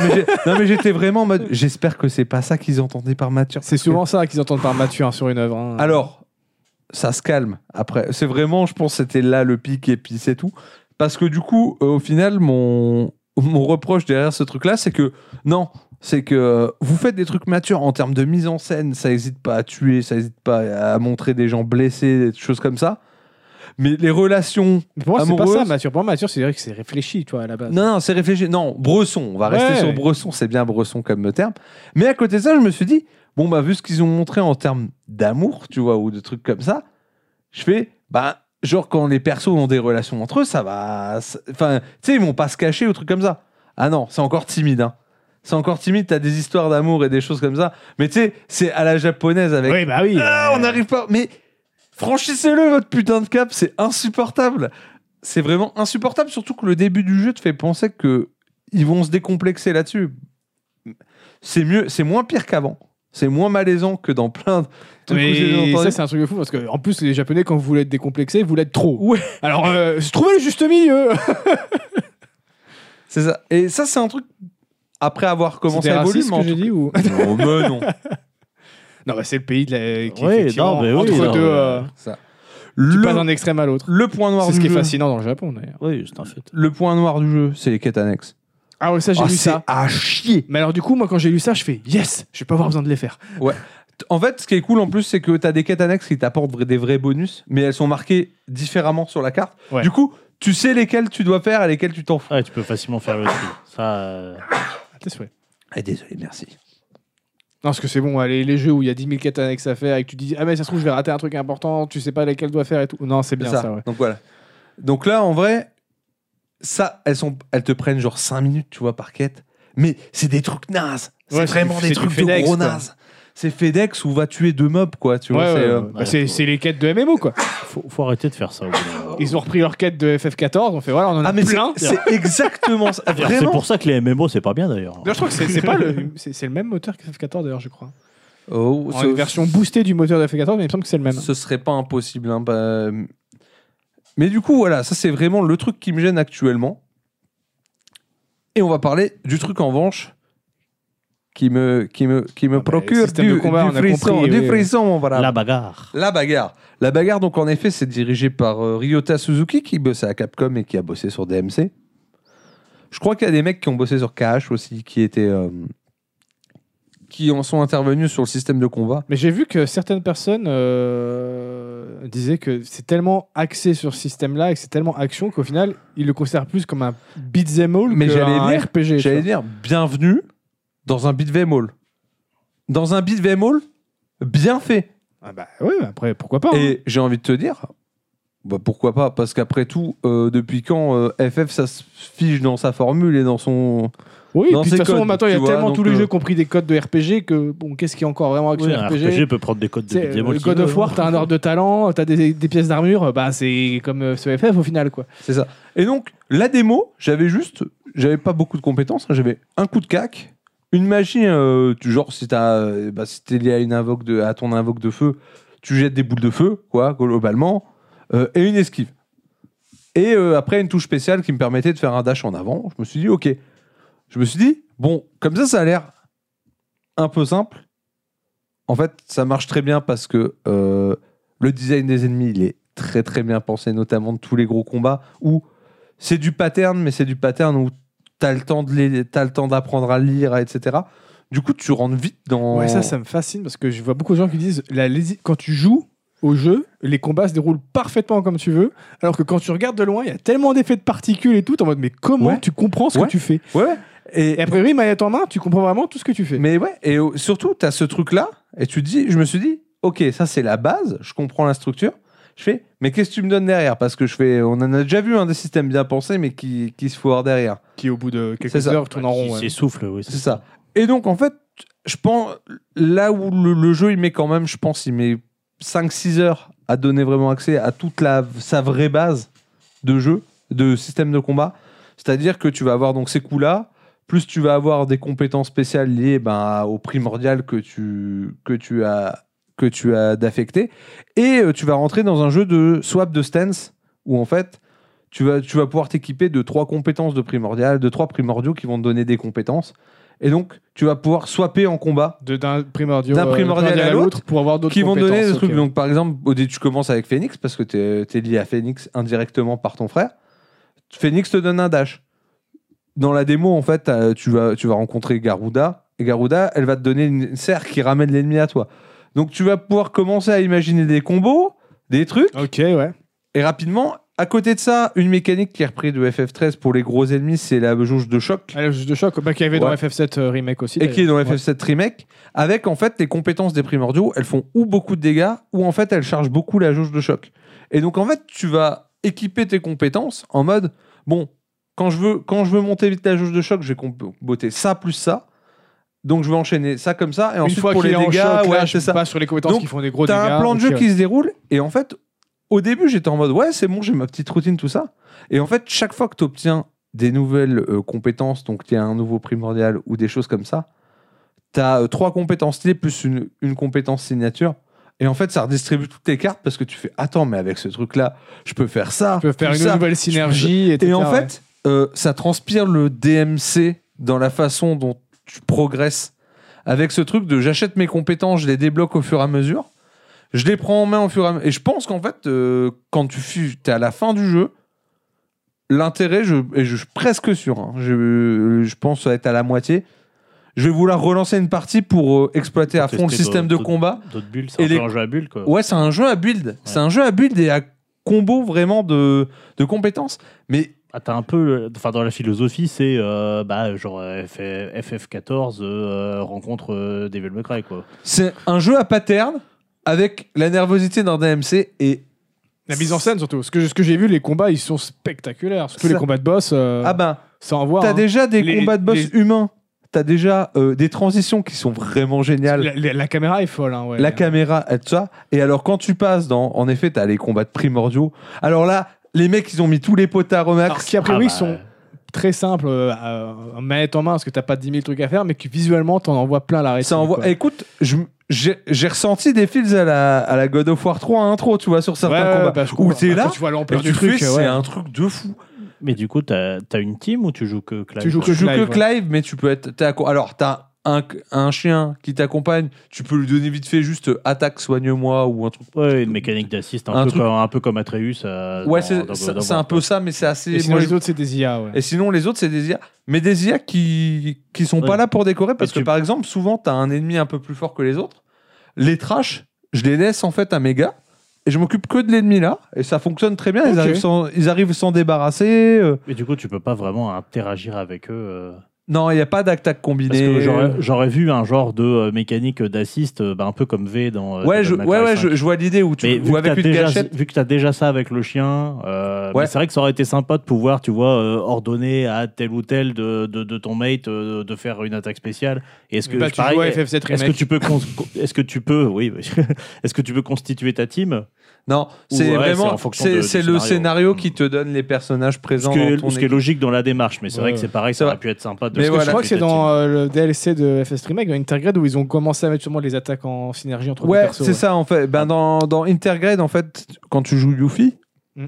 mais, j'étais vraiment en mode. J'espère que c'est pas ça qu'ils entendaient par mature. C'est souvent ça qu'ils entendent par mature hein, sur une œuvre. hein. Alors, ça se calme après. C'est vraiment, je pense, c'était là le pic et puis c'est tout. Parce que du coup, euh, au final, mon, mon reproche derrière ce truc-là, c'est que non, c'est que euh, vous faites des trucs matures en termes de mise en scène, ça n'hésite pas à tuer, ça n'hésite pas à montrer des gens blessés, des choses comme ça. Mais les relations. Pour moi, c'est pas ça, mature. Pour moi, mature, c'est vrai que c'est réfléchi, toi, à la base. Non, non, c'est réfléchi. Non, Bresson. On va rester sur Bresson. C'est bien Bresson comme terme. Mais à côté de ça, je me suis dit, bon, bah, vu ce qu'ils ont montré en termes d'amour, tu vois, ou de trucs comme ça, je fais, bah, genre, quand les persos ont des relations entre eux, ça va. Enfin, tu sais, ils vont pas se cacher ou trucs comme ça. Ah non, c'est encore timide, hein. C'est encore timide, t'as des histoires d'amour et des choses comme ça. Mais tu sais, c'est à la japonaise avec. Oui, bah oui. Ah, on n'arrive pas. Mais franchissez-le, votre putain de cap, c'est insupportable. C'est vraiment insupportable, surtout que le début du jeu te fait penser que ils vont se décomplexer là-dessus. C'est mieux, c'est moins pire qu'avant. C'est moins malaisant que dans plein de trucs Mais ça, c'est un truc de fou parce que, en plus, les Japonais, quand vous voulez être décomplexés, vous l'êtes trop. Ouais. Alors, euh, trouvez le juste milieu. C'est ça. Et ça, c'est un truc. Après avoir commencé à évoluer, mais ce que j'ai dit ou Non, mais non. Non, bah, c'est le pays de la... qui Oui, effectivement, non, mais oui, entre non, deux. mais- euh, Ça. Tu Le, passes d'un extrême à l'autre. le point noir C'est ce du qui est jeu. fascinant dans le Japon d'ailleurs. Oui, c'est un fait. Le point noir du jeu, c'est les quêtes annexes. Ah ouais, ça j'ai Ah, lu c'est ça. à chier. Mais alors du coup, moi quand j'ai lu ça, je fais yes, je vais pas avoir besoin de les faire. En fait, ce qui est cool en plus, c'est que tu as des quêtes annexes qui t'apportent des vrais bonus, mais elles sont marquées différemment sur la carte. Ouais. Du coup, tu sais lesquelles tu dois faire et lesquelles tu t'en fous. Ouais, tu peux facilement faire le tri. Ça, euh, À tes souhaits. Ah, désolé, merci. Non, parce que c'est bon, les, les jeux où il y a 10 000 quêtes annexes à faire et que tu dis ah mais ça se trouve je vais rater un truc important, tu sais pas lesquels dois faire et tout. Non, c'est bien ça. ça. ouais. Donc voilà. Donc là, en vrai, ça, elles, sont, elles te prennent genre 5 minutes, tu vois, par quête. Mais c'est des trucs nazes. C'est Ouais, vraiment des trucs de gros quoi. nazes. C'est FedEx où va tuer deux mobs, quoi. Tu vois, Ouais, c'est, ouais, euh. Bah, c'est c'est les quêtes de MMO quoi. faut, faut arrêter de faire ça. au bout d'un moment. Ils ont repris leurs quêtes de FF14, on fait voilà, on en a Ah, mais c'est plein. c'est exactement ça. D'ailleurs, C'est Vraiment. pour ça que les MMO, c'est pas bien d'ailleurs. D'ailleurs, je crois que c'est c'est pas le, c'est c'est le même moteur que FF14 d'ailleurs, je crois. Oh, En ce- une version boostée du moteur de FF14, mais il me semble que c'est le même. Ce serait pas impossible. hein, bah, Mais du coup, voilà, ça c'est vraiment le truc qui me gêne actuellement. Et on va parler du truc en revanche qui me, qui me, qui me Ah bah, procure du, combat, frisson. compris, du oui. frisson. La bagarre. La bagarre. La bagarre, donc en effet, c'est dirigé par euh, Ryota Suzuki qui bossait à Capcom et qui a bossé sur DMC. Je crois qu'il y a des mecs qui ont bossé sur KH aussi, qui étaient. euh, qui en sont intervenus sur le système de combat. Mais j'ai vu que certaines personnes euh, disaient que c'est tellement axé sur ce système-là et que c'est tellement action qu'au final, ils le considèrent plus comme un beat'em all Mais que j'allais un dire- RPG. J'allais dire, bienvenue dans un beat'em all. Dans un beat'em all bien fait. Ah bah ouais, après pourquoi pas. hein. Et j'ai envie de te dire, bah pourquoi pas Parce qu'après tout, euh, depuis quand euh, FF ça se fiche dans sa formule et dans son. oui, dans puis de toute façon, codes, maintenant il y a vois, tellement tous les euh, jeux compris des codes de RPG que bon, qu'est-ce qui est encore vraiment action Oui, un RPG, RPG peut prendre des codes de beat'em euh, God of War, hein. t'as un ordre de talent, t'as des, des pièces d'armure, bah c'est comme euh, ce FF au final quoi. C'est ça. Et donc, la démo, j'avais juste. J'avais pas beaucoup de compétences. hein, j'avais un coup de cac, une magie, euh, genre si t'as, euh, bah, lié à, une invoque de, à ton invoque de feu, tu jettes des boules de feu, quoi, globalement, euh, et une esquive. Et après, une touche spéciale qui me permettait de faire un dash en avant. Je me suis dit, ok. Je me suis dit, bon, comme ça, ça a l'air un peu simple. En fait, ça marche très bien parce que le design des ennemis, il est très très bien pensé, notamment de tous les gros combats où c'est du pattern, mais c'est du pattern où t'as le temps de les- t'as le temps d'apprendre à lire, etc. Du coup, tu rentres vite dans. Ouais, ça, ça me fascine parce que je vois beaucoup de gens qui disent la quand tu joues au jeu, les combats se déroulent parfaitement comme tu veux, alors que quand tu regardes de loin, il y a tellement d'effets de particules et tout, en mode mais comment Ouais. tu comprends ce Ouais. que tu fais? Ouais. Et, Et a priori, manette en main, tu comprends vraiment tout ce que tu fais. mais ouais. Et surtout, t'as ce truc-là, et tu te dis, je me suis dit, ok, ça c'est la base, je comprends la structure. Je fais, mais qu'est-ce que tu me donnes derrière? Parce que je fais, on en a déjà vu un des systèmes bien pensés, mais qui, qui se foire derrière. Qui au bout de C'est quelques ça. heures tourne en Qui rond. ouais. s'essouffle, oui. C'est ça. Et donc, en fait, je pense, là où le, le jeu, il met quand même, je pense, il met 5-6 heures à donner vraiment accès à toute la, sa vraie base de jeu, de système de combat. C'est-à-dire que tu vas avoir donc ces coups-là, plus tu vas avoir des compétences spéciales liées ben, au primordial que tu, que tu as, que tu as d'affecter. Et euh, tu vas rentrer dans un jeu de swap de stance où en fait, tu vas, tu vas pouvoir t'équiper de trois compétences de primordial, de trois primordiaux qui vont te donner des compétences. Et donc, tu vas pouvoir swapper en combat De- D'un primordial, D'un primordial à l'autre, pour avoir d'autres qui vont donner des trucs. Donc, par exemple, au début, tu commences avec Phoenix parce que tu es, lié à Phoenix indirectement par ton frère. Phoenix te donne un dash. Dans la démo, en fait, tu vas, tu vas rencontrer Garuda. Et Garuda, elle va te donner une serre qui ramène l'ennemi à toi. Donc, tu vas pouvoir commencer à imaginer des combos, des trucs. Ok, ouais. Et rapidement, à côté de ça, une mécanique qui est reprise de FF13 pour les gros ennemis, c'est la jauge de choc. Allez, juste de choc, bah, qu'il y avait dans Ouais. FF7 euh, Remake aussi. et qui est dans d'ailleurs. FF7 Remake, avec en fait les compétences des primordiaux, elles font ou beaucoup de dégâts, ou en fait elles chargent beaucoup la jauge de choc. Et donc en fait, tu vas équiper tes compétences en mode, bon, quand je veux, quand je veux monter vite la jauge de choc, je vais comboter ça plus ça. Donc je vais enchaîner ça comme ça, et ensuite pour qu'il les dégâts, choc, ouais, là, je ça. passe sur les compétences Donc, qui font des gros dégâts. T'as un plan de jeu ouais. qui se déroule, et en fait, au début, j'étais en mode, ouais, c'est bon, j'ai ma petite routine, tout ça. Et en fait, chaque fois que tu obtiens des nouvelles euh, compétences, donc il y a un nouveau primordial ou des choses comme ça, tu as trois compétences clés plus une, une compétence signature. Et en fait, ça redistribue toutes tes cartes parce que tu fais, attends, mais avec ce truc-là, je peux faire ça. Tu peux faire une ça. nouvelle synergie. Et en ouais. fait, euh, ça transpire le DMC dans la façon dont tu progresses avec ce truc de j'achète mes compétences, je les débloque au fur et à mesure. Je les prends en main au fur et à mesure. Et je pense qu'en fait, euh, quand tu es à la fin du jeu, l'intérêt, je, et je suis presque sûr, hein, je, je pense être à la moitié, je vais vouloir relancer une partie pour euh, exploiter à fond le système de combat. D'autres bulles, c'est un les- peu un jeu à bulles, quoi. Ouais, c'est un jeu à build. C'est un jeu à build et à combo vraiment de, de compétences. Mais Ah, t'as un peu, enfin dans la philosophie, c'est euh, bah genre euh, FF14 euh, rencontre euh, Devil May Cry quoi. c'est un jeu à pattern avec la nervosité d'un DMC et La mise en scène surtout. Ce que, ce que j'ai vu, les combats, ils sont spectaculaires. Surtout Ça- les combats de boss. euh, ah ben ça envoie. t'as hein. déjà des Les- combats de boss les- humains. T'as déjà euh, des transitions qui sont vraiment géniales. La, la- la caméra est folle. hein, ouais. la caméra et tout ça. Et alors, quand tu passes dans. En effet, t'as les combats de primordiaux. Alors là, les mecs, ils ont mis tous les potards au max. Alors, qui a priori Ah, bah, sont très simples euh, manette en main parce que t'as pas 10 000 trucs à faire, mais que visuellement t'en envoies plein la rétine. Ça envoie. quoi. Écoute, je- j'ai ressenti des feels à la, à la God of War 3 intro, tu vois, sur certains ouais, combats. bah, où t'es Quand là, tu vois l'ampleur du truc. ouais. c'est un truc de fou. Mais du coup, t'as as une team ou tu joues que Clive Tu joues Tu que joues que Clive, mais tu peux être. t'es acco- Alors, t'as un, un chien qui t'accompagne, tu peux lui donner vite fait juste euh, attaque, soigne-moi ou un truc. Ouais, une mécanique d'assist, un, Un peu truc- comme, un peu comme Atreus. euh, Ouais, c'est un peu ça, mais c'est assez. Et sinon, moi, les je- autres, c'est des IA. Ouais. Et sinon, les autres, c'est des IA. Mais des IA qui, qui sont Ouais. pas là pour décorer parce que, tu- par exemple, souvent, tu as un ennemi un peu plus fort que les autres. Les trash, je les laisse en fait à mes gars. Et je m'occupe que de l'ennemi là. Et ça fonctionne très bien. Ils, arrivent sans, ils arrivent sans débarrasser. euh. Mais du coup, tu peux pas vraiment interagir avec eux. euh, Non, il n'y a pas d'attaque que j'aurais- vu un genre de euh, mécanique d'assist, euh, bah, un peu comme V dans. euh, Ouais, je, ouais, ouais 5. je, je vois l'idée où tu Mais ou vu que avec une déjà, gâchette. vu que tu as déjà ça avec le chien, euh, Ouais. c'est vrai que ça aurait été sympa de pouvoir, tu vois, euh, ordonner à tel ou tel de, de, de ton mate euh, de faire une attaque spéciale. Est-ce que, Bah, tu pareil, joues à FF7 est-ce que Remake. tu peux, est-ce que tu peux, oui, oui. est-ce que tu peux constituer ta team? Non, c'est ouais, vraiment. C'est le scénario. qui te donne les personnages Ce présents qui, dans est, ton ce qui est logique dans la démarche, mais c'est vrai Ouais. que c'est pareil, ça aurait pu être sympa de Mais se voilà. Je crois que c'est dans euh, le DLC de FS Remake, dans Intergrade, où ils ont commencé à mettre sûrement les attaques en synergie entre les Ouais, persos. c'est ça en fait. Ben, dans, dans Intergrade, en fait, quand tu joues Yuffie, Mm.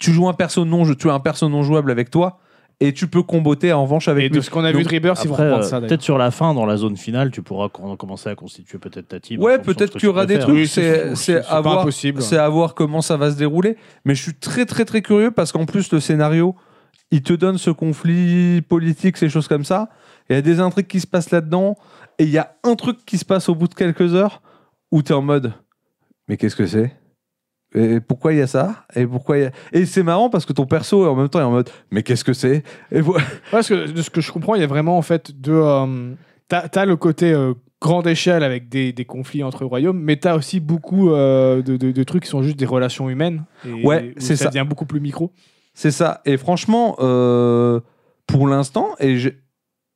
tu joues un perso non, tu as un perso non jouable avec toi et tu peux comboter en revanche avec Et lui. de ce qu'on a vu de Rebirth, ils vont reprendre euh, ça. peut-être sur la fin, dans la zone finale, tu pourras com- commencer à constituer peut-être ta team. Ouais, peut-être qu'il y tu aura des trucs. Oui, c'est- à voir. C'est à voir comment ça va se dérouler. Mais je suis très très très curieux parce qu'en plus le scénario, il te donne ce conflit politique, ces choses comme ça. Il y a des intrigues qui se passent là-dedans. Et il y a un truc qui se passe au bout de quelques heures où tu es en mode Mais qu'est-ce que c'est? Et pourquoi il y a ça? Et pourquoi y a- Et c'est marrant parce que ton perso en même temps est en mode mais qu'est-ce que c'est? Et vo- Ouais, parce que de ce que je comprends, il y a vraiment en fait de. euh, t'as, t'as le côté euh, grande échelle avec des, des conflits entre royaumes, mais t'as aussi beaucoup euh, de, de- de trucs qui sont juste des relations humaines. Et Ouais, c'est ça. Ça devient beaucoup plus micro. C'est ça. Et franchement, pour l'instant, et j'ai-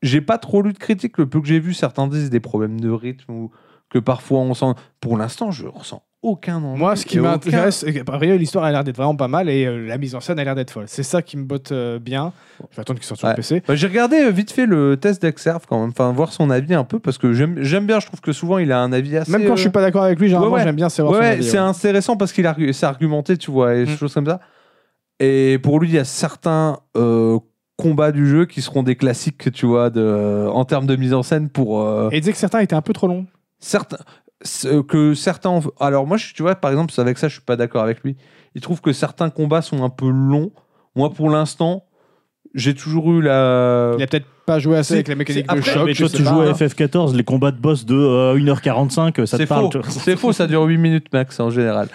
j'ai pas trop lu de critiques. Le peu que j'ai vu, certains disent des problèmes de rythme ou que parfois on sent. Pour l'instant, je ressens aucun ennui. Moi, ce qui aucun- m'intéresse, c'est qu'à vrai, l'histoire a l'air d'être vraiment pas mal et euh, la mise en scène a l'air d'être folle. C'est ça qui me botte euh, bien. Je vais attendre qu'il sorte sur Ouais. le PC. Bah, j'ai regardé euh, vite fait le test d'Exerve quand même, enfin voir son avis un peu parce que j'aime j'aime bien. Je trouve que souvent il a un avis assez. Même quand euh, je suis pas d'accord avec lui, généralement, ouais, ouais. j'aime bien savoir Ouais, son ouais, avis, c'est ouais. intéressant parce qu'il argu- c'est argumenté, tu vois, et des Mm. choses comme ça. Et pour lui, il y a certains euh, combats du jeu qui seront des classiques, tu vois, de, en termes de mise en scène pour. euh, Et il disait que certains étaient un peu trop longs. certains ce- que certains alors moi je- tu vois par exemple avec ça je suis pas d'accord avec lui il trouve que certains combats sont un peu longs moi pour l'instant j'ai toujours eu la Il a peut-être pas joué assez avec la mécanique de après, choc. mais toi, tu joues hein. à FF14, les combats de boss de euh, 1h45, ça te c'est parle c'est faux ça dure 8 minutes max en général.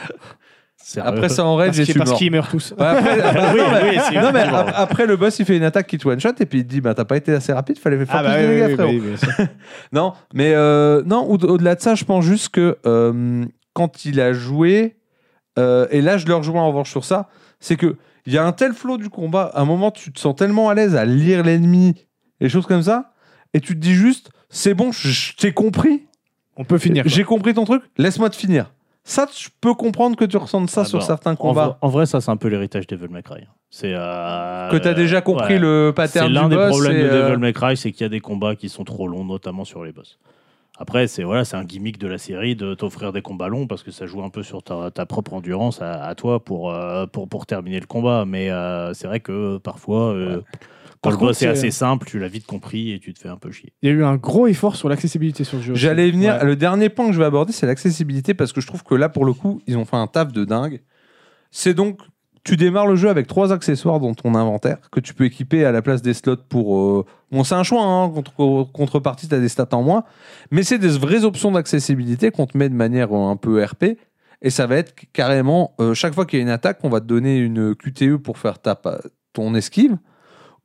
Après ça en j'ai qu'ils tu parce qu'ils meurent tous. Ouais, après, après- Oui, non, mais, oui, c'est non, mais effectivement. ap- après, le boss il fait une attaque qui te one shot et puis il te dit bah t'as pas été assez rapide fallait faire Ah plus bah de oui, dégâts oui, frérot oui, bien sûr. Non, mais euh, non, au- au-delà de ça, je pense juste que euh, quand il a joué, euh, et là je le rejoins en revanche sur ça, c'est que il y a un tel flow du combat, à un moment tu te sens tellement à l'aise à lire l'ennemi, et des choses comme ça, et tu te dis juste, c'est bon, je je t'ai compris, On peut finir. quoi. j'ai compris ton truc, laisse-moi te finir. Ça, je peux comprendre que tu ressentes ça Ah sur certains combats. en vrai, ça, c'est un peu l'héritage Devil May Cry. C'est euh, Que tu as déjà compris ouais. le C'est pattern du l'un des boss. problèmes de euh, Devil May Cry, c'est qu'il y a des combats qui sont trop longs, notamment sur les boss. Après, c'est voilà, c'est un gimmick de la série de t'offrir des combats longs parce que ça joue un peu sur ta, ta propre endurance à, à toi pour, euh, pour, pour terminer le combat. Mais c'est vrai que parfois, Quand Par le contre, boss est c'est- assez simple, tu l'as vite compris et tu te fais un peu chier. Il y a eu un gros effort sur l'accessibilité sur le jeu. aussi. J'allais y venir. Ouais. Le dernier point que je vais aborder, c'est l'accessibilité parce que je trouve que là, pour le coup, ils ont fait un taf de dingue. C'est donc, tu démarres le jeu avec trois accessoires dans ton inventaire que tu peux équiper à la place des slots pour. euh, Bon, c'est un choix, hein, contre, contrepartie, tu as des stats en moins. Mais c'est des vraies options d'accessibilité qu'on te met de manière euh, un peu RP. Et ça va être carrément, euh, chaque fois qu'il y a une attaque, on va te donner une QTE pour faire ta, pa- ton esquive.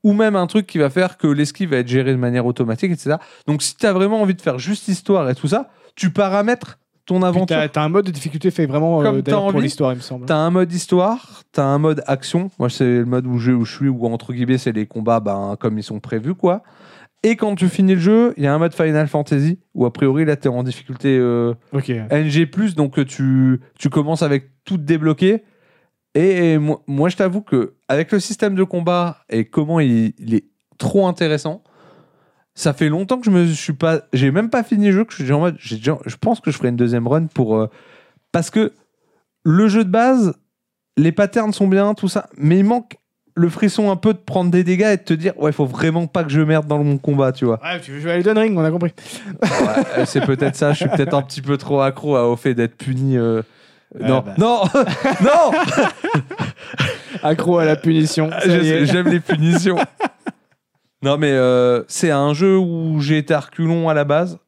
Ou même un truc qui va faire que l'esquive va être gérée de manière automatique, etc. Donc si tu as vraiment envie de faire juste histoire et tout ça, tu paramètres ton aventure. T'as un mode de difficulté fait vraiment euh, Comme t'as pour envie. l'histoire, il me semble. T'as un mode histoire, t'as un mode action. Moi, c'est le mode où je, où je suis, où entre guillemets, c'est les combats ben, comme ils sont prévus, quoi. Et quand tu finis le jeu, il y a un mode Final Fantasy, où a priori, là, t'es en difficulté euh. NG+, donc tu, tu commences avec tout débloqué. Et moi, moi, je t'avoue que avec le système de combat et comment il, il est trop intéressant, ça fait longtemps que je me suis pas, j'ai même pas fini le jeu que je suis en mode, je pense que je ferai une deuxième run pour euh, parce que le jeu de base, les patterns sont bien, tout ça, mais il manque le frisson un peu de prendre des dégâts et de te dire ouais, il faut vraiment pas que je merde dans mon combat, tu vois. Ouais, tu veux jouer à Elden Ring, on a compris. Ouais, c'est peut-être ça. Je suis peut-être un petit peu trop accro à- au fait d'être puni. euh, non, bah. non, non. Accro à la punition. J'aime les punitions. Non, mais euh, c'est un jeu où j'ai été à reculons à la base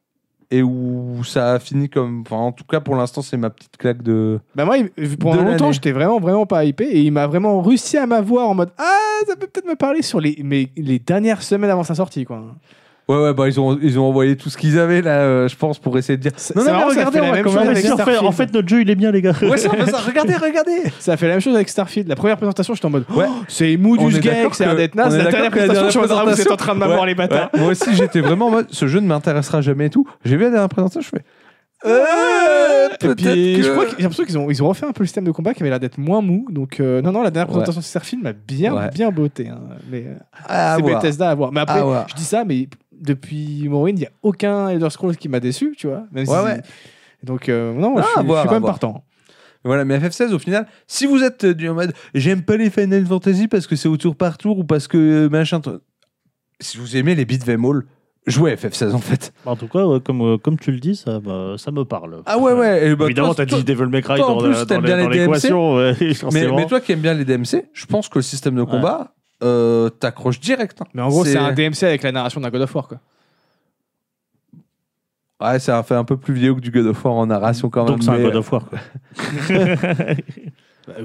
et où ça a fini comme. Enfin, en tout cas, pour l'instant, c'est ma petite claque de. Bah moi, pendant longtemps, j'étais vraiment, vraiment pas hypé et il m'a vraiment réussi à m'avoir en mode Ah, ça peut peut-être me parler sur les, mais, les dernières semaines avant sa sortie, quoi. Ouais, ouais, bah ils ont, ils ont envoyé tout ce qu'ils avaient là, euh, je pense, pour essayer de dire. C'est- Non, c'est non, mais marrant, ça regardez, fait on la va même quand chose même avec essayer- en, fait, en Starfield. fait, notre jeu, il est bien, les gars. Ouais, c'est un peu ça. Regardez, regardez. Ça a fait la même chose avec Starfield. La première présentation, j'étais en mode Ouais. Oh, c'est mou On du est gag, d'accord ça a l'air que- d'être on naze. est La d'accord dernière que la présentation, je suis en mode Ah, vous êtes en train de m'avoir les bâtards. Ouais, moi aussi, j'étais vraiment en mode ce jeu ne m'intéressera jamais et tout. J'ai vu la dernière présentation, je fais. Euh, Et peut-être puis, que- je crois que j'ai l'impression qu'ils ont, ils ont refait un peu le système de combat qui avait l'air d'être moins mou. Donc, euh, non, non, la dernière Ouais. présentation de Starfield m'a bien, Ouais. bien botté. hein. Mais euh, Ah, c'est. Bethesda à voir. Mais après, À voir. je dis ça, mais depuis Morrowind, il n'y a aucun Elder Scrolls qui m'a déçu, tu vois. Même Ouais, si- ouais. Donc, euh, non, Ah, je suis, voir, je suis à quand même partant. Voilà, mais FF16, au final, si vous êtes euh, du en mode j'aime pas les Final Fantasy parce que c'est au tour par tour ou parce que euh, machin. Si vous aimez les beat'em all, jouez à FF16 en fait. En tout cas, ouais, comme, euh, comme tu le dis, ça, me- ça me parle. Ah ouais, ouais. et bah, Évidemment, t'as dit Devil May Cry dans, dans bien la- les dans DMC, l'équation. ouais, mais, mais toi qui aimes bien les DMC, je pense que le système de combat euh, t'accroche direct. hein. Mais en gros, c'est un DMC avec la narration d'un God of War, quoi. Ouais, ça fait un peu plus vieux que du God of War en narration quand même. Donc c'est un mais- God of War. Quoi.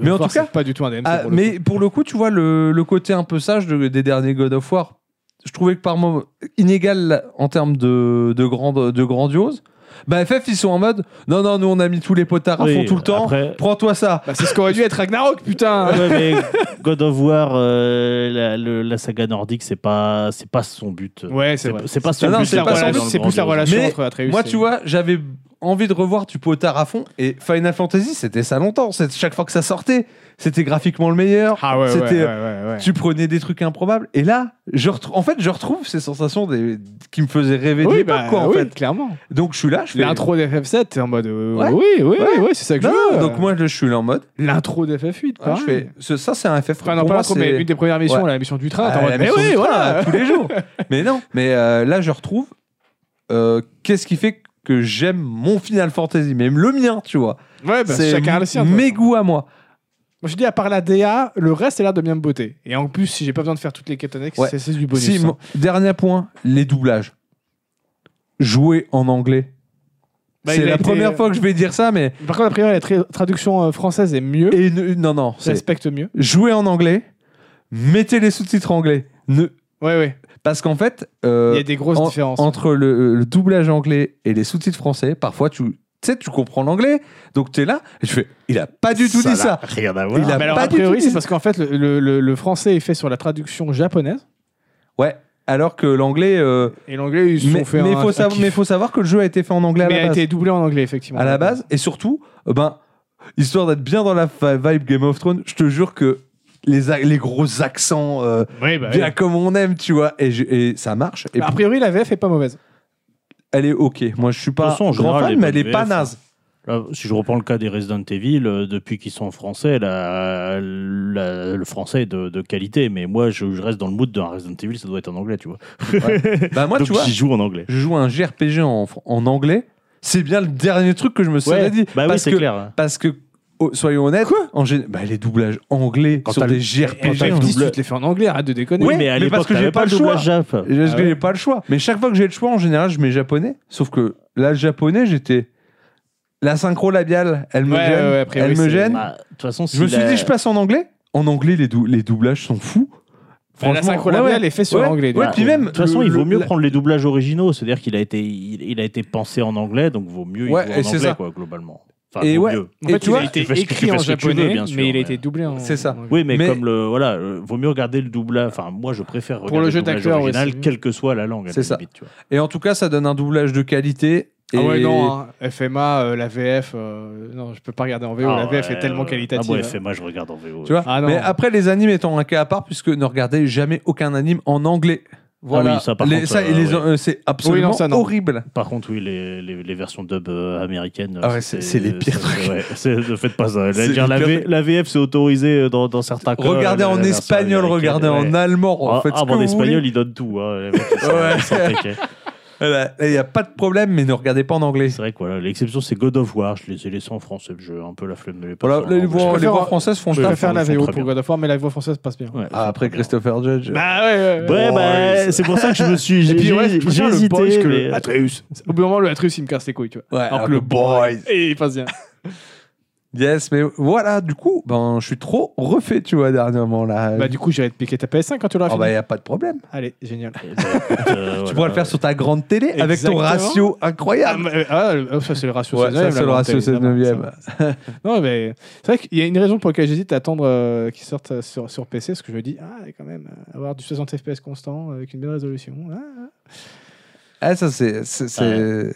Mais en God of War, tout cas- c'est pas du tout un DMC. Ah, pour le mais pour le coup, tu vois, le, le côté un peu sage de- des derniers God of War, je trouvais que par moment inégal en termes de, de, grande, de grandiose. Bah, FF, ils sont en mode non, non, nous on a mis tous les potards à Oui, fond tout le temps. après- Prends-toi ça. Bah, c'est ce qu'aurait dû être Ragnarok, putain Ouais, mais God of War, euh, la, le- la saga nordique, c'est pas, c'est pas son but. Ouais, c'est vrai. c'est pas son Non, non, but. c'est la pas son c'est plus la relation Mais entre Atreus Moi, et- tu vois, j'avais envie de revoir du potard à fond. Et Final Fantasy, c'était ça longtemps. Chaque fois que ça sortait, c'était graphiquement le meilleur. Ah ouais, ouais, C'était, ouais, ouais, ouais. Tu prenais des trucs improbables. Et là, je en fait, je retrouve ces sensations des... qui me faisaient rêver de Oui, l'époque, bah, quoi, en oui, fait. clairement. Donc, je suis là, je fais. L'intro d'FF7, t'es en mode. euh. Oui, oui, oui, c'est ça que Non, je veux. donc moi, je suis là en mode. L'intro d'FF8, Ouais, pareil. je fais, ce- ça, c'est un FF. Enfin, non, pas l'intro, mais une des premières missions, la mission du train. Ah, en mode, mais oui, voilà. là, tous les jours. mais non, mais euh, là, je retrouve. euh, Qu'est-ce qui fait que j'aime mon Final Fantasy, même le mien, tu vois. Ouais, bah, c'est chacun a le sien. toute mes goûts à moi. Moi, je dis, à part la DA, le reste a l'air de bien me botter. Et en plus, si j'ai pas besoin de faire toutes les quêtes annexes, Ouais. c'est c'est du bonus. Si, hein. mon- dernier point, les doublages. Jouer en anglais. Bah, c'est a la été- première fois que je vais dire ça, mais Par contre, a priori, la tra- traduction euh, française est mieux. et ne- non non, c'est Respecte mieux. jouer en anglais. Mettez les sous-titres anglais. Ne... Ouais, ouais. Parce qu'en fait, euh, Il y a des grosses en- différences. entre le, le doublage anglais et les sous-titres français, parfois tu sais, tu comprends l'anglais, donc tu es là et tu fais, il a pas du tout dit ça. Rien à voir. Il a- Mais alors, pas a du priori, tout c'est dit- parce qu'en fait, le, le- le- le français est fait sur la traduction japonaise. Ouais, alors que l'anglais. euh, Et l'anglais, ils mais sont fait mais un, faut un mais faut savoir que le jeu a été fait en anglais à Mais la a base. été doublé en anglais, effectivement. à la base, et surtout, euh, ben, histoire d'être bien dans la vibe Game of Thrones, je te jure que les, les gros accents, euh, Oui, bah, bien oui. comme on aime, tu vois, et, je- et ça marche. Et Bah, a puis, priori, la VF est pas mauvaise. elle est ok. Moi, je suis De pas toute façon, en grand général, fan, les mais elle est pas naze. Là, si je reprends le cas des Resident Evil, euh, depuis qu'ils sont en français, la- la- le français est de, de qualité. Mais moi, je, je reste dans le mood d'un Resident Evil, ça doit être en anglais, tu vois. Bah moi, Donc tu vois, j'y joue en anglais. je joue à un JRPG en, en anglais. C'est bien le dernier truc que je me serais dit. bah oui, parce c'est que, clair. Parce que, oh, soyons honnêtes, en gé- bah, les doublages anglais Quand sur t'as des JRPG. quand t'as le en F10, double- tu te les fais en anglais, arrête de déconner. Oui, mais à mais parce l'époque, que j'ai t'avais pas pas le le doublage choix. Jap. Ah ouais. pas le choix. Mais chaque fois que j'ai le choix, en général, je mets japonais. Sauf que là, le japonais, j'étais. La synchro labiale, elle me Ouais, gêne. ouais, ouais, a priori, elle me c'est- gêne. Bah, De toute façon, je me suis dit, je passe en anglais. En anglais, les, dou- les doublages sont fous. Enfin, la synchro ouais, labiale ouais. est faite sur Ouais. l'anglais. du Ouais, puis même- De toute façon, il vaut mieux prendre les doublages originaux, c'est-à-dire qu'il a été, il, il a été pensé en anglais, donc vaut mieux Ouais, il et joue en c'est anglais, ça. quoi, globalement. Enfin, Et ouais. mieux. En fait, Et tu il vois, a été écrit en veux, japonais, bien sûr, mais il a été doublé en. C'est ça. Oui, mais, Mais- comme le voilà, euh, vaut mieux regarder le doublage. Enfin, moi, je préfère regarder le jeu doublage d'acteur, original, quelle que soit la langue. C'est ça. limite, tu vois. Et en tout cas, ça donne un doublage de qualité. Ah ouais, Et- non, hein. FMA, euh, la VF, euh, non, je peux pas regarder en VO. Ah la VF ouais, est tellement qualitative. Ah, bon, hein. FMA, je regarde en VO. Tu vois Ah. Mais après, les animes étant un cas à part, puisque ne regardez jamais aucun anime en anglais. Voilà. Ah oui, ça, par Les- contre, ça, euh, et les- ouais. euh, c'est absolument Oui, non, ça, non. horrible. Par contre, oui, les, les, les versions dub euh, américaines. Ah ouais, c'est- c'est les pires c'est- ouais, c'est- ne faites pas ça. C'est Dire, les la, pires V- trucs. la VF, c'est autorisé dans, dans certains cas. Regardez la- en la version espagnol, américaine, regardez en allemand. Ah, En fait, ah, ce bon, en vous espagnol, voulez. ils donnent tout. hein, les mecs, ils sont- Ouais. ils sont taquets. Voilà. Il n'y a pas de problème, mais ne regardez pas en anglais. C'est vrai que voilà, l'exception, c'est God of War. Je les ai laissés en français. J'ai un peu la flemme de les. Voilà, les voix, les voix françaises font Je le préfère la VO pour. God of War, mais la voix française passe bien. Ouais, Ah, après Christopher Judge. Bah ouais, ouais. Ouais, bah, c'est pour ça que je me suis. Et J'ai le hésité. le Atreus. Au bout d'un moment, le Atreus, il me casse les couilles, tu vois. Ouais, Alors alors que le boy, et il passe bien. Yes, mais voilà, du coup, ben, je suis trop refait, tu vois, dernièrement. Là. Bah, du coup, j'irai te piquer ta PS5 quand tu l'auras Oh, bah, il fini. n'y a pas de problème. Allez, génial. Euh, Tu voilà. pourras le faire sur ta grande télé avec ton ratio Ah, incroyable. mais- ah, le- ça, c'est le ratio Ouais, 16 ça, c'est le ratio 16 neuvième. Non, mais c'est vrai qu'il y a une raison pour laquelle j'hésite à attendre euh, qu'il sorte euh, sur, sur PC, parce que je me dis, ah, quand même, euh, avoir du 60 FPS constant avec une belle résolution. ah, ah. Ah, ça, c'est c'est- c'est-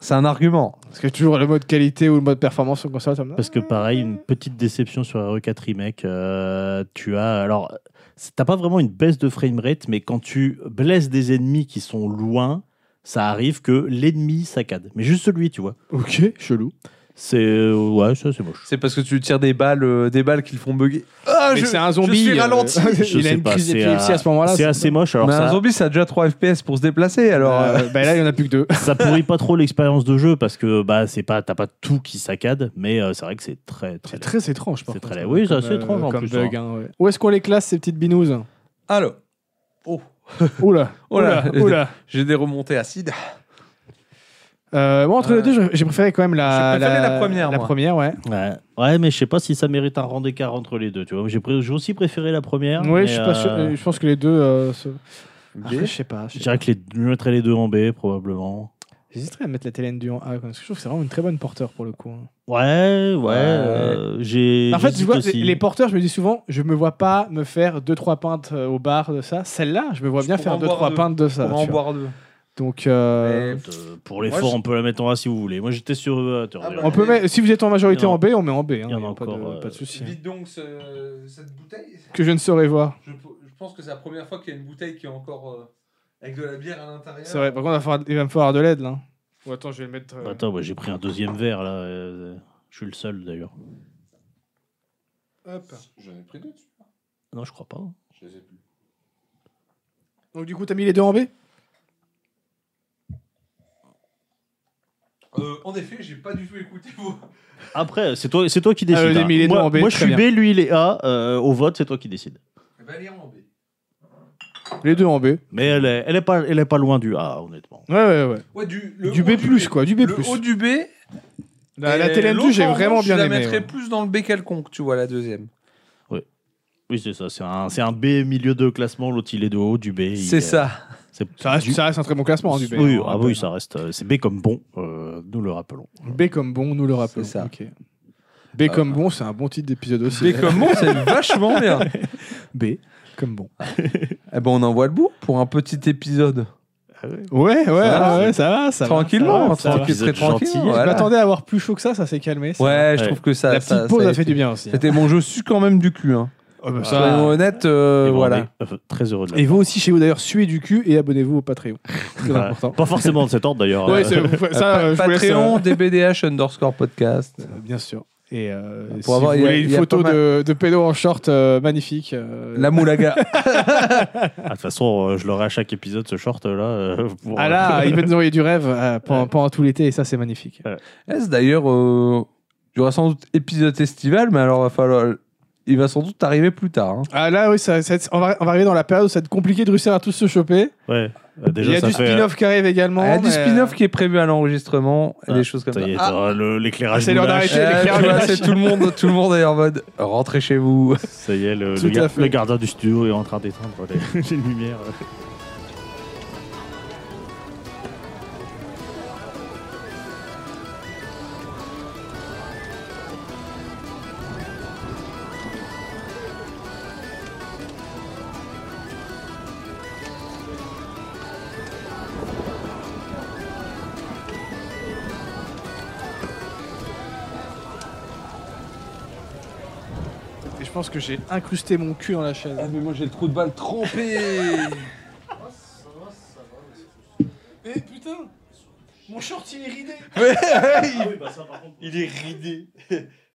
c'est un argument. Parce que toujours le mode qualité ou le mode performance sur console, ça me Parce que pareil, une petite déception sur RE4 Remake. euh, tu as alors, c'est- t'as pas vraiment une baisse de framerate, mais quand tu blesses des ennemis qui sont loin, ça arrive que l'ennemi saccade. Mais juste celui, tu vois. Ok, chelou. C'est euh, ouais, ça c'est moche. C'est parce que tu tires des balles, euh, des balles qui le font bugger. Ah, mais je- c'est un zombie. Je suis euh, ralenti. Je il a sais une pas, crise c'est, d'épilepsie à ce moment-là. C'est assez moche. Alors mais un ça, zombie, ça a déjà 3 FPS pour se déplacer. Alors, euh, Euh, bah là, il y en a plus que deux. ça pourrit pas trop l'expérience de jeu parce que bah c'est pas t'as pas tout qui saccade, mais euh, c'est vrai que c'est très très. C'est très étrange, par C'est contre, très- euh, oui, c'est comme, assez étrange, en comme plus, bug, hein, ouais. Où est-ce qu'on les classe, ces petites binouses alors, oh, Oula, Oh là. oula, oula. j'ai des remontées acides. Euh, moi, entre Euh, les deux, j'ai- préféré quand même la, j'ai préféré la première, La moi. première, ouais. Ouais. ouais, mais je sais pas si ça mérite un rang d'écart entre les deux. Tu vois, j'ai pré- j'ai aussi préféré la première. Oui, mais, je suis pas sûr. euh, Je pense que les deux. euh, se- je sais pas. je Je sais dirais que les, je mettrais les deux en B probablement. pas. J'hésiterais à mettre la télé du en A, parce que je trouve que c'est vraiment une très bonne porteur pour le coup. hein. Ouais, ouais. euh, j'ai. En fait, j'hésite tu vois, aussi. les, les porteurs, je me dis souvent, je me vois pas me faire 2-3 pintes euh, au bar de ça. Celle-là, je me vois Je bien pourrais faire en boire 2-3 deux. pintes de ça. Pour en tu vois. boire deux. Donc, euh, Mais- Euh, pour les Moi, forts, je- on peut la mettre en A si vous voulez. Moi, j'étais sur E. Ah bah, on peut mettre, si vous êtes en majorité en B, on met en B. hein, il y en a pas encore, de, euh, pas de souci. Vite donc ce- cette bouteille. Que je ne saurais voir. Je, je pense que c'est la première fois qu'il y a une bouteille qui est encore euh, avec de la bière à l'intérieur. C'est vrai, par contre, il va, falloir- il va me falloir de l'aide là. Ou attends, je vais le mettre. euh, Attends, ouais, j'ai pris un deuxième verre là. euh, Je suis le seul d'ailleurs. hop. J'en ai pris deux, tu vois. Non, je crois pas. Je les ai plus. Donc, du coup, t'as mis les deux en B? Euh, en effet, j'ai pas du tout écouté vous. Après, c'est toi, c'est toi qui Ah, décides. j'ai hein. moi, en B, moi, je suis bien. B, lui il est A. euh, au vote, c'est toi qui décides. Eh ben, elle est en B. Les deux en B. Mais elle est, elle est pas, elle est pas loin du A, honnêtement. ouais, ouais. Ouais, du, le Du haut B+, quoi, du B+. Le haut du B. La, la TLM2, l'autre, j'ai en vraiment bien Je la aimé. mettrais ouais. plus dans le B quelconque, tu vois, la deuxième. Oui, c'est ça. C'est un, c'est un B milieu de classement. L'autre, il est de haut, du B. C'est est- ça. Ça reste, du- ça reste un très bon classement hein, du B. Oui, hein, ah rappelle. oui, ça reste. euh, C'est B comme bon. euh, nous le rappelons. B comme bon, nous le rappelons. C'est ça. Ok. B comme bon, c'est un bon titre d'épisode aussi. B comme bon, c'est vachement bien. B comme bon. Eh ben, on envoie le bout pour un petit épisode. Ouais, ouais, va, ah ouais, ça va, ça va, Tranquillement, ça va, ça va. tranquille. Je m'attendais à avoir plus chaud que ça, ça s'est calmé. ça va. Ouais, je Ouais. trouve que ça. La ça- petite pause ça a fait du bien aussi. hein. C'était bon, je suis quand même du cul. Hein. Oh, bah, ça- Soyons honnêtes, euh, Et bon, voilà. on est, euh, très heureux de Et vous aussi chez vous d'ailleurs, suez du cul et abonnez-vous au Patreon. très Ouais. important. Pas forcément de cet ordre d'ailleurs. Ouais, Euh, c'est- ça, euh, je vous laisse, Patreon, DBDH underscore podcast. euh, bien sûr. Et euh, Pour si avoir- vous il y a- voulez il une y a photo pas mal- de, de pédo en short euh, magnifique. euh, La moulaga. ah, De toute façon, euh, je l'aurai à chaque épisode ce short là. euh, pour- Ah là, il va nous envoyer du rêve euh, pendant, pendant tout l'été et ça c'est magnifique. Est-ce d'ailleurs, euh, il y aura sans doute épisode estival, mais alors va falloir, il va sans doute arriver plus tard. hein. Ah là oui, ça, on, va, on va arriver dans la période où ça va être compliqué de réussir à tous se choper. Ouais. Euh, Déjà, il y a ça du spin-off qui arrive également. Il y a du spin-off qui est prévu à l'enregistrement et Ah, des choses comme Ça ça. y est, Ah, l'éclairage. c'est l'heure d'arrêter. euh, l'éclairage c'est tout le monde, tout le monde est en mode rentrez chez vous. Ça y est, le, le, le gardien du studio est en train d'éteindre les, les lumières. Que j'ai incrusté mon cul dans la chaise. mais moi j'ai le trou de balle trempé. Eh putain Mon short il est ridé il est ridé.